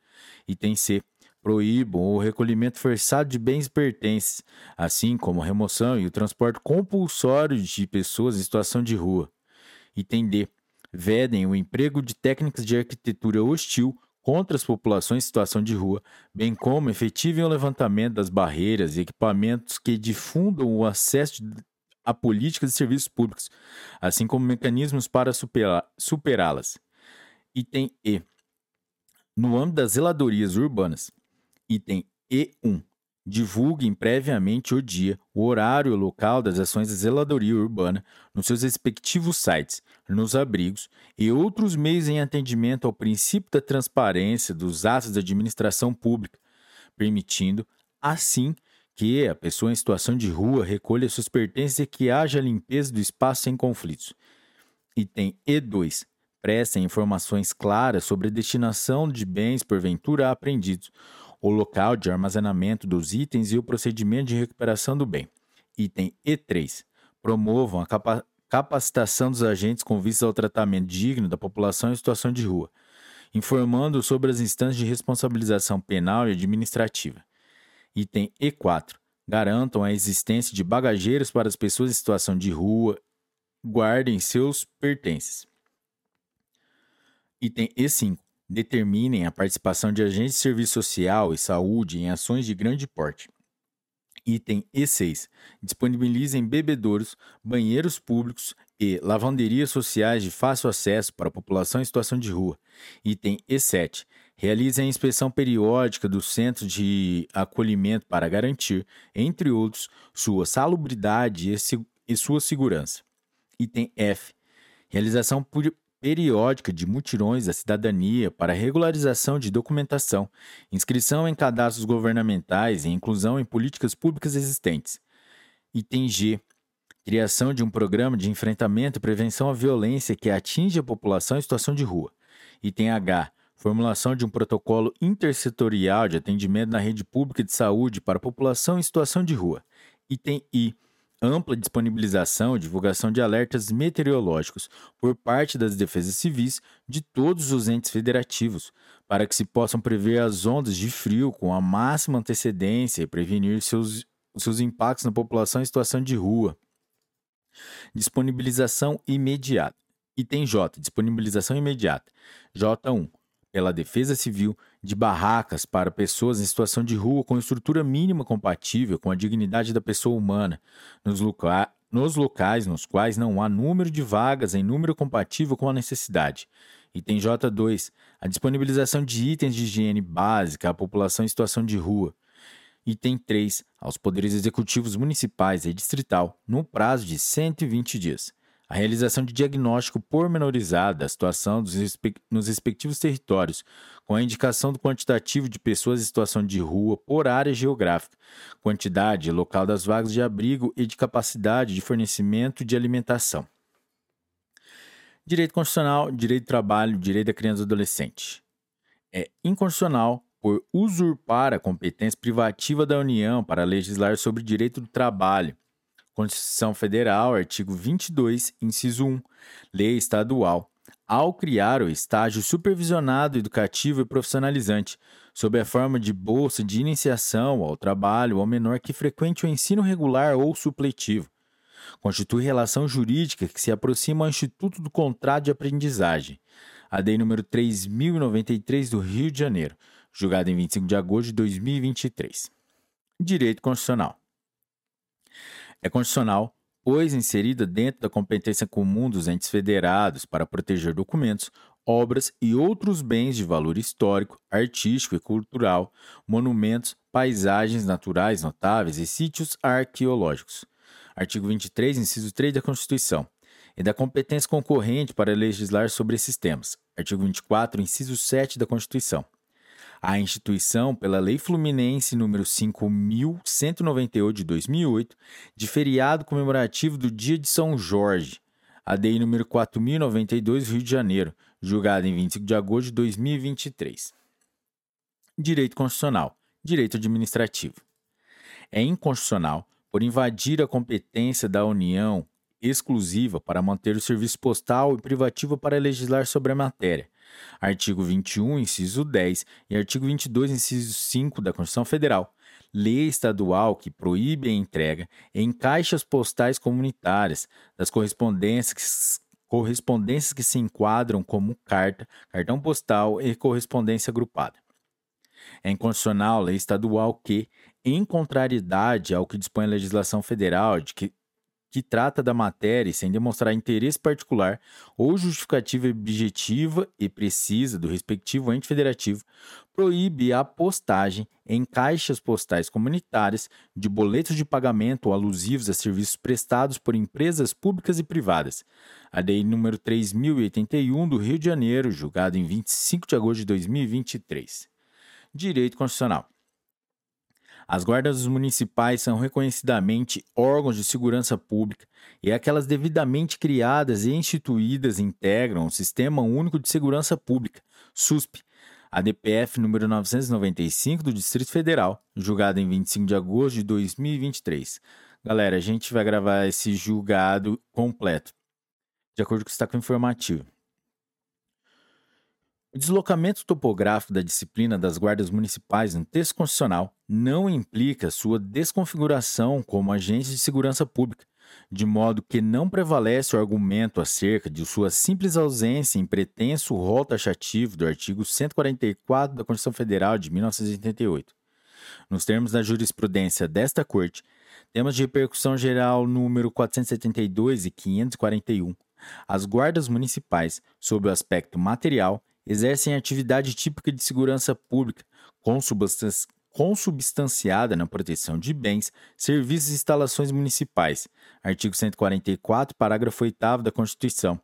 Item C proíbam o recolhimento forçado de bens pertences, assim como a remoção e o transporte compulsório de pessoas em situação de rua. Item D. Vedem o emprego de técnicas de arquitetura hostil contra as populações em situação de rua, bem como efetivem o levantamento das barreiras e equipamentos que difundam o acesso a políticas e serviços públicos, assim como mecanismos para superá-las. Item E. No âmbito das zeladorias urbanas, Item E1. Divulguem previamente o dia, o horário e o local das ações de zeladoria urbana nos seus respectivos sites, nos abrigos e outros meios em atendimento ao princípio da transparência dos atos da administração pública, permitindo, assim, que a pessoa em situação de rua recolha seus pertences e que haja limpeza do espaço sem conflitos. Item E2. Prestem informações claras sobre a destinação de bens porventura apreendidos o local de armazenamento dos itens e o procedimento de recuperação do bem. Item E3. Promovam a capa capacitação dos agentes com vista ao tratamento digno da população em situação de rua, informando sobre as instâncias de responsabilização penal e administrativa. Item E4. Garantam a existência de bagageiros para as pessoas em situação de rua, guardem seus pertences. Item E5 determinem a participação de agentes de serviço social e saúde em ações de grande porte. Item E6. Disponibilizem bebedouros, banheiros públicos e lavanderias sociais de fácil acesso para a população em situação de rua. Item E7. Realizem a inspeção periódica dos centros de acolhimento para garantir, entre outros, sua salubridade e, sua segurança. Item F. Realização periódica de mutirões da cidadania para regularização de documentação, inscrição em cadastros governamentais e inclusão em políticas públicas existentes. Item G. Criação de um programa de enfrentamento e prevenção à violência que atinge a população em situação de rua. Item H. Formulação de um protocolo intersetorial de atendimento na rede pública de saúde para a população em situação de rua. Item I ampla disponibilização e divulgação de alertas meteorológicos por parte das defesas civis de todos os entes federativos, para que se possam prever as ondas de frio com a máxima antecedência e prevenir seus, seus impactos na população em situação de rua. Disponibilização imediata. Item J. Disponibilização imediata. J1 pela Defesa Civil de barracas para pessoas em situação de rua com estrutura mínima compatível com a dignidade da pessoa humana, nos, loca nos locais nos quais não há número de vagas em número compatível com a necessidade. Item J2. A disponibilização de itens de higiene básica à população em situação de rua. Item 3. Aos poderes executivos municipais e distrital, no prazo de 120 dias a realização de diagnóstico pormenorizado da situação nos respectivos territórios, com a indicação do quantitativo de pessoas em situação de rua por área geográfica, quantidade e local das vagas de abrigo e de capacidade de fornecimento de alimentação. Direito constitucional, direito do trabalho, direito da criança e adolescente. É inconstitucional por usurpar a competência privativa da União para legislar sobre direito do trabalho Constituição Federal, artigo 22, inciso 1, lei estadual, ao criar o estágio supervisionado educativo e profissionalizante, sob a forma de bolsa de iniciação ao trabalho ao menor que frequente o ensino regular ou supletivo. Constitui relação jurídica que se aproxima ao Instituto do Contrato de Aprendizagem, a lei número 3093 do Rio de Janeiro, julgada em 25 de agosto de 2023. Direito Constitucional é constitucional, pois inserida dentro da competência comum dos entes federados para proteger documentos, obras e outros bens de valor histórico, artístico e cultural, monumentos, paisagens naturais notáveis e sítios arqueológicos. Artigo 23, inciso 3 da Constituição. E da competência concorrente para legislar sobre esses temas. Artigo 24, inciso 7 da Constituição. A instituição, pela Lei Fluminense número 5.198 de 2008, de feriado comemorativo do Dia de São Jorge, a DEI número 4.092, Rio de Janeiro, julgada em 25 de agosto de 2023. Direito Constitucional. Direito Administrativo. É inconstitucional por invadir a competência da União exclusiva para manter o serviço postal e privativa para legislar sobre a matéria. Artigo 21, inciso 10 e artigo 22, inciso 5 da Constituição Federal. Lei estadual que proíbe a entrega em caixas postais comunitárias das correspondências correspondências que se enquadram como carta, cartão postal e correspondência agrupada. É inconstitucional lei estadual que, em contrariedade ao que dispõe a legislação federal de que que trata da matéria sem demonstrar interesse particular ou justificativa objetiva e precisa do respectivo ente federativo, proíbe a postagem em caixas postais comunitárias de boletos de pagamento alusivos a serviços prestados por empresas públicas e privadas. A lei número 3081 do Rio de Janeiro, julgado em 25 de agosto de 2023. Direito Constitucional. As guardas municipais são reconhecidamente órgãos de segurança pública e aquelas devidamente criadas e instituídas integram o Sistema Único de Segurança Pública, SUSP, ADPF número 995 do Distrito Federal, julgado em 25 de agosto de 2023. Galera, a gente vai gravar esse julgado completo, de acordo com o destaque informativo. O deslocamento topográfico da disciplina das guardas municipais no texto constitucional não implica sua desconfiguração como agentes de segurança pública, de modo que não prevalece o argumento acerca de sua simples ausência em pretenso rol taxativo do artigo 144 da Constituição Federal de 1988. Nos termos da jurisprudência desta Corte, temas de repercussão geral número 472 e 541, as guardas municipais, sob o aspecto material, exercem atividade típica de segurança pública, consubstanciada na proteção de bens, serviços e instalações municipais, artigo 144, parágrafo 8 da Constituição,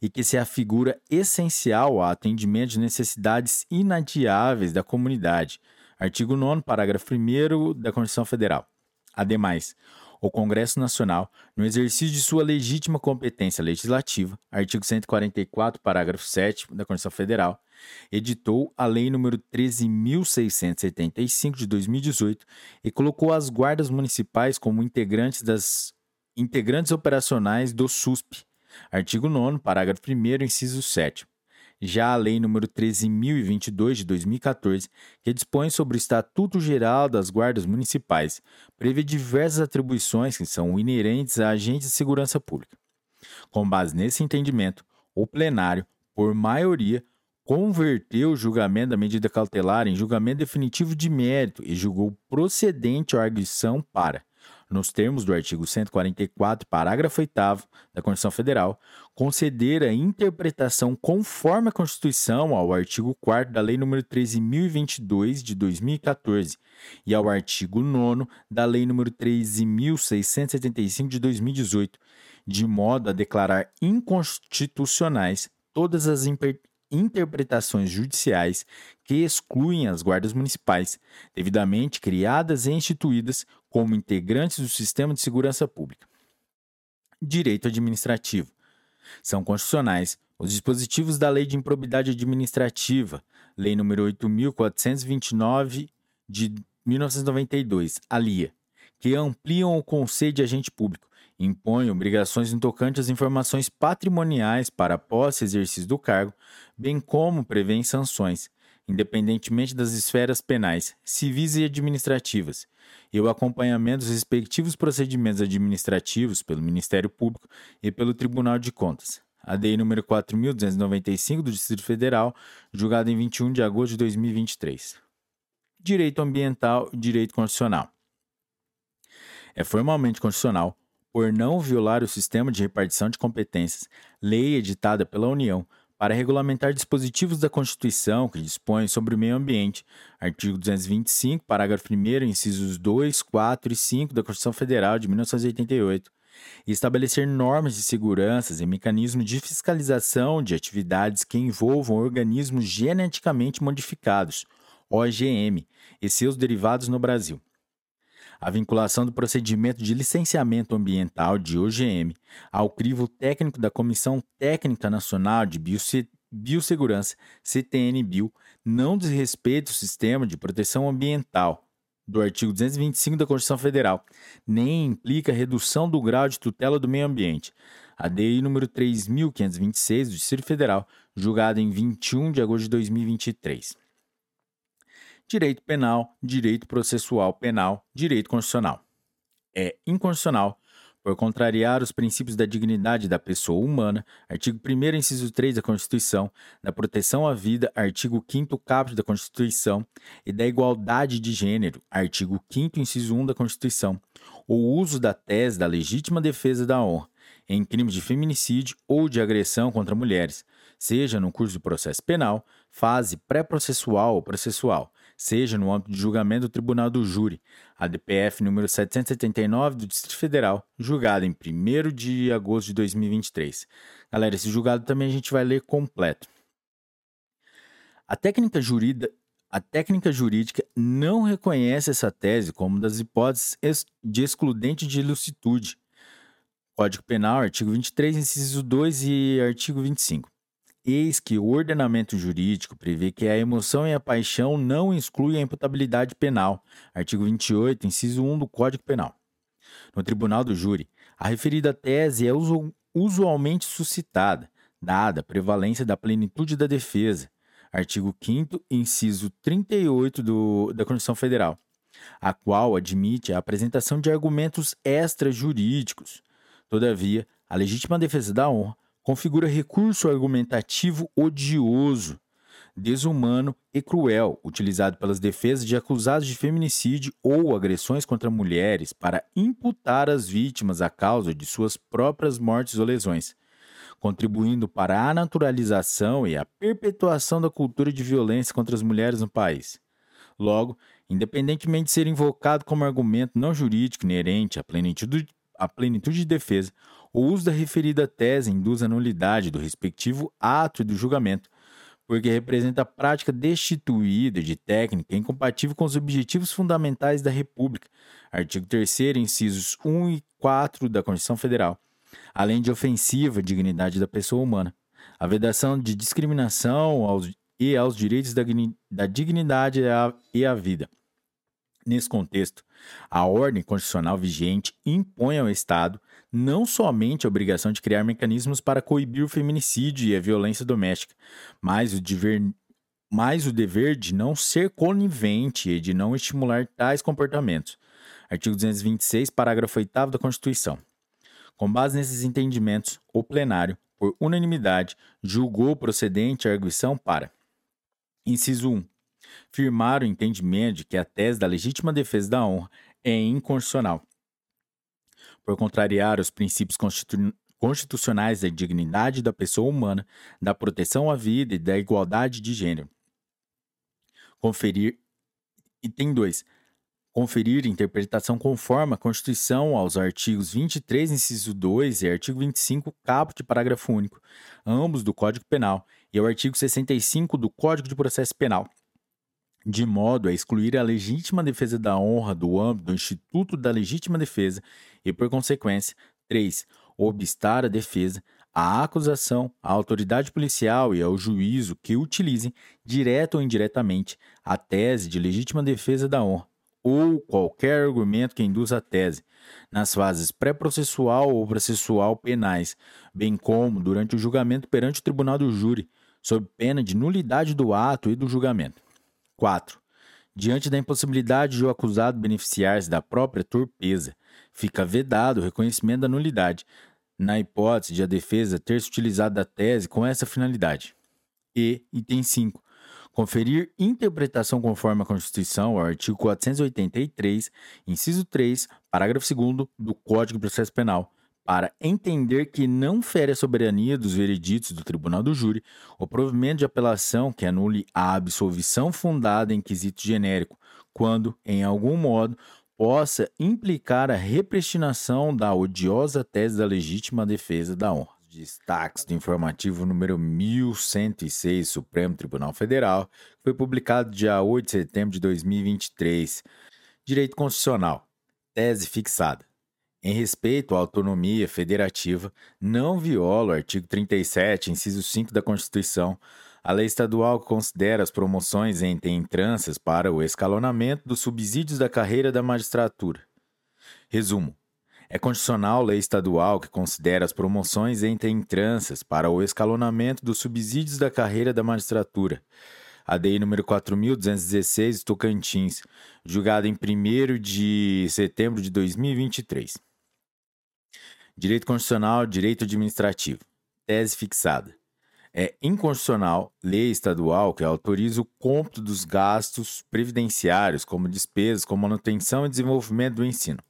e que se afigura essencial ao atendimento de necessidades inadiáveis da comunidade, artigo 9, parágrafo 1 da Constituição Federal. Ademais, o Congresso Nacional, no exercício de sua legítima competência legislativa, artigo 144, parágrafo 7 da Constituição Federal, editou a Lei nº 13.675 de 2018 e colocou as guardas municipais como integrantes das integrantes operacionais do SUSP, artigo 9 parágrafo 1 inciso 7 já a Lei nº 13.022 de 2014, que dispõe sobre o Estatuto Geral das Guardas Municipais, prevê diversas atribuições que são inerentes a agentes de segurança pública. Com base nesse entendimento, o plenário, por maioria, converteu o julgamento da medida cautelar em julgamento definitivo de mérito e julgou procedente a arguição para nos termos do artigo 144, parágrafo 8 da Constituição Federal, conceder a interpretação conforme a Constituição ao artigo 4 da Lei nº 13.022 de 2014 e ao artigo 9 da Lei nº 13.675 de 2018, de modo a declarar inconstitucionais todas as interpretações judiciais que excluem as guardas municipais, devidamente criadas e instituídas como integrantes do sistema de segurança pública. Direito administrativo. São constitucionais os dispositivos da Lei de Improbidade Administrativa, Lei nº 8429 de 1992, a LIA, que ampliam o conceito de agente público, impõe obrigações no tocante às informações patrimoniais para posse e exercício do cargo, bem como prevê sanções, independentemente das esferas penais, civis e administrativas, e o acompanhamento dos respectivos procedimentos administrativos pelo Ministério Público e pelo Tribunal de Contas. A DEI número 4.295 do Distrito Federal, julgada em 21 de agosto de 2023. Direito Ambiental e Direito Constitucional. É formalmente constitucional por não violar o sistema de repartição de competências, lei editada pela União, para regulamentar dispositivos da Constituição que dispõem sobre o meio ambiente, artigo 225, parágrafo 1, incisos 2, 4 e 5 da Constituição Federal de 1988, e estabelecer normas de segurança e mecanismos de fiscalização de atividades que envolvam organismos geneticamente modificados OGM, e seus derivados no Brasil. A vinculação do procedimento de licenciamento ambiental de OGM ao crivo técnico da Comissão Técnica Nacional de Biossegurança, CTN-Bio, não desrespeita o sistema de proteção ambiental do artigo 225 da Constituição Federal, nem implica redução do grau de tutela do meio ambiente. A DI número 3526 do Distrito Federal, julgada em 21 de agosto de 2023. Direito penal, direito processual penal, direito constitucional. É inconstitucional por contrariar os princípios da dignidade da pessoa humana, artigo 1 inciso 3 da Constituição, da proteção à vida, artigo 5 caput da Constituição, e da igualdade de gênero, artigo 5 inciso 1 da Constituição, o uso da tese da legítima defesa da honra em crimes de feminicídio ou de agressão contra mulheres, seja no curso do processo penal, fase pré-processual ou processual, seja no âmbito de julgamento do Tribunal do Júri, ADPF número 779 do Distrito Federal, julgado em 1 de agosto de 2023. Galera, esse julgado também a gente vai ler completo. A técnica jurídica a técnica jurídica não reconhece essa tese como das hipóteses de excludente de ilicitude. Código Penal, artigo 23, inciso 2 e artigo 25. Eis que o ordenamento jurídico prevê que a emoção e a paixão não excluem a imputabilidade penal. Artigo 28, inciso 1 do Código Penal. No tribunal do júri, a referida tese é usualmente suscitada, dada a prevalência da plenitude da defesa. Artigo 5 inciso 38 do, da Constituição Federal, a qual admite a apresentação de argumentos extrajurídicos. Todavia, a legítima defesa da honra configura recurso argumentativo odioso, desumano e cruel, utilizado pelas defesas de acusados de feminicídio ou agressões contra mulheres para imputar as vítimas a causa de suas próprias mortes ou lesões, contribuindo para a naturalização e a perpetuação da cultura de violência contra as mulheres no país. Logo, independentemente de ser invocado como argumento não jurídico inerente à plenitude, à plenitude de defesa, o uso da referida tese induz a nulidade do respectivo ato do julgamento, porque representa a prática destituída de técnica incompatível com os objetivos fundamentais da República, artigo 3 incisos 1 e 4 da Constituição Federal, além de ofensiva à dignidade da pessoa humana. A vedação de discriminação aos, e aos direitos da, da dignidade e à, e vida. Nesse contexto, a ordem constitucional vigente impõe ao Estado não somente a obrigação de criar mecanismos para coibir o feminicídio e a violência doméstica, mas o, dever, mas o dever de não ser conivente e de não estimular tais comportamentos. Artigo 226, parágrafo 8 da Constituição. Com base nesses entendimentos, o plenário, por unanimidade, julgou procedente a arguição para: inciso 1. Firmar o entendimento de que a tese da legítima defesa da honra é inconstitucional por contrariar os princípios constitu constitucionais da dignidade da pessoa humana, da proteção à vida e da igualdade de gênero. Conferir. Item 2. Conferir interpretação conforme a Constituição aos artigos 23, inciso 2 e artigo 25, caput, parágrafo único, ambos do Código Penal, e ao artigo 65 do Código de Processo Penal de modo a excluir a legítima defesa da honra do âmbito do Instituto da Legítima Defesa e, por consequência, 3. Obstar a defesa, a acusação, à autoridade policial e ao juízo que utilizem, direta ou indiretamente, a tese de legítima defesa da honra, ou qualquer argumento que induza a tese, nas fases pré-processual ou processual penais, bem como durante o julgamento perante o tribunal do júri, sob pena de nulidade do ato e do julgamento. 4. Diante da impossibilidade de o acusado beneficiar-se da própria torpeza, fica vedado o reconhecimento da nulidade, na hipótese de a defesa ter se utilizado da tese com essa finalidade. E, item 5. Conferir interpretação conforme a Constituição ao artigo 483, inciso 3, parágrafo 2 do Código de Processo Penal, para entender que não fere a soberania dos vereditos do tribunal do júri o provimento de apelação que anule a absolvição fundada em quesito genérico, quando, em algum modo, possa implicar a repristinação da odiosa tese da legítima defesa da honra. Destaques do informativo número 1106, Supremo Tribunal Federal, foi publicado dia 8 de setembro de 2023. Direito Constitucional. Tese fixada. Em respeito à autonomia federativa, não viola o artigo 37, inciso 5 da Constituição, a lei estadual considera as promoções entre entranças para o escalonamento dos subsídios da carreira da magistratura. Resumo: é constitucional lei estadual que considera as promoções entre entranças para o escalonamento dos subsídios da carreira da magistratura. A DEI número 4.216, Tocantins, julgada em 1 de setembro de 2023. Direito Constitucional, Direito Administrativo. Tese fixada. É inconstitucional lei estadual que autoriza o cômputo dos gastos previdenciários como despesas com manutenção e desenvolvimento do ensino.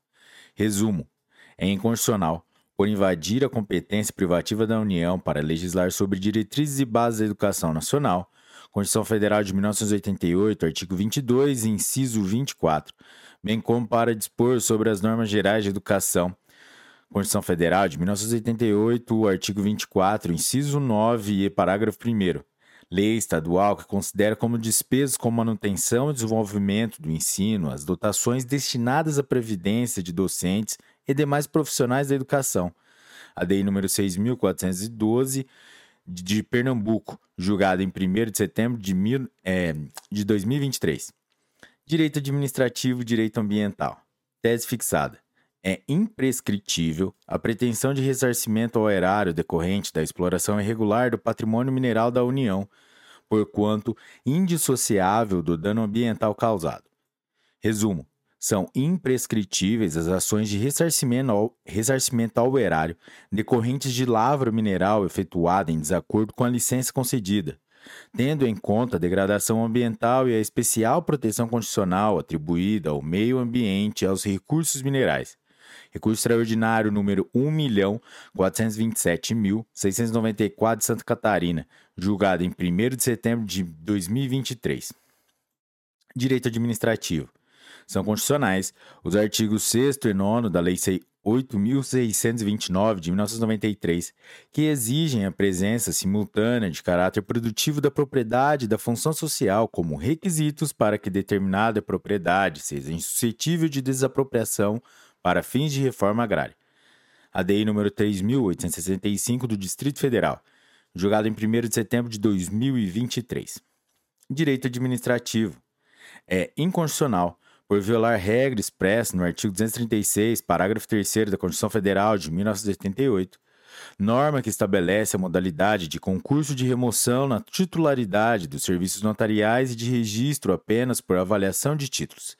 Resumo: é inconstitucional por invadir a competência privativa da União para legislar sobre diretrizes e bases da educação nacional, Constituição Federal de 1988, artigo 22, inciso 24, bem como para dispor sobre as normas gerais de educação Constituição Federal de 1988, artigo 24, inciso 9 e parágrafo 1 Lei estadual que considera como despesas com manutenção e desenvolvimento do ensino as dotações destinadas à previdência de docentes e demais profissionais da educação. A DEI número 6.412 de Pernambuco, julgada em 1 de setembro de, mil, é, de 2023. Direito administrativo e direito ambiental. Tese fixada é imprescritível a pretensão de ressarcimento ao erário decorrente da exploração irregular do patrimônio mineral da União, porquanto indissociável do dano ambiental causado. Resumo: são imprescritíveis as ações de ressarcimento ao, ressarcimento ao erário decorrentes de lavra mineral efetuada em desacordo com a licença concedida, tendo em conta a degradação ambiental e a especial proteção constitucional atribuída ao meio ambiente e aos recursos minerais Recurso extraordinário número 1.427.694 de Santa Catarina, julgado em 1 de setembro de 2023. Direito administrativo. São constitucionais os artigos 6 e 9 da Lei 8.629 de 1993, que exigem a presença simultânea de caráter produtivo da propriedade e da função social como requisitos para que determinada propriedade seja insuscetível de desapropriação para fins de reforma agrária. A DI número 3.865 do Distrito Federal, julgado em 1 de setembro de 2023. Direito administrativo. É inconstitucional por violar regra expressa no artigo 236, parágrafo 3 da Constituição Federal de 1988, norma que estabelece a modalidade de concurso de remoção na titularidade dos serviços notariais e de registro apenas por avaliação de títulos,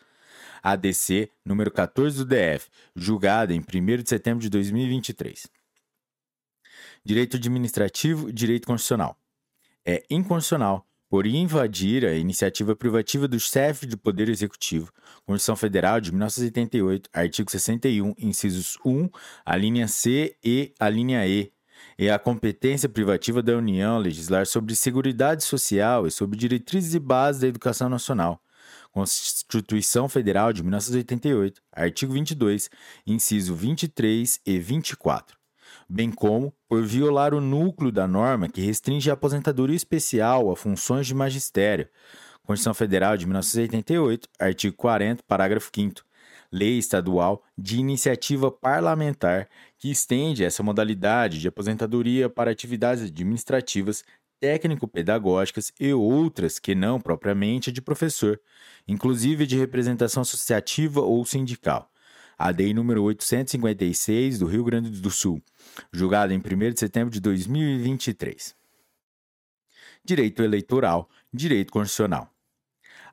ADC número 14 do DF, julgada em 1 de setembro de 2023. Direito administrativo e direito constitucional. É inconstitucional por invadir a iniciativa privativa do chefe do Poder Executivo, Constituição Federal de 1988, artigo 61, incisos 1, a linha C e a linha E, e a competência privativa da União legislar sobre Seguridade Social e sobre diretrizes e bases da educação nacional, Constituição Federal de 1988, artigo 22, inciso 23 e 24, bem como por violar o núcleo da norma que restringe a aposentadoria especial a funções de magistério. Constituição Federal de 1988, artigo 40, parágrafo 5 lei estadual de iniciativa parlamentar que estende essa modalidade de aposentadoria para atividades administrativas técnico-pedagógicas e outras que não propriamente de professor, inclusive de representação associativa ou sindical. A DEI número 856 do Rio Grande do Sul, julgada em 1 de setembro de 2023. Direito eleitoral, direito constitucional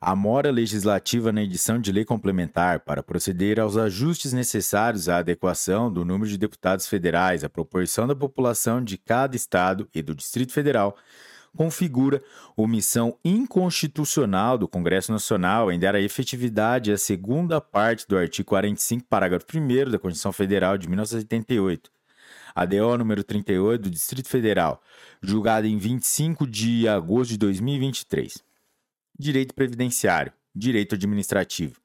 a mora legislativa na edição de lei complementar para proceder aos ajustes necessários à adequação do número de deputados federais à proporção da população de cada estado e do Distrito Federal configura omissão inconstitucional do Congresso Nacional em dar a efetividade à segunda parte do artigo 45, parágrafo 1 da Constituição Federal de 1988. A DO número 38 do Distrito Federal, julgada em 25 de agosto de 2023 direito previdenciário, direito administrativo.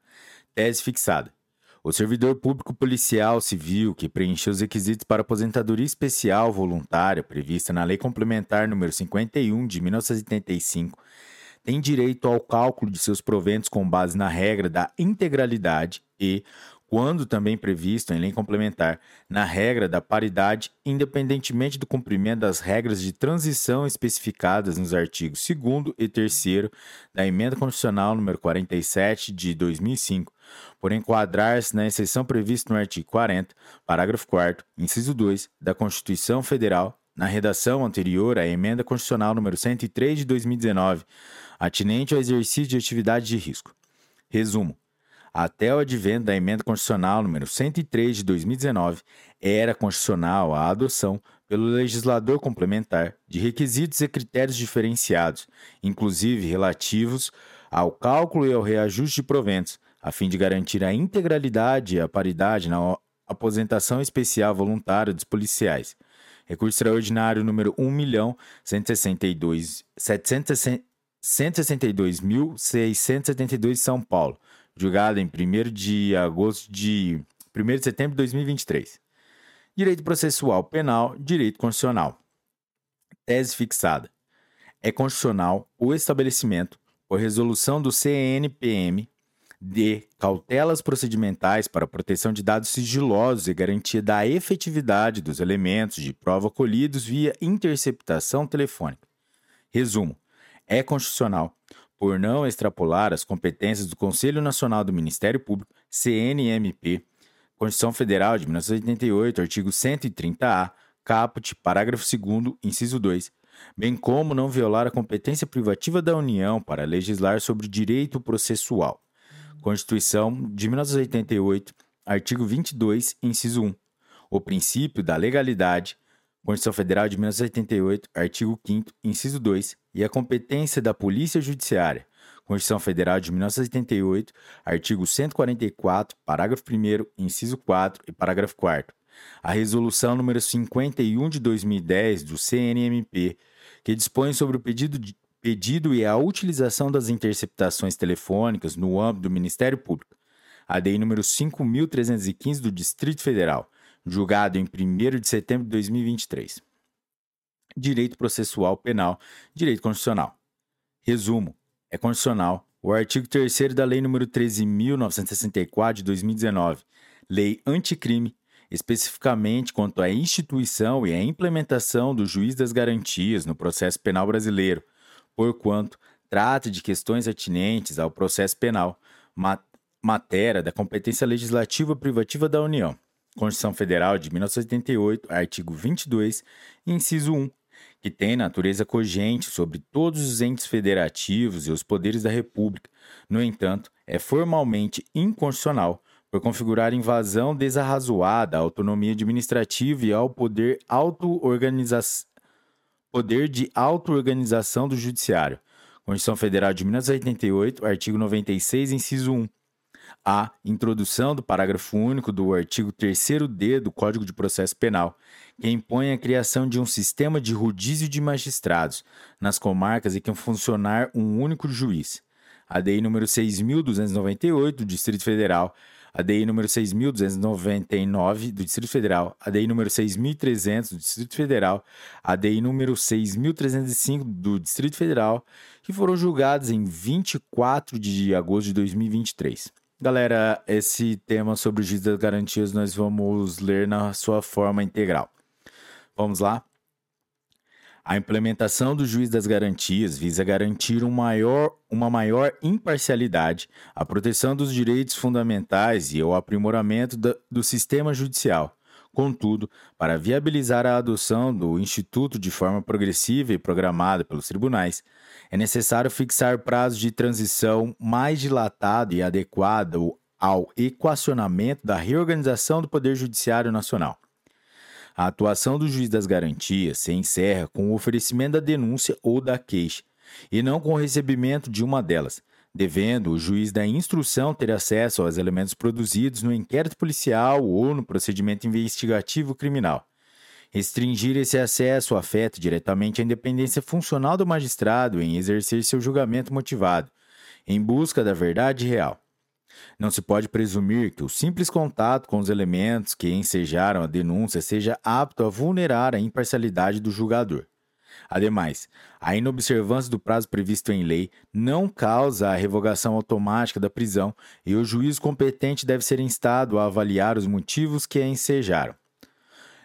Tese fixada. O servidor público policial civil que preencheu os requisitos para aposentadoria especial voluntária prevista na Lei Complementar número 51 de 1985 tem direito ao cálculo de seus proventos com base na regra da integralidade e, quando também previsto em lei complementar, na regra da paridade, independentemente do cumprimento das regras de transição especificadas nos artigos 2 e 3 da Emenda Constitucional número 47 de 2005, por enquadrar-se na exceção prevista no artigo 40, parágrafo 4 inciso 2 da Constituição Federal, na redação anterior à Emenda Constitucional número 103 de 2019, atinente ao exercício de atividade de risco. Resumo: até o advento da emenda constitucional número 103 de 2019, era constitucional a adoção pelo legislador complementar de requisitos e critérios diferenciados, inclusive relativos ao cálculo e ao reajuste de proventos, a fim de garantir a integralidade e a paridade na aposentação especial voluntária dos policiais. Recurso extraordinário número 1.162.672 São Paulo julgada em 1 de agosto de 1 de setembro de 2023. Direito processual penal, direito constitucional. Tese fixada. É constitucional o estabelecimento, por resolução do CNPM, de cautelas procedimentais para proteção de dados sigilosos e garantia da efetividade dos elementos de prova colhidos via interceptação telefônica. Resumo: é constitucional por não extrapolar as competências do Conselho Nacional do Ministério Público, CNMP, Constituição Federal de 1988, artigo 130-A, caput, parágrafo 2 inciso 2, bem como não violar a competência privativa da União para legislar sobre direito processual. Constituição de 1988, artigo 22, inciso 1. O princípio da legalidade, Constituição Federal de 1988, artigo 5 inciso 2, e a competência da Polícia Judiciária, Constituição Federal de 1988, artigo 144, parágrafo 1 inciso 4 e parágrafo 4 A resolução número 51 de 2010 do CNMP, que dispõe sobre o pedido de pedido e a utilização das interceptações telefônicas no âmbito do Ministério Público. A DEI número 5315 do Distrito Federal, julgado em 1 de setembro de 2023. Direito processual penal, direito constitucional. Resumo: é constitucional o artigo 3 da Lei nº 13.964 de 2019, Lei Anticrime, especificamente quanto à instituição e à implementação do juiz das garantias no processo penal brasileiro, porquanto trata de questões atinentes ao processo penal, matéria da competência legislativa privativa da União Constituição Federal de 1988, artigo 22, inciso 1, que tem natureza cogente sobre todos os entes federativos e os poderes da República. No entanto, é formalmente inconstitucional por configurar invasão desarrazoada à autonomia administrativa e ao poder, poder de auto-organização do Judiciário. Constituição Federal de 1988, artigo 96, inciso 1 a introdução do parágrafo único do artigo 3d do Código de Processo Penal, que impõe a criação de um sistema de rodízio de magistrados nas comarcas em que funcionar um único juiz. A DI número 6.298 do Distrito Federal, a DI número 6.299 do Distrito Federal, a DI número 6.300 do Distrito Federal, a DI número 6.305 do Distrito Federal, que foram julgados em 24 de agosto de 2023. Galera, esse tema sobre o juiz das garantias nós vamos ler na sua forma integral. Vamos lá? A implementação do juiz das garantias visa garantir um maior, uma maior imparcialidade, a proteção dos direitos fundamentais e o aprimoramento do sistema judicial. Contudo, para viabilizar a adoção do Instituto de forma progressiva e programada pelos tribunais, é necessário fixar prazos de transição mais dilatado e adequado ao equacionamento da reorganização do Poder Judiciário Nacional. A atuação do juiz das garantias se encerra com o oferecimento da denúncia ou da queixa, e não com o recebimento de uma delas, devendo o juiz da instrução ter acesso aos elementos produzidos no inquérito policial ou no procedimento investigativo criminal. Restringir esse acesso afeta diretamente a independência funcional do magistrado em exercer seu julgamento motivado, em busca da verdade real. Não se pode presumir que o simples contato com os elementos que ensejaram a denúncia seja apto a vulnerar a imparcialidade do julgador. Ademais, a inobservância do prazo previsto em lei não causa a revogação automática da prisão e o juiz competente deve ser instado a avaliar os motivos que a ensejaram.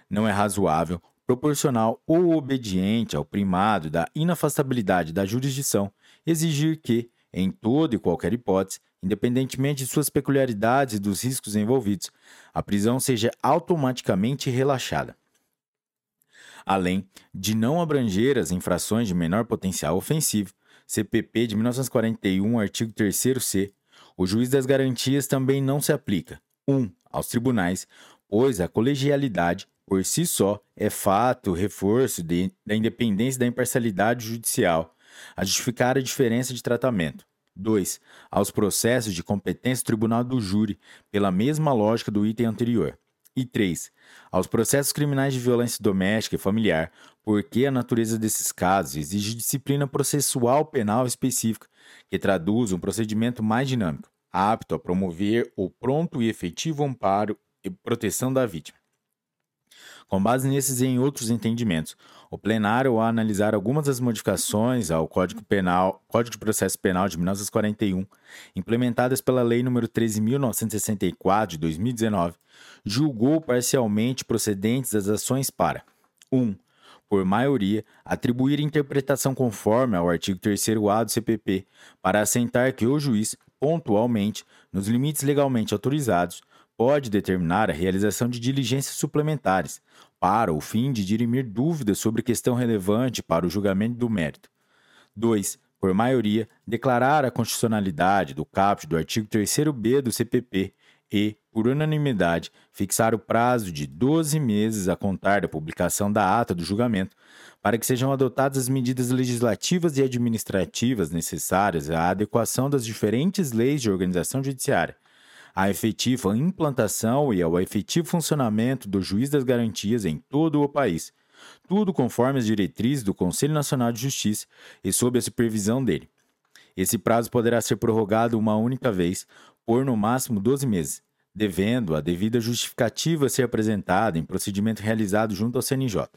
Não é razoável, proporcional ou obediente ao primado da inafastabilidade da jurisdição exigir que, em toda e qualquer hipótese, independentemente de suas peculiaridades e dos riscos envolvidos, a prisão seja automaticamente relaxada. Além de não abranger as infrações de menor potencial ofensivo, CPP de 1941, artigo 3c, o juiz das garantias também não se aplica 1. Um, aos tribunais, pois a colegialidade, por si só, é fato, reforço de, da independência e da imparcialidade judicial, a justificar a diferença de tratamento. 2. Aos processos de competência do tribunal do júri, pela mesma lógica do item anterior. E 3. Aos processos criminais de violência doméstica e familiar, porque a natureza desses casos exige disciplina processual penal específica, que traduz um procedimento mais dinâmico, apto a promover o pronto e efetivo amparo e proteção da vítima. Com base nesses e em outros entendimentos, o plenário, ao analisar algumas das modificações ao Código Penal, Código de Processo Penal de 1941, implementadas pela Lei nº 13.964 de 2019, julgou parcialmente procedentes as ações para 1. Um, por maioria, atribuir interpretação conforme ao artigo 3º-A do CPP, para assentar que o juiz, pontualmente, nos limites legalmente autorizados, pode determinar a realização de diligências suplementares, para o fim de dirimir dúvidas sobre questão relevante para o julgamento do mérito. 2. Por maioria, declarar a constitucionalidade do caput do artigo 3b do CPP e, por unanimidade, fixar o prazo de 12 meses a contar da publicação da ata do julgamento para que sejam adotadas as medidas legislativas e administrativas necessárias à adequação das diferentes leis de organização judiciária à efetiva implantação e ao efetivo funcionamento do juiz das garantias em todo o país, tudo conforme as diretrizes do Conselho Nacional de Justiça e sob a supervisão dele. Esse prazo poderá ser prorrogado uma única vez, por no máximo 12 meses, devendo a devida justificativa ser apresentada em procedimento realizado junto ao CNJ.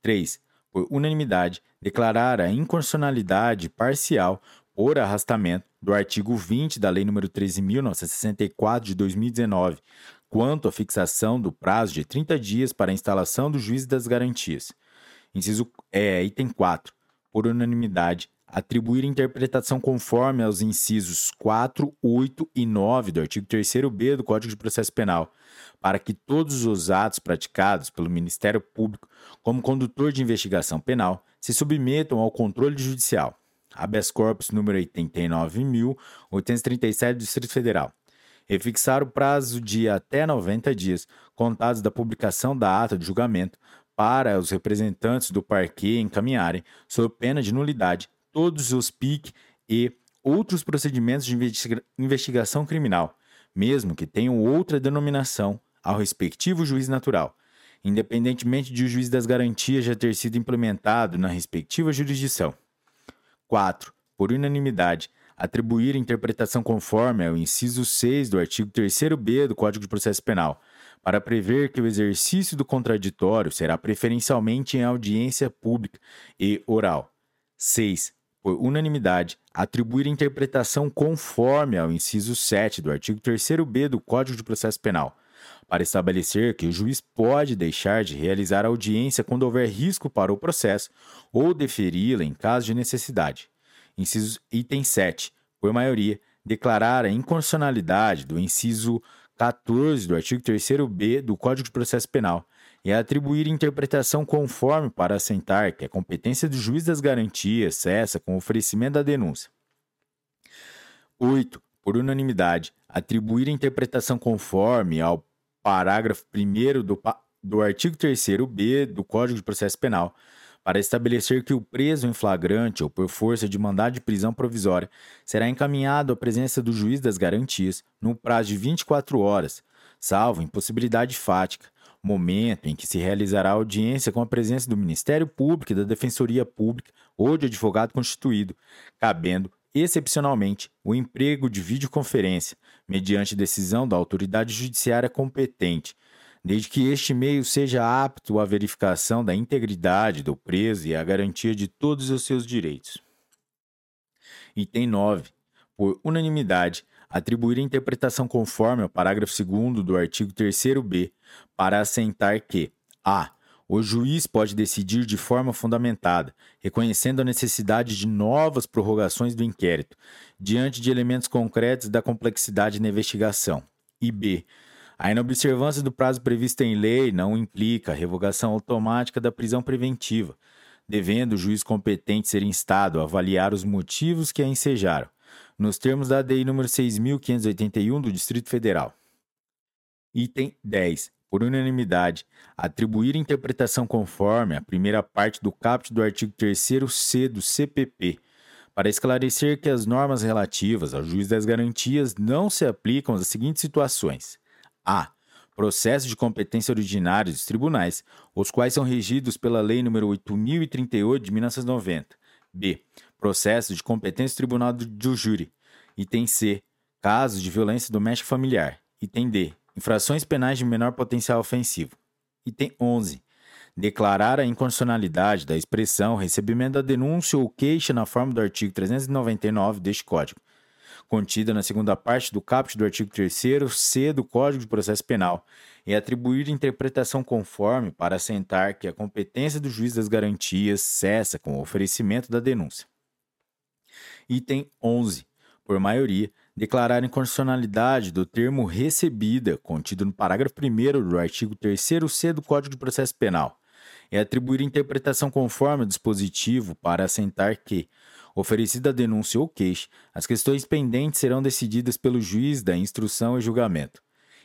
3. Por unanimidade, declarar a inconstitucionalidade parcial por arrastamento do artigo 20 da Lei nº 13.964 de 2019, quanto à fixação do prazo de 30 dias para a instalação do juiz das garantias. Inciso é, item 4. Por unanimidade, atribuir interpretação conforme aos incisos 4, 8 e 9 do artigo 3º-B do Código de Processo Penal, para que todos os atos praticados pelo Ministério Público como condutor de investigação penal se submetam ao controle judicial habeas corpus número 89.837 do Distrito Federal, e fixar o prazo de até 90 dias, contados da publicação da ata de julgamento, para os representantes do parquê encaminharem, sob pena de nulidade, todos os PIC e outros procedimentos de investigação criminal, mesmo que tenham outra denominação, ao respectivo juiz natural, independentemente de o juiz das garantias já ter sido implementado na respectiva jurisdição. 4. Por unanimidade, atribuir interpretação conforme ao inciso 6 do artigo 3b do Código de Processo Penal, para prever que o exercício do contraditório será preferencialmente em audiência pública e oral. 6. Por unanimidade, atribuir interpretação conforme ao inciso 7 do artigo 3b do Código de Processo Penal, para estabelecer que o juiz pode deixar de realizar a audiência quando houver risco para o processo ou deferi-la em caso de necessidade. Inciso item 7. Por maioria, declarar a inconstitucionalidade do inciso 14 do artigo 3b do Código de Processo Penal e atribuir interpretação conforme para assentar que a competência do juiz das garantias cessa com o oferecimento da denúncia. 8. Por unanimidade, atribuir interpretação conforme ao parágrafo 1 do, do artigo 3b do Código de Processo Penal, para estabelecer que o preso em flagrante ou por força de mandado de prisão provisória será encaminhado à presença do juiz das garantias no prazo de 24 horas, salvo impossibilidade fática, momento em que se realizará audiência com a presença do Ministério Público e da Defensoria Pública ou de advogado constituído, cabendo excepcionalmente, o emprego de videoconferência, mediante decisão da autoridade judiciária competente, desde que este meio seja apto à verificação da integridade do preso e à garantia de todos os seus direitos. Item 9. Por unanimidade, atribuir a interpretação conforme ao parágrafo 2 do artigo 3b para assentar que a. O juiz pode decidir de forma fundamentada, reconhecendo a necessidade de novas prorrogações do inquérito, diante de elementos concretos da complexidade na investigação. E b. A inobservância do prazo previsto em lei não implica a revogação automática da prisão preventiva, devendo o juiz competente ser instado a avaliar os motivos que a ensejaram, nos termos da ADI número 6.581 do Distrito Federal. Item 10. Por unanimidade, atribuir interpretação conforme a primeira parte do caput do artigo 3c do CPP, para esclarecer que as normas relativas ao juiz das garantias não se aplicam às seguintes situações: a. Processos de competência originários dos tribunais, os quais são regidos pela Lei nº 8038 de 1990. B. Processos de competência do Tribunal do Júri. Item C. Casos de violência doméstica familiar. Item D. Infrações penais de menor potencial ofensivo. Item 11. Declarar a inconstitucionalidade da expressão recebimento da denúncia ou queixa na forma do artigo 399 deste Código, contida na segunda parte do caput do artigo 3c do Código de Processo Penal, e atribuir interpretação conforme para assentar que a competência do juiz das garantias cessa com o oferecimento da denúncia. Item 11. Por maioria, declarar inconstitucionalidade do termo recebida, contido no parágrafo 1 do artigo 3c do Código de Processo Penal, e atribuir interpretação conforme ao dispositivo para assentar que, oferecida a denúncia ou queixa, as questões pendentes serão decididas pelo juiz da instrução e julgamento.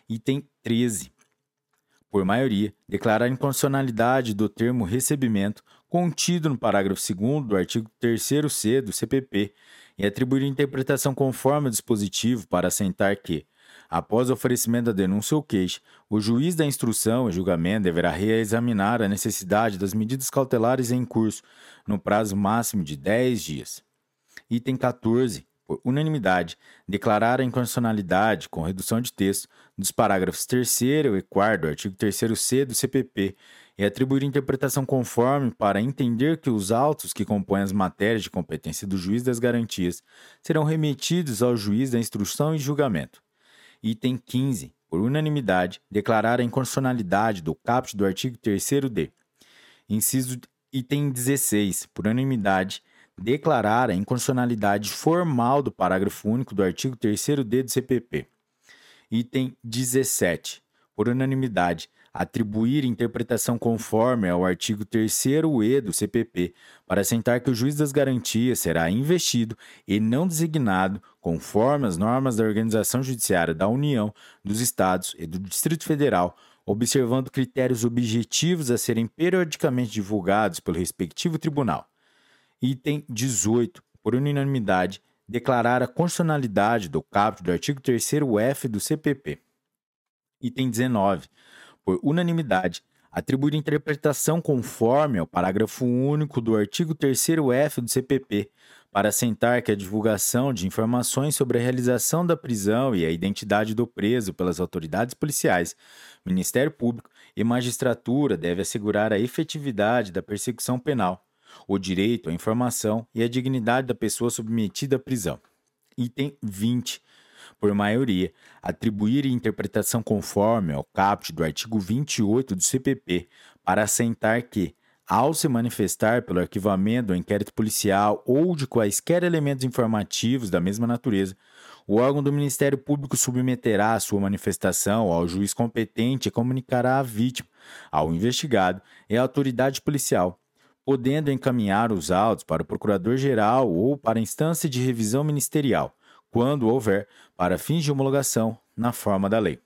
Item 13 por maioria, declarar a inconstitucionalidade do termo recebimento contido no parágrafo 2 do artigo 3c do CPP e atribuir interpretação conforme ao dispositivo para assentar que, após o oferecimento da denúncia ou queixa, o juiz da instrução e julgamento deverá reexaminar a necessidade das medidas cautelares em curso no prazo máximo de 10 dias. Item 14 por unanimidade, declarar a inconstitucionalidade, com redução de texto, dos parágrafos 3 e 4 do artigo 3c do CPP e atribuir interpretação conforme para entender que os autos que compõem as matérias de competência do juiz das garantias serão remetidos ao juiz da instrução e julgamento. Item 15. Por unanimidade, declarar a inconstitucionalidade do caput do artigo 3d. Inciso item 16. Por unanimidade, declarar a inconstitucionalidade formal do parágrafo único do artigo 3d do CPP. Item 17. Por unanimidade, atribuir interpretação conforme ao artigo 3º-E do CPP, para assentar que o juiz das garantias será investido e não designado conforme as normas da Organização Judiciária da União, dos Estados e do Distrito Federal, observando critérios objetivos a serem periodicamente divulgados pelo respectivo tribunal. Item 18. Por unanimidade, declarar a constitucionalidade do caput do artigo 3º-F do CPP. Item 19. Por unanimidade, atribuir interpretação conforme ao parágrafo único do artigo 3º-F do CPP, para assentar que a divulgação de informações sobre a realização da prisão e a identidade do preso pelas autoridades policiais, Ministério Público e magistratura deve assegurar a efetividade da persecução penal, o direito à informação e a dignidade da pessoa submetida à prisão. Item 20. Por maioria, atribuir interpretação conforme ao caput do artigo 28 do CPP para assentar que, ao se manifestar pelo arquivamento do inquérito policial ou de quaisquer elementos informativos da mesma natureza, o órgão do Ministério Público submeterá a sua manifestação ao juiz competente e comunicará à vítima, ao investigado e à autoridade policial, podendo encaminhar os autos para o Procurador-Geral ou para a instância de revisão ministerial, quando houver, para fins de homologação, na forma da lei.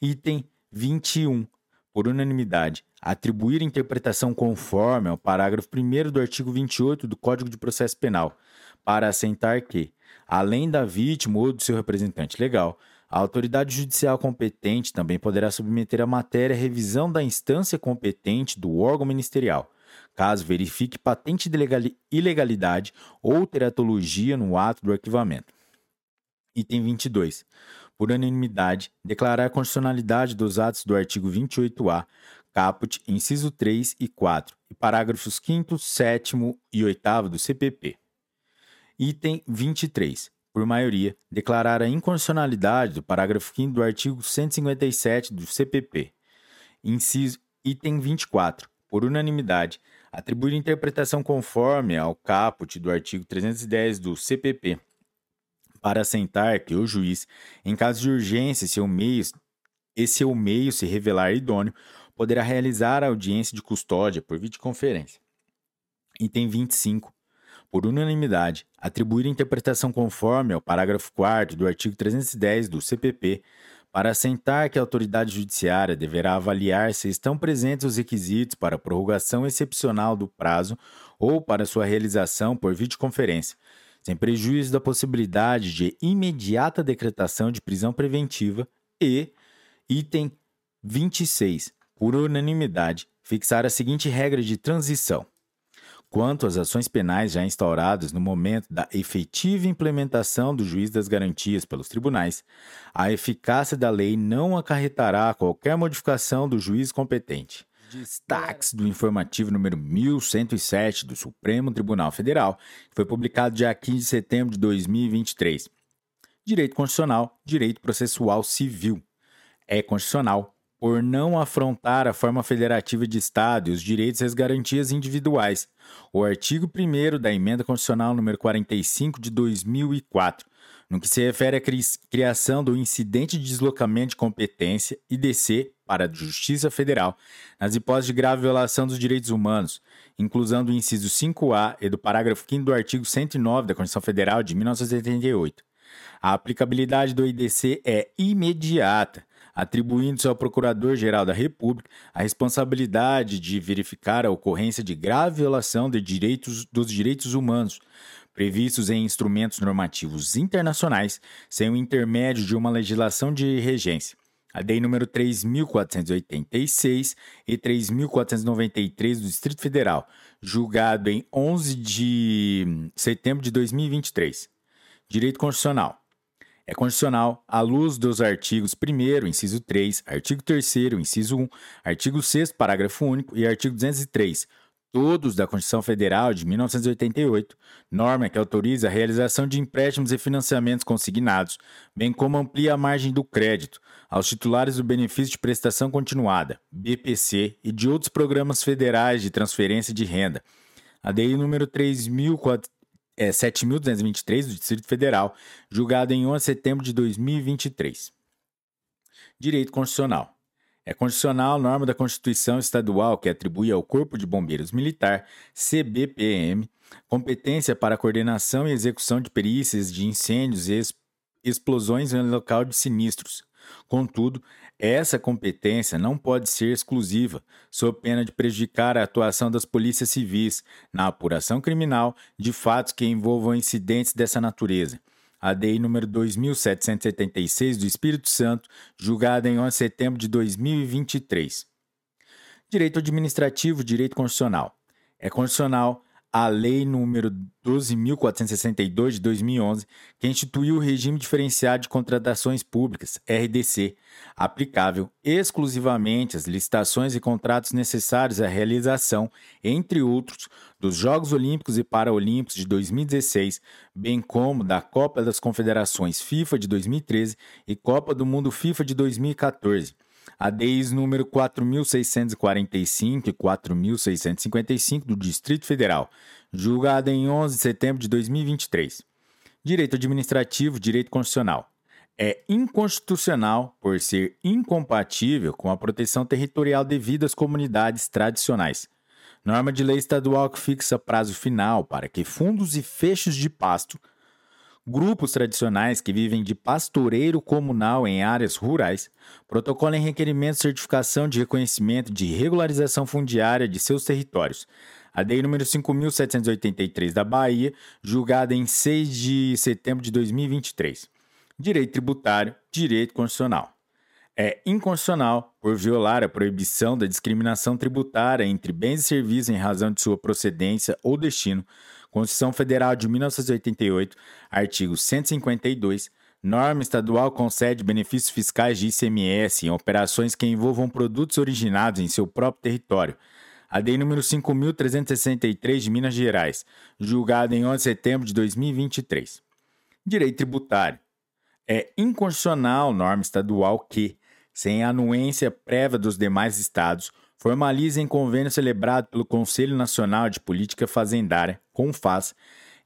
Item 21. Por unanimidade, atribuir interpretação conforme ao parágrafo 1 do artigo 28 do Código de Processo Penal, para assentar que, além da vítima ou do seu representante legal, a autoridade judicial competente também poderá submeter a matéria à revisão da instância competente do órgão ministerial, caso verifique patente de ilegalidade ou teratologia no ato do arquivamento. Item 22. Por unanimidade, declarar a constitucionalidade dos atos do artigo 28-A, caput, inciso 3 e 4, e parágrafos 5 7 e 8 do CPP. Item 23. Por maioria, declarar a inconstitucionalidade do parágrafo 5 do artigo 157 do CPP. Inciso item 24. Por unanimidade, atribuir interpretação conforme ao caput do artigo 310 do CPP para assentar que o juiz, em caso de urgência, se o meio, e se o meio se revelar idôneo, poderá realizar a audiência de custódia por videoconferência. Item 25. Por unanimidade, atribuir interpretação conforme ao parágrafo 4 do artigo 310 do CPP para assentar que a autoridade judiciária deverá avaliar se estão presentes os requisitos para prorrogação excepcional do prazo ou para sua realização por videoconferência, sem prejuízo da possibilidade de imediata decretação de prisão preventiva e, item 26, por unanimidade, fixar a seguinte regra de transição. Quanto às ações penais já instauradas no momento da efetiva implementação do juiz das garantias pelos tribunais, a eficácia da lei não acarretará qualquer modificação do juiz competente Destaques do informativo número 1107 do Supremo Tribunal Federal, que foi publicado dia 15 de setembro de 2023. Direito Constitucional, Direito Processual Civil. É constitucional por não afrontar a forma federativa de Estado e os direitos e as garantias individuais. O artigo 1 da Emenda Constitucional número 45 de 2004 no que se refere à criação do incidente de deslocamento de competência IDC para a Justiça Federal, nas hipóteses de grave violação dos direitos humanos, inclusão do inciso 5A e do parágrafo 5 do artigo 109 da Constituição Federal de 1988. A aplicabilidade do IDC é imediata, atribuindo-se ao Procurador-Geral da República a responsabilidade de verificar a ocorrência de grave violação de direitos, dos direitos humanos, previstos em instrumentos normativos internacionais, sem o intermédio de uma legislação de regência. A Lei número 3.486 e 3.493 do Distrito Federal, julgado em 11 de setembro de 2023. Direito Constitucional. É constitucional à luz dos artigos 1 inciso 3, artigo 3 inciso 1, artigo 6 parágrafo único e artigo 203, todos da Constituição Federal de 1988, norma que autoriza a realização de empréstimos e financiamentos consignados, bem como amplia a margem do crédito aos titulares do benefício de prestação continuada, BPC, e de outros programas federais de transferência de renda. A DI número 7223 é, do Distrito Federal, julgada em 11 de setembro de 2023. Direito Constitucional. É constitucional norma da Constituição Estadual que atribui ao Corpo de Bombeiros Militar, CBPM, competência para coordenação e execução de perícias de incêndios e explosões em local de sinistros. Contudo, essa competência não pode ser exclusiva, sob pena de prejudicar a atuação das polícias civis na apuração criminal de fatos que envolvam incidentes dessa natureza a DEI número 2776 do Espírito Santo, julgada em 11 de setembro de 2023. Direito administrativo, direito constitucional. É constitucional a Lei número 12.462 de 2011, que instituiu o regime diferenciado de contratações públicas, RDC, aplicável exclusivamente às licitações e contratos necessários à realização, entre outros, dos Jogos Olímpicos e Paralímpicos de 2016, bem como da Copa das Confederações FIFA de 2013 e Copa do Mundo FIFA de 2014 a DEIs número 4.645 e 4.655 do Distrito Federal, julgada em 11 de setembro de 2023. Direito Administrativo, Direito Constitucional. É inconstitucional por ser incompatível com a proteção territorial devida às comunidades tradicionais. Norma de lei estadual que fixa prazo final para que fundos e fechos de pasto Grupos tradicionais que vivem de pastoreiro comunal em áreas rurais protocolam requerimentos de certificação de reconhecimento de regularização fundiária de seus territórios. A DEI número 5.783 da Bahia, julgada em 6 de setembro de 2023. Direito tributário, direito constitucional. é inconstitucional por violar a proibição da discriminação tributária entre bens e serviços em razão de sua procedência ou destino, Constituição Federal de 1988, artigo 152, norma estadual concede benefícios fiscais de ICMS em operações que envolvam produtos originados em seu próprio território. A DEI número 5.363 de Minas Gerais, julgada em 11 de setembro de 2023. Direito tributário. É inconstitucional norma estadual que, sem anuência prévia dos demais estados, formaliza em convênio celebrado pelo Conselho Nacional de Política Fazendária, CONFAS,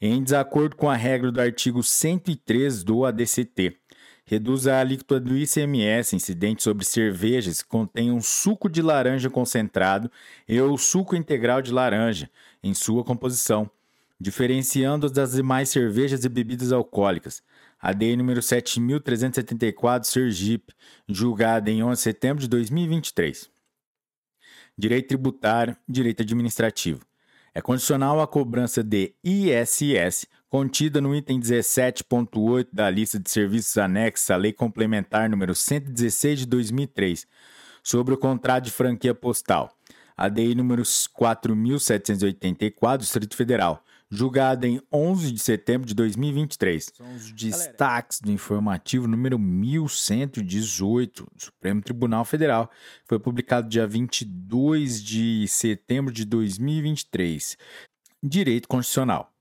em desacordo com a regra do artigo 103 do ADCT, reduz a alíquota do ICMS incidente sobre cervejas que contenham suco de laranja concentrado e ou suco integral de laranja em sua composição, diferenciando-as das demais cervejas e bebidas alcoólicas. ADI número 7374 Sergipe, julgada em 11 de setembro de 2023. Direito tributário, direito administrativo. É condicional a cobrança de ISS contida no item 17.8 da lista de serviços anexos à Lei Complementar número 116 de 2003 sobre o contrato de franquia postal, ADI número 4784 do Distrito Federal, julgada em 11 de setembro de 2023. São os destaques do informativo número 1118 do Supremo Tribunal Federal, foi publicado dia 22 de setembro de 2023. Direito Constitucional.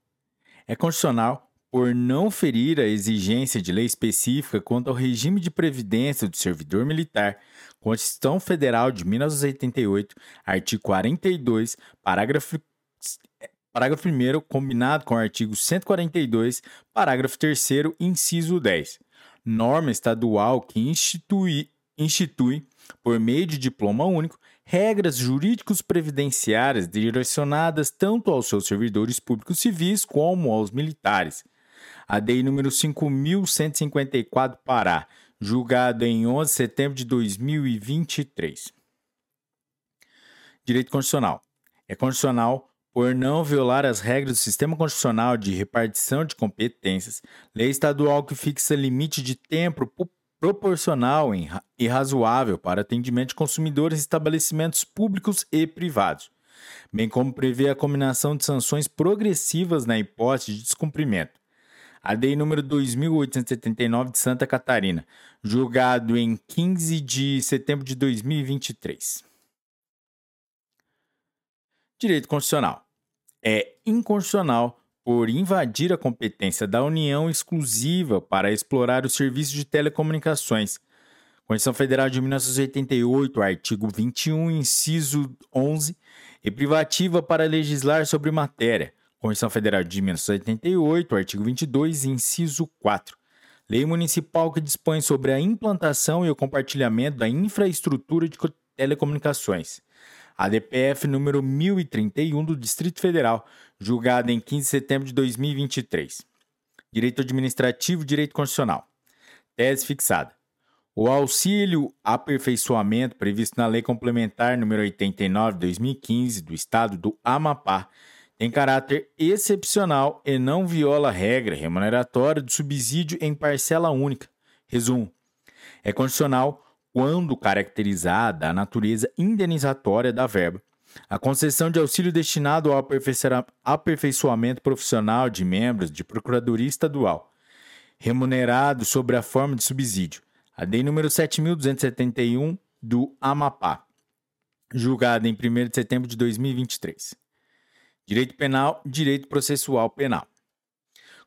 É constitucional por não ferir a exigência de lei específica quanto ao regime de previdência do servidor militar, Constituição Federal de 1988, artigo 42, parágrafo Parágrafo 1 combinado com o artigo 142, parágrafo 3 inciso 10. Norma estadual que institui, institui, por meio de diploma único, regras jurídicos previdenciárias direcionadas tanto aos seus servidores públicos civis como aos militares. A DEI número 5154 Pará, julgado em 11 de setembro de 2023. Direito Constitucional. É constitucional por não violar as regras do sistema constitucional de repartição de competências, lei estadual que fixa limite de tempo proporcional e razoável para atendimento de consumidores em estabelecimentos públicos e privados, bem como prevê a combinação de sanções progressivas na hipótese de descumprimento. A lei número 2879 de Santa Catarina, julgado em 15 de setembro de 2023. Direito Constitucional é inconstitucional por invadir a competência da União exclusiva para explorar os serviços de telecomunicações. Constituição Federal de 1988, artigo 21, inciso 11, e privativa para legislar sobre matéria. Constituição Federal de 1988, artigo 22, inciso 4. Lei municipal que dispõe sobre a implantação e o compartilhamento da infraestrutura de telecomunicações. ADPF número 1031 do Distrito Federal, julgada em 15 de setembro de 2023. Direito Administrativo e Direito Constitucional. Tese fixada. O auxílio aperfeiçoamento previsto na Lei Complementar número 89 de 2015 do Estado do Amapá tem caráter excepcional e não viola a regra remuneratória do subsídio em parcela única. Resumo: é condicional quando caracterizada a natureza indenizatória da verba. A concessão de auxílio destinado ao aperfeiçoamento profissional de membros de Procuradoria Estadual, remunerado sobre a forma de subsídio. A Lei número 7.271 do Amapá, julgada em 1 de setembro de 2023. Direito Penal, Direito Processual Penal.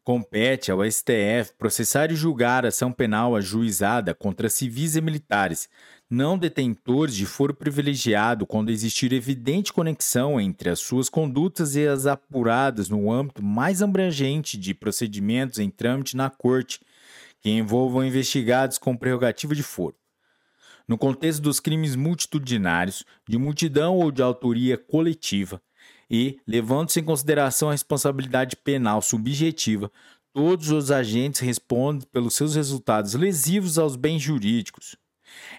Compete ao STF processar e julgar ação penal ajuizada contra civis e militares, não detentores de foro privilegiado, quando existir evidente conexão entre as suas condutas e as apuradas no âmbito mais abrangente de procedimentos em trâmite na Corte, que envolvam investigados com prerrogativa de foro. No contexto dos crimes multitudinários, de multidão ou de autoria coletiva, e, levando-se em consideração a responsabilidade penal subjetiva, todos os agentes respondem pelos seus resultados lesivos aos bens jurídicos.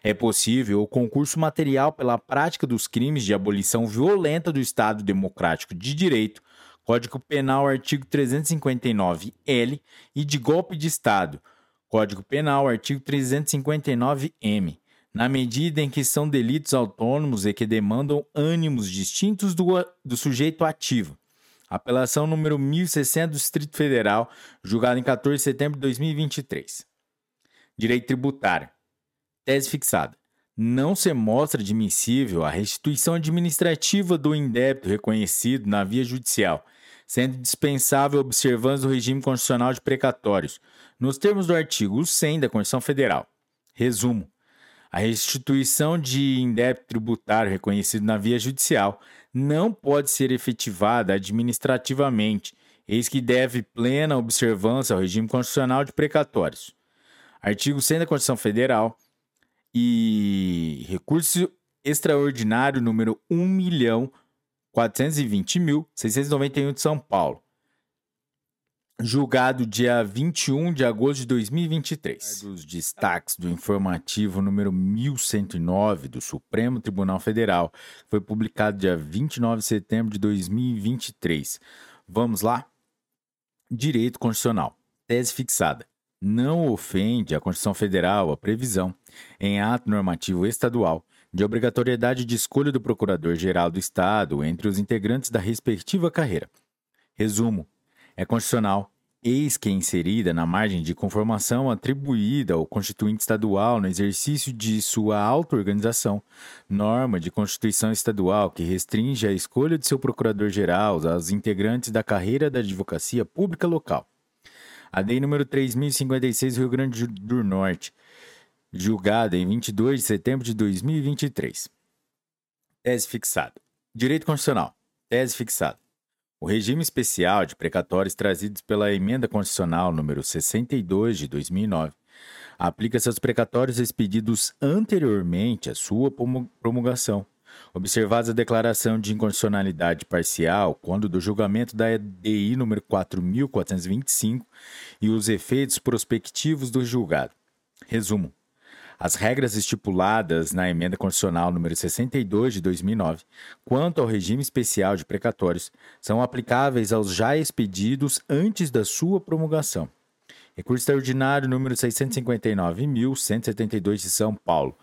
É possível o concurso material pela prática dos crimes de abolição violenta do Estado Democrático de Direito, Código Penal, artigo 359-L, e de golpe de Estado, Código Penal, artigo 359-M, na medida em que são delitos autônomos e que demandam ânimos distintos do, do sujeito ativo. Apelação número 1060 do Distrito Federal, julgada em 14 de setembro de 2023. Direito tributário. Tese fixada. Não se mostra admissível a restituição administrativa do indébito reconhecido na via judicial, sendo dispensável a observância do regime constitucional de precatórios, nos termos do artigo 100 da Constituição Federal. Resumo: a restituição de indébito tributário reconhecido na via judicial não pode ser efetivada administrativamente, eis que deve plena observância ao regime constitucional de precatórios. Artigo 100 da Constituição Federal e recurso extraordinário número 1.420.691 de São Paulo julgado dia 21 de agosto de 2023. Dos destaques do informativo número 1109 do Supremo Tribunal Federal, foi publicado dia 29 de setembro de 2023. Vamos lá? Direito Constitucional. Tese fixada. Não ofende a Constituição Federal a previsão, em ato normativo estadual, de obrigatoriedade de escolha do Procurador-Geral do Estado entre os integrantes da respectiva carreira. Resumo: é constitucional, eis que é inserida na margem de conformação atribuída ao constituinte estadual no exercício de sua auto-organização, norma de Constituição Estadual que restringe a escolha de seu procurador-geral aos integrantes da carreira da advocacia pública local. A lei número 3056 Rio Grande do Norte, julgada em 22 de setembro de 2023. Tese fixada. Direito Constitucional. Tese fixada. O regime especial de precatórios trazidos pela Emenda Constitucional número 62 de 2009 aplica-se aos precatórios expedidos anteriormente à sua promulgação, observada a declaração de inconstitucionalidade parcial quando do julgamento da EDI número 4425 e os efeitos prospectivos do julgado. Resumo: as regras estipuladas na Emenda Constitucional número 62 de 2009, quanto ao regime especial de precatórios, são aplicáveis aos já expedidos antes da sua promulgação. Recurso extraordinário número 659.172 de São Paulo,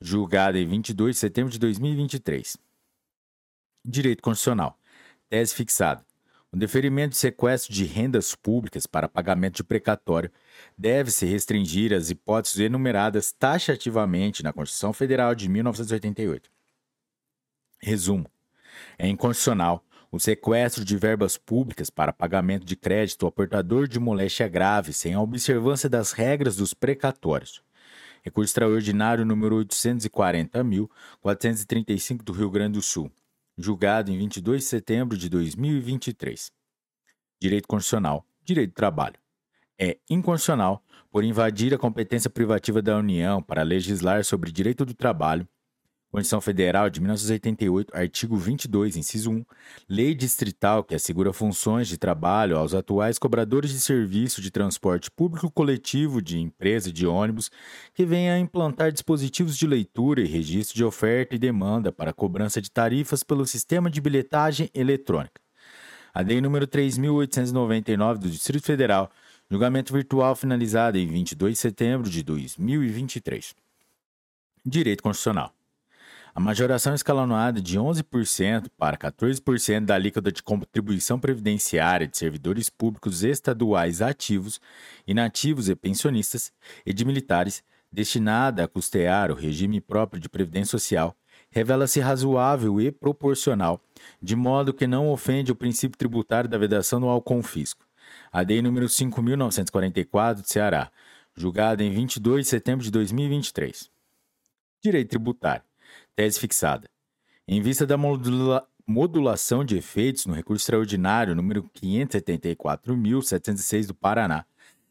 julgado em 22 de setembro de 2023. Direito Constitucional. Tese fixada. O deferimento de sequestro de rendas públicas para pagamento de precatório deve-se restringir às hipóteses enumeradas taxativamente na Constituição Federal de 1988. Resumo: é inconstitucional o sequestro de verbas públicas para pagamento de crédito ao portador de moléstia grave sem a observância das regras dos precatórios. Recurso extraordinário número 840.435 do Rio Grande do Sul julgado em 22 de setembro de 2023. Direito Constitucional, Direito do Trabalho. É inconstitucional por invadir a competência privativa da União para legislar sobre direito do trabalho, Constituição Federal de 1988, artigo 22, inciso 1, lei distrital que assegura funções de trabalho aos atuais cobradores de serviço de transporte público coletivo de empresa de ônibus que venha a implantar dispositivos de leitura e registro de oferta e demanda para cobrança de tarifas pelo sistema de bilhetagem eletrônica. A lei número 3899 do Distrito Federal, julgamento virtual finalizado em 22 de setembro de 2023. Direito Constitucional. A majoração escalonada de 11% para 14% da alíquota de contribuição previdenciária de servidores públicos estaduais ativos, inativos e pensionistas e de militares, destinada a custear o regime próprio de previdência social, revela-se razoável e proporcional, de modo que não ofende o princípio tributário da vedação ao confisco. A Lei número 5.944 de Ceará, julgada em 22 de setembro de 2023. Direito tributário. Tese fixada. Em vista da modula modulação de efeitos no recurso extraordinário número 574.706 do Paraná,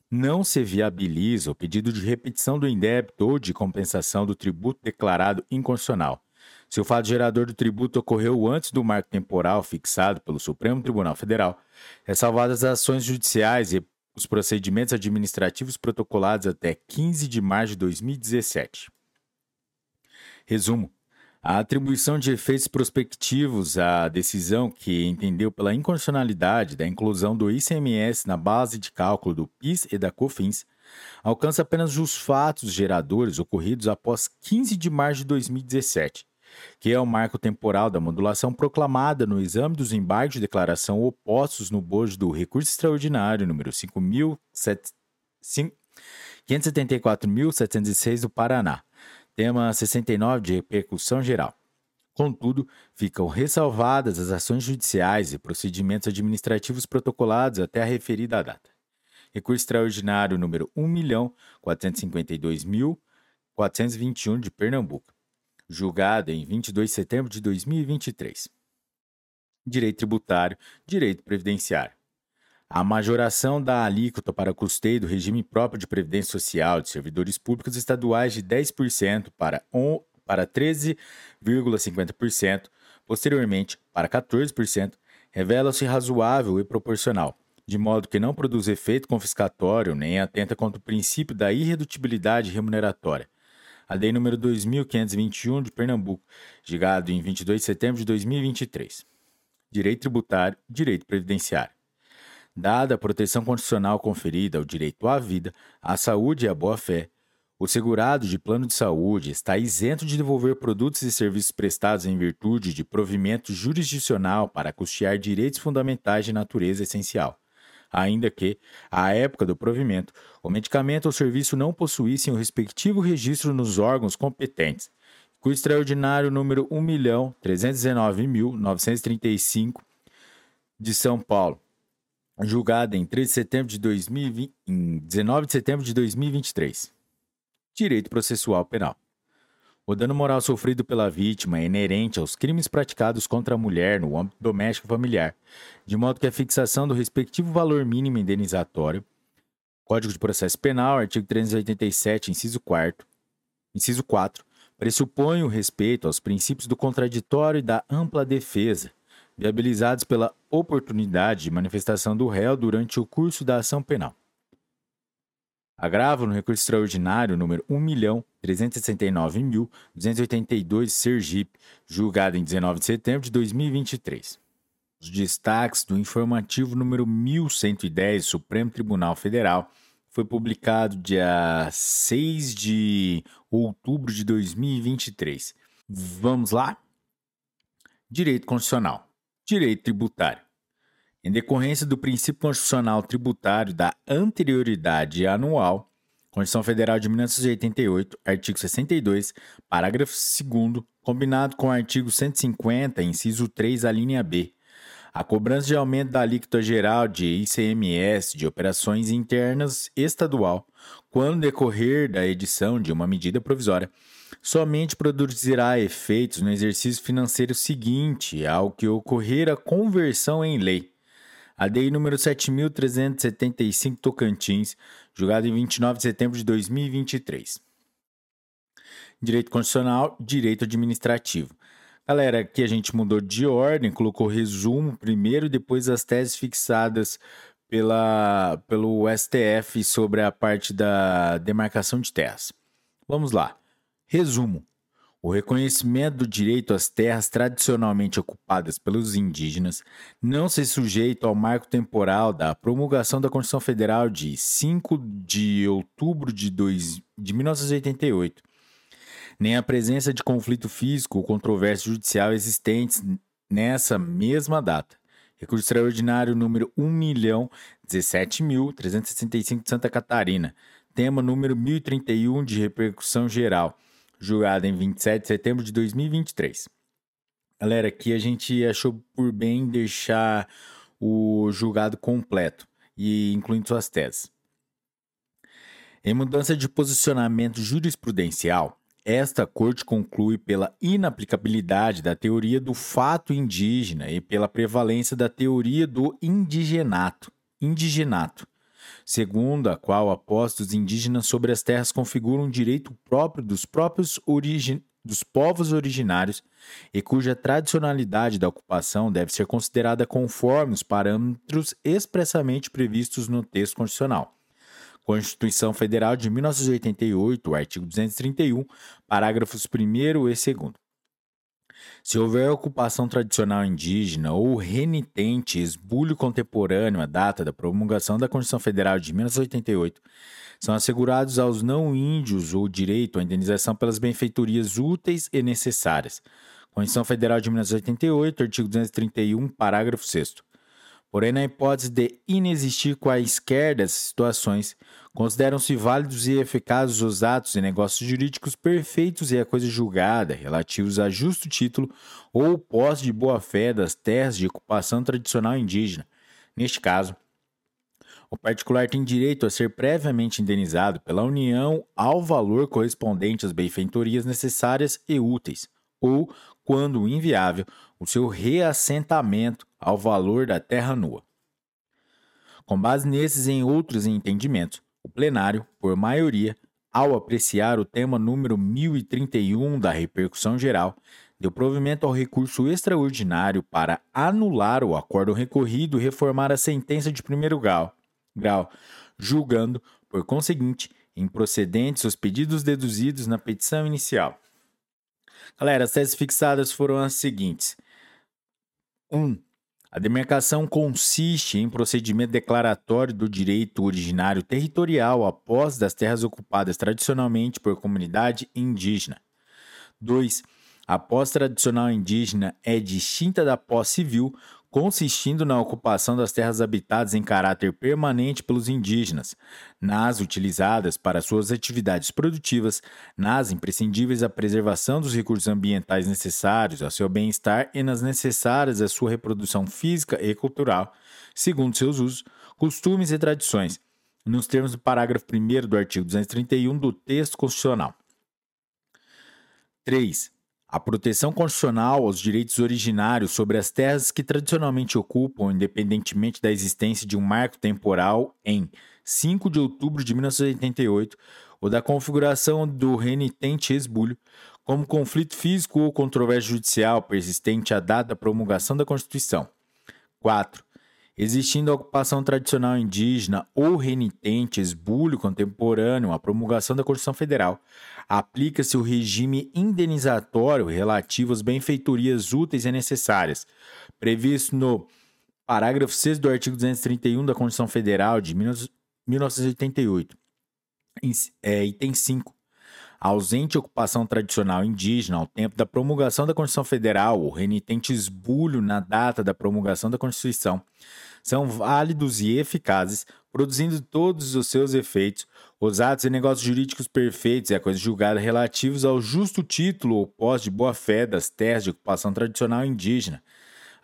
não se viabiliza o pedido de repetição do indébito ou de compensação do tributo declarado inconstitucional. Se o fato gerador do tributo ocorreu antes do marco temporal fixado pelo Supremo Tribunal Federal, ressalvadas as ações judiciais e os procedimentos administrativos protocolados até 15 de março de 2017. Resumo: a atribuição de efeitos prospectivos à decisão que entendeu pela inconstitucionalidade da inclusão do ICMS na base de cálculo do PIS e da COFINS alcança apenas os fatos geradores ocorridos após 15 de março de 2017, que é o marco temporal da modulação proclamada no exame dos embargos de declaração opostos no bojo do recurso extraordinário número 574.706 do Paraná, tema 69 de repercussão geral. Contudo, ficam ressalvadas as ações judiciais e procedimentos administrativos protocolados até a referida data. Recurso extraordinário número 1.452.421 de Pernambuco, julgado em 22 de setembro de 2023. Direito tributário, direito previdenciário. A majoração da alíquota para custeio do regime próprio de previdência social de servidores públicos estaduais de 10% para para 13,50%, posteriormente para 14%, revela-se razoável e proporcional, de modo que não produz efeito confiscatório nem atenta contra o princípio da irredutibilidade remuneratória. A Lei nº 2521 de Pernambuco, digado em 22 de setembro de 2023. Direito tributário, direito previdenciário. Dada a proteção constitucional conferida ao direito à vida, à saúde e à boa-fé, o segurado de plano de saúde está isento de devolver produtos e serviços prestados em virtude de provimento jurisdicional para custear direitos fundamentais de natureza essencial, ainda que, à época do provimento, o medicamento ou serviço não possuíssem o respectivo registro nos órgãos competentes. Com o extraordinário número 1.319.935 de São Paulo, julgada em 13 de setembro de 2020, em 19 de setembro de 2023. Direito processual penal. O dano moral sofrido pela vítima é inerente aos crimes praticados contra a mulher no âmbito doméstico familiar, de modo que a fixação do respectivo valor mínimo indenizatório, Código de Processo Penal, artigo 387, inciso 4, inciso 4, pressupõe o respeito aos princípios do contraditório e da ampla defesa, viabilizados pela oportunidade de manifestação do réu durante o curso da ação penal. Agravo no recurso extraordinário número 1.369.282 Sergipe, julgado em 19 de setembro de 2023. Os destaques do informativo número 1110 Supremo Tribunal Federal foi publicado dia 6 de outubro de 2023. Vamos lá? Direito Constitucional. Direito Tributário. Em decorrência do princípio constitucional tributário da anterioridade anual, Constituição Federal de 1988, artigo 62, parágrafo 2, combinado com o artigo 150, inciso 3, a linha B, a cobrança de aumento da alíquota geral de ICMS de operações internas estadual, quando decorrer da edição de uma medida provisória, somente produzirá efeitos no exercício financeiro seguinte ao que ocorrer a conversão em lei ADI número 7.375 Tocantins, julgado em 29 de setembro de 2023. Direito Constitucional, Direito Administrativo. Galera, aqui a gente mudou de ordem, colocou resumo primeiro e depois as teses fixadas pela, pelo STF sobre a parte da demarcação de terras. Vamos lá. Resumo. O reconhecimento do direito às terras tradicionalmente ocupadas pelos indígenas não se sujeita ao marco temporal da promulgação da Constituição Federal de 5 de outubro de, dois, de 1988, nem à presença de conflito físico ou controvérsia judicial existentes nessa mesma data. Recurso extraordinário número 1.017.365 de Santa Catarina. Tema número 1031 de repercussão geral julgada em 27 de setembro de 2023. Galera, aqui a gente achou por bem deixar o julgado completo e incluindo suas teses. Em mudança de posicionamento jurisprudencial, esta corte conclui pela inaplicabilidade da teoria do fato indígena e pela prevalência da teoria do indigenato, indigenato segundo a qual a posse dos indígenas sobre as terras configura um direito próprio dos próprios origi dos povos originários e cuja tradicionalidade da ocupação deve ser considerada conforme os parâmetros expressamente previstos no texto constitucional. Constituição Federal de 1988, artigo 231, parágrafos 1 e 2. Se houver ocupação tradicional indígena ou renitente esbulho contemporâneo à data da promulgação da Constituição Federal de 1988, são assegurados aos não índios o direito à indenização pelas benfeitorias úteis e necessárias. Constituição Federal de 1988, artigo 231, parágrafo 6 Porém, na hipótese de inexistir quaisquer dessas situações, consideram-se válidos e eficazes os atos e negócios jurídicos perfeitos e a coisa julgada, relativos a justo título ou posse de boa-fé das terras de ocupação tradicional indígena. Neste caso, o particular tem direito a ser previamente indenizado pela União ao valor correspondente às benfeitorias necessárias e úteis, ou, quando inviável, o seu reassentamento ao valor da terra nua. Com base nesses e em outros entendimentos, o plenário, por maioria, ao apreciar o tema número 1031 da repercussão geral, deu provimento ao recurso extraordinário para anular o acordo recorrido e reformar a sentença de primeiro grau, grau julgando, por conseguinte, improcedentes os pedidos deduzidos na petição inicial. Galera, as teses fixadas foram as seguintes: 1. Um, a demarcação consiste em procedimento declaratório do direito originário territorial após das terras ocupadas tradicionalmente por comunidade indígena. 2. A posse tradicional indígena é distinta da posse civil, consistindo na ocupação das terras habitadas em caráter permanente pelos indígenas, nas utilizadas para suas atividades produtivas, nas imprescindíveis à preservação dos recursos ambientais necessários ao seu bem-estar e nas necessárias à sua reprodução física e cultural, segundo seus usos, costumes e tradições, nos termos do parágrafo 1 do artigo 231 do texto constitucional. 3. A proteção constitucional aos direitos originários sobre as terras que tradicionalmente ocupam, independentemente da existência de um marco temporal em 5 de outubro de 1988 ou da configuração do renitente esbulho, como conflito físico ou controvérsia judicial persistente à data da promulgação da Constituição. 4 existindo a ocupação tradicional indígena ou renitente, esbulho contemporâneo à promulgação da Constituição Federal, aplica-se o regime indenizatório relativo às benfeitorias úteis e necessárias, previsto no parágrafo 6 do artigo 231 da Constituição Federal de 1988, é, item 5, a ausente ocupação tradicional indígena ao tempo da promulgação da Constituição Federal, o renitente esbulho na data da promulgação da Constituição, são válidos e eficazes, produzindo todos os seus efeitos, os atos e negócios jurídicos perfeitos e a coisa julgada relativos ao justo título ou pós de boa-fé das terras de ocupação tradicional indígena,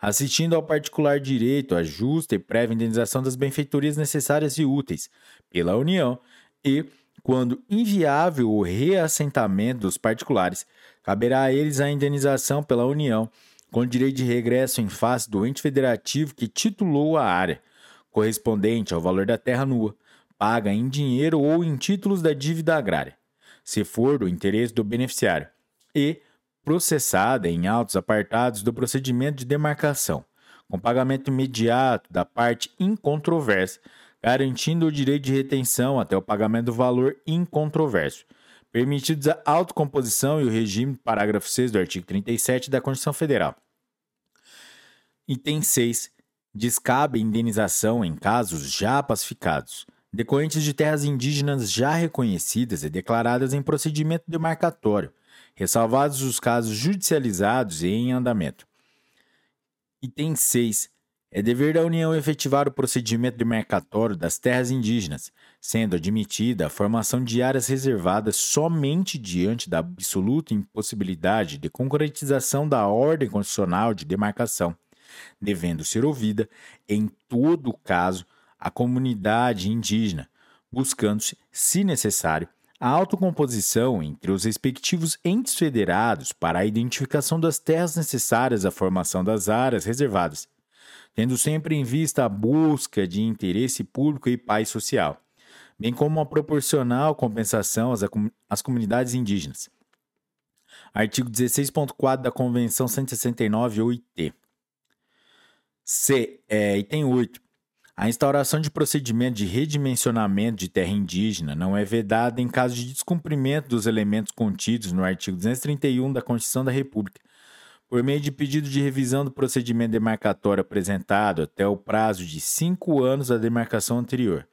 assistindo ao particular direito à justa e prévia indenização das benfeitorias necessárias e úteis pela União e, quando inviável o reassentamento dos particulares, caberá a eles a indenização pela União com direito de regresso em face do ente federativo que titulou a área, correspondente ao valor da terra nua, paga em dinheiro ou em títulos da dívida agrária, se for do interesse do beneficiário, e processada em autos apartados do procedimento de demarcação, com pagamento imediato da parte incontroversa, garantindo o direito de retenção até o pagamento do valor incontroverso, permitidos a autocomposição e o regime parágrafo 6 do artigo 37 da Constituição Federal. Item 6. Descabe indenização em casos já pacificados, decorrentes de terras indígenas já reconhecidas e declaradas em procedimento demarcatório, ressalvados os casos judicializados e em andamento. Item 6. É dever da União efetivar o procedimento demarcatório das terras indígenas, sendo admitida a formação de áreas reservadas somente diante da absoluta impossibilidade de concretização da ordem constitucional de demarcação, devendo ser ouvida, em todo caso, a comunidade indígena, buscando-se, se necessário, a autocomposição entre os respectivos entes federados para a identificação das terras necessárias à formação das áreas reservadas, tendo sempre em vista a busca de interesse público e paz social bem como uma proporcional compensação às, às comunidades indígenas. Artigo 16.4 da Convenção 169 OIT. C. É, item 8. A instauração de procedimento de redimensionamento de terra indígena não é vedada em caso de descumprimento dos elementos contidos no artigo 231 da Constituição da República, por meio de pedido de revisão do procedimento demarcatório apresentado até o prazo de cinco anos da demarcação anterior,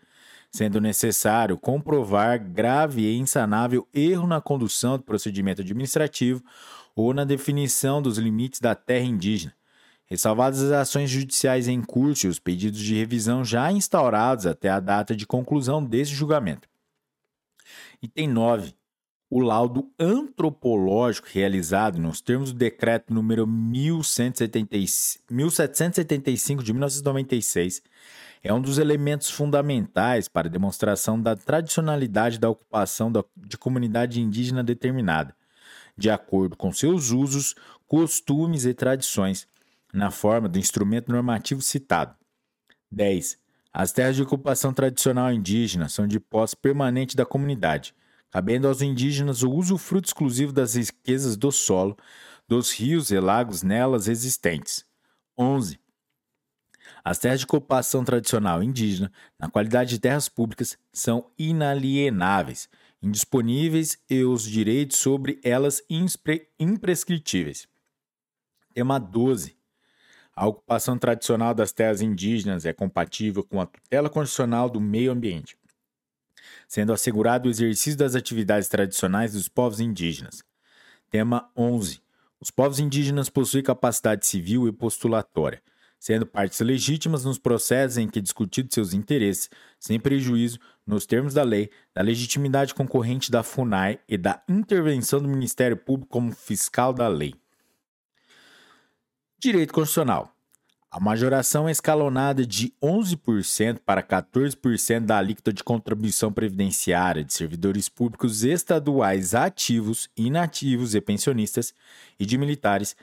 sendo necessário comprovar grave e insanável erro na condução do procedimento administrativo ou na definição dos limites da terra indígena, ressalvadas as ações judiciais em curso e os pedidos de revisão já instaurados até a data de conclusão desse julgamento. Item 9 o laudo antropológico realizado nos termos do decreto número 1775 de 1996 é um dos elementos fundamentais para a demonstração da tradicionalidade da ocupação de comunidade indígena determinada, de acordo com seus usos, costumes e tradições, na forma do instrumento normativo citado. 10. As terras de ocupação tradicional indígena são de posse permanente da comunidade cabendo aos indígenas o uso fruto exclusivo das riquezas do solo, dos rios e lagos nelas existentes. 11. As terras de ocupação tradicional indígena, na qualidade de terras públicas, são inalienáveis, indisponíveis e os direitos sobre elas impre imprescritíveis. Tema 12. A ocupação tradicional das terras indígenas é compatível com a tutela constitucional do meio ambiente sendo assegurado o exercício das atividades tradicionais dos povos indígenas. Tema 11. Os povos indígenas possuem capacidade civil e postulatória, sendo partes legítimas nos processos em que discutidos seus interesses, sem prejuízo, nos termos da lei, da legitimidade concorrente da FUNAI e da intervenção do Ministério Público como fiscal da lei. Direito Constitucional. A majoração é escalonada de 11% para 14% da alíquota de contribuição previdenciária de servidores públicos estaduais ativos, inativos e pensionistas e de militares,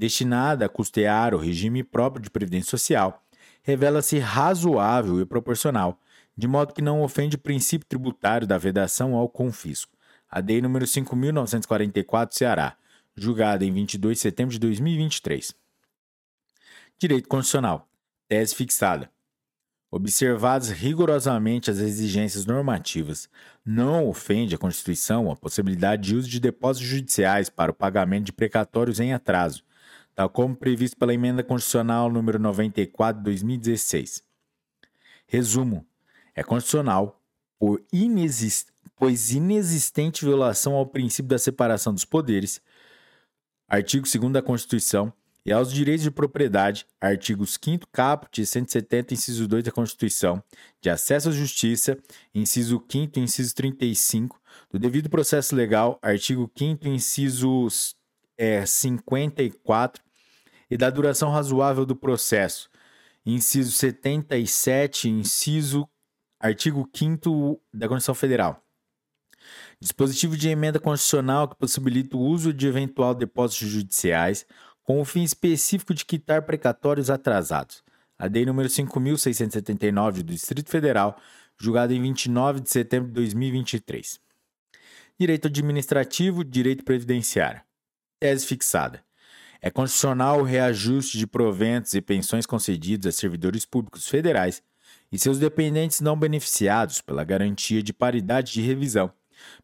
destinada a custear o regime próprio de previdência social, revela-se razoável e proporcional, de modo que não ofende o princípio tributário da vedação ao confisco. A DEI número 5.944, Ceará, julgada em 22 de setembro de 2023. Direito Constitucional. Tese fixada. Observadas rigorosamente as exigências normativas, não ofende a Constituição a possibilidade de uso de depósitos judiciais para o pagamento de precatórios em atraso, tal como previsto pela Emenda Constitucional número 94 de 2016. Resumo: é constitucional por inexist... pois inexistente violação ao princípio da separação dos poderes, artigo 2 da Constituição, e aos direitos de propriedade, artigos 5 caput e 170, inciso 2 da Constituição, de acesso à justiça, inciso 5 inciso 35, do devido processo legal, artigo 5 inciso é, 54, e da duração razoável do processo, inciso 77, inciso artigo 5 da Constituição Federal. Dispositivo de emenda constitucional que possibilita o uso de eventual depósitos judiciais com o fim específico de quitar precatórios atrasados. A DEI número 5.679 do Distrito Federal, julgada em 29 de setembro de 2023. Direito administrativo, direito previdenciário. Tese fixada. É constitucional o reajuste de proventos e pensões concedidos a servidores públicos federais e seus dependentes não beneficiados pela garantia de paridade de revisão,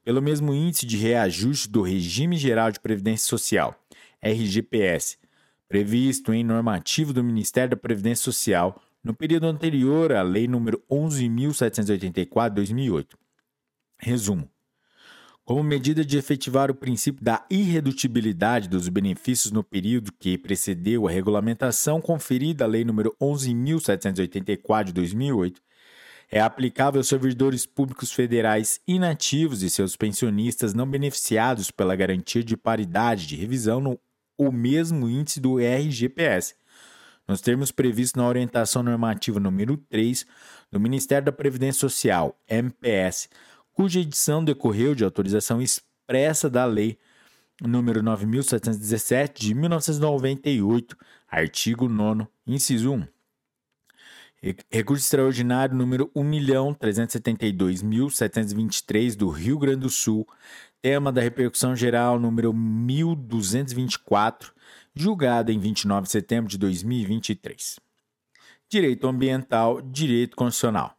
pelo mesmo índice de reajuste do Regime Geral de Previdência Social, RGPS, previsto em normativo do Ministério da Previdência Social no período anterior à Lei nº 11.784/2008. Resumo: como medida de efetivar o princípio da irredutibilidade dos benefícios no período que precedeu a regulamentação conferida à Lei nº 11.784/2008, é aplicável aos servidores públicos federais inativos e seus pensionistas não beneficiados pela garantia de paridade de revisão no o mesmo índice do RGPS, nos termos previstos na orientação normativa número 3 do Ministério da Previdência Social, MPS, cuja edição decorreu de autorização expressa da Lei número 9717 de 1998, artigo 9 inciso 1. Recurso extraordinário número 1.372.723 do Rio Grande do Sul, tema da repercussão geral número 1224, julgada em 29 de setembro de 2023. Direito ambiental, direito constitucional.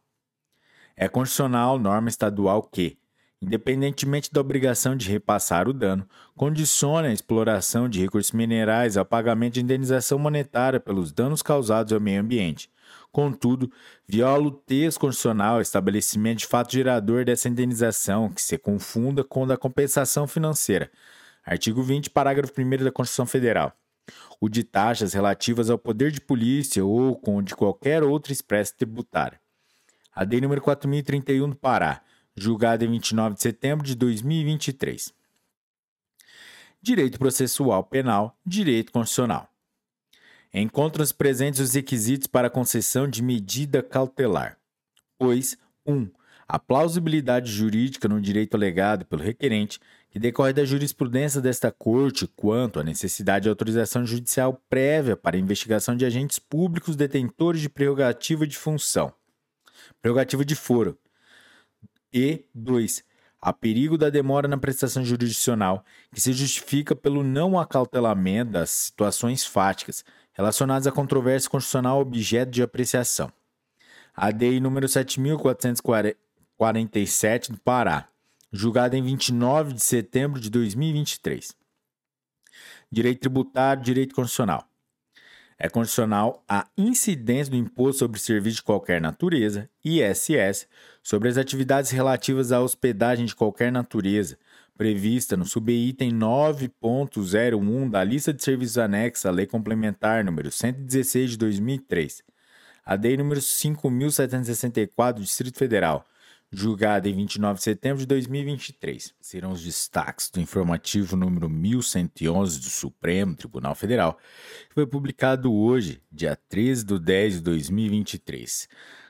É constitucional norma estadual que, independentemente da obrigação de repassar o dano, condiciona a exploração de recursos minerais ao pagamento de indenização monetária pelos danos causados ao meio ambiente. Contudo, viola o texto constitucional estabelecimento de fato gerador dessa indenização, que se confunda com da compensação financeira. Artigo 20, parágrafo 1 da Constituição Federal. O de taxas relativas ao poder de polícia ou com de qualquer outra espécie tributária. A Lei número 4031 do Pará julgado em 29 de setembro de 2023. Direito processual penal, direito constitucional. Encontram-se presentes os requisitos para concessão de medida cautelar, pois 1. Um, a plausibilidade jurídica no direito alegado pelo requerente, que decorre da jurisprudência desta Corte quanto à necessidade de autorização judicial prévia para investigação de agentes públicos detentores de prerrogativa de função, prerrogativa de foro, e 2. Há perigo da demora na prestação jurisdicional, que se justifica pelo não acautelamento das situações fáticas relacionadas à controvérsia constitucional objeto de apreciação. A DI número 7447 do Pará, julgada em 29 de setembro de 2023. Direito tributário, direito constitucional. É condicional a incidência do Imposto sobre Serviço de Qualquer Natureza, ISS, sobre as atividades relativas à hospedagem de qualquer natureza, prevista no subitem 9.01 da lista de serviços anexa à Lei Complementar número 116 de 2003, a Lei número 5.764 do Distrito Federal, julgada em 29 de setembro de 2023. Serão os destaques do informativo número 1111 do Supremo Tribunal Federal, que foi publicado hoje, dia 13 de 10 de 2023.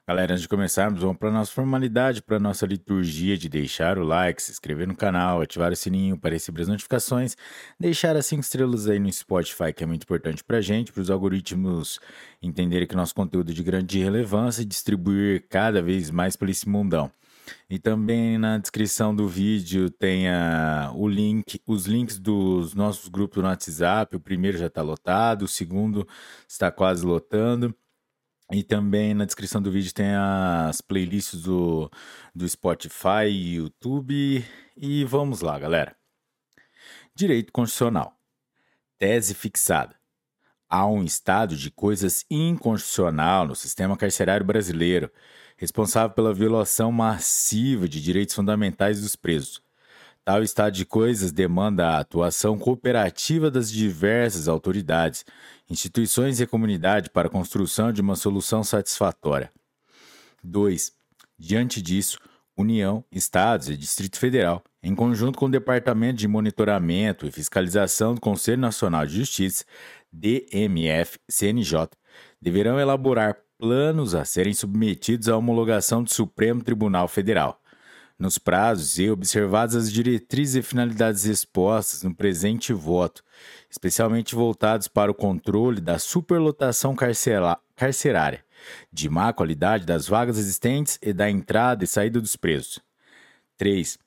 Galera, antes de começarmos, vamos para a nossa formalidade, para a nossa liturgia de deixar o like, se inscrever no canal, ativar o sininho para receber as notificações, deixar as 5 estrelas aí no Spotify, que é muito importante para a gente, para os algoritmos entenderem que nosso conteúdo é de grande relevância e distribuir cada vez mais por esse mundão. E também na descrição do vídeo tem a, o link, os links dos nossos grupos no WhatsApp. O primeiro já está lotado, o segundo está quase lotando. E também na descrição do vídeo tem as playlists do, do Spotify e YouTube. E vamos lá, galera. Direito Constitucional. Tese fixada. Há um estado de coisas inconstitucional no sistema carcerário brasileiro responsável pela violação massiva de direitos fundamentais dos presos. Tal estado de coisas demanda a atuação cooperativa das diversas autoridades, instituições e comunidade para a construção de uma solução satisfatória. 2. Diante disso, União, Estados e Distrito Federal, em conjunto com o Departamento de Monitoramento e Fiscalização do Conselho Nacional de Justiça, DMF-CNJ, deverão elaborar planos a serem submetidos à homologação do Supremo Tribunal Federal, nos prazos e observadas as diretrizes e finalidades expostas no presente voto, especialmente voltados para o controle da superlotação carcerária, de má qualidade das vagas existentes e da entrada e saída dos presos. 3.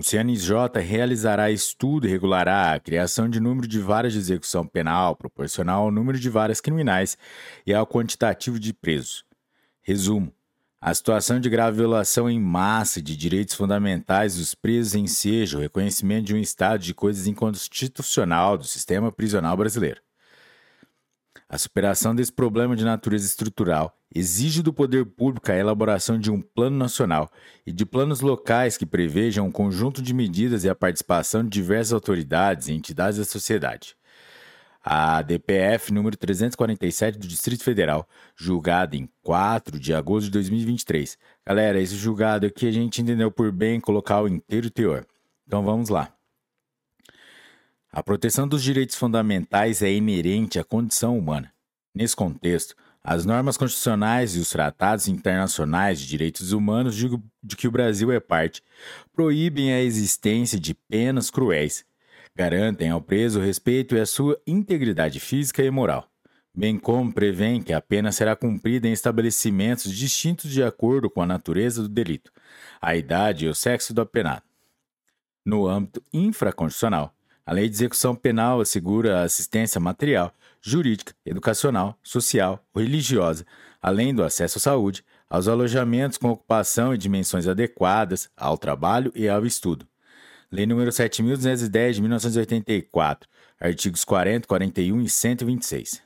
O CNJ realizará estudo e regulará a criação de número de varas de execução penal proporcional ao número de varas criminais e ao quantitativo de presos. Resumo: a situação de grave violação em massa de direitos fundamentais dos presos enseja o reconhecimento de um estado de coisas inconstitucional do sistema prisional brasileiro. A superação desse problema de natureza estrutural exige do poder público a elaboração de um plano nacional e de planos locais que prevejam um conjunto de medidas e a participação de diversas autoridades e entidades da sociedade. A DPF número 347 do Distrito Federal, julgada em 4 de agosto de 2023. Galera, esse julgado aqui a gente entendeu por bem colocar o inteiro teor. Então vamos lá. A proteção dos direitos fundamentais é inerente à condição humana. Nesse contexto, as normas constitucionais e os tratados internacionais de direitos humanos de que o Brasil é parte proíbem a existência de penas cruéis, garantem ao preso o respeito e a sua integridade física e moral, bem como prevêem que a pena será cumprida em estabelecimentos distintos de acordo com a natureza do delito, a idade e o sexo do apenado. No âmbito infraconstitucional, a Lei de Execução Penal assegura assistência material, jurídica, educacional, social ou religiosa, além do acesso à saúde, aos alojamentos com ocupação e dimensões adequadas ao trabalho e ao estudo. Lei nº 7.210 de 1984, artigos 40, 41 e 126.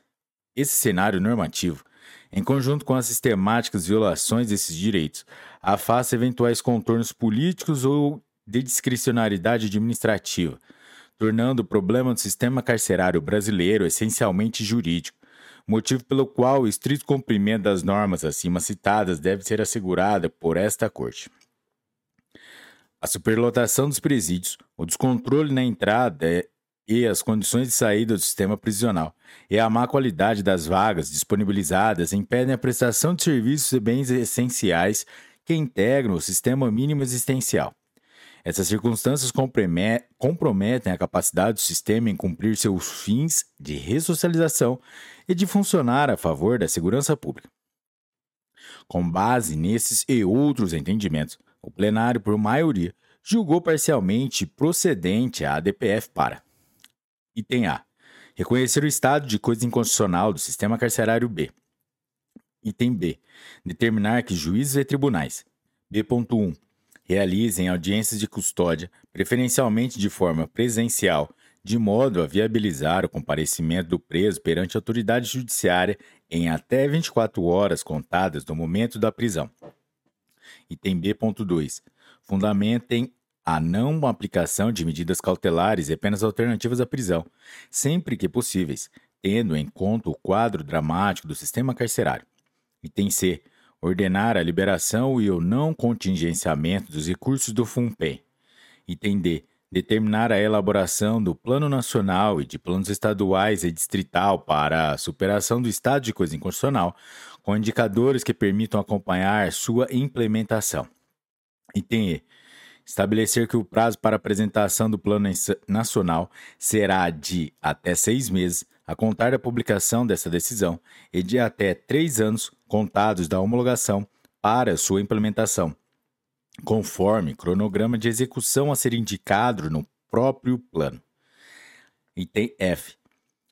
Esse cenário normativo, em conjunto com as sistemáticas violações desses direitos, afasta eventuais contornos políticos ou de discricionariedade administrativa, tornando o problema do sistema carcerário brasileiro essencialmente jurídico, motivo pelo qual o estrito cumprimento das normas acima citadas deve ser assegurada por esta Corte. A superlotação dos presídios, o descontrole na entrada e as condições de saída do sistema prisional e a má qualidade das vagas disponibilizadas impedem a prestação de serviços e bens essenciais que integram o sistema mínimo existencial. Essas circunstâncias comprometem a capacidade do sistema em cumprir seus fins de ressocialização e de funcionar a favor da segurança pública. Com base nesses e outros entendimentos, o plenário, por maioria, julgou parcialmente procedente a ADPF para Item A. Reconhecer o estado de coisa inconstitucional do sistema carcerário B. Item B. Determinar que juízes e tribunais B.1 realizem audiências de custódia, preferencialmente de forma presencial, de modo a viabilizar o comparecimento do preso perante a autoridade judiciária em até 24 horas contadas do momento da prisão. Item B.2. Fundamentem a não aplicação de medidas cautelares e penas alternativas à prisão, sempre que possíveis, tendo em conta o quadro dramático do sistema carcerário. Item C ordenar a liberação e o não contingenciamento dos recursos do FUNPEM. Item D. Determinar a elaboração do Plano Nacional e de planos estaduais e distrital para a superação do estado de coisa inconstitucional, com indicadores que permitam acompanhar sua implementação. Item E. Estabelecer que o prazo para apresentação do Plano Nacional será de até seis meses, a contar da publicação dessa decisão, e de até três anos contados da homologação para sua implementação, conforme cronograma de execução a ser indicado no próprio plano. Item F.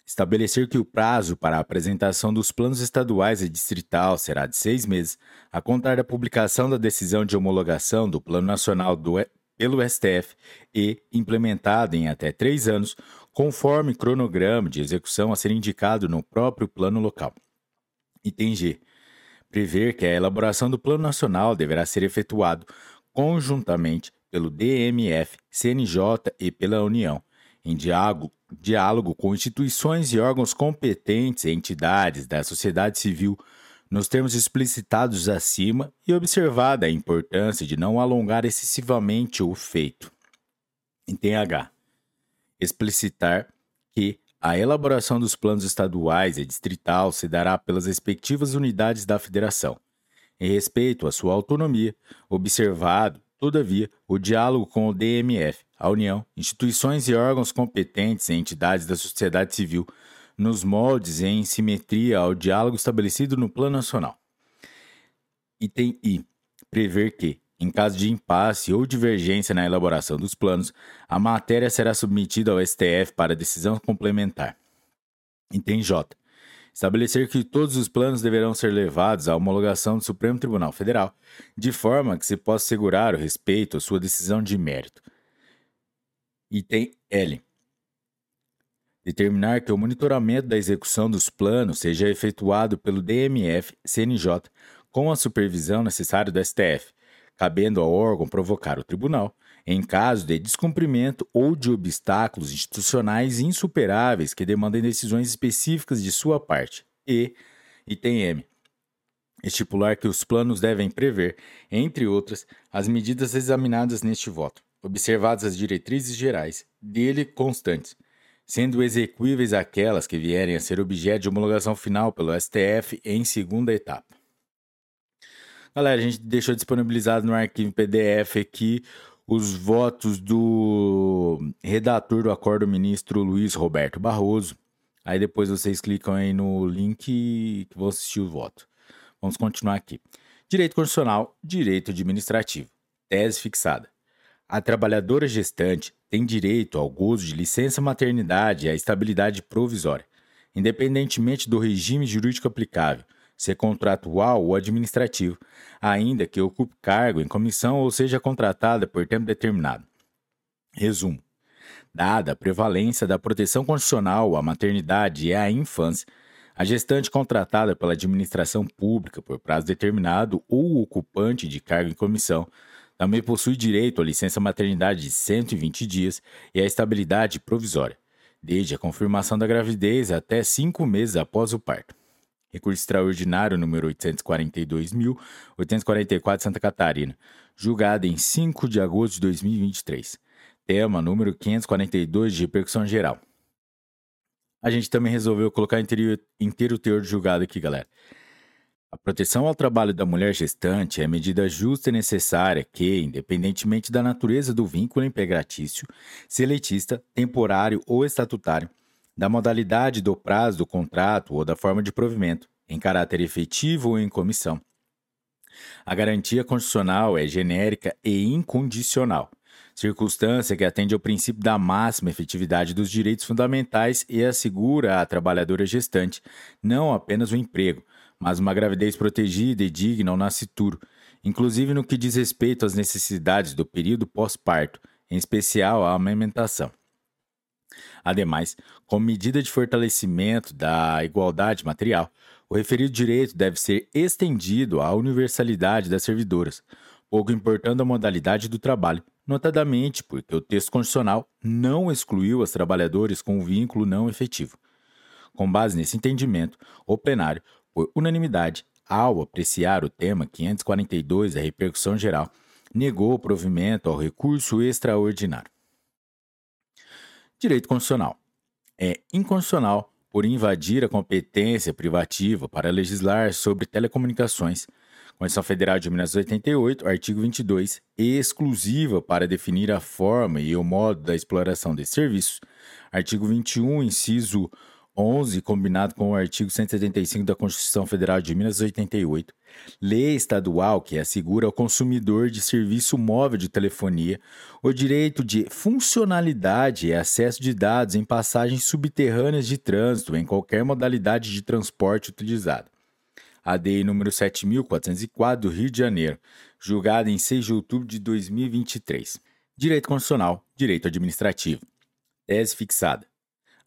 Estabelecer que o prazo para a apresentação dos planos estaduais e distrital será de seis meses, a contar da publicação da decisão de homologação do Plano Nacional do, pelo STF e implementado em até três anos, conforme cronograma de execução a ser indicado no próprio plano local. Item G. Prever que a elaboração do Plano Nacional deverá ser efetuado conjuntamente pelo DMF, CNJ e pela União, em diálogo, diálogo com instituições e órgãos competentes e entidades da sociedade civil, nos termos explicitados acima e observada a importância de não alongar excessivamente o feito. Item H explicitar que a elaboração dos planos estaduais e distrital se dará pelas respectivas unidades da federação, em respeito à sua autonomia, observado, todavia, o diálogo com o DMF, a União, instituições e órgãos competentes e entidades da sociedade civil, nos moldes e em simetria ao diálogo estabelecido no Plano Nacional. Item I. Prever que, em caso de impasse ou divergência na elaboração dos planos, a matéria será submetida ao STF para decisão complementar. Item J. Estabelecer que todos os planos deverão ser levados à homologação do Supremo Tribunal Federal, de forma que se possa assegurar o respeito à sua decisão de mérito. Item L. Determinar que o monitoramento da execução dos planos seja efetuado pelo DMF CNJ com a supervisão necessária do STF, cabendo ao órgão provocar o tribunal, em caso de descumprimento ou de obstáculos institucionais insuperáveis que demandem decisões específicas de sua parte, e, item M, estipular que os planos devem prever, entre outras, as medidas examinadas neste voto, observadas as diretrizes gerais dele constantes, sendo execuíveis aquelas que vierem a ser objeto de homologação final pelo STF em segunda etapa. Galera, a gente deixou disponibilizado no arquivo PDF aqui os votos do redator do acordo ministro Luiz Roberto Barroso. Aí depois vocês clicam aí no link que vão assistir o voto. Vamos continuar aqui. Direito constitucional, direito administrativo. Tese fixada. A trabalhadora gestante tem direito ao gozo de licença maternidade e à estabilidade provisória, independentemente do regime jurídico aplicável, ser contratual ou administrativo, ainda que ocupe cargo em comissão ou seja contratada por tempo determinado. Resumo: dada a prevalência da proteção constitucional à maternidade e à infância, a gestante contratada pela administração pública por prazo determinado ou ocupante de cargo em comissão também possui direito à licença maternidade de 120 dias e à estabilidade provisória, desde a confirmação da gravidez até cinco meses após o parto. Recurso extraordinário número 842.844 Santa Catarina, julgado em 5 de agosto de 2023. Tema número 542 de repercussão geral. A gente também resolveu colocar inteiro, inteiro teor de julgado aqui, galera. A proteção ao trabalho da mulher gestante é medida justa e necessária que, independentemente da natureza do vínculo empregatício, seletista, temporário ou estatutário, da modalidade do prazo do contrato ou da forma de provimento, em caráter efetivo ou em comissão. A garantia constitucional é genérica e incondicional, circunstância que atende ao princípio da máxima efetividade dos direitos fundamentais e assegura à trabalhadora gestante não apenas o emprego, mas uma gravidez protegida e digna ao nascituro, inclusive no que diz respeito às necessidades do período pós-parto, em especial a amamentação. Ademais, como medida de fortalecimento da igualdade material, o referido direito deve ser estendido à universalidade das servidoras, pouco importando a modalidade do trabalho, notadamente porque o texto constitucional não excluiu as trabalhadoras com vínculo não efetivo. Com base nesse entendimento, o plenário por unanimidade, ao apreciar o tema 542 da repercussão geral, negou o provimento ao recurso extraordinário. Direito constitucional. É inconstitucional por invadir a competência privativa para legislar sobre telecomunicações. Constituição Federal de 1988, artigo 22, exclusiva para definir a forma e o modo da exploração de serviços. Artigo 21, inciso 11, combinado com o artigo 175 da Constituição Federal de 1988, lei estadual que assegura ao consumidor de serviço móvel de telefonia o direito de funcionalidade e acesso de dados em passagens subterrâneas de trânsito em qualquer modalidade de transporte utilizada. A DEI número 7404 do Rio de Janeiro, julgada em 6 de outubro de 2023. Direito constitucional, direito administrativo. Tese fixada.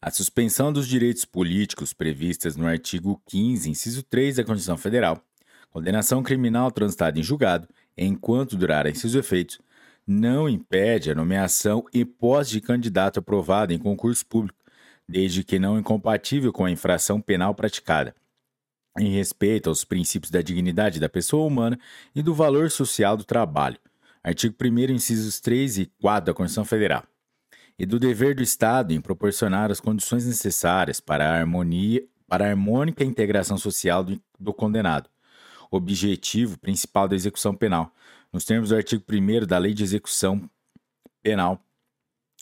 A suspensão dos direitos políticos previstas no artigo 15, inciso 3 da Constituição Federal, condenação criminal transitada em julgado, enquanto durarem seus efeitos, não impede a nomeação e posse de candidato aprovado em concurso público, desde que não incompatível com a infração penal praticada, em respeito aos princípios da dignidade da pessoa humana e do valor social do trabalho. Artigo 1 incisos 3 e 4 da Constituição Federal e do dever do Estado em proporcionar as condições necessárias para a harmonia, para a harmônica integração social do, do condenado, objetivo principal da execução penal, nos termos do artigo 1 da Lei de Execução Penal,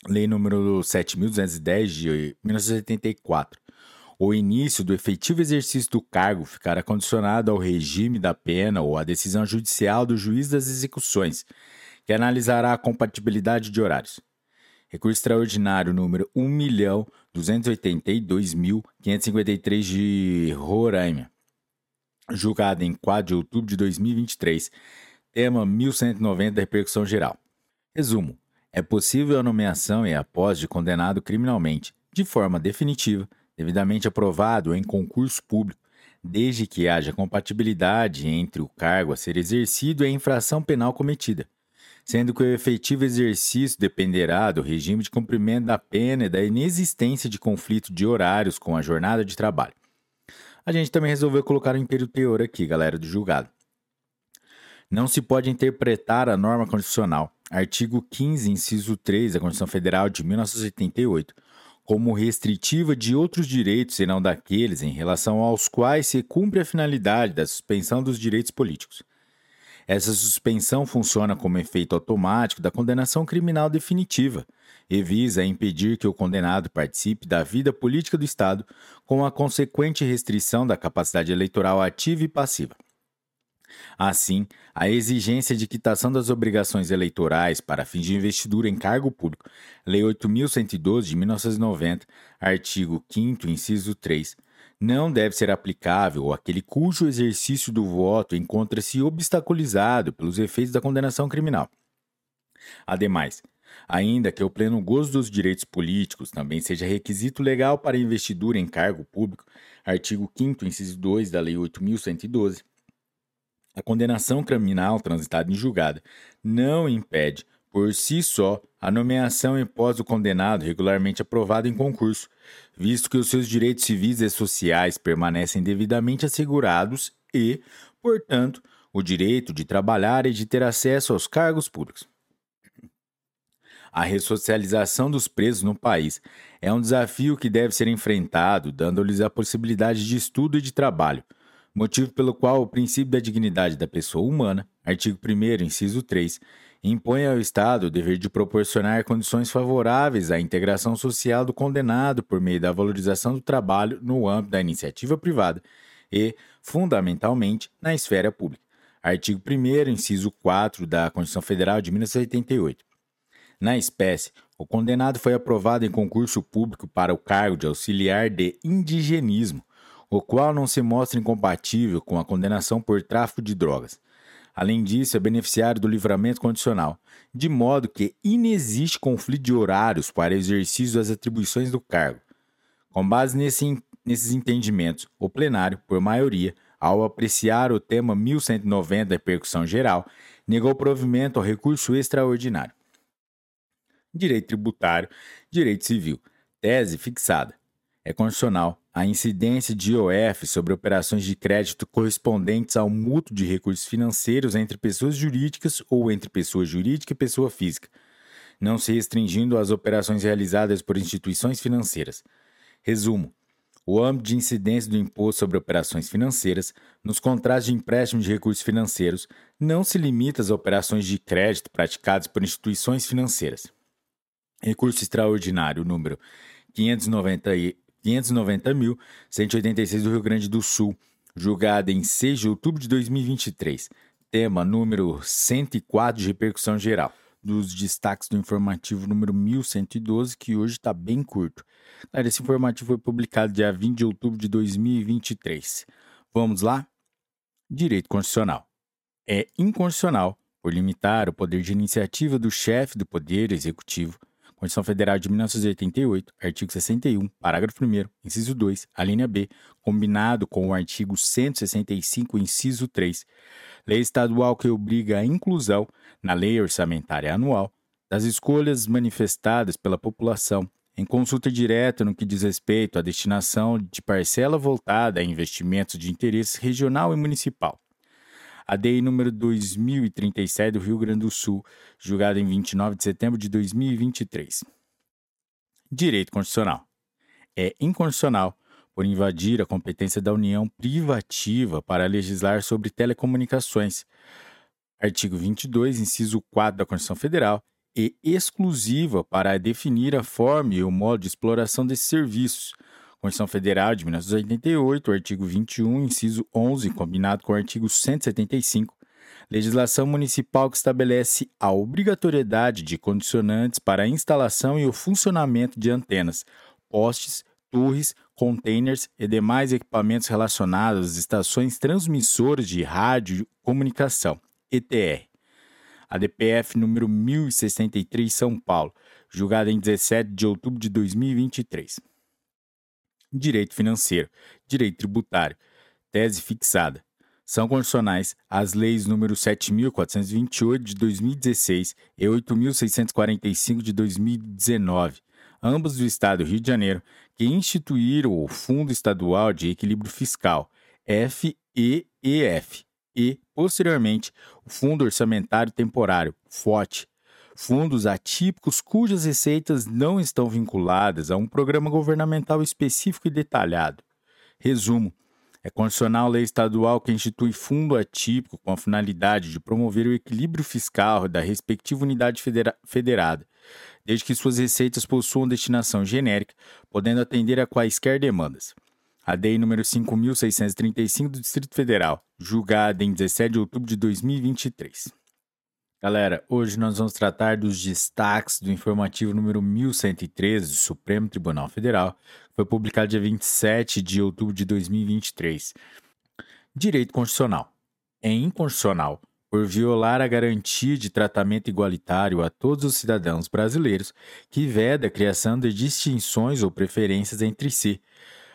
Lei número 7.210 de 1974. O início do efetivo exercício do cargo ficará condicionado ao regime da pena ou à decisão judicial do juiz das execuções, que analisará a compatibilidade de horários. Recurso extraordinário número 1.282.553 de Roraima. Julgado em 4 de outubro de 2023. Tema 1190 da repercussão geral. Resumo. É possível a nomeação e a posse de condenado criminalmente, de forma definitiva, devidamente aprovado em concurso público, desde que haja compatibilidade entre o cargo a ser exercido e a infração penal cometida sendo que o efetivo exercício dependerá do regime de cumprimento da pena e da inexistência de conflito de horários com a jornada de trabalho. A gente também resolveu colocar o império teor aqui, galera do julgado. Não se pode interpretar a norma constitucional, artigo 15, inciso 3 da Constituição Federal de 1988, como restritiva de outros direitos e não daqueles em relação aos quais se cumpre a finalidade da suspensão dos direitos políticos. Essa suspensão funciona como efeito automático da condenação criminal definitiva e visa impedir que o condenado participe da vida política do Estado com a consequente restrição da capacidade eleitoral ativa e passiva. Assim, a exigência de quitação das obrigações eleitorais para fins de investidura em cargo público, Lei 8.112 de 1990, artigo 5 inciso 3, não deve ser aplicável àquele cujo exercício do voto encontra-se obstaculizado pelos efeitos da condenação criminal. Ademais, ainda que o pleno gozo dos direitos políticos também seja requisito legal para investidura em cargo público, artigo 5 inciso 2 da Lei 8.112, a condenação criminal transitada em julgado não impede, por si só, a nomeação em pós do condenado regularmente aprovado em concurso, visto que os seus direitos civis e sociais permanecem devidamente assegurados e, portanto, o direito de trabalhar e de ter acesso aos cargos públicos. A ressocialização dos presos no país é um desafio que deve ser enfrentado, dando-lhes a possibilidade de estudo e de trabalho, motivo pelo qual o princípio da dignidade da pessoa humana, artigo 1, inciso 3, impõe ao Estado o dever de proporcionar condições favoráveis à integração social do condenado por meio da valorização do trabalho no âmbito da iniciativa privada e, fundamentalmente, na esfera pública. Artigo 1, inciso 4 da Constituição Federal de 1988. Na espécie, o condenado foi aprovado em concurso público para o cargo de auxiliar de indigenismo o qual não se mostra incompatível com a condenação por tráfico de drogas. Além disso, é beneficiário do livramento condicional, de modo que inexiste conflito de horários para exercício das atribuições do cargo. Com base nesse, nesses entendimentos, o plenário, por maioria, ao apreciar o tema 1190 da percussão geral, negou provimento ao recurso extraordinário. Direito tributário, direito civil. Tese fixada. É constitucional a incidência de IOF sobre operações de crédito correspondentes ao mútuo de recursos financeiros entre pessoas jurídicas ou entre pessoa jurídica e pessoa física, não se restringindo às operações realizadas por instituições financeiras. Resumo: o âmbito de incidência do imposto sobre operações financeiras nos contratos de empréstimo de recursos financeiros não se limita às operações de crédito praticadas por instituições financeiras. Recurso extraordinário número 590 590.186 do Rio Grande do Sul, julgada em 6 de outubro de 2023. Tema número 104 de repercussão geral. Dos destaques do informativo número 1112, que hoje está bem curto. Esse informativo foi publicado dia 20 de outubro de 2023. Vamos lá? Direito Constitucional. É inconstitucional, por limitar o poder de iniciativa do chefe do Poder Executivo Constituição Federal de 1988, artigo 61, parágrafo 1, inciso 2, a linha B, combinado com o artigo 165, inciso 3, lei estadual que obriga a inclusão na lei orçamentária anual das escolhas manifestadas pela população em consulta direta no que diz respeito à destinação de parcela voltada a investimentos de interesse regional e municipal a DEI número 2037 do Rio Grande do Sul, julgada em 29 de setembro de 2023. Direito Constitucional. É inconstitucional por invadir a competência da União privativa para legislar sobre telecomunicações. Artigo 22, inciso 4 da Constituição Federal, e exclusiva para definir a forma e o modo de exploração desses serviços, Constituição Federal de 1988, artigo 21, inciso 11, combinado com o artigo 175, legislação municipal que estabelece a obrigatoriedade de condicionantes para a instalação e o funcionamento de antenas, postes, torres, containers e demais equipamentos relacionados às estações transmissoras de rádio comunicação, ETR. A DPF número 1063 São Paulo, julgada em 17 de outubro de 2023 direito financeiro, direito tributário, tese fixada. São condicionais as leis número 7.428 de 2016 e 8.645 de 2019, ambas do Estado do Rio de Janeiro, que instituíram o Fundo Estadual de Equilíbrio Fiscal, FEEF, e, posteriormente, o Fundo Orçamentário Temporário, FOT, fundos atípicos cujas receitas não estão vinculadas a um programa governamental específico e detalhado. Resumo: é condicional lei estadual que institui fundo atípico com a finalidade de promover o equilíbrio fiscal da respectiva unidade federa federada, desde que suas receitas possuam destinação genérica, podendo atender a quaisquer demandas. A DEI número 5.635 do Distrito Federal, julgada em 17 de outubro de 2023. Galera, hoje nós vamos tratar dos destaques do informativo número 1113 do Supremo Tribunal Federal, que foi publicado dia 27 de outubro de 2023. Direito Constitucional. É inconstitucional, por violar a garantia de tratamento igualitário a todos os cidadãos brasileiros, que veda a criação de distinções ou preferências entre si.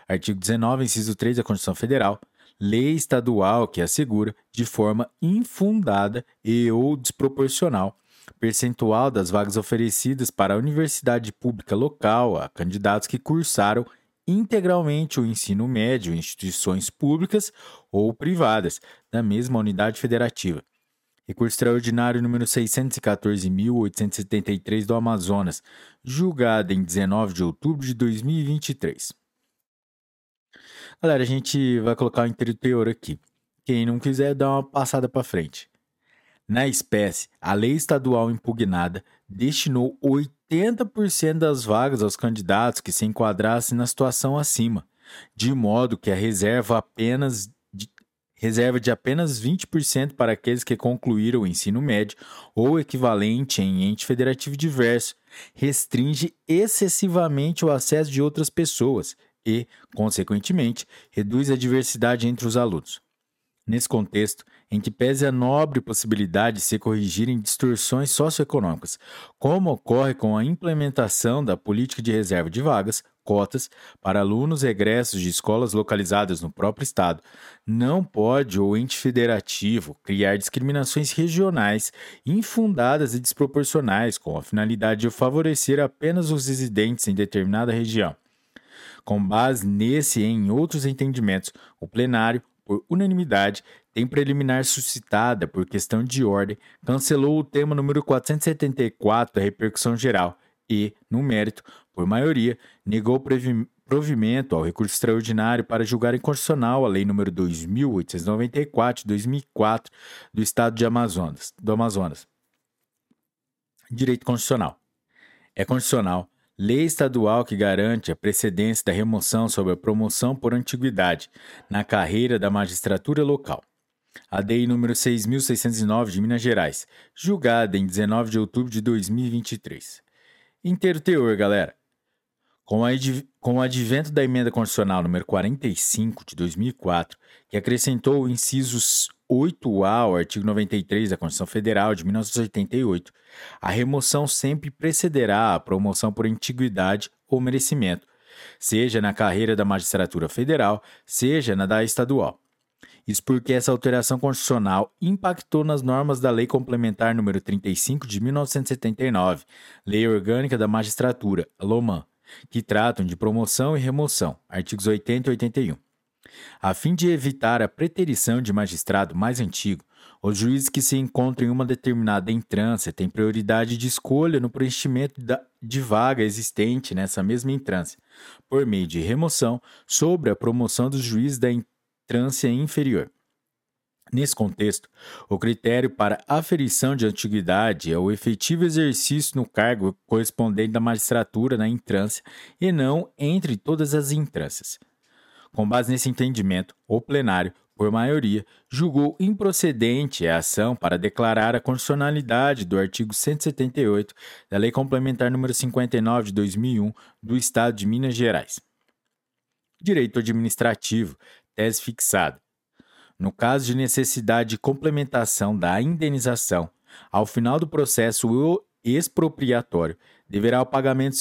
Artigo 19, inciso 3 da Constituição Federal lei estadual que assegura, de forma infundada e ou desproporcional, percentual das vagas oferecidas para a universidade pública local a candidatos que cursaram integralmente o ensino médio em instituições públicas ou privadas da mesma unidade federativa. Recurso extraordinário número 614.873 do Amazonas, julgado em 19 de outubro de 2023. Galera, a gente vai colocar o inteiro teor aqui. Quem não quiser, dá uma passada para frente. Na espécie, a lei estadual impugnada destinou 80% das vagas aos candidatos que se enquadrassem na situação acima, de modo que a reserva apenas reserva de apenas 20% para aqueles que concluíram o ensino médio ou equivalente em ente federativo diverso, restringe excessivamente o acesso de outras pessoas, e, consequentemente, reduz a diversidade entre os alunos. Nesse contexto, em que pese a nobre possibilidade de se corrigirem distorções socioeconômicas, como ocorre com a implementação da política de reserva de vagas, cotas, para alunos egressos de escolas localizadas no próprio Estado, não pode o ente federativo criar discriminações regionais infundadas e desproporcionais com a finalidade de favorecer apenas os residentes em determinada região com base nesse e em outros entendimentos, o plenário, por unanimidade, tem preliminar suscitada por questão de ordem, cancelou o tema número 474 da repercussão geral e, no mérito, por maioria, negou provimento ao recurso extraordinário para julgar inconstitucional a Lei nº 2.894 de 2004 do Estado de Amazonas, do Amazonas. Direito Constitucional. É constitucional Lei estadual que garante a precedência da remoção sobre a promoção por antiguidade na carreira da magistratura local. A DEI número 6.609 de Minas Gerais, julgada em 19 de outubro de 2023. Inteiro teor, galera. Com, com o advento da emenda constitucional número 45 de 2004, que acrescentou incisos 8A ao artigo 93 da Constituição Federal de 1988, a remoção sempre precederá a promoção por antiguidade ou merecimento, seja na carreira da magistratura federal, seja na da estadual. Isso porque essa alteração constitucional impactou nas normas da Lei Complementar número 35 de 1979, Lei Orgânica da Magistratura, LOMAN, que tratam de promoção e remoção, artigos 80 e 81. A fim de evitar a preterição de magistrado mais antigo, os juízes que se encontram em uma determinada entrância têm prioridade de escolha no preenchimento de vaga existente nessa mesma entrância, por meio de remoção sobre a promoção dos juízes da entrância inferior. Nesse contexto, o critério para aferição de antiguidade é o efetivo exercício no cargo correspondente da magistratura na entrância e não entre todas as entrâncias. Com base nesse entendimento, o plenário, por maioria, julgou improcedente a ação para declarar a constitucionalidade do artigo 178 da Lei Complementar nº 59 de 2001 do Estado de Minas Gerais. Direito administrativo, tese fixada. No caso de necessidade de complementação da indenização, ao final do processo expropriatório, deverá o pagamento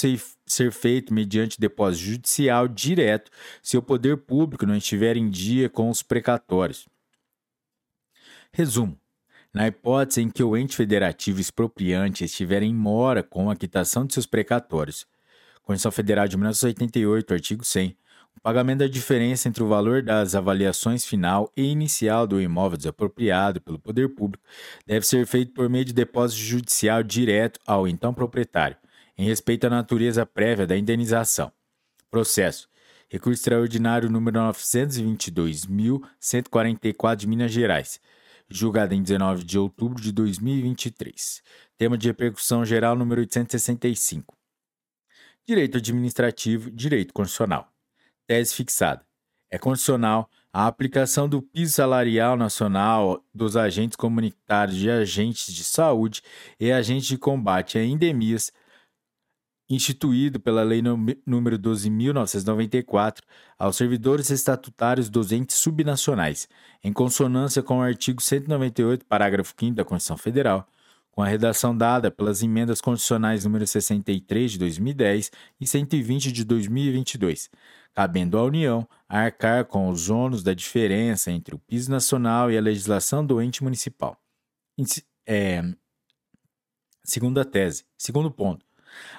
ser, feito mediante depósito judicial direto se o poder público não estiver em dia com os precatórios. Resumo: na hipótese em que o ente federativo expropriante estiver em mora com a quitação de seus precatórios, Constituição Federal de 1988, artigo 100, o pagamento da diferença entre o valor das avaliações final e inicial do imóvel desapropriado pelo poder público deve ser feito por meio de depósito judicial direto ao então proprietário, em respeito à natureza prévia da indenização. Processo. Recurso extraordinário número 922.144 de Minas Gerais, julgado em 19 de outubro de 2023. Tema de repercussão geral número 865. Direito administrativo, direito constitucional. Tese fixada. É condicional a aplicação do piso salarial nacional dos agentes comunitários de agentes de saúde e agentes de combate a endemias, instituído pela Lei nº 12.994, aos servidores estatutários dos entes subnacionais, em consonância com o artigo 198, parágrafo 5 da Constituição Federal, com a redação dada pelas emendas constitucionais número 63 de 2010 e 120 de 2022, cabendo à União arcar com os ônus da diferença entre o piso nacional e a legislação do ente municipal. É, segunda tese. Segundo ponto.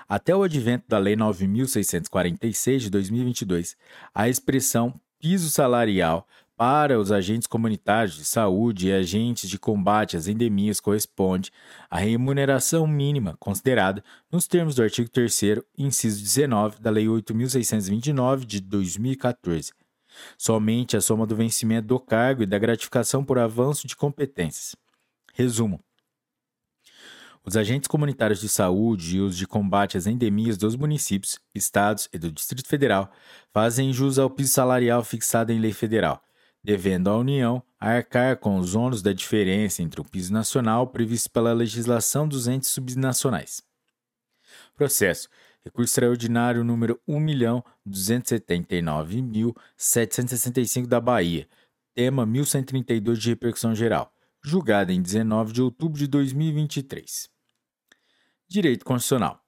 Até o advento da Lei 9.646 de 2022, a expressão piso salarial para os agentes comunitários de saúde e agentes de combate às endemias corresponde à remuneração mínima considerada nos termos do artigo 3 inciso 19 da Lei 8.629 de 2014. Somente a soma do vencimento do cargo e da gratificação por avanço de competências. Resumo. Os agentes comunitários de saúde e os de combate às endemias dos municípios, estados e do Distrito Federal fazem jus ao piso salarial fixado em lei federal devendo a União arcar com os ônus da diferença entre o piso nacional previsto pela legislação dos entes subnacionais. Processo. Recurso extraordinário número 1.279.765 da Bahia. Tema 1132 de repercussão geral. Julgado em 19 de outubro de 2023. Direito Constitucional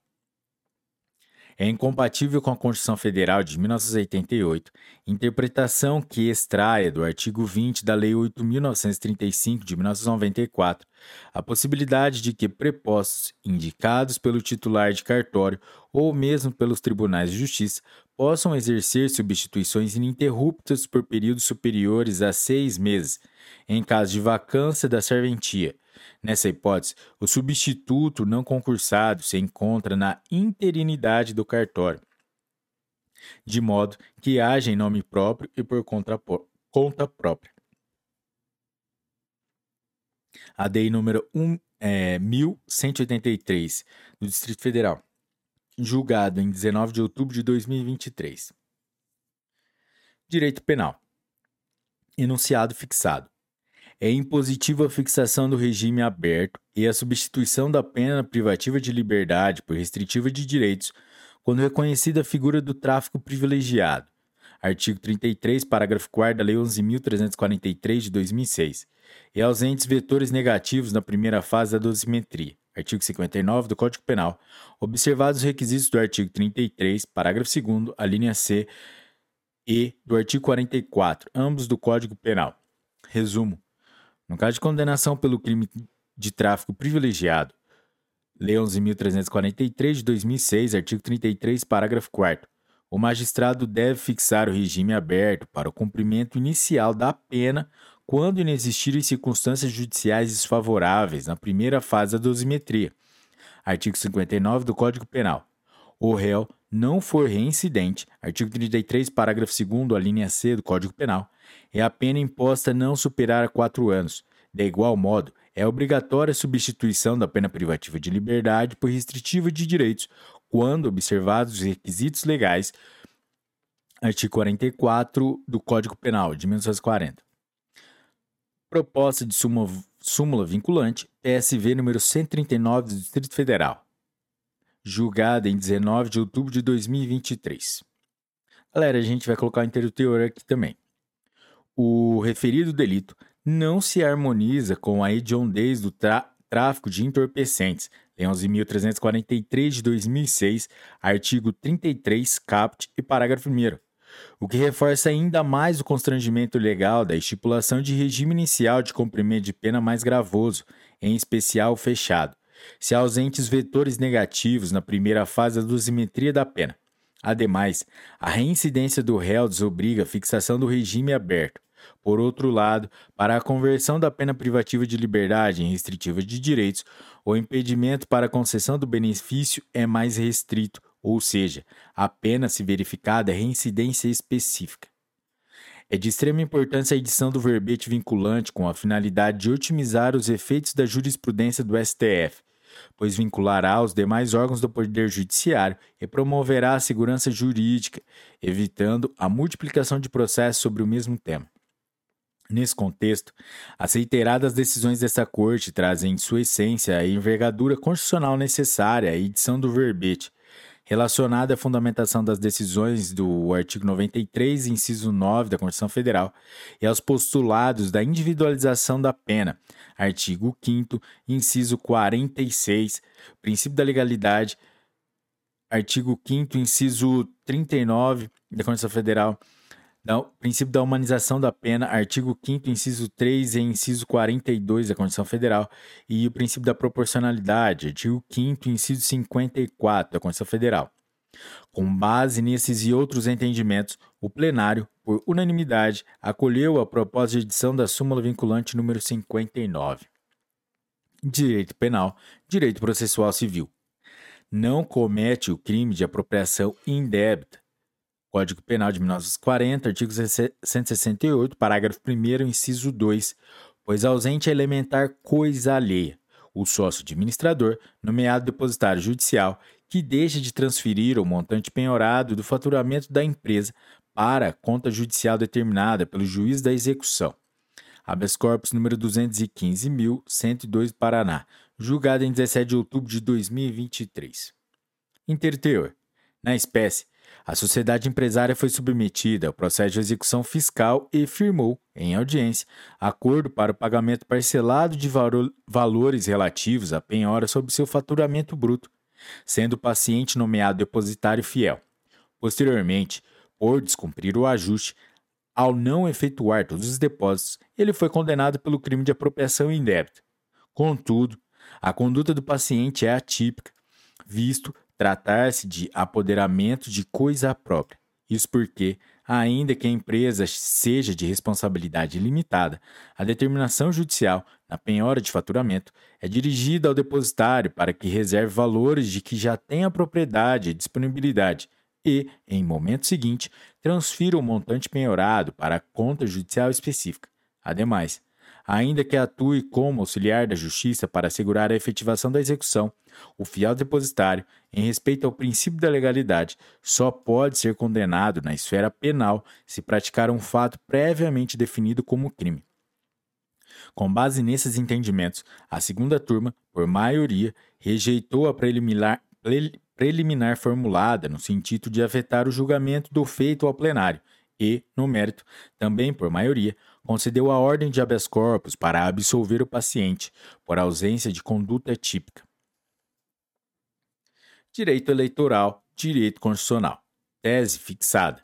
é incompatível com a Constituição Federal de 1988, interpretação que extraia do artigo 20 da Lei 8.935 de 1994 a possibilidade de que prepostos indicados pelo titular de cartório ou mesmo pelos tribunais de justiça possam exercer substituições ininterruptas por períodos superiores a seis meses, em caso de vacância da serventia, Nessa hipótese, o substituto não concursado se encontra na interinidade do cartório, de modo que haja em nome próprio e por conta, conta própria. A DEI número 1, é, 1183, do Distrito Federal, julgado em 19 de outubro de 2023. Direito Penal. Enunciado fixado é impositiva a fixação do regime aberto e a substituição da pena privativa de liberdade por restritiva de direitos quando reconhecida a figura do tráfico privilegiado. Artigo 33, parágrafo 4 da Lei 11.343 de 2006. E ausentes vetores negativos na primeira fase da dosimetria. Artigo 59 do Código Penal. Observados os requisitos do artigo 33, parágrafo 2, a linha C e do artigo 44, ambos do Código Penal. Resumo: no caso de condenação pelo crime de tráfico privilegiado, Lei 11.343 de 2006, artigo 33, parágrafo 4 o magistrado deve fixar o regime aberto para o cumprimento inicial da pena quando inexistirem circunstâncias judiciais desfavoráveis na primeira fase da dosimetria. Artigo 59 do Código Penal. O réu não for reincidente, artigo 33, parágrafo 2 a linha C do Código Penal, é a pena imposta não superar quatro anos. De igual modo, é obrigatória a substituição da pena privativa de liberdade por restritiva de direitos, quando observados os requisitos legais. Artigo 44 do Código Penal de 1940. Proposta de súmula, súmula vinculante, PSV número 139 do Distrito Federal. Julgada em 19 de outubro de 2023. Galera, a gente vai colocar o inteiro teor aqui também o referido delito não se harmoniza com a hediondez do tráfico de entorpecentes, Lei 11.343 de 2006, artigo 33, caput e parágrafo 1 o que reforça ainda mais o constrangimento legal da estipulação de regime inicial de cumprimento de pena mais gravoso, em especial fechado, se ausentes vetores negativos na primeira fase da dosimetria da pena. Ademais, a reincidência do réu desobriga a fixação do regime aberto. Por outro lado, para a conversão da pena privativa de liberdade em restritiva de direitos, o impedimento para a concessão do benefício é mais restrito, ou seja, a pena, se verificada, é reincidência específica. É de extrema importância a edição do verbete vinculante com a finalidade de otimizar os efeitos da jurisprudência do STF, pois vinculará os demais órgãos do Poder Judiciário e promoverá a segurança jurídica, evitando a multiplicação de processos sobre o mesmo tema. Nesse contexto, as reiteradas decisões dessa Corte trazem em sua essência a envergadura constitucional necessária à edição do verbete, relacionada à fundamentação das decisões do artigo 93, inciso 9 da Constituição Federal, e aos postulados da individualização da pena, artigo 5 inciso 46, princípio da legalidade, artigo 5 inciso 39 da Constituição Federal, o princípio da humanização da pena, artigo 5 inciso 3 e inciso 42 da Constituição Federal, e o princípio da proporcionalidade, artigo 5 inciso 54 da Constituição Federal. Com base nesses e outros entendimentos, o plenário, por unanimidade, acolheu a proposta de edição da súmula vinculante número 59. Direito Penal, Direito Processual Civil. Não comete o crime de apropriação indébita Código Penal de 1940, artigo 168, parágrafo 1 inciso 2, pois ausente é elementar coisa alheia, o sócio administrador, nomeado depositário judicial, que deixa de transferir o montante penhorado do faturamento da empresa para conta judicial determinada pelo juiz da execução. Habeas corpus número 215.102 Paraná, julgado em 17 de outubro de 2023. Interteor. Na espécie, a sociedade empresária foi submetida ao processo de execução fiscal e firmou, em audiência, acordo para o pagamento parcelado de valores relativos à penhora sobre seu faturamento bruto, sendo o paciente nomeado depositário fiel. Posteriormente, por descumprir o ajuste, ao não efetuar todos os depósitos, ele foi condenado pelo crime de apropriação indébita. Contudo, a conduta do paciente é atípica, visto tratar-se de apoderamento de coisa própria. Isso porque, ainda que a empresa seja de responsabilidade limitada, a determinação judicial na penhora de faturamento é dirigida ao depositário para que reserve valores de que já tem a propriedade e disponibilidade e, em momento seguinte, transfira o montante penhorado para a conta judicial específica. Ademais, ainda que atue como auxiliar da justiça para assegurar a efetivação da execução, o fiel depositário, em respeito ao princípio da legalidade, só pode ser condenado na esfera penal se praticar um fato previamente definido como crime. Com base nesses entendimentos, a segunda turma, por maioria, rejeitou a preliminar, preliminar formulada no sentido de afetar o julgamento do feito ao plenário e, no mérito, também por maioria, concedeu a ordem de habeas corpus para absolver o paciente por ausência de conduta típica. Direito eleitoral, direito constitucional. Tese fixada.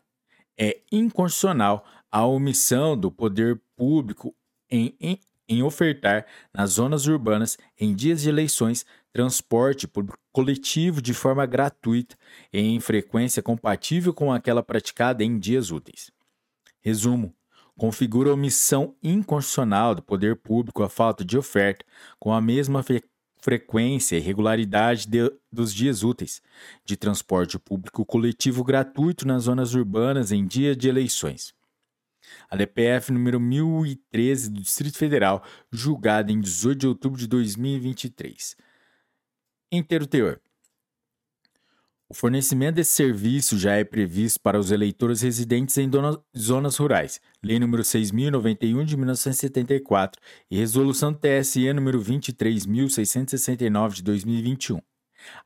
É inconstitucional a omissão do poder público em, em, em ofertar nas zonas urbanas, em dias de eleições, transporte coletivo de forma gratuita e em frequência compatível com aquela praticada em dias úteis. Resumo: configura omissão inconstitucional do poder público a falta de oferta com a mesma fre frequência e regularidade de, dos dias úteis de transporte público coletivo gratuito nas zonas urbanas em dia de eleições. A DPF número 1013 do Distrito Federal, julgada em 18 de outubro de 2023. Inteiro teor. O fornecimento desse serviço já é previsto para os eleitores residentes em zonas rurais, Lei nº 6.091 de 1974 e Resolução TSE nº 23.669 de 2021.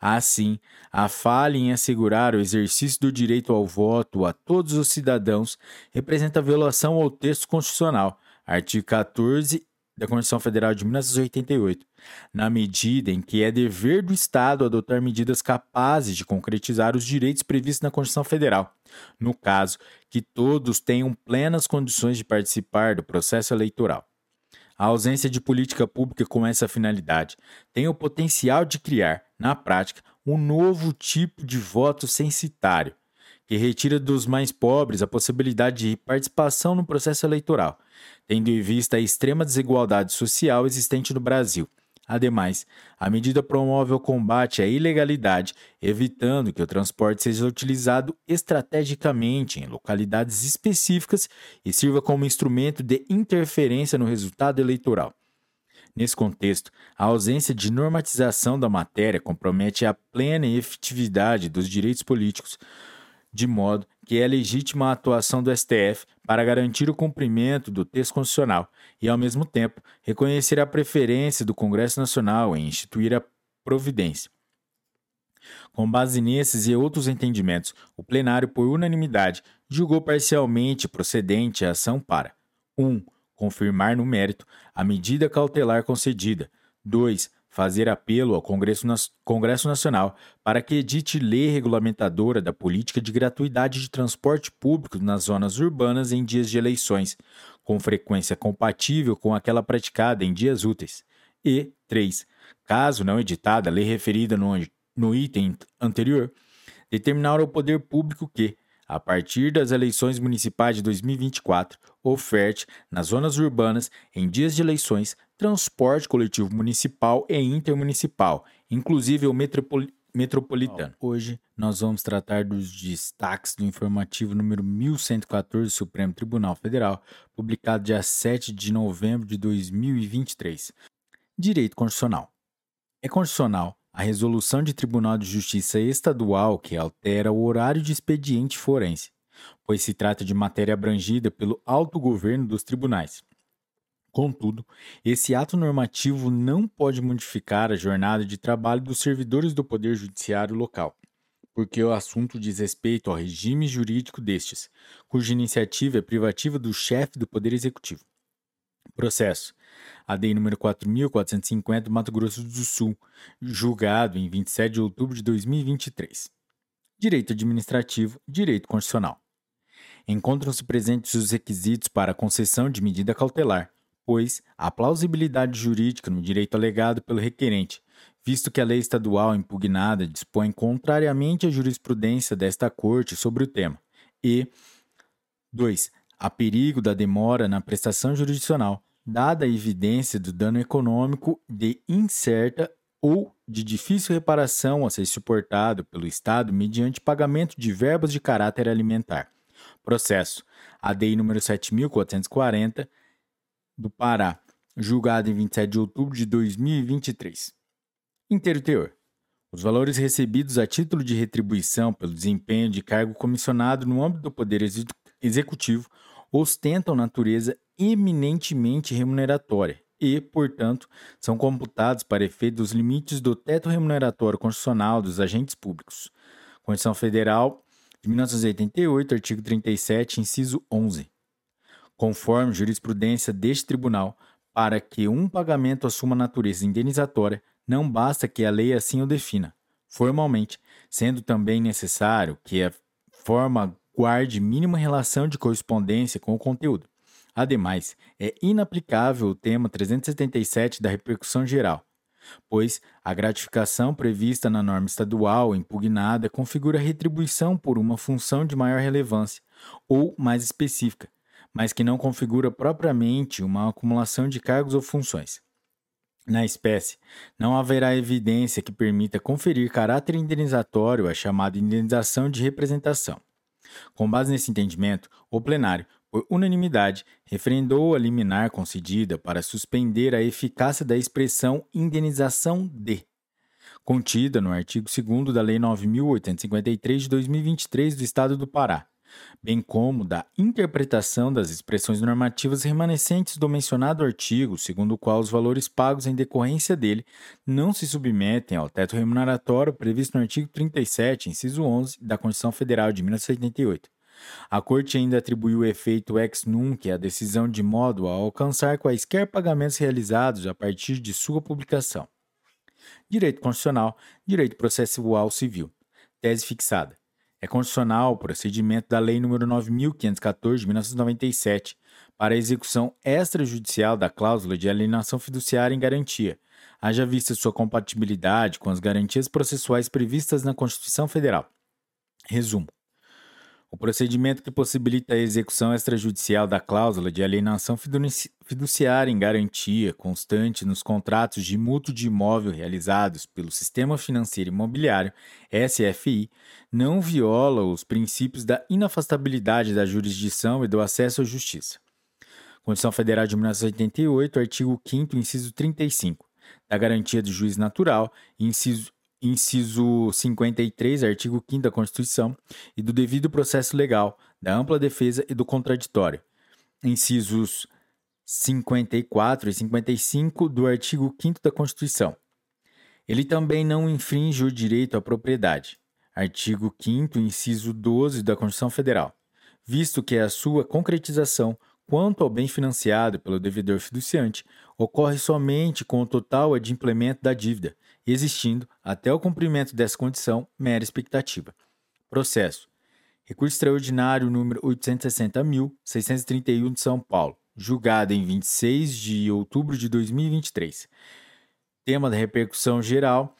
Assim, a falha em assegurar o exercício do direito ao voto a todos os cidadãos representa violação ao texto constitucional, artigo 14 da Constituição Federal de 1988, na medida em que é dever do Estado adotar medidas capazes de concretizar os direitos previstos na Constituição Federal, no caso, que todos tenham plenas condições de participar do processo eleitoral. A ausência de política pública com essa finalidade tem o potencial de criar, na prática, um novo tipo de voto censitário, que retira dos mais pobres a possibilidade de participação no processo eleitoral, tendo em vista a extrema desigualdade social existente no Brasil. Ademais, a medida promove o combate à ilegalidade, evitando que o transporte seja utilizado estrategicamente em localidades específicas e sirva como instrumento de interferência no resultado eleitoral. Nesse contexto, a ausência de normatização da matéria compromete a plena efetividade dos direitos políticos, de modo que é legítima a atuação do STF para garantir o cumprimento do texto constitucional e, ao mesmo tempo, reconhecer a preferência do Congresso Nacional em instituir a providência. Com base nesses e outros entendimentos, o plenário, por unanimidade, julgou parcialmente procedente a ação para 1. Um, confirmar no mérito a medida cautelar concedida. 2 fazer apelo ao Congresso, Congresso Nacional para que edite lei regulamentadora da política de gratuidade de transporte público nas zonas urbanas em dias de eleições, com frequência compatível com aquela praticada em dias úteis. E 3. Caso não editada a lei referida no, no item anterior, determinar ao poder público que, a partir das eleições municipais de 2024, oferte, nas zonas urbanas, em dias de eleições, transporte coletivo municipal e intermunicipal, inclusive o metropol metropolitano. Hoje nós vamos tratar dos destaques do informativo número 1114 do Supremo Tribunal Federal, publicado dia 7 de novembro de 2023. Direito Constitucional. É constitucional a resolução de Tribunal de Justiça Estadual que altera o horário de expediente forense, pois se trata de matéria abrangida pelo autogoverno dos tribunais. Contudo, esse ato normativo não pode modificar a jornada de trabalho dos servidores do Poder Judiciário local, porque o assunto diz respeito ao regime jurídico destes, cuja iniciativa é privativa do chefe do Poder Executivo. Processo. ADI número 4450, Mato Grosso do Sul, julgado em 27 de outubro de 2023. Direito administrativo, direito constitucional. Encontram-se presentes os requisitos para a concessão de medida cautelar, pois há plausibilidade jurídica no direito alegado pelo requerente, visto que a lei estadual impugnada dispõe contrariamente à jurisprudência desta Corte sobre o tema, e 2 Há perigo da demora na prestação jurisdicional, dada a evidência do dano econômico de incerta ou de difícil reparação a ser suportado pelo Estado mediante pagamento de verbas de caráter alimentar. Processo ADI número 7440 do Pará, julgado em 27 de outubro de 2023. Inteiro teor. Os valores recebidos a título de retribuição pelo desempenho de cargo comissionado no âmbito do Poder Executivo ostentam natureza eminentemente remuneratória e, portanto, são computados para efeito dos limites do teto remuneratório constitucional dos agentes públicos. Constituição Federal de 1988, artigo 37, inciso 11. Conforme jurisprudência deste tribunal, para que um pagamento assuma natureza indenizatória, não basta que a lei assim o defina, formalmente, sendo também necessário que a forma guarde mínima relação de correspondência com o conteúdo. Ademais, é inaplicável o tema 377 da repercussão geral, pois a gratificação prevista na norma estadual impugnada configura retribuição por uma função de maior relevância ou mais específica, mas que não configura propriamente uma acumulação de cargos ou funções. Na espécie, não haverá evidência que permita conferir caráter indenizatório à chamada indenização de representação. Com base nesse entendimento, o plenário, por unanimidade, referendou a liminar concedida para suspender a eficácia da expressão indenização de, contida no artigo 2 da Lei 9.853 de 2023 do Estado do Pará, bem como da interpretação das expressões normativas remanescentes do mencionado artigo, segundo o qual os valores pagos em decorrência dele não se submetem ao teto remuneratório previsto no artigo 37, inciso 11 da Constituição Federal de 1988. A Corte ainda atribuiu o efeito ex nunc à decisão de modo a alcançar quaisquer pagamentos realizados a partir de sua publicação. Direito Constitucional, Direito Processual Civil. Tese fixada. É constitucional o procedimento da Lei nº 9.514 de 1997 para a execução extrajudicial da cláusula de alienação fiduciária em garantia, haja vista sua compatibilidade com as garantias processuais previstas na Constituição Federal. Resumo: o procedimento que possibilita a execução extrajudicial da cláusula de alienação fiduciária em garantia constante nos contratos de mútuo de imóvel realizados pelo Sistema Financeiro Imobiliário, SFI, não viola os princípios da inafastabilidade da jurisdição e do acesso à justiça. Constituição Federal de 1988, artigo 5 inciso 35, da garantia do juiz natural, inciso inciso 53, artigo 5 da Constituição, e do devido processo legal, da ampla defesa e do contraditório. Incisos 54 e 55 do artigo 5 da Constituição. Ele também não infringe o direito à propriedade. Artigo 5 inciso 12 da Constituição Federal, visto que a sua concretização quanto ao bem financiado pelo devedor fiduciante ocorre somente com o total adimplemento da dívida, existindo, até o cumprimento dessa condição, mera expectativa. Processo. Recurso extraordinário número 860.631 de São Paulo, julgado em 26 de outubro de 2023. Tema da repercussão geral,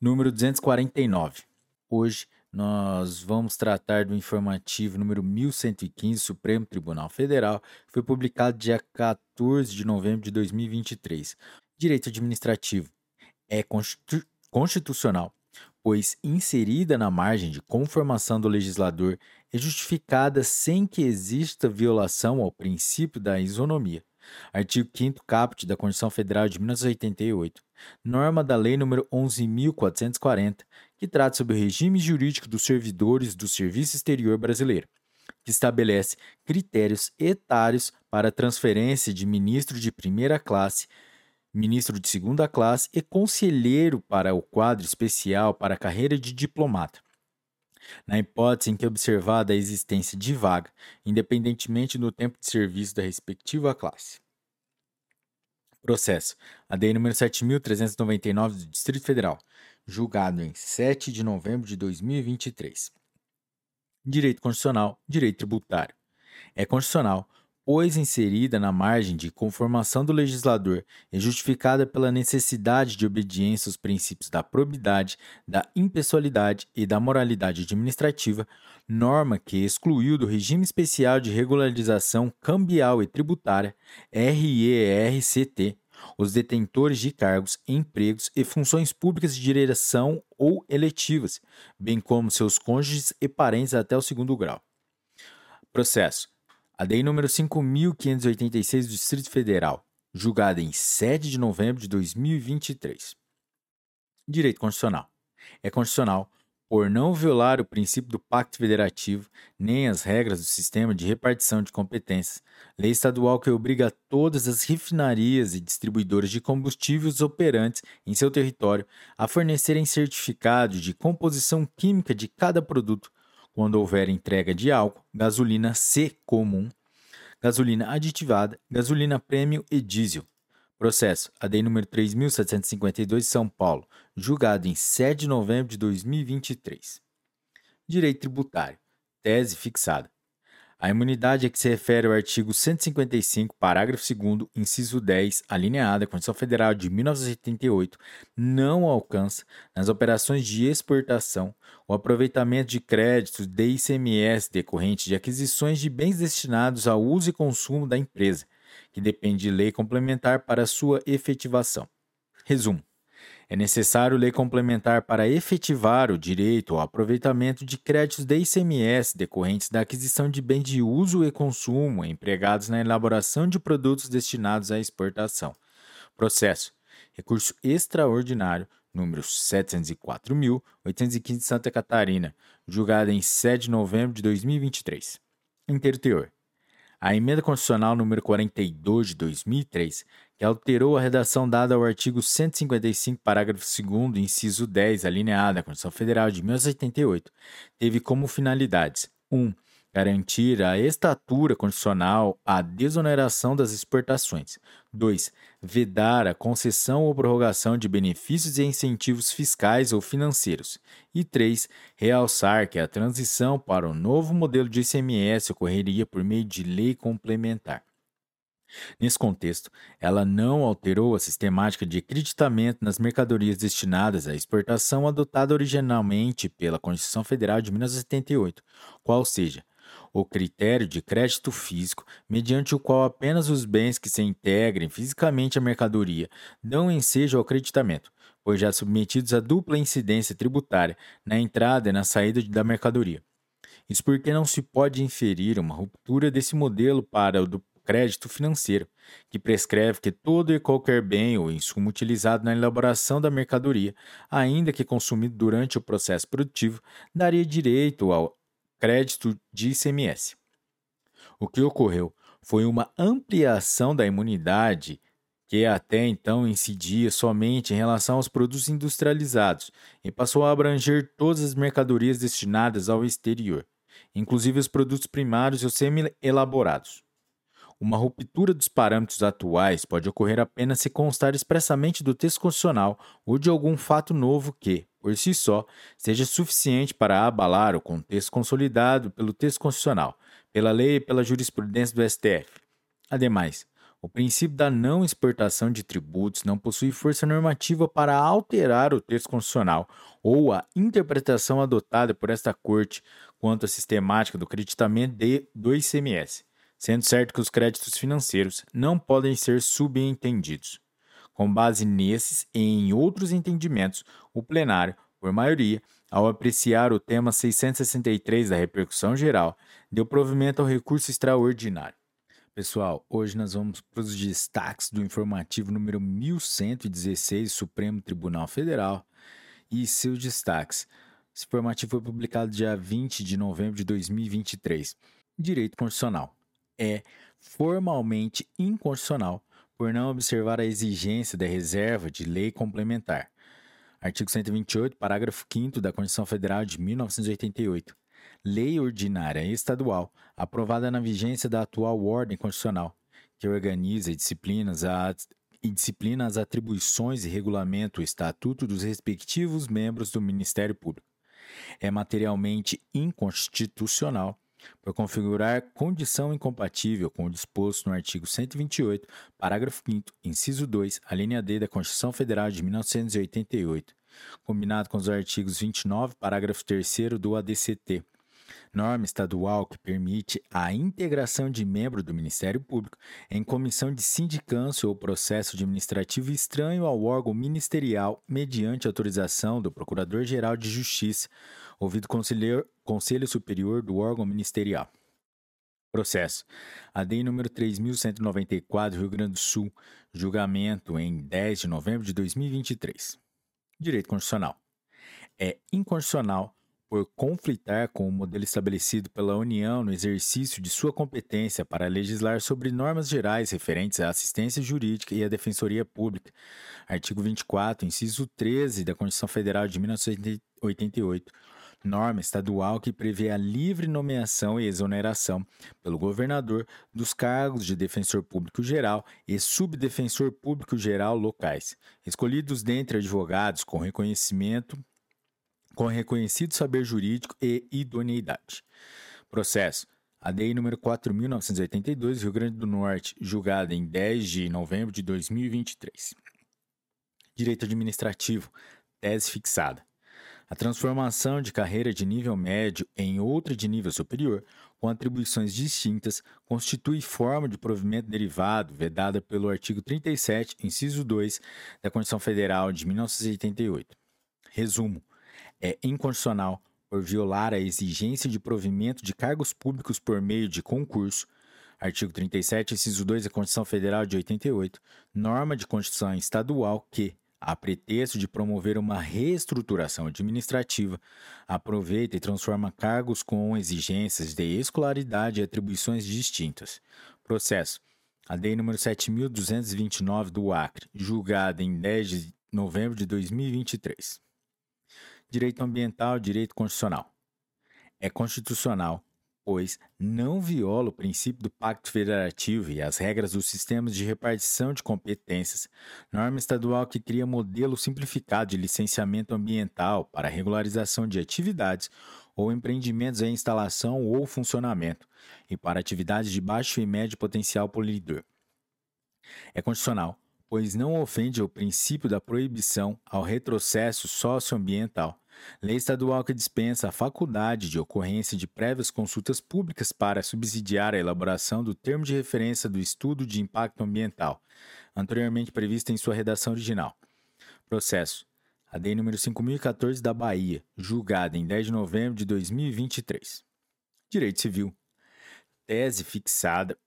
número 249. Hoje nós vamos tratar do informativo número 1115, Supremo Tribunal Federal, que foi publicado dia 14 de novembro de 2023. Direito administrativo é constitucional, pois inserida na margem de conformação do legislador é justificada sem que exista violação ao princípio da isonomia. Artigo 5 caput da Constituição Federal de 1988, norma da Lei nº 11.440, que trata sobre o regime jurídico dos servidores do Serviço Exterior Brasileiro, que estabelece critérios etários para transferência de ministro de primeira classe ministro de segunda classe e conselheiro para o quadro especial para a carreira de diplomata. Na hipótese em que observada a existência de vaga, independentemente do tempo de serviço da respectiva classe. Processo. ADI número 7.399 do Distrito Federal, julgado em 7 de novembro de 2023. Direito Constitucional, Direito Tributário. É constitucional pois inserida na margem de conformação do legislador e justificada pela necessidade de obediência aos princípios da probidade, da impessoalidade e da moralidade administrativa, norma que excluiu do regime especial de regularização cambial e tributária, RERCT, os detentores de cargos, empregos e funções públicas de direção ou eletivas, bem como seus cônjuges e parentes até o segundo grau. Processo a DEI número 5.586 do Distrito Federal, julgada em 7 de novembro de 2023. Direito Constitucional. É constitucional por não violar o princípio do Pacto Federativo nem as regras do sistema de repartição de competências, lei estadual que obriga todas as refinarias e distribuidoras de combustíveis operantes em seu território a fornecerem certificado de composição química de cada produto quando houver entrega de álcool, gasolina C comum, gasolina aditivada, gasolina prêmio e diesel. Processo ADI número 3752 São Paulo, julgado em 7 de novembro de 2023. Direito tributário. Tese fixada. A imunidade a que se refere ao artigo 155, parágrafo 2, inciso 10, alineada à Constituição Federal de 1988, não alcança, nas operações de exportação, o aproveitamento de créditos de ICMS decorrentes de aquisições de bens destinados ao uso e consumo da empresa, que depende de lei complementar para sua efetivação. Resumo. É necessário lei complementar para efetivar o direito ao aproveitamento de créditos de ICMS decorrentes da aquisição de bens de uso e consumo empregados na elaboração de produtos destinados à exportação. Processo. Recurso extraordinário número 704.815 de Santa Catarina, julgado em 7 de novembro de 2023. Inteiro teor. A emenda constitucional número 42 de 2003 que alterou a redação dada ao artigo 155, parágrafo 2, inciso 10, alineada à Constituição Federal de 1988, teve como finalidades: 1. Um, garantir a estatura constitucional à desoneração das exportações. 2. Vedar a concessão ou prorrogação de benefícios e incentivos fiscais ou financeiros. E 3. Realçar que a transição para o novo modelo de ICMS ocorreria por meio de lei complementar. Nesse contexto, ela não alterou a sistemática de acreditamento nas mercadorias destinadas à exportação adotada originalmente pela Constituição Federal de 1978, qual seja, o critério de crédito físico, mediante o qual apenas os bens que se integrem fisicamente à mercadoria dão ensejo ao acreditamento, pois já submetidos à dupla incidência tributária na entrada e na saída da mercadoria. Isso porque não se pode inferir uma ruptura desse modelo para o do crédito financeiro, que prescreve que todo e qualquer bem ou insumo utilizado na elaboração da mercadoria, ainda que consumido durante o processo produtivo, daria direito ao crédito de ICMS. O que ocorreu foi uma ampliação da imunidade que até então incidia somente em relação aos produtos industrializados e passou a abranger todas as mercadorias destinadas ao exterior, inclusive os produtos primários e os semi-elaborados. Uma ruptura dos parâmetros atuais pode ocorrer apenas se constar expressamente do texto constitucional ou de algum fato novo que, por si só, seja suficiente para abalar o contexto consolidado pelo texto constitucional, pela lei e pela jurisprudência do STF. Ademais, o princípio da não exportação de tributos não possui força normativa para alterar o texto constitucional ou a interpretação adotada por esta Corte quanto à sistemática do creditamento de, do ICMS, sendo certo que os créditos financeiros não podem ser subentendidos. Com base nesses e em outros entendimentos, o plenário, por maioria, ao apreciar o tema 663 da repercussão geral, deu provimento ao recurso extraordinário. Pessoal, hoje nós vamos para os destaques do informativo número 1116 Supremo Tribunal Federal e seus destaques. Esse informativo foi publicado dia 20 de novembro de 2023. Direito Constitucional. É formalmente inconstitucional por não observar a exigência da reserva de lei complementar. Artigo 128, parágrafo 5 da Constituição Federal de 1988 lei ordinária estadual, aprovada na vigência da atual ordem constitucional, que organiza e disciplinas as, e disciplina as atribuições e regulamenta o estatuto dos respectivos membros do Ministério Público. É materialmente inconstitucional por configurar condição incompatível com o disposto no artigo 128, parágrafo 5 inciso 2, a linha D da Constituição Federal de 1988, combinado com os artigos 29, parágrafo 3 do ADCT, norma estadual que permite a integração de membro do Ministério Público em comissão de sindicância ou processo administrativo estranho ao órgão ministerial mediante autorização do Procurador-Geral de Justiça, ouvido Conselheiro, Conselho Superior do órgão ministerial. Processo. ADI número 3194, Rio Grande do Sul. Julgamento em 10 de novembro de 2023. Direito Constitucional. É inconstitucional por conflitar com o modelo estabelecido pela União no exercício de sua competência para legislar sobre normas gerais referentes à assistência jurídica e à defensoria pública. Artigo 24, inciso 13 da Constituição Federal de 1988. Norma estadual que prevê a livre nomeação e exoneração pelo governador dos cargos de defensor público geral e subdefensor público geral locais, escolhidos dentre advogados com reconhecimento com reconhecido saber jurídico e idoneidade. Processo. ADI número 4.982, Rio Grande do Norte, julgada em 10 de novembro de 2023. Direito Administrativo. Tese fixada. A transformação de carreira de nível médio em outra de nível superior, com atribuições distintas, constitui forma de provimento derivado vedada pelo artigo 37, inciso 2 da Constituição Federal de 1988. Resumo: é inconstitucional por violar a exigência de provimento de cargos públicos por meio de concurso, artigo 37, inciso 2 da Constituição Federal de 88, norma de Constituição estadual que, a pretexto de promover uma reestruturação administrativa, aproveita e transforma cargos com exigências de escolaridade e atribuições distintas. Processo. A lei número 7229 do Acre, julgada em 10 de novembro de 2023 direito ambiental, direito constitucional. É constitucional, pois não viola o princípio do Pacto Federativo e as regras dos sistemas de repartição de competências, norma estadual que cria modelo simplificado de licenciamento ambiental para regularização de atividades ou empreendimentos em instalação ou funcionamento, e para atividades de baixo e médio potencial poluidor. É constitucional, pois não ofende o princípio da proibição ao retrocesso socioambiental, Lei estadual que dispensa a faculdade de ocorrência de prévias consultas públicas para subsidiar a elaboração do termo de referência do estudo de impacto ambiental, anteriormente prevista em sua redação original. Processo. A lei número 5014 da Bahia, julgada em 10 de novembro de 2023. Direito Civil. Tese fixada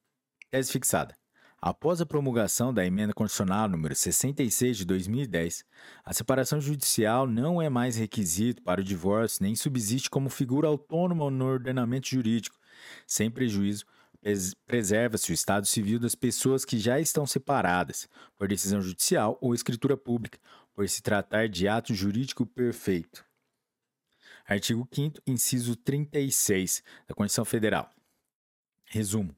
Tese fixada. Após a promulgação da Emenda Constitucional número 66 de 2010, a separação judicial não é mais requisito para o divórcio nem subsiste como figura autônoma no ordenamento jurídico. Sem prejuízo, preserva-se o estado civil das pessoas que já estão separadas, por decisão judicial ou escritura pública, por se tratar de ato jurídico perfeito. Artigo 5, inciso 36 da Constituição Federal. Resumo.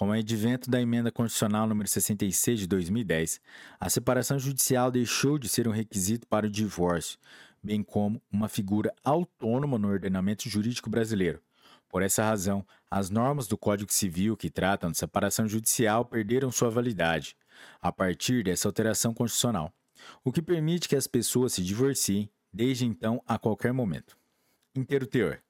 Com o advento da emenda constitucional número 66 de 2010, a separação judicial deixou de ser um requisito para o divórcio, bem como uma figura autônoma no ordenamento jurídico brasileiro. Por essa razão, as normas do Código Civil que tratam de separação judicial perderam sua validade a partir dessa alteração constitucional, o que permite que as pessoas se divorciem desde então a qualquer momento. Inteiro teor.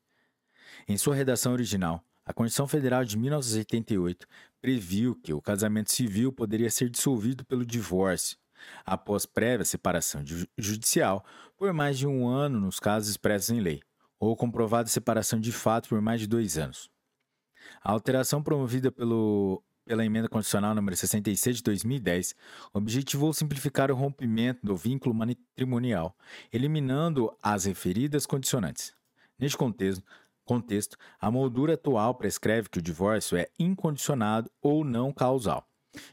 Em sua redação original, a Constituição Federal de 1988 previu que o casamento civil poderia ser dissolvido pelo divórcio, após prévia separação judicial, por mais de um ano nos casos expressos em lei, ou comprovada separação de fato por mais de dois anos. A alteração promovida pelo, pela Emenda Constitucional número 66 de 2010 objetivou simplificar o rompimento do vínculo matrimonial, eliminando as referidas condicionantes. Neste contexto, contexto, a moldura atual prescreve que o divórcio é incondicionado ou não causal,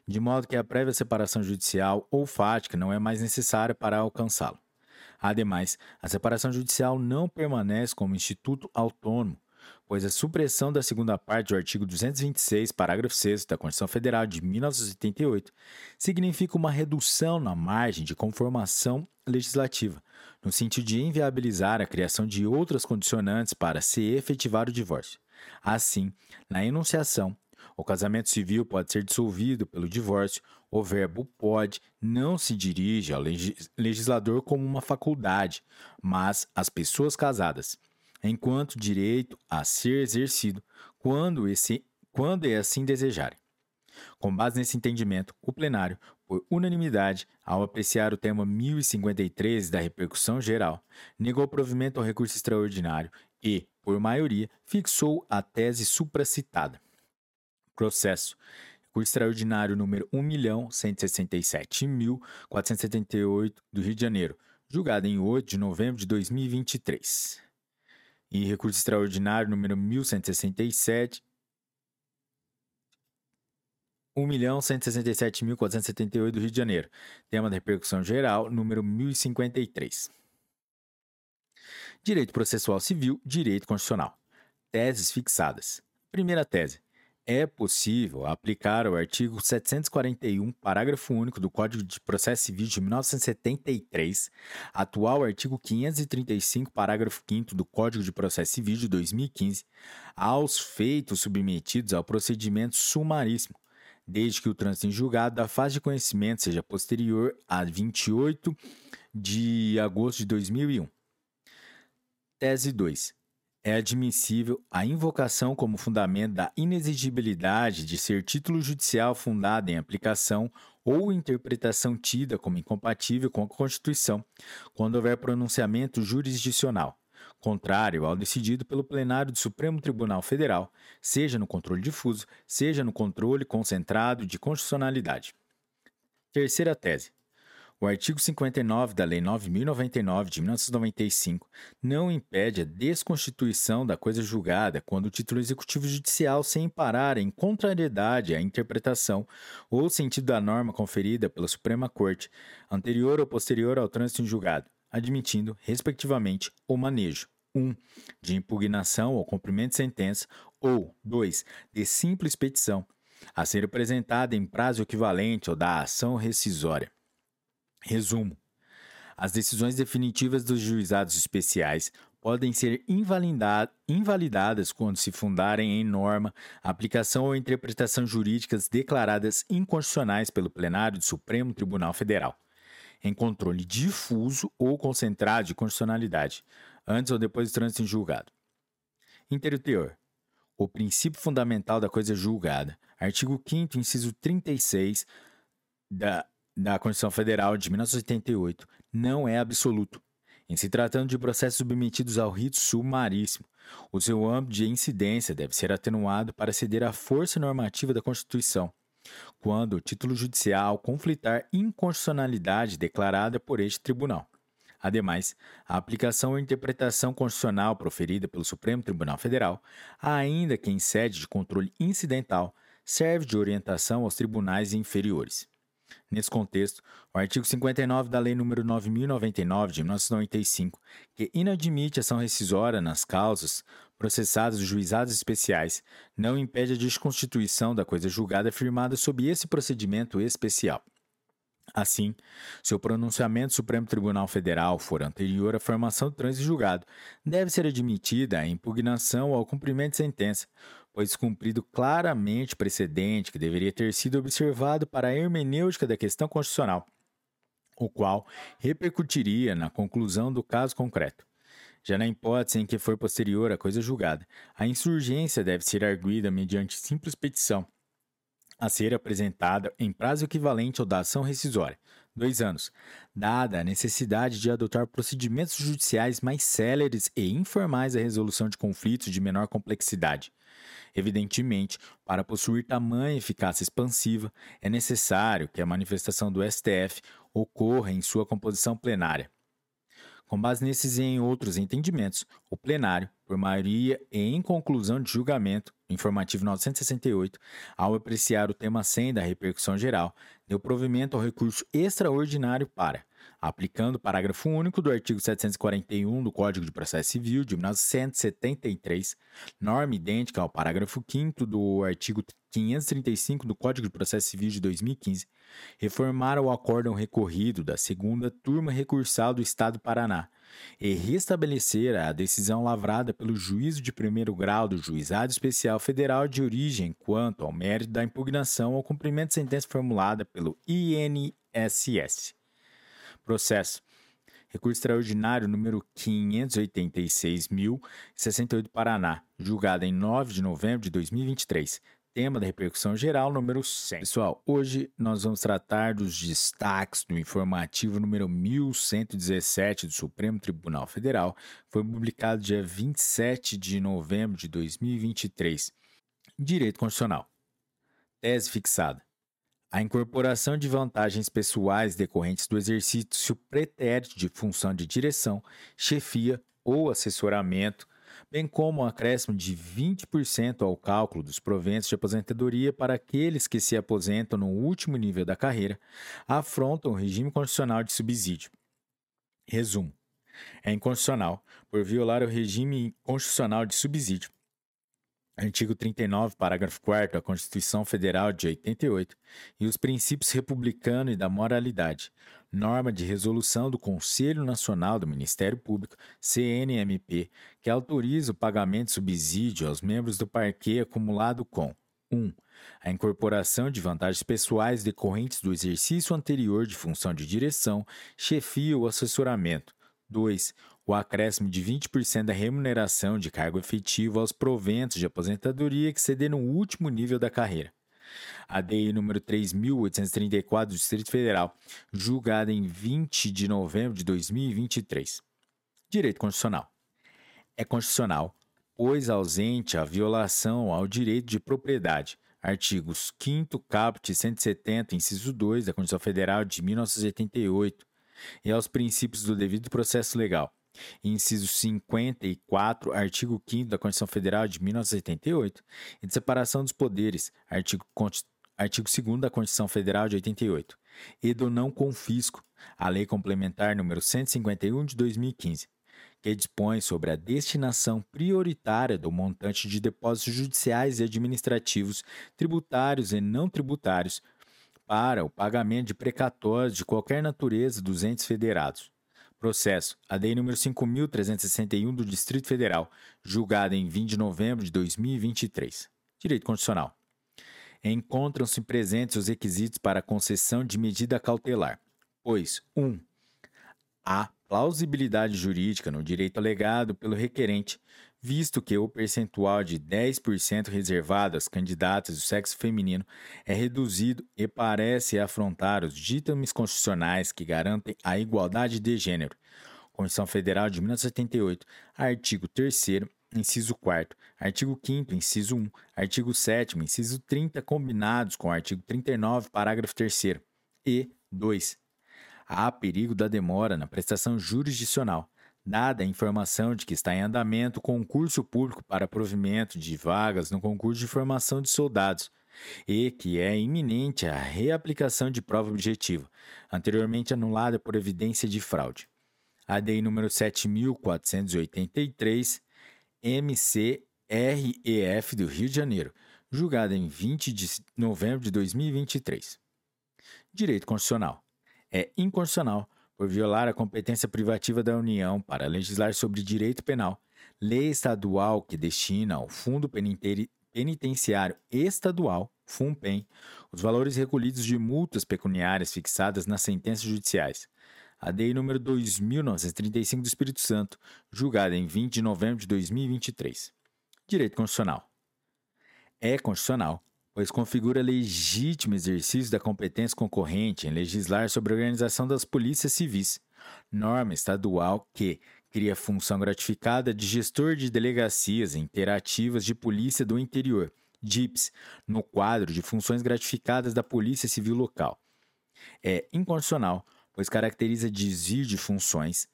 de modo que a prévia separação judicial ou fática não é mais necessária para alcançá-lo. Ademais, a separação judicial não permanece como instituto autônomo, pois a supressão da segunda parte do artigo 226, parágrafo 6 da Constituição Federal de 1988 significa uma redução na margem de conformação legislativa, no sentido de inviabilizar a criação de outras condicionantes para se efetivar o divórcio. Assim, na enunciação, o casamento civil pode ser dissolvido pelo divórcio, o verbo pode não se dirige ao legislador como uma faculdade, mas às pessoas casadas, enquanto direito a ser exercido quando, esse, quando é assim desejarem. Com base nesse entendimento, o plenário, por unanimidade, ao apreciar o tema 1053 da repercussão geral, negou provimento ao recurso extraordinário e, por maioria, fixou a tese supracitada. Processo. Recurso extraordinário número 1.167.478 do Rio de Janeiro, julgado em 8 de novembro de 2023. E recurso extraordinário número 1167 1.167.478 do Rio de Janeiro. Tema da repercussão geral, número 1053. Direito processual civil, direito constitucional. Teses fixadas. Primeira tese é possível aplicar o artigo 741, parágrafo único do Código de Processo Civil de 1973, atual artigo 535, parágrafo 5 do Código de Processo Civil de 2015, aos feitos submetidos ao procedimento sumaríssimo, desde que o trânsito em julgado da fase de conhecimento seja posterior a 28 de agosto de 2001. Tese 2 é admissível a invocação como fundamento da inexigibilidade de ser título judicial fundado em aplicação ou interpretação tida como incompatível com a Constituição, quando houver pronunciamento jurisdicional, contrário ao decidido pelo plenário do Supremo Tribunal Federal, seja no controle difuso, seja no controle concentrado de constitucionalidade. Terceira tese. O artigo 59 da Lei 9099 de 1995 não impede a desconstituição da coisa julgada quando o título executivo judicial se emparar em contrariedade à interpretação ou sentido da norma conferida pela Suprema Corte, anterior ou posterior ao trânsito em julgado, admitindo, respectivamente, o manejo 1. Um, de impugnação ou cumprimento de sentença, ou 2. de simples petição, a ser apresentada em prazo equivalente ao da ação rescisória. Resumo: as decisões definitivas dos juizados especiais podem ser invalidadas quando se fundarem em norma, aplicação ou interpretação jurídicas declaradas inconstitucionais pelo plenário do Supremo Tribunal Federal, em controle difuso ou concentrado de constitucionalidade, antes ou depois do trânsito em julgado. Interior. O princípio fundamental da coisa julgada. Artigo 5 inciso 36 da da Constituição Federal de 1988 não é absoluto. Em se tratando de processos submetidos ao rito sumaríssimo, o seu âmbito de incidência deve ser atenuado para ceder à força normativa da Constituição, quando o título judicial conflitar inconstitucionalidade declarada por este tribunal. Ademais, a aplicação ou interpretação constitucional proferida pelo Supremo Tribunal Federal, ainda que em sede de controle incidental, serve de orientação aos tribunais inferiores. Nesse contexto, o artigo 59 da Lei nº 9099 de 1995, que inadmite ação rescisória nas causas processadas dos juizados especiais, não impede a desconstituição da coisa julgada firmada sob esse procedimento especial. Assim, se o pronunciamento do Supremo Tribunal Federal for anterior à formação do trânsito julgado, deve ser admitida a impugnação ao cumprimento de sentença, pois cumprido claramente precedente que deveria ter sido observado para a hermenêutica da questão constitucional, o qual repercutiria na conclusão do caso concreto. Já na hipótese em que for posterior à coisa julgada, a insurgência deve ser arguída mediante simples petição, a ser apresentada em prazo equivalente ao da ação rescisória, dois anos, dada a necessidade de adotar procedimentos judiciais mais céleres e informais à resolução de conflitos de menor complexidade, Evidentemente, para possuir tamanha eficácia expansiva, é necessário que a manifestação do STF ocorra em sua composição plenária. Com base nesses e em outros entendimentos, o plenário, por maioria e em conclusão de julgamento, informativo 968, ao apreciar o tema 100 da repercussão geral, deu provimento ao recurso extraordinário para aplicando o parágrafo único do artigo 741 do Código de Processo Civil de 1973, norma idêntica ao parágrafo 5 do artigo 535 do Código de Processo Civil de 2015, reformar o acórdão recorrido da segunda turma recursal do Estado do Paraná e restabelecer a decisão lavrada pelo juízo de primeiro grau do Juizado Especial Federal de origem quanto ao mérito da impugnação ao cumprimento de sentença formulada pelo INSS. Processo. Recurso extraordinário número 586.068 Paraná, julgado em 9 de novembro de 2023. Tema da repercussão geral número 100. Pessoal, hoje nós vamos tratar dos destaques do informativo número 1117 do Supremo Tribunal Federal. Foi publicado dia 27 de novembro de 2023. Direito Constitucional. Tese fixada. A incorporação de vantagens pessoais decorrentes do exercício pretérito de função de direção, chefia ou assessoramento, bem como um acréscimo de 20% ao cálculo dos proventos de aposentadoria para aqueles que se aposentam no último nível da carreira, afrontam o regime constitucional de subsídio. Resumo: é inconstitucional por violar o regime constitucional de subsídio Artigo 39, parágrafo 4 da Constituição Federal de 88 e os princípios republicano e da moralidade. Norma de resolução do Conselho Nacional do Ministério Público, CNMP, que autoriza o pagamento de subsídio aos membros do parquê acumulado com 1. Um, a incorporação de vantagens pessoais decorrentes do exercício anterior de função de direção, chefia ou assessoramento. 2 o acréscimo de 20% da remuneração de cargo efetivo aos proventos de aposentadoria que ceder no último nível da carreira. A DI número 3.834 do Distrito Federal, julgada em 20 de novembro de 2023. Direito Constitucional. É constitucional, pois ausente a violação ao direito de propriedade, artigos 5 caput 170, inciso 2 da Constituição Federal de 1988, e aos princípios do devido processo legal, inciso 54, artigo 5 da Constituição Federal de 1988, e de separação dos poderes, artigo, artigo 2 da Constituição Federal de 88, e do não confisco, a Lei Complementar número 151 de 2015, que dispõe sobre a destinação prioritária do montante de depósitos judiciais e administrativos, tributários e não tributários, para o pagamento de precatórios de qualquer natureza dos entes federados Processo. ADI número 5.361 do Distrito Federal, julgada em 20 de novembro de 2023. Direito Constitucional. Encontram-se presentes os requisitos para a concessão de medida cautelar, pois 1. Um, há plausibilidade jurídica no direito alegado pelo requerente visto que o percentual de 10% reservado às candidatas do sexo feminino é reduzido e parece afrontar os ditames constitucionais que garantem a igualdade de gênero, Constituição Federal de 1978, artigo 3 inciso 4 artigo 5 inciso 1, artigo 7 inciso 30, combinados com o artigo 39, parágrafo 3 e 2. Há perigo da demora na prestação jurisdicional, dada a informação de que está em andamento concurso público para provimento de vagas no concurso de formação de soldados, e que é iminente a reaplicação de prova objetiva, anteriormente anulada por evidência de fraude. ADI número 7483, MCREF do Rio de Janeiro, julgada em 20 de novembro de 2023. Direito Constitucional. É inconstitucional por violar a competência privativa da União para legislar sobre direito penal, lei estadual que destina ao Fundo Penitenciário Estadual, FUNPEN, os valores recolhidos de multas pecuniárias fixadas nas sentenças judiciais. A DEI número 2935 do Espírito Santo, julgada em 20 de novembro de 2023. Direito Constitucional. É constitucional, pois configura legítimo exercício da competência concorrente em legislar sobre a organização das polícias civis, norma estadual que cria função gratificada de gestor de delegacias interativas de polícia do interior DIPS, no quadro de funções gratificadas da Polícia Civil Local. É inconstitucional, pois caracteriza desvio de funções.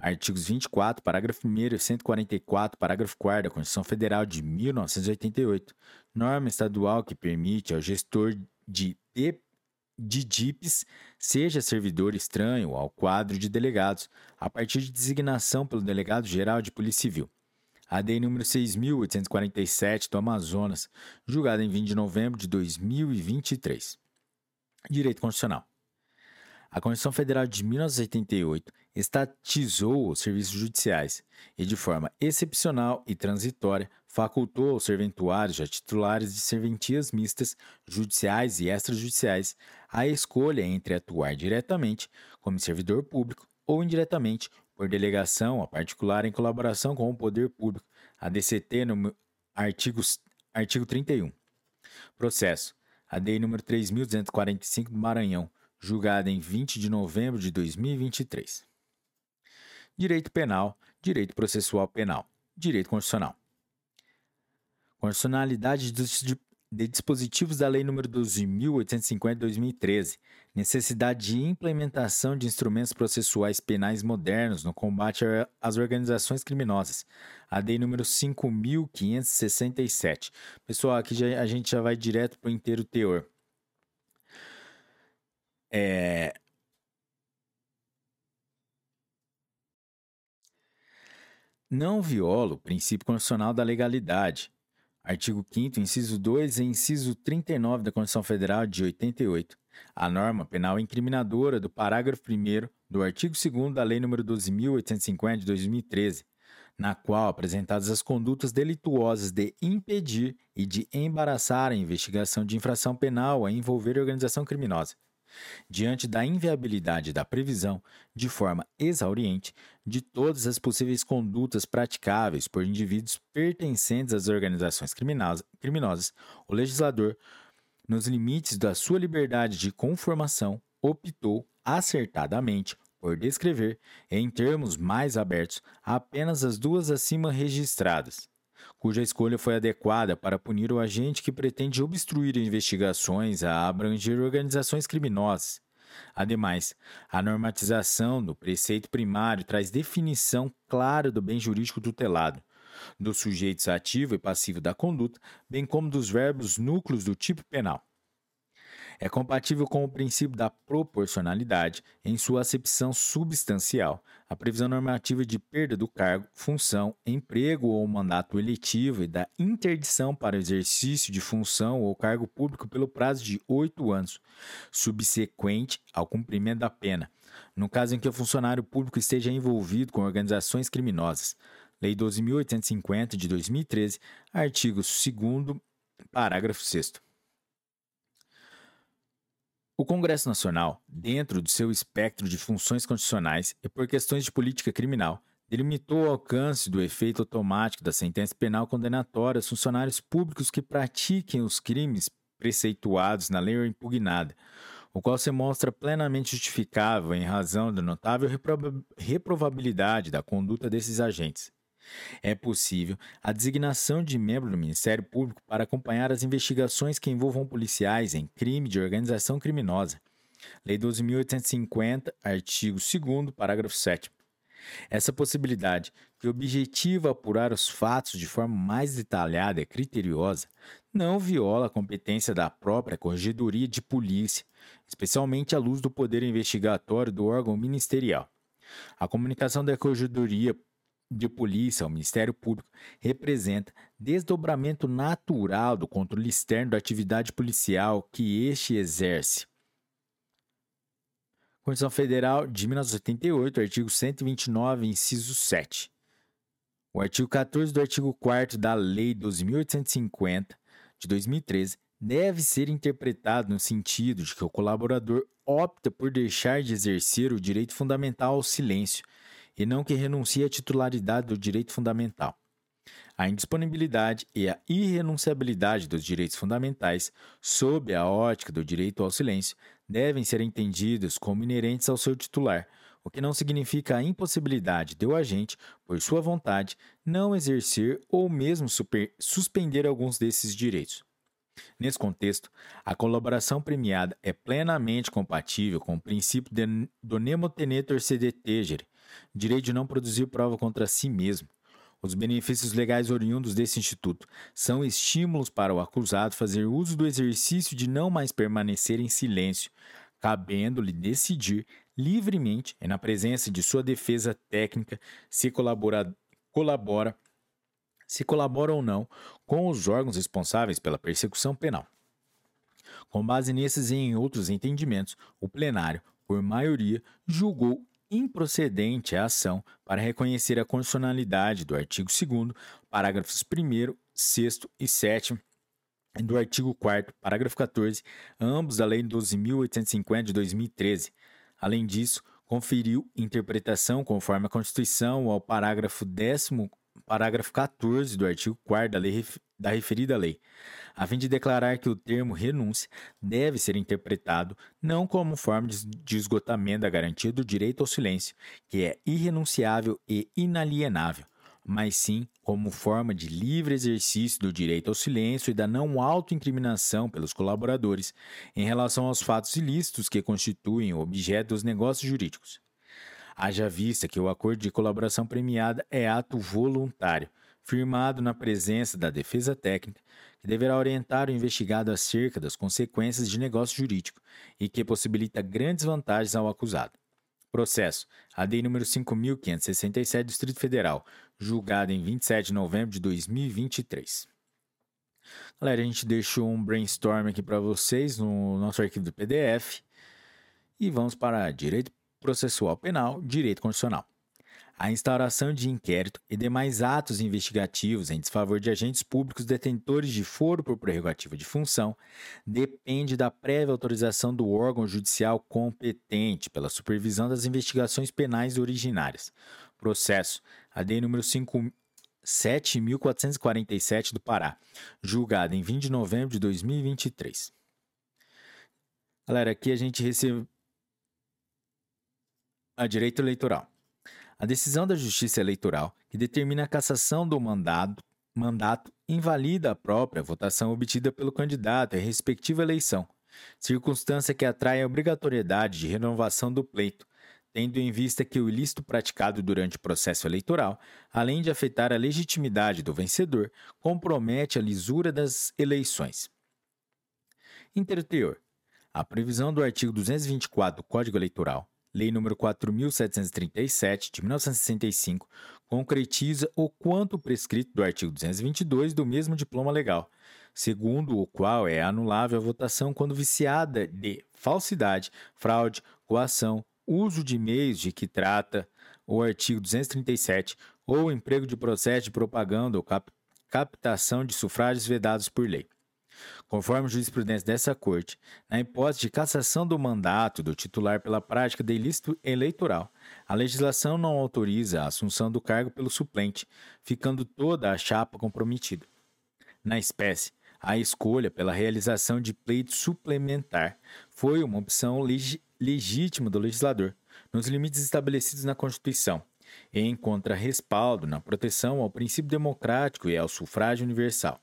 Artigos 24, parágrafo 1 e 144, parágrafo 4 da Constituição Federal de 1988, norma estadual que permite ao gestor de, de DIPs seja servidor estranho ao quadro de delegados, a partir de designação pelo Delegado Geral de Polícia Civil. ADI número 6.847 do Amazonas, julgada em 20 de novembro de 2023. Direito Constitucional. A Constituição Federal de 1988 estatizou os serviços judiciais e, de forma excepcional e transitória, facultou aos serventuários a titulares de serventias mistas, judiciais e extrajudiciais, a escolha entre atuar diretamente como servidor público ou indiretamente por delegação a particular em colaboração com o poder público, a DCT no artigo, artigo 31. Processo. ADI número 3245 do Maranhão, julgada em 20 de novembro de 2023. Direito penal, direito processual penal, direito constitucional. Constitucionalidade de dispositivos da Lei nº 12.850 de 2013, necessidade de implementação de instrumentos processuais penais modernos no combate às organizações criminosas, a Lei nº 5.567. Pessoal, aqui já, a gente já vai direto para o inteiro teor. É... Não viola o princípio constitucional da legalidade, Artigo 5 inciso 2 e inciso 39 da Constituição Federal de 88. A norma penal incriminadora do parágrafo 1 do artigo 2 da Lei nº 12.850 de 2013, na qual apresentadas as condutas delituosas de impedir e de embaraçar a investigação de infração penal a envolver organização criminosa diante da inviabilidade da previsão, de forma exauriente, de todas as possíveis condutas praticáveis por indivíduos pertencentes às organizações criminosas, o legislador, nos limites da sua liberdade de conformação, optou acertadamente por descrever, em termos mais abertos, apenas as duas acima registradas, cuja escolha foi adequada para punir o agente que pretende obstruir investigações a abranger organizações criminosas. Ademais, a normatização do preceito primário traz definição clara do bem jurídico tutelado, dos sujeitos ativo e passivo da conduta, bem como dos verbos núcleos do tipo penal é compatível com o princípio da proporcionalidade em sua acepção substancial, a previsão normativa de perda do cargo, função, emprego ou mandato eletivo e da interdição para o exercício de função ou cargo público pelo prazo de oito anos, subsequente ao cumprimento da pena, no caso em que o funcionário público esteja envolvido com organizações criminosas. Lei 12.850 de 2013, artigo 2, parágrafo 6. O Congresso Nacional, dentro do seu espectro de funções constitucionais e por questões de política criminal, delimitou o alcance do efeito automático da sentença penal condenatória aos funcionários públicos que pratiquem os crimes preceituados na lei ou impugnada, o qual se mostra plenamente justificável em razão da notável reprovabilidade da conduta desses agentes. É possível a designação de membro do Ministério Público para acompanhar as investigações que envolvam policiais em crime de organização criminosa. Lei 12.850, artigo 2, parágrafo 7. Essa possibilidade, que objetiva apurar os fatos de forma mais detalhada e criteriosa, não viola a competência da própria Corregedoria de Polícia, especialmente à luz do poder investigatório do órgão ministerial. A comunicação da Corregedoria de Polícia ao Ministério Público representa desdobramento natural do controle externo da atividade policial que este exerce. Constituição Federal de 1988, artigo 129, inciso 7. O artigo 14 do artigo 4 da Lei 12.850 de 2013 deve ser interpretado no sentido de que o colaborador opta por deixar de exercer o direito fundamental ao silêncio e não que renuncie à titularidade do direito fundamental. A indisponibilidade e a irrenunciabilidade dos direitos fundamentais, sob a ótica do direito ao silêncio, devem ser entendidos como inerentes ao seu titular, o que não significa a impossibilidade de o agente, por sua vontade, não exercer ou mesmo super, suspender alguns desses direitos. Nesse contexto, a colaboração premiada é plenamente compatível com o princípio de, do nemo tenetur sede tegere, direito de não produzir prova contra si mesmo. Os benefícios legais oriundos desse instituto são estímulos para o acusado fazer uso do exercício de não mais permanecer em silêncio, cabendo-lhe decidir livremente e na presença de sua defesa técnica se colabora, colabora se colabora ou não com os órgãos responsáveis pela persecução penal. Com base nesses e em outros entendimentos, o plenário, por maioria, julgou improcedente a ação para reconhecer a constitucionalidade do artigo 2 parágrafos 1 6 e 7 do artigo 4 parágrafo 14, ambos da Lei 12.850 de 2013. Além disso, conferiu interpretação conforme a Constituição ao parágrafo 10 parágrafo 14 do artigo 4 da, lei, da referida lei, a fim de declarar que o termo renúncia deve ser interpretado não como forma de esgotamento da garantia do direito ao silêncio, que é irrenunciável e inalienável, mas sim como forma de livre exercício do direito ao silêncio e da não autoincriminação pelos colaboradores em relação aos fatos ilícitos que constituem o objeto dos negócios jurídicos. Haja vista que o acordo de colaboração premiada é ato voluntário, firmado na presença da defesa técnica, que deverá orientar o investigado acerca das consequências de negócio jurídico e que possibilita grandes vantagens ao acusado. Processo. ADI número 5.567, Distrito Federal, julgado em 27 de novembro de 2023. Galera, a gente deixou um brainstorm aqui para vocês no nosso arquivo do PDF. E vamos para direito processual penal, direito constitucional. A instauração de inquérito e demais atos investigativos em desfavor de agentes públicos detentores de foro por prerrogativa de função depende da prévia autorização do órgão judicial competente pela supervisão das investigações penais originárias. Processo AD número 7447 do Pará, julgado em 20 de novembro de 2023. Galera, aqui a gente recebe a direito eleitoral. A decisão da Justiça Eleitoral, que determina a cassação do mandato, mandato invalida a própria votação obtida pelo candidato em respectiva eleição, circunstância que atrai a obrigatoriedade de renovação do pleito, tendo em vista que o ilícito praticado durante o processo eleitoral, além de afetar a legitimidade do vencedor, compromete a lisura das eleições. Interteor. A previsão do artigo 224 do Código Eleitoral Lei nº 4.737, de 1965, concretiza o quanto prescrito do artigo 222 do mesmo diploma legal, segundo o qual é anulável a votação quando viciada de falsidade, fraude, coação, uso de meios de que trata o artigo 237 ou emprego de processo de propaganda ou cap captação de sufrágios vedados por lei. Conforme jurisprudência dessa Corte, na hipótese de cassação do mandato do titular pela prática de ilícito eleitoral, a legislação não autoriza a assunção do cargo pelo suplente, ficando toda a chapa comprometida. Na espécie, a escolha pela realização de pleito suplementar foi uma opção leg legítima do legislador, nos limites estabelecidos na Constituição, e encontra respaldo na proteção ao princípio democrático e ao sufrágio universal,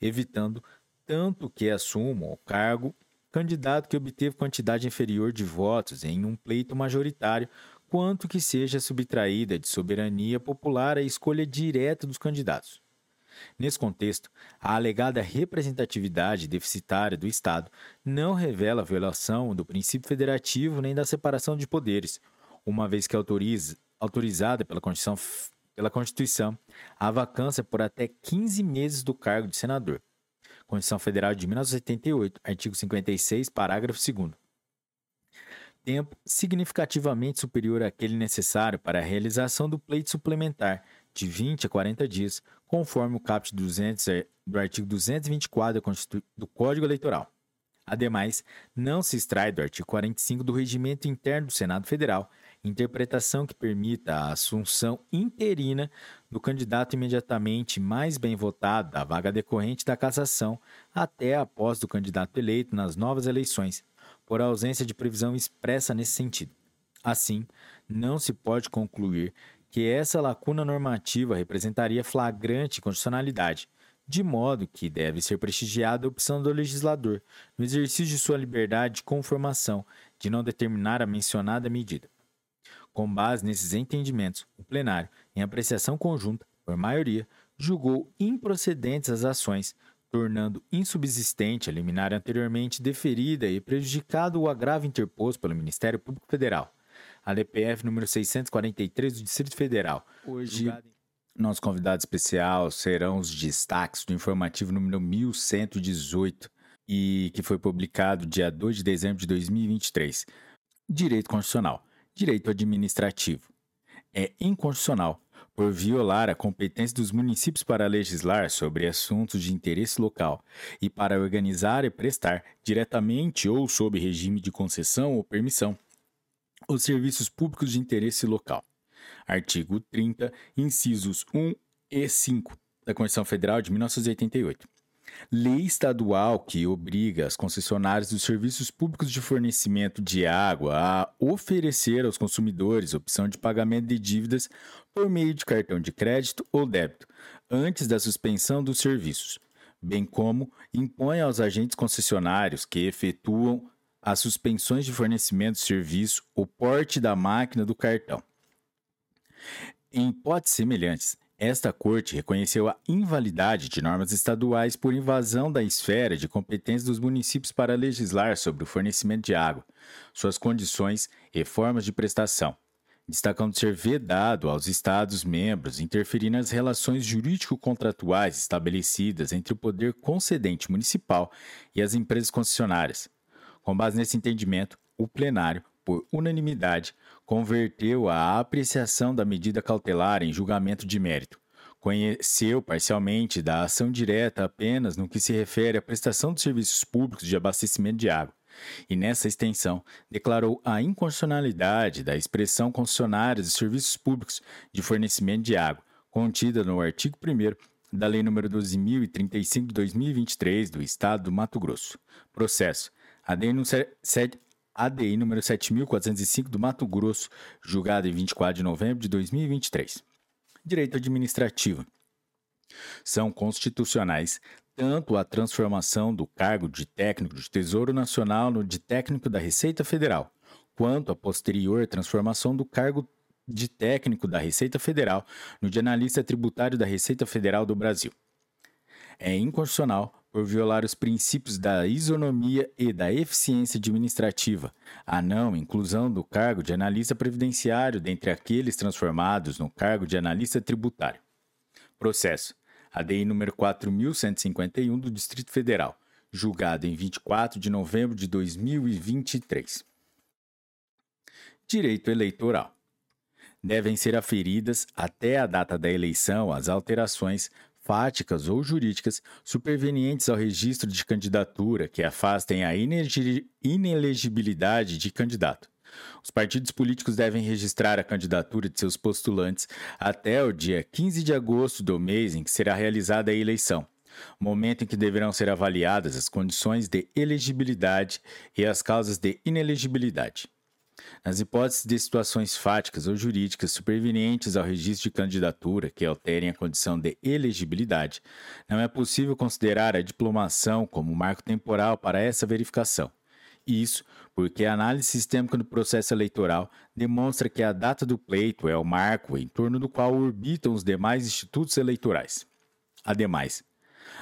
evitando tanto que assuma o cargo candidato que obteve quantidade inferior de votos em um pleito majoritário, quanto que seja subtraída de soberania popular a escolha direta dos candidatos. Nesse contexto, a alegada representatividade deficitária do Estado não revela violação do princípio federativo nem da separação de poderes, uma vez que autoriza, autorizada pela Constituição, pela Constituição a vacância por até 15 meses do cargo de senador. Constituição Federal de 1988, artigo 56, parágrafo 2 tempo significativamente superior àquele necessário para a realização do pleito suplementar, de 20 a 40 dias, conforme o caput 200 do artigo 224 do Código Eleitoral. Ademais, não se extrai do artigo 45 do Regimento Interno do Senado Federal interpretação que permita a assunção interina do candidato imediatamente mais bem votado da vaga decorrente da cassação até a posse do candidato eleito nas novas eleições, por ausência de previsão expressa nesse sentido. Assim, não se pode concluir que essa lacuna normativa representaria flagrante constitucionalidade, de modo que deve ser prestigiada a opção do legislador, no exercício de sua liberdade de conformação, de não determinar a mencionada medida. Com base nesses entendimentos, o plenário, em apreciação conjunta, por maioria, julgou improcedentes as ações, tornando insubsistente a liminar anteriormente deferida e prejudicado o agravo interposto pelo Ministério Público Federal, a DPF número 643 do Distrito Federal. Hoje, nosso convidado especial serão os destaques do informativo número 1118 e que foi publicado dia 2 de dezembro de 2023. Direito Constitucional. Direito administrativo. É inconstitucional por violar a competência dos municípios para legislar sobre assuntos de interesse local e para organizar e prestar, diretamente ou sob regime de concessão ou permissão, os serviços públicos de interesse local. Artigo 30, incisos 1 e 5 da Constituição Federal de 1988. Lei estadual que obriga as concessionárias dos serviços públicos de fornecimento de água a oferecer aos consumidores opção de pagamento de dívidas por meio de cartão de crédito ou débito, antes da suspensão dos serviços, bem como impõe aos agentes concessionários que efetuam as suspensões de fornecimento de serviço o porte da máquina do cartão. Em hipóteses semelhantes, esta Corte reconheceu a invalidade de normas estaduais por invasão da esfera de competência dos municípios para legislar sobre o fornecimento de água, suas condições e formas de prestação, destacando ser vedado aos Estados-membros interferir nas relações jurídico-contratuais estabelecidas entre o poder concedente municipal e as empresas concessionárias. Com base nesse entendimento, o plenário, por unanimidade, converteu a apreciação da medida cautelar em julgamento de mérito. Conheceu parcialmente da ação direta apenas no que se refere à prestação de serviços públicos de abastecimento de água, e nessa extensão declarou a inconstitucionalidade da expressão concessionária de serviços públicos de fornecimento de água, contida no artigo 1 da Lei nº 12.035 de 2023 do Estado do Mato Grosso. Processo. A denúncia ADI número 7405 do Mato Grosso, julgado em 24 de novembro de 2023. Direito administrativo. São constitucionais tanto a transformação do cargo de técnico de Tesouro Nacional no de técnico da Receita Federal, quanto a posterior transformação do cargo de técnico da Receita Federal no de analista tributário da Receita Federal do Brasil. É inconstitucional por violar os princípios da isonomia e da eficiência administrativa, a não inclusão do cargo de analista previdenciário dentre aqueles transformados no cargo de analista tributário. Processo. ADI número 4151 do Distrito Federal, julgado em 24 de novembro de 2023. Direito eleitoral devem ser aferidas até a data da eleição as alterações fáticas ou jurídicas supervenientes ao registro de candidatura que afastem a inelegibilidade de candidato. Os partidos políticos devem registrar a candidatura de seus postulantes até o dia 15 de agosto do mês em que será realizada a eleição, momento em que deverão ser avaliadas as condições de elegibilidade e as causas de inelegibilidade. Nas hipóteses de situações fáticas ou jurídicas supervenientes ao registro de candidatura que alterem a condição de elegibilidade, não é possível considerar a diplomação como marco temporal para essa verificação. Isso porque a análise sistêmica do processo eleitoral demonstra que a data do pleito é o marco em torno do qual orbitam os demais institutos eleitorais. Ademais,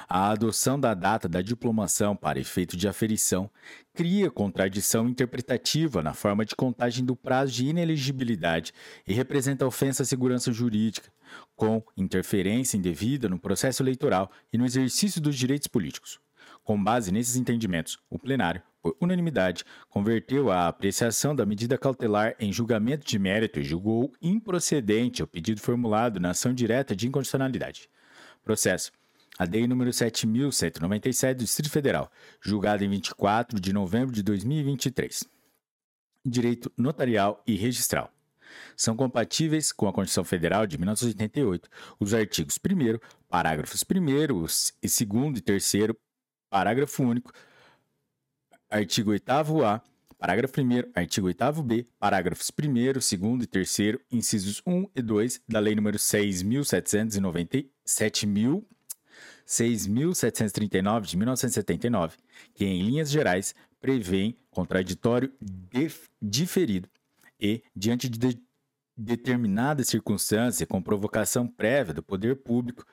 a adoção da data da diplomação para efeito de aferição cria contradição interpretativa na forma de contagem do prazo de ineligibilidade e representa ofensa à segurança jurídica, com interferência indevida no processo eleitoral e no exercício dos direitos políticos. Com base nesses entendimentos, o plenário, por unanimidade, converteu a apreciação da medida cautelar em julgamento de mérito e julgou improcedente o pedido formulado na ação direta de inconstitucionalidade. Processo. A DEI número 7.197 do Distrito Federal, julgada em 24 de novembro de 2023. Direito notarial e registral. São compatíveis com a Constituição Federal de 1988 os artigos 1 parágrafos 1 e 2 e 3 Parágrafo único. Artigo 8º-A. Parágrafo 1 artigo 8º-B, parágrafos 1 2 e 3 incisos 1 e 2 da Lei nº 6.739 de 1979, que, em linhas gerais, prevêem contraditório diferido e, diante de, de determinada circunstância com provocação prévia do poder público,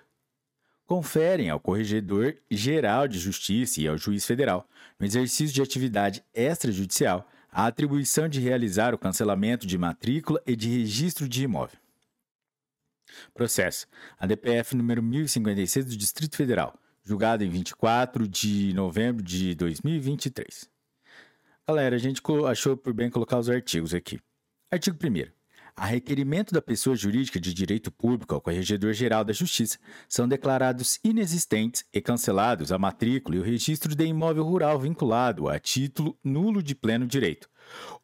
conferem ao Corregedor Geral de Justiça e ao Juiz Federal, no exercício de atividade extrajudicial, a atribuição de realizar o cancelamento de matrícula e de registro de imóvel. Processo. A DPF número 1056 do Distrito Federal, julgado em 24 de novembro de 2023. Galera, a gente achou por bem colocar os artigos aqui. Artigo 1 a requerimento da pessoa jurídica de direito público ao Corregedor-Geral da Justiça, são declarados inexistentes e cancelados a matrícula e o registro de imóvel rural vinculado a título nulo de pleno direito,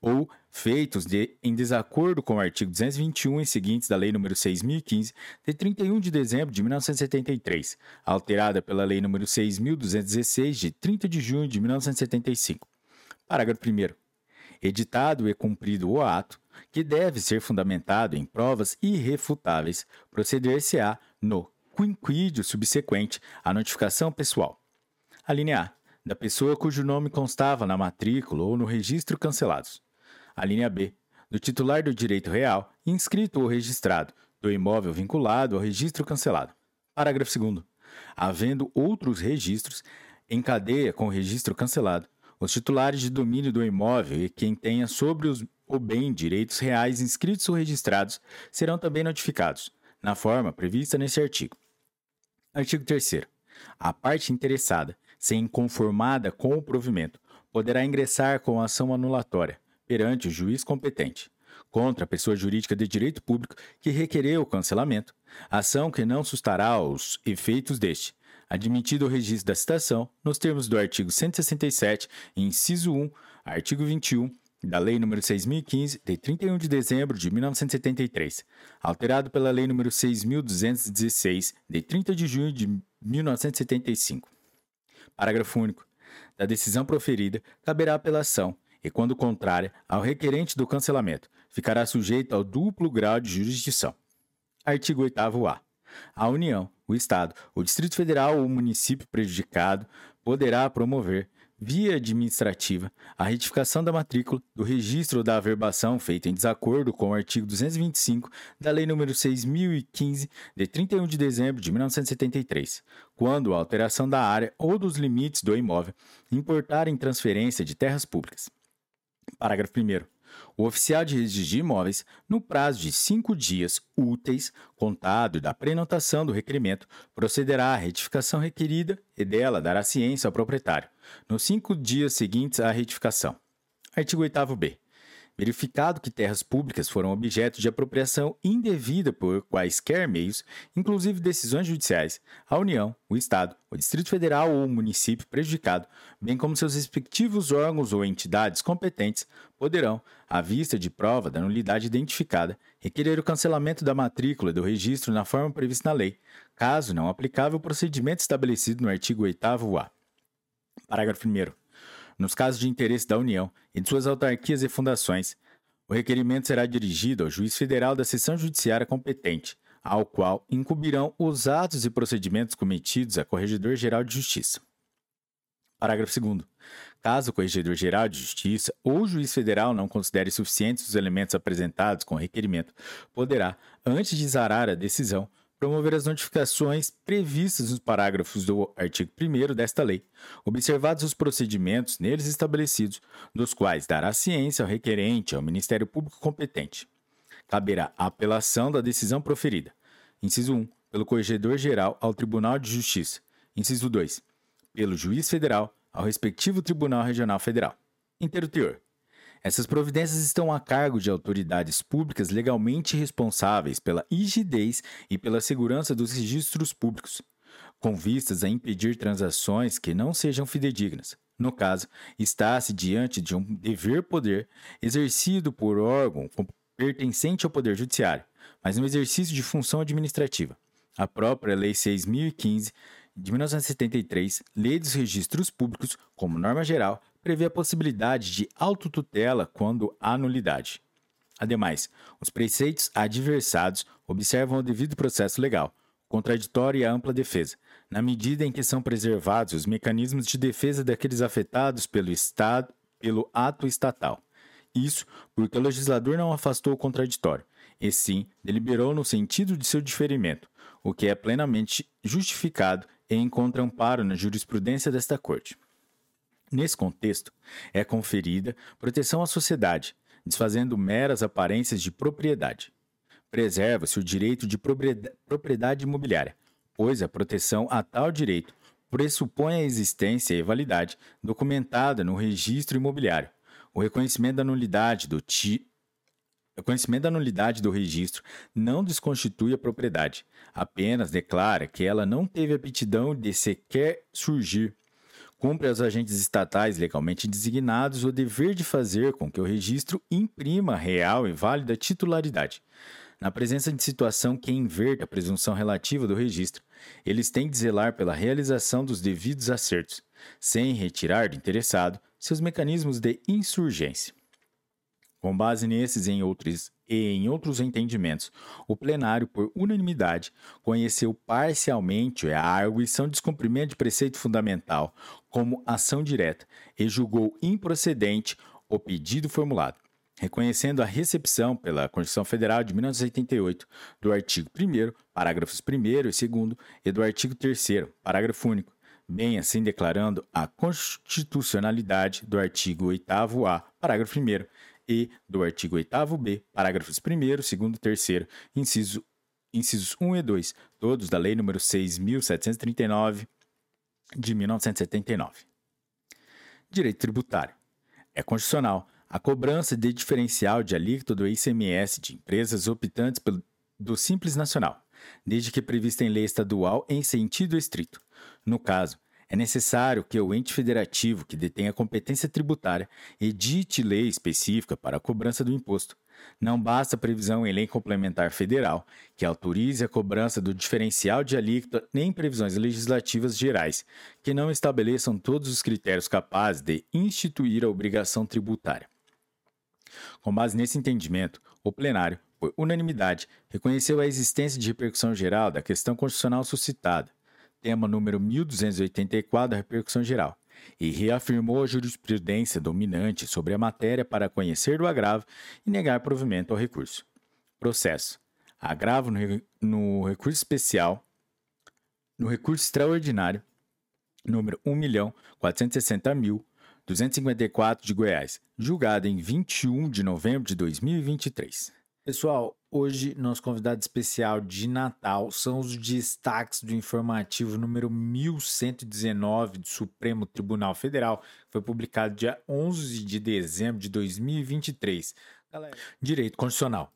ou feitos de, em desacordo com o artigo 221 e seguintes da Lei nº 6015, de 31 de dezembro de 1973, alterada pela Lei nº 6216, de 30 de junho de 1975. Parágrafo 1 editado e cumprido o ato, que deve ser fundamentado em provas irrefutáveis, proceder-se-á no quinquídio subsequente à notificação pessoal. A linha A. Da pessoa cujo nome constava na matrícula ou no registro cancelados. A linha B. Do titular do direito real, inscrito ou registrado, do imóvel vinculado ao registro cancelado. Parágrafo 2. Havendo outros registros, em cadeia com o registro cancelado, os titulares de domínio do imóvel e quem tenha sobre os, o bem direitos reais inscritos ou registrados serão também notificados, na forma prevista nesse artigo. Artigo 3. A parte interessada, sem conformada com o provimento, poderá ingressar com ação anulatória perante o juiz competente contra a pessoa jurídica de direito público que requereu o cancelamento, ação que não sustará os efeitos deste, admitido o registro da citação nos termos do artigo 167, inciso 1, artigo 21 da Lei nº 6015, de 31 de dezembro de 1973, alterado pela Lei nº 6216, de 30 de junho de 1975. Parágrafo único. Da decisão proferida, caberá apelação e, quando contrária ao requerente do cancelamento, ficará sujeito ao duplo grau de jurisdição. Artigo 8º-A. A União, o Estado, o Distrito Federal ou o município prejudicado poderá promover, via administrativa, a retificação da matrícula, do registro da averbação feita em desacordo com o artigo 225 da Lei nº 6015, de 31 de dezembro de 1973, quando a alteração da área ou dos limites do imóvel importar em transferência de terras públicas. Parágrafo 1 o oficial de registro de imóveis, no prazo de cinco dias úteis, contado da prenotação do requerimento, procederá à retificação requerida e dela dará ciência ao proprietário, nos cinco dias seguintes à retificação. Artigo 8b. Verificado que terras públicas foram objeto de apropriação indevida por quaisquer meios, inclusive decisões judiciais, a União, o Estado, o Distrito Federal ou o município prejudicado, bem como seus respectivos órgãos ou entidades competentes, poderão, à vista de prova da nulidade identificada, requerer o cancelamento da matrícula do registro na forma prevista na lei, caso não aplicável o procedimento estabelecido no artigo 8º-A. Parágrafo 1 nos casos de interesse da União e de suas autarquias e fundações, o requerimento será dirigido ao juiz federal da seção judiciária competente, ao qual incumbirão os atos e procedimentos cometidos a Corregedor-Geral de Justiça. Parágrafo 2. Caso o Corregedor-Geral de Justiça ou o juiz federal não considere suficientes os elementos apresentados com o requerimento, poderá, antes de zarar a decisão, promover as notificações previstas nos parágrafos do artigo 1 desta lei, observados os procedimentos neles estabelecidos, dos quais dará ciência ao requerente ao Ministério Público competente. Caberá a apelação da decisão proferida. Inciso 1. Pelo Corregedor-Geral ao Tribunal de Justiça. Inciso 2. Pelo Juiz Federal ao respectivo Tribunal Regional Federal. Inteiro teor. Essas providências estão a cargo de autoridades públicas legalmente responsáveis pela rigidez e pela segurança dos registros públicos, com vistas a impedir transações que não sejam fidedignas. No caso, está-se diante de um dever-poder exercido por órgão pertencente ao Poder Judiciário, mas no exercício de função administrativa. A própria Lei 6.015 de 1973, Lei dos Registros Públicos, como norma geral, prevê a possibilidade de autotutela quando há nulidade. Ademais, os preceitos adversados observam o devido processo legal, contraditório e a ampla defesa, na medida em que são preservados os mecanismos de defesa daqueles afetados pelo Estado, pelo ato estatal. Isso porque o legislador não afastou o contraditório, e sim deliberou no sentido de seu diferimento, o que é plenamente justificado e encontra amparo na jurisprudência desta Corte. Nesse contexto, é conferida proteção à sociedade, desfazendo meras aparências de propriedade. Preserva-se o direito de propriedade imobiliária, pois a proteção a tal direito pressupõe a existência e validade documentada no registro imobiliário. O reconhecimento da nulidade do ti... O conhecimento da nulidade do registro não desconstitui a propriedade, apenas declara que ela não teve aptidão de sequer surgir Cumpre aos agentes estatais legalmente designados o dever de fazer com que o registro imprima real e válida titularidade. Na presença de situação que inverte a presunção relativa do registro, eles têm de zelar pela realização dos devidos acertos, sem retirar do interessado seus mecanismos de insurgência. Com base nesses e em outros, e em outros entendimentos, o plenário, por unanimidade, conheceu parcialmente a arguição de descumprimento de preceito fundamental como ação direta e julgou improcedente o pedido formulado, reconhecendo a recepção pela Constituição Federal de 1988 do artigo 1 parágrafos 1 e 2 e do artigo 3 parágrafo único, bem assim declarando a constitucionalidade do artigo 8º-A, parágrafo 1 e do artigo 8º-B, parágrafos 1 2 e 3 inciso, incisos 1 e 2, todos da Lei nº 6.739, de 1979. Direito tributário. É constitucional a cobrança de diferencial de alíquota do ICMS de empresas optantes pelo, do Simples Nacional, desde que prevista em lei estadual em sentido estrito. No caso, é necessário que o ente federativo que detém a competência tributária edite lei específica para a cobrança do imposto. Não basta previsão em lei complementar federal que autorize a cobrança do diferencial de alíquota nem previsões legislativas gerais que não estabeleçam todos os critérios capazes de instituir a obrigação tributária. Com base nesse entendimento, o plenário, por unanimidade, reconheceu a existência de repercussão geral da questão constitucional suscitada tema número 1284 da repercussão geral, e reafirmou a jurisprudência dominante sobre a matéria para conhecer do agravo e negar provimento ao recurso. Processo. Agravo no, recurso especial, no recurso extraordinário, número 1.460.254 de Goiás, julgado em 21 de novembro de 2023. Pessoal, hoje nosso convidado especial de Natal são os destaques do informativo número 1119 do Supremo Tribunal Federal, que foi publicado dia 11 de dezembro de 2023. Galera, direito constitucional.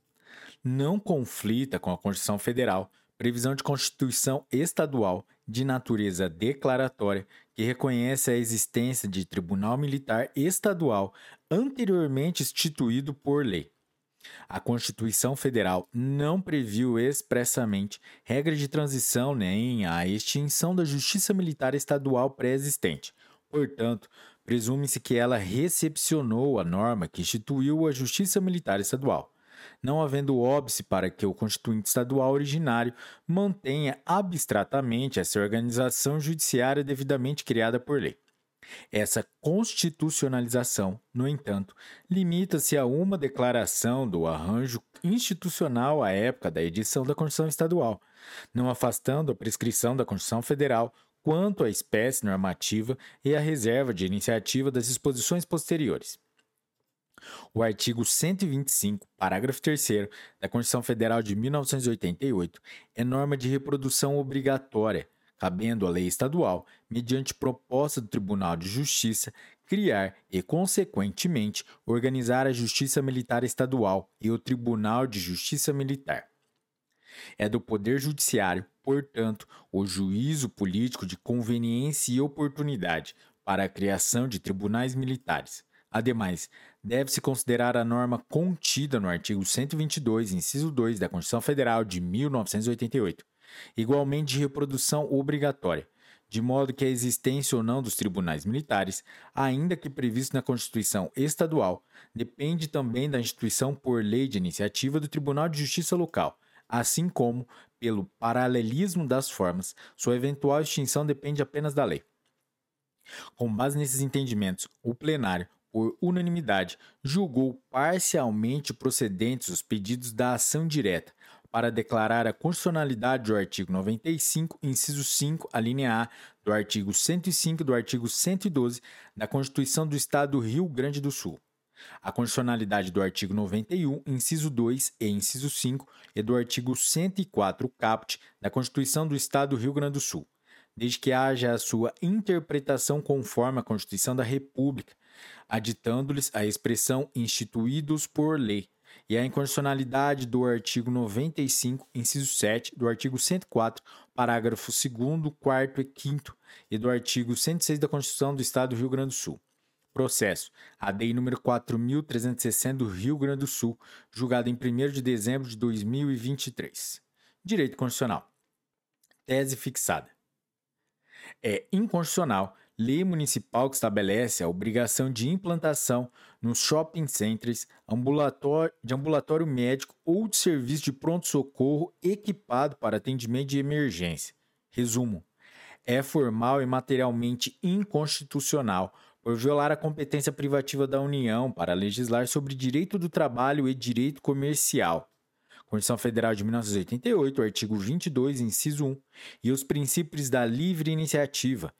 Não conflita com a Constituição Federal, previsão de Constituição estadual de natureza declaratória que reconhece a existência de Tribunal Militar Estadual anteriormente instituído por lei. A Constituição Federal não previu expressamente regra de transição nem a extinção da Justiça Militar Estadual pré-existente. Portanto, presume-se que ela recepcionou a norma que instituiu a Justiça Militar Estadual, não havendo óbice para que o Constituinte Estadual originário mantenha abstratamente essa organização judiciária devidamente criada por lei. Essa constitucionalização, no entanto, limita-se a uma declaração do arranjo institucional à época da edição da Constituição Estadual, não afastando a prescrição da Constituição Federal quanto à espécie normativa e à reserva de iniciativa das disposições posteriores. O artigo 125, parágrafo 3 da Constituição Federal de 1988 é norma de reprodução obrigatória cabendo à lei estadual, mediante proposta do Tribunal de Justiça, criar e, consequentemente, organizar a Justiça Militar Estadual e o Tribunal de Justiça Militar. É do Poder Judiciário, portanto, o juízo político de conveniência e oportunidade para a criação de tribunais militares. Ademais, deve-se considerar a norma contida no artigo 122, inciso 2 da Constituição Federal de 1988, igualmente de reprodução obrigatória, de modo que a existência ou não dos tribunais militares, ainda que previsto na Constituição estadual, depende também da instituição por lei de iniciativa do Tribunal de Justiça local, assim como, pelo paralelismo das formas, sua eventual extinção depende apenas da lei. Com base nesses entendimentos, o plenário, por unanimidade, julgou parcialmente procedentes os pedidos da ação direta, para declarar a constitucionalidade do artigo 95, inciso 5, a linha A, do artigo 105 e do artigo 112 da Constituição do Estado do Rio Grande do Sul. A constitucionalidade do artigo 91, inciso 2 e inciso 5 e do artigo 104 caput da Constituição do Estado do Rio Grande do Sul, desde que haja a sua interpretação conforme a Constituição da República, aditando-lhes a expressão instituídos por lei, e a incondicionalidade do artigo 95, inciso 7, do artigo 104, parágrafo 2, 4 e 5 e do artigo 106 da Constituição do Estado do Rio Grande do Sul. Processo. ADI número 4360 do Rio Grande do Sul, julgado em 1 de dezembro de 2023. Direito Constitucional. Tese fixada. É inconstitucional lei municipal que estabelece a obrigação de implantação nos shopping centers ambulatório, de ambulatório médico ou de serviço de pronto-socorro equipado para atendimento de emergência. Resumo: é formal e materialmente inconstitucional por violar a competência privativa da União para legislar sobre direito do trabalho e direito comercial. Constituição Federal de 1988, artigo 22, inciso 1, e os princípios da livre iniciativa,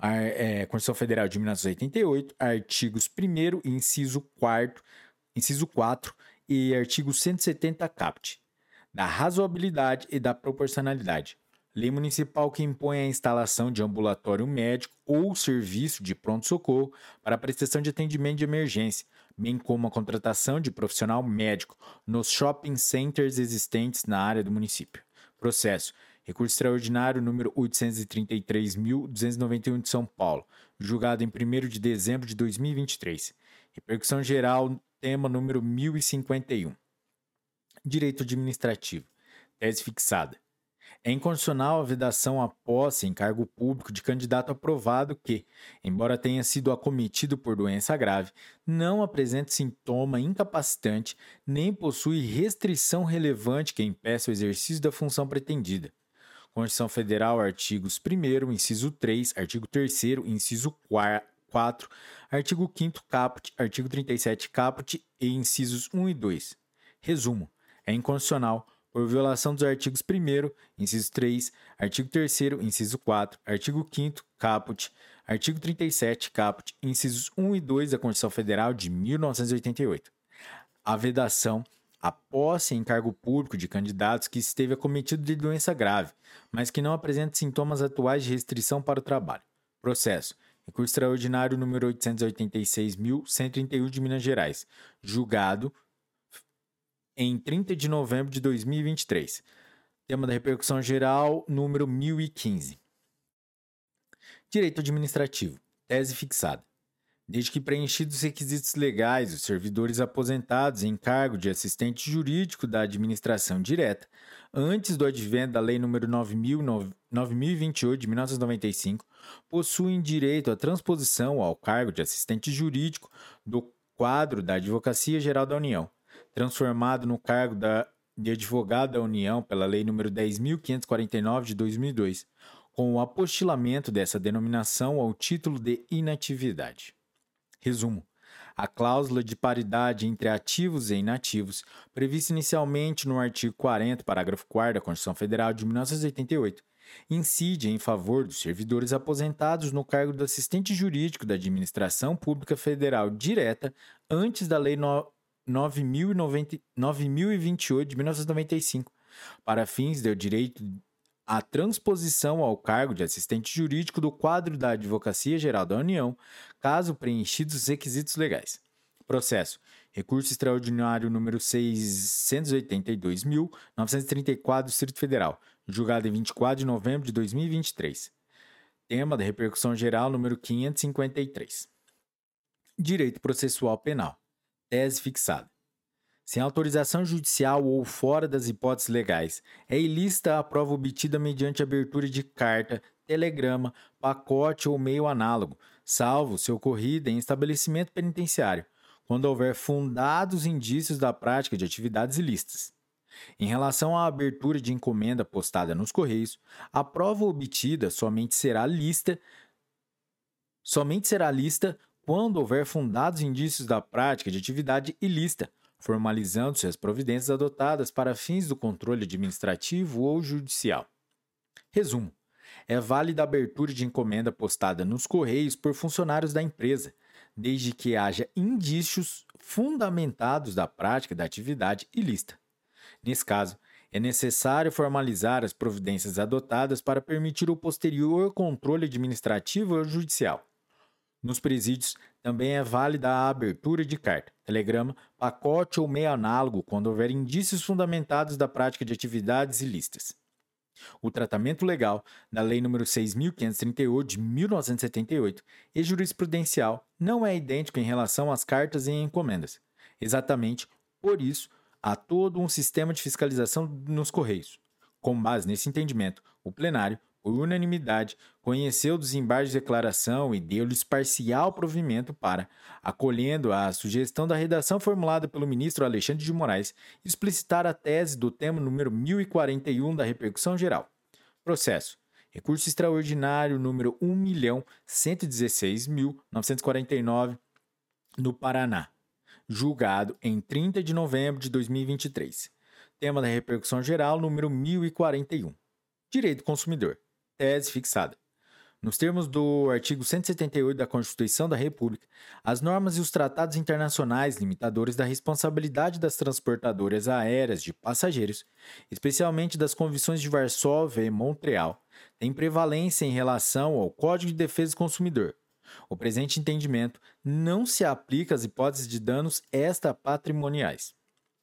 é, Constituição Federal de 1988, artigos 1 inciso 4 inciso 4 e artigo 170 caput, da razoabilidade e da proporcionalidade. Lei municipal que impõe a instalação de ambulatório médico ou serviço de pronto-socorro para prestação de atendimento de emergência, bem como a contratação de profissional médico nos shopping centers existentes na área do município. Processo Recurso extraordinário número 833.291 de São Paulo, julgado em 1 de dezembro de 2023. Repercussão geral, tema número 1051. Direito administrativo. Tese fixada. É incondicional a vedação à posse em cargo público de candidato aprovado que, embora tenha sido acometido por doença grave, não apresenta sintoma incapacitante nem possui restrição relevante que impeça o exercício da função pretendida. Constituição Federal, artigos 1 inciso 3, artigo 3 inciso 4, artigo 5 caput, artigo 37 caput e incisos 1 e 2. Resumo: é inconstitucional por violação dos artigos 1 inciso 3, artigo 3 inciso 4, artigo 5 caput, artigo 37 caput, incisos 1 e 2 da Constituição Federal de 1988. A vedação a posse em cargo público de candidatos que esteve acometido de doença grave, mas que não apresenta sintomas atuais de restrição para o trabalho. Processo. Recurso extraordinário número 886.131 de Minas Gerais, julgado em 30 de novembro de 2023. Tema da repercussão geral número 1015. Direito administrativo. Tese fixada desde que preenchidos os requisitos legais, os servidores aposentados em cargo de assistente jurídico da administração direta, antes do advento da Lei nº 9028 de 1995, possuem direito à transposição ao cargo de assistente jurídico do quadro da Advocacia Geral da União, transformado no cargo da, de advogado da União pela Lei nº 10.549 de 2002, com o apostilamento dessa denominação ao título de inatividade. Resumo: a cláusula de paridade entre ativos e inativos, prevista inicialmente no artigo 40, parágrafo 4 da Constituição Federal de 1988, incide em favor dos servidores aposentados no cargo de assistente jurídico da Administração Pública Federal direta antes da Lei 9028 de 1995, para fins do direito a transposição ao cargo de assistente jurídico do quadro da Advocacia Geral da União, caso preenchidos os requisitos legais. Processo. Recurso extraordinário número 682.934 do Distrito Federal, julgado em 24 de novembro de 2023. Tema da repercussão geral número 553. Direito processual penal. Tese fixada sem autorização judicial ou fora das hipóteses legais, é ilícita a prova obtida mediante abertura de carta, telegrama, pacote ou meio análogo, salvo se ocorrida em estabelecimento penitenciário, quando houver fundados indícios da prática de atividades ilícitas. Em relação à abertura de encomenda postada nos Correios, a prova obtida somente será lista somente será lista quando houver fundados indícios da prática de atividade ilícita, formalizando-se as providências adotadas para fins do controle administrativo ou judicial. Resumo: é válida a abertura de encomenda postada nos Correios por funcionários da empresa, desde que haja indícios fundamentados da prática da atividade ilícita. Nesse caso, é necessário formalizar as providências adotadas para permitir o posterior controle administrativo ou judicial. Nos presídios, também é válida a abertura de carta, telegrama, pacote ou meio análogo quando houver indícios fundamentados da prática de atividades ilícitas. O tratamento legal da Lei nº 6.538 de 1978 e jurisprudencial não é idêntico em relação às cartas e encomendas. Exatamente por isso, há todo um sistema de fiscalização nos Correios. Com base nesse entendimento, o plenário por unanimidade, conheceu o desembarque de declaração e deu-lhes parcial provimento para, acolhendo a sugestão da redação formulada pelo ministro Alexandre de Moraes, explicitar a tese do tema número 1041 da repercussão geral. Processo. Recurso extraordinário número 1.116.949 no Paraná. Julgado em 30 de novembro de 2023. Tema da repercussão geral número 1041. Direito do consumidor tese fixada. Nos termos do artigo 178 da Constituição da República, as normas e os tratados internacionais limitadores da responsabilidade das transportadoras aéreas de passageiros, especialmente das convenções de Varsóvia e Montreal, têm prevalência em relação ao Código de Defesa do Consumidor. O presente entendimento não se aplica às hipóteses de danos extrapatrimoniais.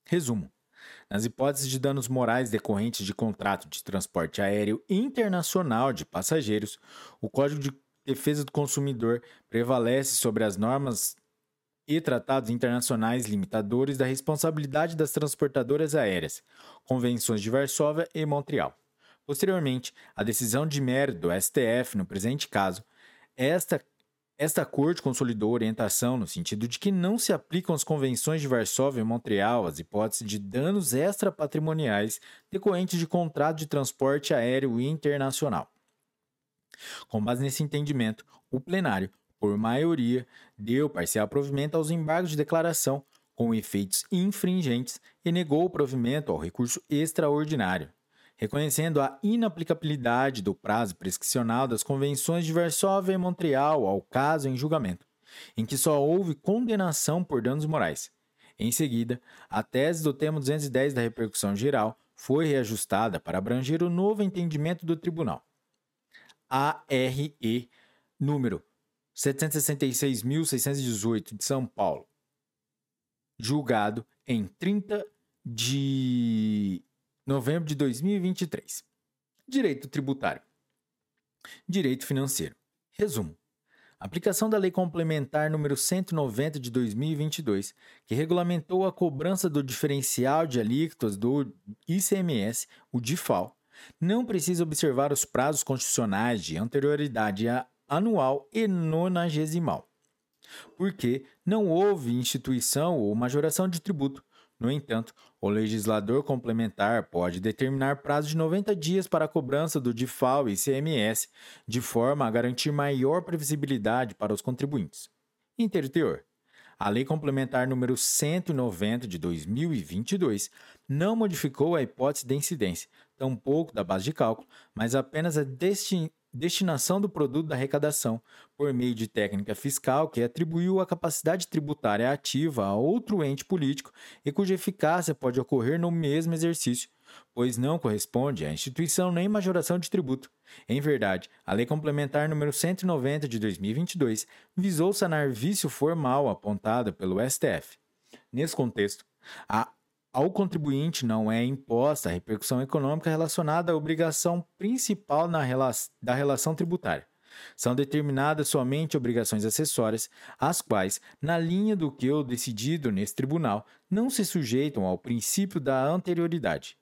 Resumo: nas hipóteses de danos morais decorrentes de contrato de transporte aéreo internacional de passageiros, o Código de Defesa do Consumidor prevalece sobre as normas e tratados internacionais limitadores da responsabilidade das transportadoras aéreas, convenções de Varsóvia e Montreal. Posteriormente, a decisão de mérito do STF no presente caso, esta esta corte consolidou orientação no sentido de que não se aplicam as convenções de Varsóvia e Montreal às hipóteses de danos extrapatrimoniais decorrentes de contrato de transporte aéreo internacional. Com base nesse entendimento, o plenário, por maioria, deu parcial provimento aos embargos de declaração com efeitos infringentes e negou o provimento ao recurso extraordinário reconhecendo a inaplicabilidade do prazo prescricional das convenções de Varsóvia e Montreal ao caso em julgamento, em que só houve condenação por danos morais, Em seguida, a tese do tema 210 da repercussão geral foi reajustada para abranger o novo entendimento do tribunal. ARE número 766.618 de São Paulo, julgado em 30 de novembro de 2023. Direito tributário. Direito financeiro. Resumo. Aplicação da Lei Complementar número 190 de 2022, que regulamentou a cobrança do diferencial de alíquotas do ICMS, o DIFAL, não precisa observar os prazos constitucionais de anterioridade anual e nonagesimal, porque não houve instituição ou majoração de tributo. No entanto, o legislador complementar pode determinar prazo de 90 dias para a cobrança do DIFAL e ICMS, de forma a garantir maior previsibilidade para os contribuintes. Interior. A Lei Complementar número 190 de 2022 não modificou a hipótese de incidência, tampouco da base de cálculo, mas apenas a destinação do produto da arrecadação, por meio de técnica fiscal que atribuiu a capacidade tributária ativa a outro ente político e cuja eficácia pode ocorrer no mesmo exercício, pois não corresponde à instituição nem majoração de tributo. Em verdade, a Lei Complementar número 190 de 2022 visou sanar vício formal apontado pelo STF. Nesse contexto, a ao contribuinte não é imposta a repercussão econômica relacionada à obrigação principal na rela da relação tributária. São determinadas somente obrigações acessórias, as quais, na linha do que o decidido nesse tribunal, não se sujeitam ao princípio da anterioridade.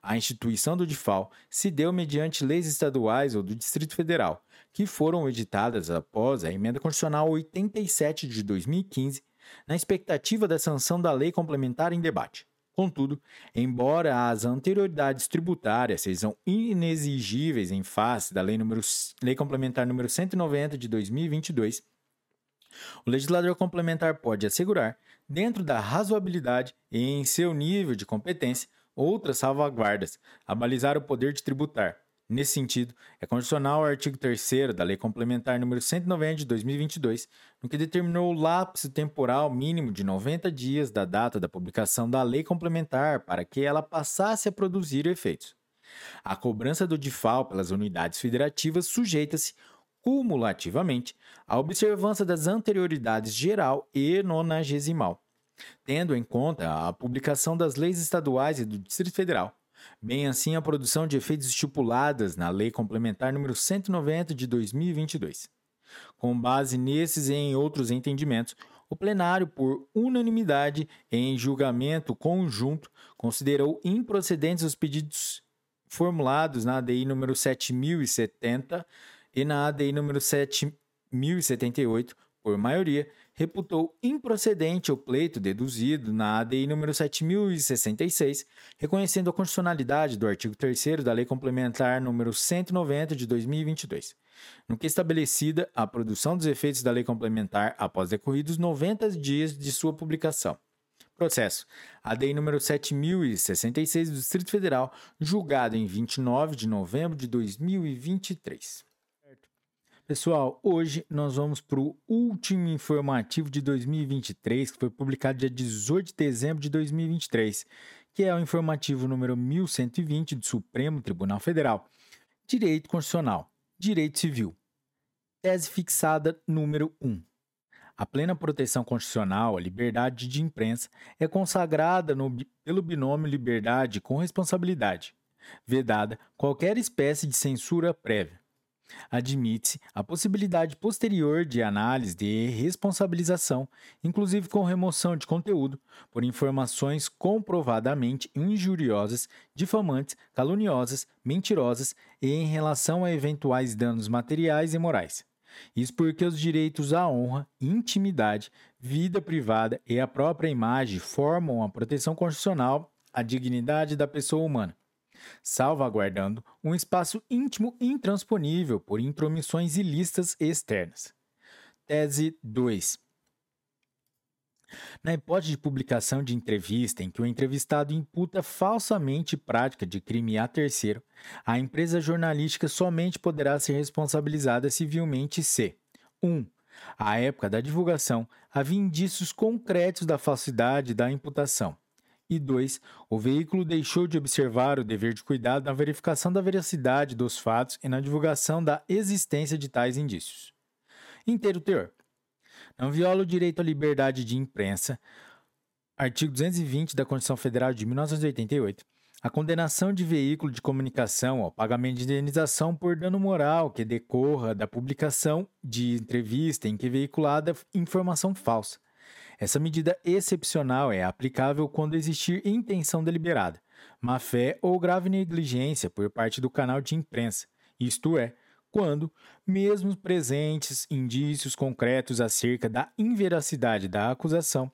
A instituição do DIFAL se deu mediante leis estaduais ou do Distrito Federal, que foram editadas após a Emenda Constitucional 87 de 2015, na expectativa da sanção da lei complementar em debate. Contudo, embora as anterioridades tributárias sejam inexigíveis em face da Lei, número, lei Complementar número 190 de 2022, o legislador complementar pode assegurar, dentro da razoabilidade e em seu nível de competência, outras salvaguardas, a balizar o poder de tributar, Nesse sentido, é condicional ao artigo 3 da Lei Complementar número 190 de 2022, no que determinou o lapso temporal mínimo de 90 dias da data da publicação da Lei Complementar para que ela passasse a produzir efeitos. A cobrança do DIFAL pelas unidades federativas sujeita-se, cumulativamente, à observância das anterioridades geral e nonagesimal, tendo em conta a publicação das leis estaduais e do Distrito Federal, bem assim a produção de efeitos estipuladas na Lei Complementar número 190 de 2022. Com base nesses e em outros entendimentos, o plenário, por unanimidade em julgamento conjunto, considerou improcedentes os pedidos formulados na ADI número 7070 e na ADI número 7078 por maioria, reputou improcedente o pleito deduzido na ADI número 7066, reconhecendo a constitucionalidade do artigo 3 da Lei Complementar número 190 de 2022, no que estabelecida a produção dos efeitos da Lei Complementar após decorridos 90 dias de sua publicação. Processo. ADI número 7066 do Distrito Federal, julgado em 29 de novembro de 2023. Pessoal, hoje nós vamos para o último informativo de 2023, que foi publicado dia 18 de dezembro de 2023, que é o informativo número 1120 do Supremo Tribunal Federal. Direito Constitucional, Direito Civil. Tese fixada número 1. A plena proteção constitucional à liberdade de imprensa é consagrada no, pelo binômio liberdade com responsabilidade, vedada qualquer espécie de censura prévia Admite-se a possibilidade posterior de análise de responsabilização, inclusive com remoção de conteúdo, por informações comprovadamente injuriosas, difamantes, caluniosas, mentirosas e em relação a eventuais danos materiais e morais. Isso porque os direitos à honra, intimidade, vida privada e a própria imagem formam a proteção constitucional à dignidade da pessoa humana salvaguardando um espaço íntimo intransponível por intromissões ilícitas externas. Tese 2. Na hipótese de publicação de entrevista em que o entrevistado imputa falsamente prática de crime a terceiro, a empresa jornalística somente poderá ser responsabilizada civilmente se 1. Um, À época da divulgação, havia indícios concretos da falsidade da imputação. E 2. O veículo deixou de observar o dever de cuidado na verificação da veracidade dos fatos e na divulgação da existência de tais indícios. Inteiro teor. Não viola o direito à liberdade de imprensa, artigo 220 da Constituição Federal de 1988, a condenação de veículo de comunicação ao pagamento de indenização por dano moral que decorra da publicação de entrevista em que é veiculada informação falsa. Essa medida excepcional é aplicável quando existir intenção deliberada, má-fé ou grave negligência por parte do canal de imprensa, isto é, quando, mesmo presentes indícios concretos acerca da inveracidade da acusação,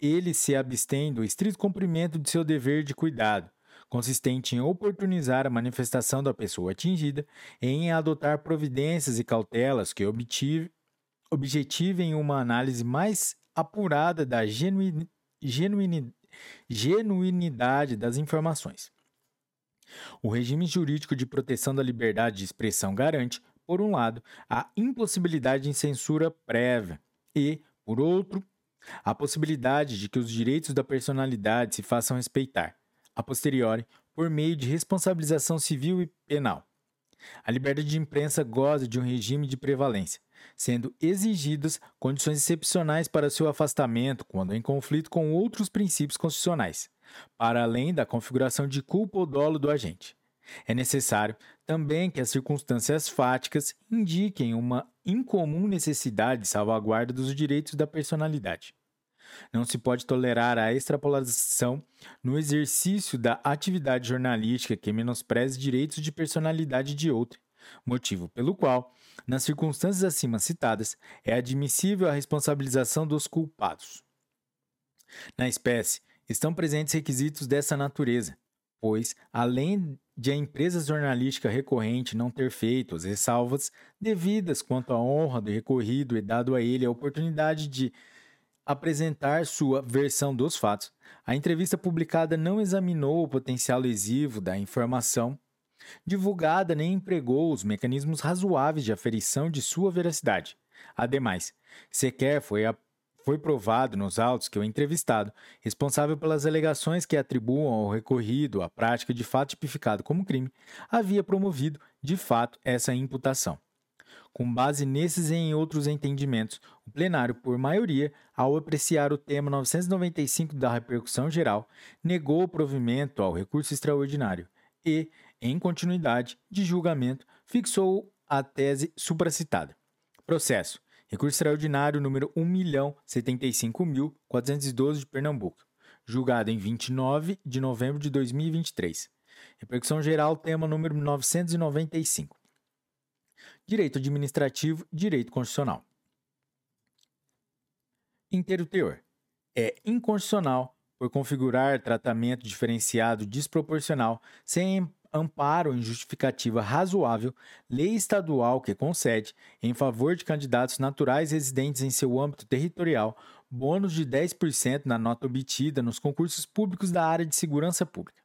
ele se abstém do estrito cumprimento de seu dever de cuidado, consistente em oportunizar a manifestação da pessoa atingida, em adotar providências e cautelas que objetivem uma análise mais apurada da genuini, genuini, genuinidade das informações. O regime jurídico de proteção da liberdade de expressão garante, por um lado, a impossibilidade de censura prévia e, por outro, a possibilidade de que os direitos da personalidade se façam respeitar, a posteriori, por meio de responsabilização civil e penal. A liberdade de imprensa goza de um regime de prevalência, sendo exigidas condições excepcionais para seu afastamento quando em conflito com outros princípios constitucionais, para além da configuração de culpa ou dolo do agente. É necessário também que as circunstâncias fáticas indiquem uma incomum necessidade de salvaguarda dos direitos da personalidade. Não se pode tolerar a extrapolação no exercício da atividade jornalística que menospreze direitos de personalidade de outra, motivo pelo qual, nas circunstâncias acima citadas, é admissível a responsabilização dos culpados. Na espécie, estão presentes requisitos dessa natureza, pois, além de a empresa jornalística recorrente não ter feito as ressalvas devidas quanto à honra do recorrido e dado a ele a oportunidade de apresentar sua versão dos fatos, a entrevista publicada não examinou o potencial lesivo da informação divulgada nem empregou os mecanismos razoáveis de aferição de sua veracidade. Ademais, sequer foi, a, foi provado nos autos que o entrevistado, responsável pelas alegações que atribuam ao recorrido a prática de fato tipificado como crime, havia promovido, de fato, essa imputação. Com base nesses e em outros entendimentos, o plenário, por maioria, ao apreciar o tema 995 da repercussão geral, negou o provimento ao recurso extraordinário e, em continuidade de julgamento, fixou a tese supracitada. Processo. Recurso extraordinário número 1.075.412 de Pernambuco, julgado em 29 de novembro de 2023. Repercussão geral, tema número 995. Direito administrativo, direito constitucional. Inteiro teor. É inconstitucional por configurar tratamento diferenciado desproporcional sem amparo em justificativa razoável, lei estadual que concede, em favor de candidatos naturais residentes em seu âmbito territorial, bônus de 10% na nota obtida nos concursos públicos da área de segurança pública.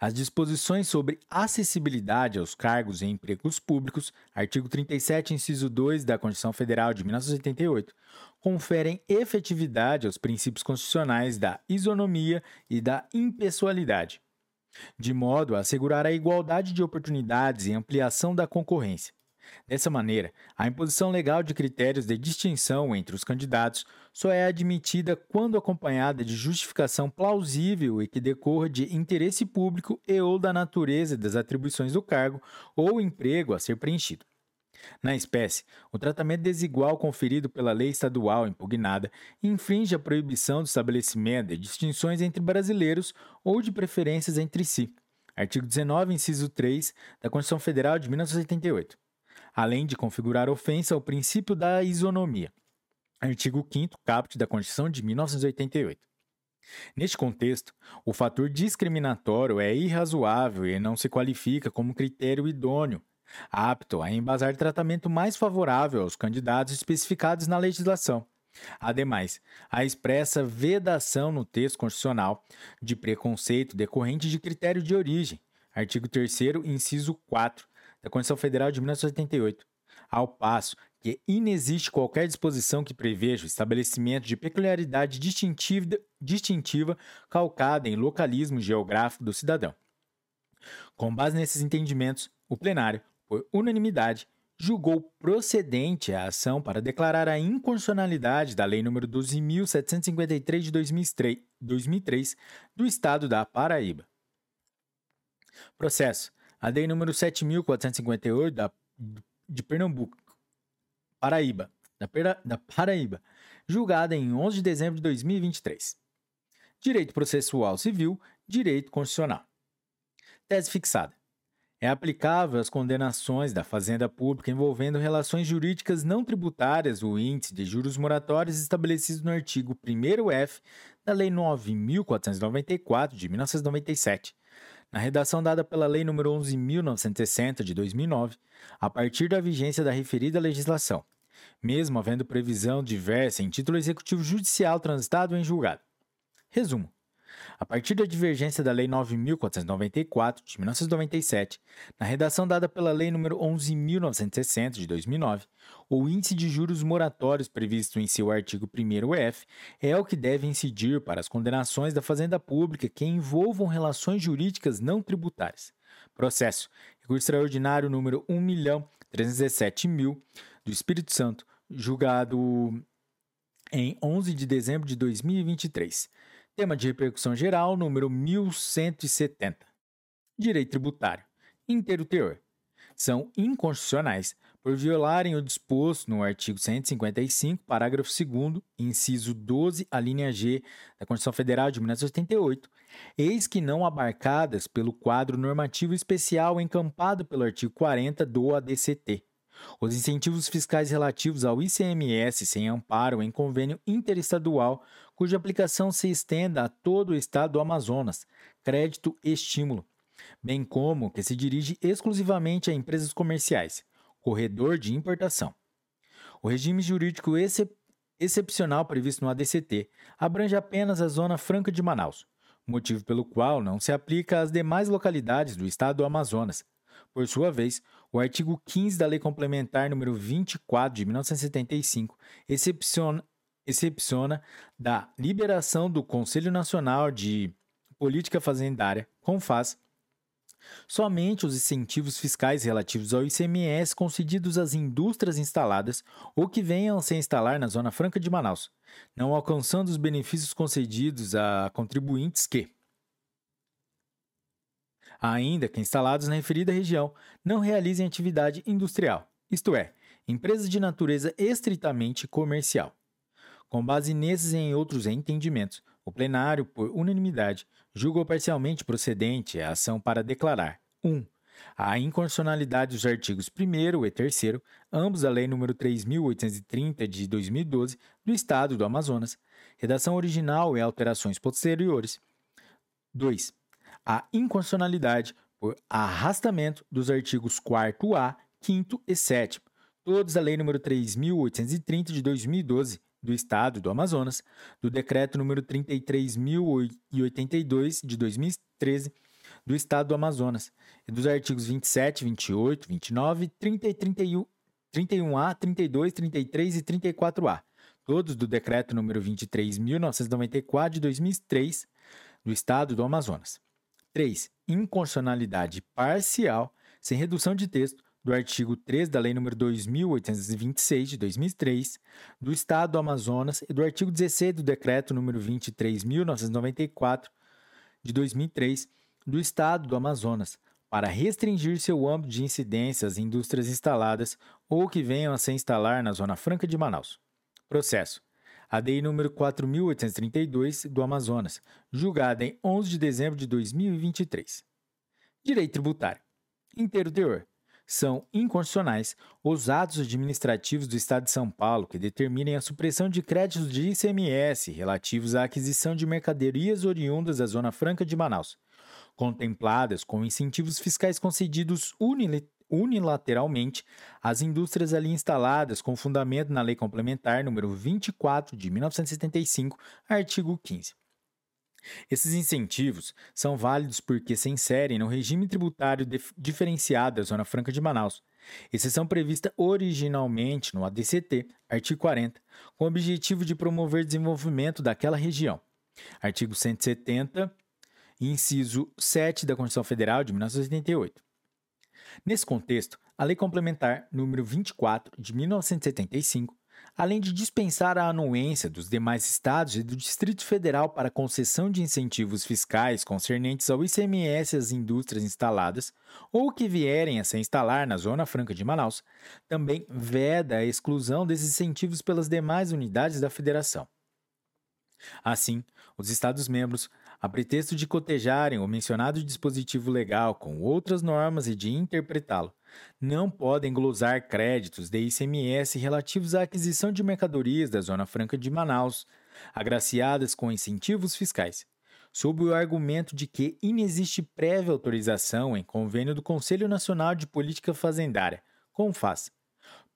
As disposições sobre acessibilidade aos cargos em empregos públicos, artigo 37, inciso 2 da Constituição Federal de 1988, conferem efetividade aos princípios constitucionais da isonomia e da impessoalidade, de modo a assegurar a igualdade de oportunidades e ampliação da concorrência. Dessa maneira, a imposição legal de critérios de distinção entre os candidatos só é admitida quando acompanhada de justificação plausível e que decorra de interesse público e ou da natureza das atribuições do cargo ou emprego a ser preenchido. Na espécie, o tratamento desigual conferido pela lei estadual impugnada infringe a proibição do estabelecimento de distinções entre brasileiros ou de preferências entre si. Artigo 19, inciso 3 da Constituição Federal de 1988 além de configurar ofensa ao princípio da isonomia. Artigo 5 caput da Constituição de 1988. Neste contexto, o fator discriminatório é irrazoável e não se qualifica como critério idôneo, apto a embasar tratamento mais favorável aos candidatos especificados na legislação. Ademais, a expressa vedação no texto constitucional de preconceito decorrente de critério de origem, artigo 3 inciso 4, da Constituição Federal de 1988, ao passo que inexiste qualquer disposição que preveja o estabelecimento de peculiaridade distintiva, distintiva calcada em localismo geográfico do cidadão. Com base nesses entendimentos, o plenário, por unanimidade, julgou procedente a ação para declarar a inconstitucionalidade da Lei nº 12.753 de 2003 do Estado da Paraíba. Processo. A Lei nº 7.458 da, de Pernambuco, Paraíba, da, Pera, da Paraíba, julgada em 11 de dezembro de 2023. Direito processual civil, direito constitucional. Tese fixada. É aplicável às condenações da Fazenda Pública envolvendo relações jurídicas não tributárias o índice de juros moratórios estabelecido no artigo 1º-F da Lei 9.494 de 1997, na redação dada pela Lei nº 11.960 de 2009, a partir da vigência da referida legislação, mesmo havendo previsão diversa em título executivo judicial transitado em julgado. Resumo. A partir da divergência da Lei 9.494, de 1997, na redação dada pela Lei nº 11.960, de 2009, o índice de juros moratórios previsto em seu artigo 1º-F é o que deve incidir para as condenações da Fazenda Pública que envolvam relações jurídicas não tributárias. Processo. Recurso extraordinário número 1.317.000 do Espírito Santo, julgado em 11 de dezembro de 2023. Tema de repercussão geral, número 1170. Direito tributário. Inteiro teor. São inconstitucionais por violarem o disposto no artigo 155, parágrafo 2 inciso 12, a linha G da Constituição Federal de 1988, eis que não abarcadas pelo quadro normativo especial encampado pelo artigo 40 do ADCT, os incentivos fiscais relativos ao ICMS sem amparo em convênio interestadual, cuja aplicação se estenda a todo o estado do Amazonas, crédito estímulo, bem como que se dirige exclusivamente a empresas comerciais, corredor de importação. O regime jurídico excep excepcional previsto no ADCT abrange apenas a Zona Franca de Manaus, motivo pelo qual não se aplica às demais localidades do estado do Amazonas, por sua vez, o artigo 15 da Lei Complementar número 24 de 1975 excepciona, excepciona da liberação do Conselho Nacional de Política Fazendária, CONFAS, somente os incentivos fiscais relativos ao ICMS concedidos às indústrias instaladas ou que venham a se instalar na Zona Franca de Manaus, não alcançando os benefícios concedidos a contribuintes que, ainda que instalados na referida região, não realizem atividade industrial, isto é, empresas de natureza estritamente comercial. Com base nesses e em outros entendimentos, o plenário, por unanimidade, julgou parcialmente procedente a ação para declarar 1. Um, a inconstitucionalidade dos artigos 1 e 3, ambos da Lei nº 3.830 de 2012 do Estado do Amazonas, redação original e alterações posteriores. 2 a inconstitucionalidade por arrastamento dos artigos 4A, 5 e 7, todos da Lei nº 3.830 de 2012 do Estado do Amazonas, do Decreto nº 33.082 de 2013 do Estado do Amazonas e dos artigos 27, 28, 29, 30 e 31, 31A, 32, 33 e 34A, todos do Decreto nº 23.994 de 2003 do Estado do Amazonas. 3. Inconstitucionalidade parcial, sem redução de texto, do artigo 3 da Lei nº 2.826, de 2003, do Estado do Amazonas e do artigo 16 do Decreto nº 23.994, de 2003, do Estado do Amazonas, para restringir seu âmbito de incidência às indústrias instaladas ou que venham a se instalar na Zona Franca de Manaus. Processo a DEI número 4832 do Amazonas, julgada em 11 de dezembro de 2023. Direito tributário. Inteiro teor. São inconstitucionais os atos administrativos do Estado de São Paulo que determinem a supressão de créditos de ICMS relativos à aquisição de mercadorias oriundas da Zona Franca de Manaus, contempladas com incentivos fiscais concedidos unilateralmente às indústrias ali instaladas com fundamento na Lei Complementar número 24 de 1975, artigo 15. Esses incentivos são válidos porque se inserem no regime tributário diferenciado da Zona Franca de Manaus, exceção prevista originalmente no ADCT, artigo 40, com o objetivo de promover desenvolvimento daquela região. Artigo 170, inciso 7 da Constituição Federal de 1988. Nesse contexto, a Lei Complementar número 24 de 1975 além de dispensar a anuência dos demais estados e do Distrito Federal para concessão de incentivos fiscais concernentes ao ICMS às indústrias instaladas ou que vierem a se instalar na Zona Franca de Manaus, também veda a exclusão desses incentivos pelas demais unidades da Federação. Assim, os Estados-membros, a pretexto de cotejarem o mencionado dispositivo legal com outras normas e de interpretá-lo, não podem glosar créditos de ICMS relativos à aquisição de mercadorias da Zona Franca de Manaus, agraciadas com incentivos fiscais, sob o argumento de que inexiste prévia autorização em convênio do Conselho Nacional de Política Fazendária, CONFAS,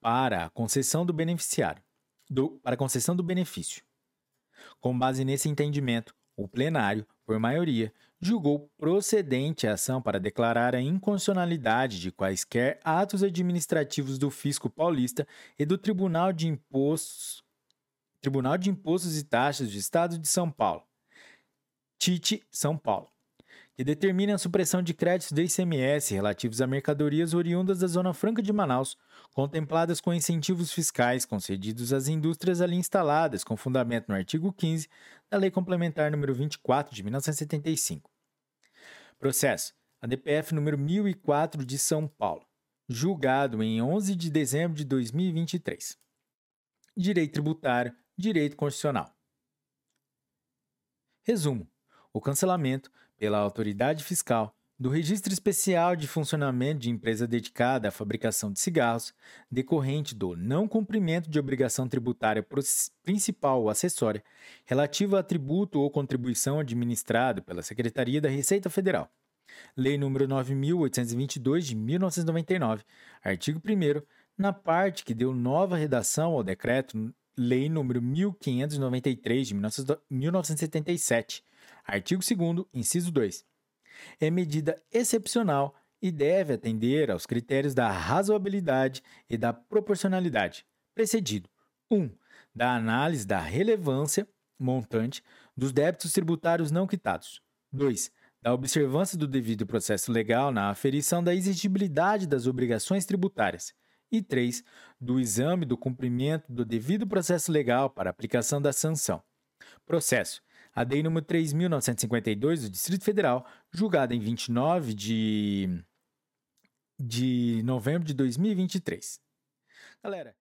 para a concessão do beneficiário, do, para a concessão do benefício. Com base nesse entendimento, o plenário, por maioria, julgou procedente a ação para declarar a inconstitucionalidade de quaisquer atos administrativos do Fisco Paulista e do Tribunal de Impostos, Tribunal de Impostos e Taxas do Estado de São Paulo, TITE São Paulo, que determina a supressão de créditos do ICMS relativos a mercadorias oriundas da Zona Franca de Manaus, contempladas com incentivos fiscais concedidos às indústrias ali instaladas, com fundamento no artigo 15 da Lei Complementar número 24 de 1975. Processo: ADPF número 1004 de São Paulo, julgado em 11 de dezembro de 2023. Direito tributário, direito constitucional. Resumo: o cancelamento pela autoridade fiscal do Registro Especial de Funcionamento de Empresa Dedicada à Fabricação de Cigarros, decorrente do não cumprimento de obrigação tributária principal ou acessória relativa a tributo ou contribuição administrado pela Secretaria da Receita Federal. Lei nº 9.822 de 1999, artigo 1 na parte que deu nova redação ao decreto Lei nº 1593 de 1977, artigo 2 inciso 2 é medida excepcional e deve atender aos critérios da razoabilidade e da proporcionalidade, precedido 1. Um, da análise da relevância montante dos débitos tributários não quitados. 2. Da observância do devido processo legal na aferição da exigibilidade das obrigações tributárias. E 3. Do exame do cumprimento do devido processo legal para aplicação da sanção. Processo a DEI número 3.952 do Distrito Federal, julgada em 29 de, de novembro de 2023. Galera,